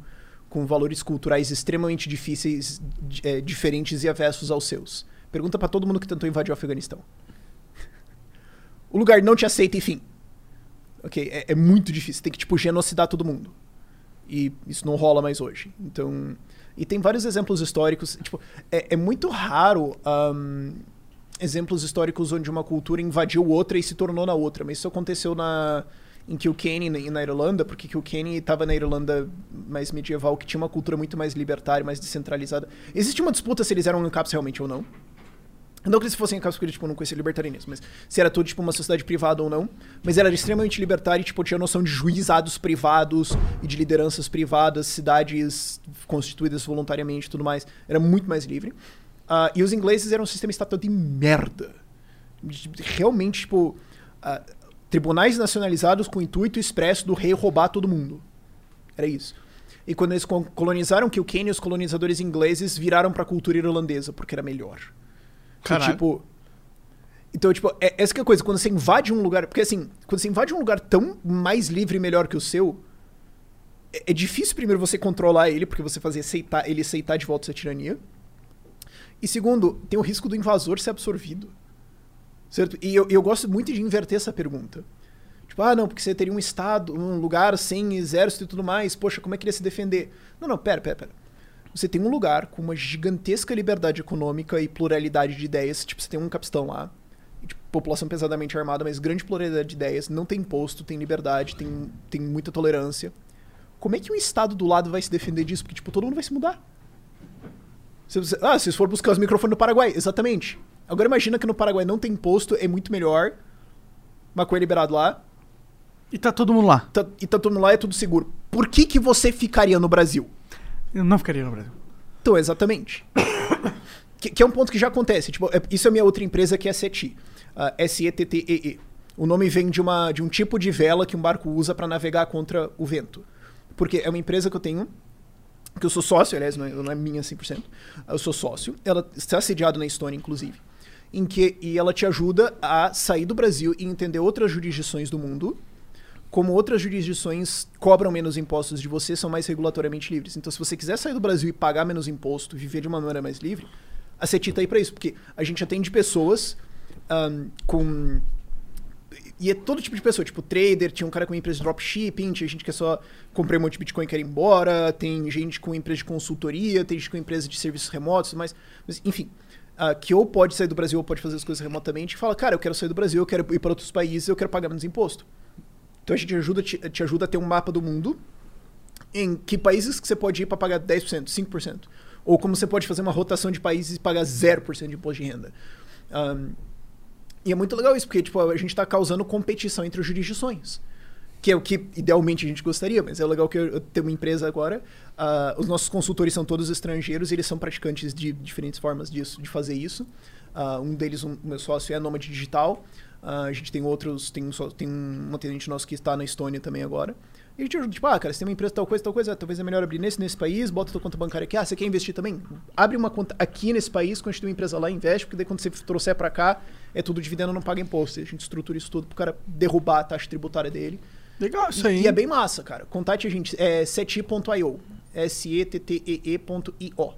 com valores culturais extremamente difíceis, di- é, diferentes e avessos aos seus. Pergunta pra todo mundo que tentou invadir o Afeganistão. O lugar não te aceita, enfim. Ok, é, é muito difícil. Tem que, tipo, genocidar todo mundo. E isso não rola mais hoje. Então. E tem vários exemplos históricos. Tipo, é, é muito raro ahn, exemplos históricos onde uma cultura invadiu outra e se tornou na outra. Mas isso aconteceu na, em Kilkenny e na Irlanda, porque Kilkenny estava na Irlanda mais medieval, que tinha uma cultura muito mais libertária, mais descentralizada. Existe uma disputa se eles eram ANCAPs realmente ou não. Não que eles fossem ANCAPs porque tipo, não conhecia libertarianismo, mas se era tudo tipo uma sociedade privada ou não. Mas era extremamente libertário e tipo, tinha noção de juizados privados e de lideranças privadas, cidades constituídas voluntariamente e tudo mais. Era muito mais livre. Ah, e os ingleses eram um sistema estatal de merda. Realmente, tipo, ah, tribunais nacionalizados com o intuito expresso do rei roubar todo mundo. Era isso. E quando eles co- colonizaram Kilkenny, os colonizadores ingleses viraram pra cultura irlandesa, porque era melhor. Que, Caralho. tipo. Então, tipo, é, essa que é a coisa, quando você invade um lugar. Porque assim, quando você invade um lugar tão mais livre e melhor que o seu, é, é difícil primeiro você controlar ele, porque você fazer aceitar, ele aceitar de volta essa tirania. E segundo, tem o risco do invasor ser absorvido. Certo? E eu, eu gosto muito de inverter essa pergunta. Tipo, ah, não, porque você teria um estado, um lugar sem exército e tudo mais. Poxa, como é que ele ia se defender? Não, não, pera, pera, pera. Você tem um lugar com uma gigantesca liberdade econômica e pluralidade de ideias. Tipo, você tem um capistão lá. tipo, população pesadamente armada, mas grande pluralidade de ideias. Não tem imposto, tem liberdade, tem, tem muita tolerância. Como é que o estado do lado vai se defender disso? Porque, tipo, todo mundo vai se mudar. Se você- ah, se for buscar os microfones no Paraguai, exatamente. Agora imagina que no Paraguai não tem imposto, é muito melhor. Maconha liberado lá. E tá todo mundo lá. Tá- e tá todo mundo lá, é tudo seguro. Por que que você ficaria no Brasil? Eu não ficaria no Brasil. Então, exatamente. que, que é um ponto que já acontece. Tipo, é- isso é minha outra empresa que é a SETI. a S-E-T-T-E-E. O nome vem de, uma, de um tipo de vela que um barco usa para navegar contra o vento. Porque é uma empresa que eu tenho, que eu sou sócio, aliás, não é, não é minha 100%. Eu sou sócio. Ela está sediada na Estônia, inclusive. Em que, e ela te ajuda a sair do Brasil e entender outras jurisdições do mundo como outras jurisdições cobram menos impostos de você, são mais regulatoriamente livres. Então, se você quiser sair do Brasil e pagar menos imposto, viver de uma maneira mais livre, a CETI tá aí pra isso, porque a gente atende pessoas ahn, com. E é todo tipo de pessoa, tipo trader, tinha um cara com empresa de dropshipping, tinha gente que é só comprei um monte de Bitcoin e quer ir embora, tem gente com empresa de consultoria, tem gente com empresa de serviços remotos, mas, enfim, ah, que ou pode sair do Brasil ou pode fazer as coisas remotamente e fala, cara, eu quero sair do Brasil, eu quero ir para outros países, eu quero pagar menos imposto. Então a gente ajuda, te, te ajuda a ter um mapa do mundo em que países que você pode ir para pagar 10%, 5%. Ou como você pode fazer uma rotação de países e pagar 0% de imposto de renda. Um, e é muito legal isso, porque tipo, a gente está causando competição entre jurisdições. Que é o que idealmente a gente gostaria, mas é legal que eu, tenho uma empresa agora. Uh, os nossos consultores são todos estrangeiros e eles são praticantes de diferentes formas disso, de fazer isso. Uh, um deles, um, meu sócio, é nômade digital. Uh, a gente tem outros, tem um, tem um atendente nosso que está na Estônia também agora. E a gente ajuda, tipo, ah, cara, você tem uma empresa tal coisa, tal coisa, talvez é melhor abrir nesse, nesse país, bota tua conta bancária aqui. Ah, você quer investir também? Abre uma conta aqui nesse país, constitui uma empresa lá, investe, porque daí quando você trouxer pra cá, é tudo dividendo, não paga imposto. E a gente estrutura isso tudo pro cara derrubar a taxa tributária dele. Legal isso E- aí. E é bem massa, cara. Contate a gente, é seti.io. S-E-T-T-E-E.io.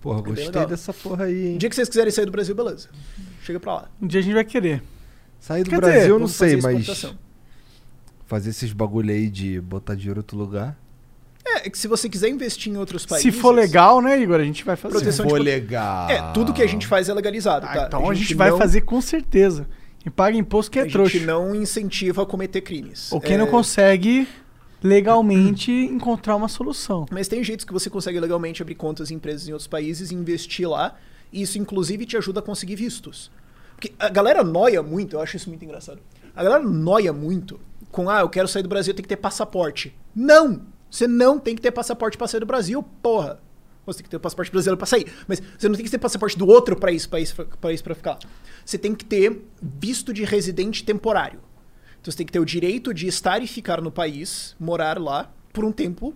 Porra, É gostei dessa porra aí, hein? O dia que vocês quiserem sair do Brasil, beleza. Chega pra lá. Um dia a gente vai querer. Sair do Quer Brasil dizer, eu não sei, fazer mas fazer esses bagulho aí de botar dinheiro em outro lugar. É, que se você quiser investir em outros países... Se for legal, né, Igor? A gente vai fazer. Proteção Se for de- legal. É, tudo que a gente faz é legalizado, tá? Então a gente, vai não- fazer com certeza. E paga imposto que é a trouxa. gente não incentiva a cometer crimes. Ou quem É, não consegue legalmente encontrar uma solução. Mas tem jeitos que você consegue legalmente abrir contas em empresas em outros países e investir lá. E isso, inclusive, te ajuda a conseguir vistos. Porque a galera noia muito, eu acho isso muito engraçado. A galera noia muito com, ah, eu quero sair do Brasil, tem que ter passaporte. Não! Você não tem que ter passaporte pra sair do Brasil, porra! Você tem que ter o passaporte brasileiro pra sair. Mas você não tem que ter passaporte do outro país, pra ficar. Você tem que ter visto de residente temporário. Então você tem que ter o direito de estar e ficar no país, morar lá, por um tempo,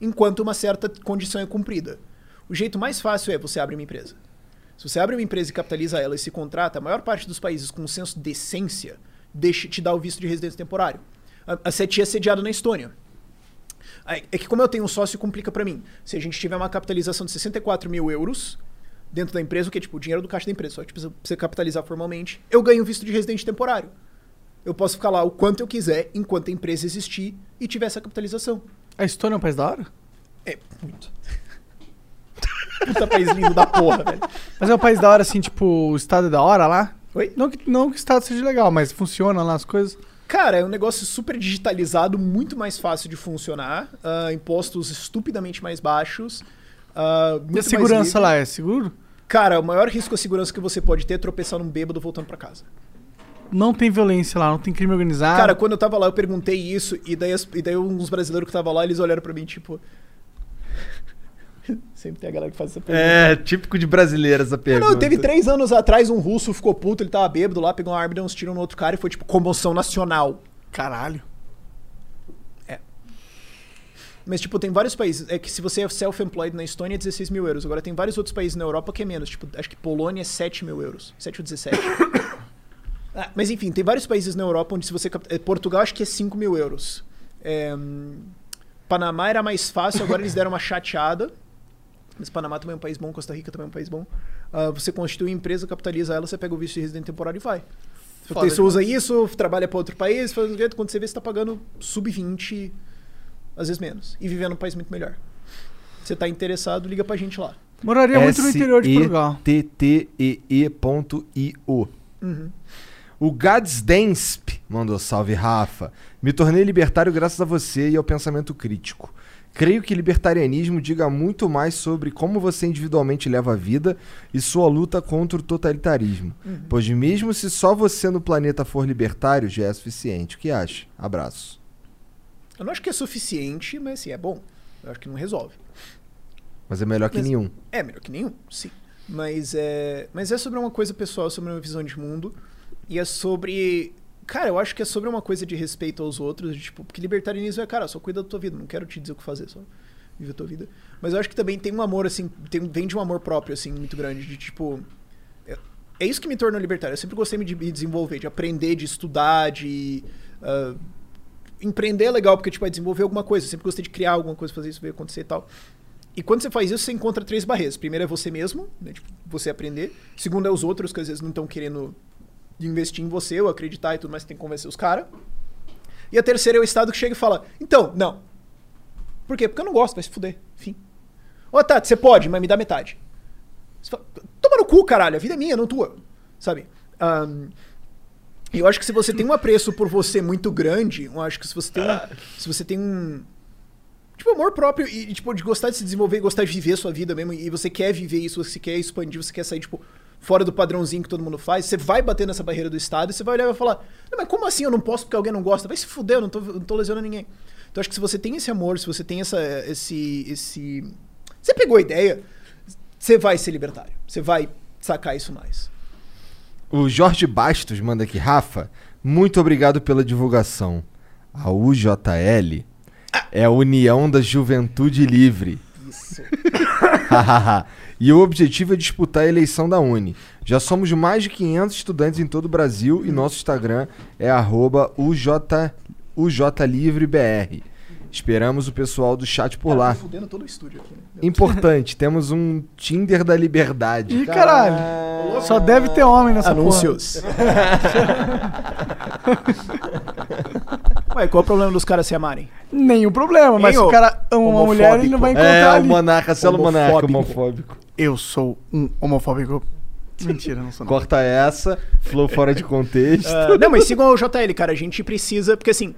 enquanto uma certa condição é cumprida. O jeito mais fácil é você abre uma empresa. Se você abre uma empresa e capitaliza ela e se contrata, a maior parte dos países com um senso de decência deixa, te dá o visto de residência temporário. A, a CETI é sediada na Estônia. É que como eu tenho um sócio, complica pra mim. Se a gente tiver uma capitalização de 64 mil euros dentro da empresa, o que é tipo o dinheiro do caixa da empresa, só que precisa, precisa capitalizar formalmente, eu ganho visto de residente temporário. Eu posso ficar lá o quanto eu quiser, enquanto a empresa existir e tiver essa capitalização. A Estônia é um país da hora? É, muito. Puta país lindo da porra, velho. Mas é um país da hora, assim, tipo, o estado é da hora lá? Oi? Não que, não que o estado seja legal, mas funciona lá as coisas. Cara, é um negócio super digitalizado, muito mais fácil de funcionar, ah, impostos estupidamente mais baixos. muito E a segurança lá é seguro? Cara, o maior risco à segurança que você pode ter é tropeçar num bêbado voltando pra casa. Não tem violência lá, não tem crime organizado. Cara, quando eu tava lá, eu perguntei isso, e daí, e daí uns brasileiros que estavam lá, eles olharam pra mim, tipo. Sempre tem a galera que faz essa pergunta. É, típico de brasileiro essa pergunta. Não, teve três anos atrás um russo ficou puto, ele tava bêbado lá, pegou uma arma e deu uns tiros no outro cara e foi tipo comoção nacional. Caralho. É. Mas, tipo, tem vários países. É que se você é self-employed na Estônia é 16 mil euros. Agora tem vários outros países na Europa que é menos. Tipo, acho que Polônia é 7 mil euros. 7 ou 17. Ah, mas enfim, tem vários países na Europa onde se você. é, Portugal acho que é 5 mil euros. É, hum, Panamá era mais fácil, agora eles deram uma chateada. Mas Panamá também é um país bom, Costa Rica também é um país bom. Ah, você constitui uma empresa, capitaliza ela, você pega o visto de residente temporário e vai. Foda Você usa isso, trabalha para outro país, faz um jeito, quando você vê, você tá pagando sub-20, às vezes menos. E vivendo num país muito melhor. Você tá interessado, liga pra gente lá. Moraria muito no interior de Portugal. T-T-E-E.io. Uhum. O Gadsdensp mandou salve, Rafa. Me tornei libertário graças a você e ao pensamento crítico. Creio que libertarianismo diga muito mais sobre como você individualmente leva a vida e sua luta contra o totalitarismo. Uhum. Pois mesmo se só você no planeta for libertário, já é suficiente. O que acha? Abraço. Eu não acho que é suficiente, mas assim, é bom. Eu acho que não resolve. Mas é melhor que Mas- nenhum. É, melhor que nenhum, sim. Mas é, mas é sobre uma coisa pessoal, sobre uma visão de mundo. E é sobre. Cara, eu acho que é sobre uma coisa de respeito aos outros. de, tipo, porque libertarianismo é, cara, só cuida da tua vida. Não quero te dizer o que fazer, só vive a tua vida. Mas eu acho que também tem um amor, assim, tem, vem de um amor próprio, assim, muito grande. De tipo. É, é isso que me tornou libertário. Eu sempre gostei de me desenvolver, de aprender, de estudar, de. ah, empreender é legal, porque tipo, é desenvolver alguma coisa. Eu sempre gostei de criar alguma coisa, fazer isso ver acontecer e tal. E quando você faz isso, você encontra três barreiras. Primeiro é você mesmo, né? Tipo, você aprender. Segundo é os outros, que às vezes não estão querendo investir em você ou acreditar e tudo mais, tem que convencer os caras. E a terceira é o Estado que chega e fala: Então, não. Por quê? Porque eu não gosto, vai se fuder. Fim. Ô, Tati, você pode, mas me dá metade. Você fala, Toma no cu, caralho, a vida é minha, não tua. Sabe? Ahn, eu acho que se você tem um apreço por você muito grande, eu acho que se você tem um, se você tem um, Tipo, amor próprio e, e, tipo, de gostar de se desenvolver, gostar de viver a sua vida mesmo. E você quer viver isso, você quer expandir, você quer sair, tipo, fora do padrãozinho que todo mundo faz. Você vai bater nessa barreira do Estado e você vai olhar e vai falar: Não, mas como assim eu não posso porque alguém não gosta? Vai se fuder, eu não tô, não tô lesionando ninguém. Então acho que se você tem esse amor, se você tem essa, esse, esse. Você pegou a ideia, você vai ser libertário. Você vai sacar isso mais. O Jorge Bastos manda aqui, Rafa, muito obrigado pela divulgação. A UJL é a União da Juventude Livre. Isso. e o objetivo é disputar a eleição da Uni. Já somos mais de 500 estudantes em todo o Brasil e nosso Instagram é arroba UJ, UJLivreBR. Esperamos o pessoal do chat por lá. Fudendo todo o estúdio aqui, né? Importante, temos um Tinder da liberdade. Ih, caralho. Só deve ter homem nessa Anúncios. Ué, qual é o problema dos caras se amarem? Nenhum problema, mas se o cara ama uma mulher, ele não vai encontrar É, o ali. monarca, selo monarca, Homofóbico. Eu sou um homofóbico. Mentira, não sou não. Corta essa, flow fora de contexto. Ah, não, mas sigam o JL, cara. A gente precisa, porque assim,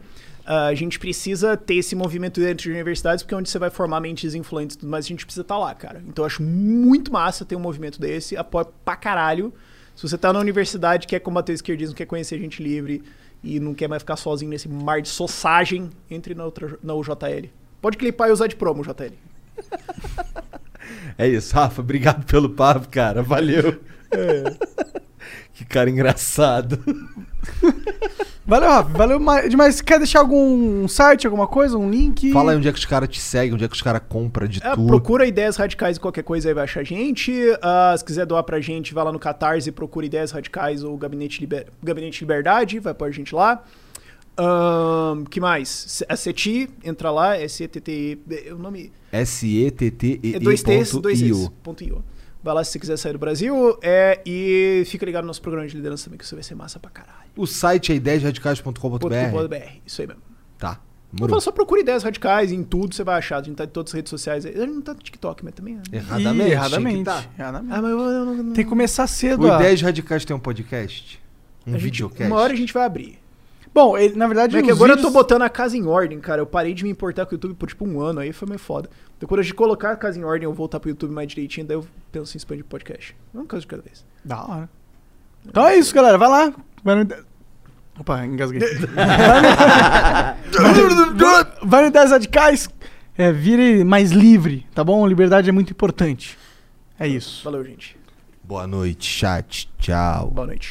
a gente precisa ter esse movimento dentro de universidades, porque é onde você vai formar mentes influentes e tudo mais, a gente precisa estar lá, cara. Então eu acho muito massa ter um movimento desse, apoio pra caralho. Se você tá na universidade, quer combater o esquerdismo, quer conhecer gente livre e não quer mais ficar sozinho nesse mar de sossagem, entre na, outra, na UJL. Pode clipar e usar de promo, JL. É isso, Rafa. Obrigado pelo papo, cara. Valeu. que cara engraçado. Valeu, Rafa. Valeu mais- demais. Quer deixar algum site, alguma coisa, um link? Fala aí onde é que os caras te seguem, onde é que os caras compram de É, tudo. procura ideias radicais e qualquer coisa aí vai achar a gente. Ah, se quiser doar pra gente, vai lá no Catarse, procura ideias radicais ou Gabinete, Liber... Gabinete Liberdade, vai pôr a gente lá. Ahn, que mais? A CETI, entra lá, é C-T-T-I. O nome S-E-T-T-E é dois T's, dois T's. ponto Ponto .io. Vai lá se você quiser sair do Brasil. É, e fica ligado no nosso programa de liderança também, que isso vai ser massa pra caralho. O site é ideiasradicais.com.br. .br, isso aí mesmo. Tá. Eu Morou. falo, só procura ideias radicais em tudo, você vai achar. A gente tá em todas as redes sociais. A gente não tá no TikTok, mas também. é. Erradamente. Ih, erradamente. que tá. erradamente. Ah, mas eu, eu não- Tem que começar cedo. O a- Ideias Radicais tem um podcast? Um a gente, videocast? uma hora a gente vai abrir. Bom, ele, na verdade, é que agora eu vídeos- tô botando a casa em ordem, cara. Eu parei de me importar com o YouTube por tipo um ano, aí foi meio foda. Então quando a gente colocar a casa em ordem, eu voltar pro YouTube mais direitinho, daí eu penso em expandir o podcast. Uma coisa de cada vez. Da hora. Então é isso, galera. Vai lá. Vai no... Opa, engasguei. vai, no... 10 radicais. É, vire mais livre, tá bom? Liberdade é muito importante. É isso. Valeu, gente. Boa noite, chat. Tchau. Boa noite.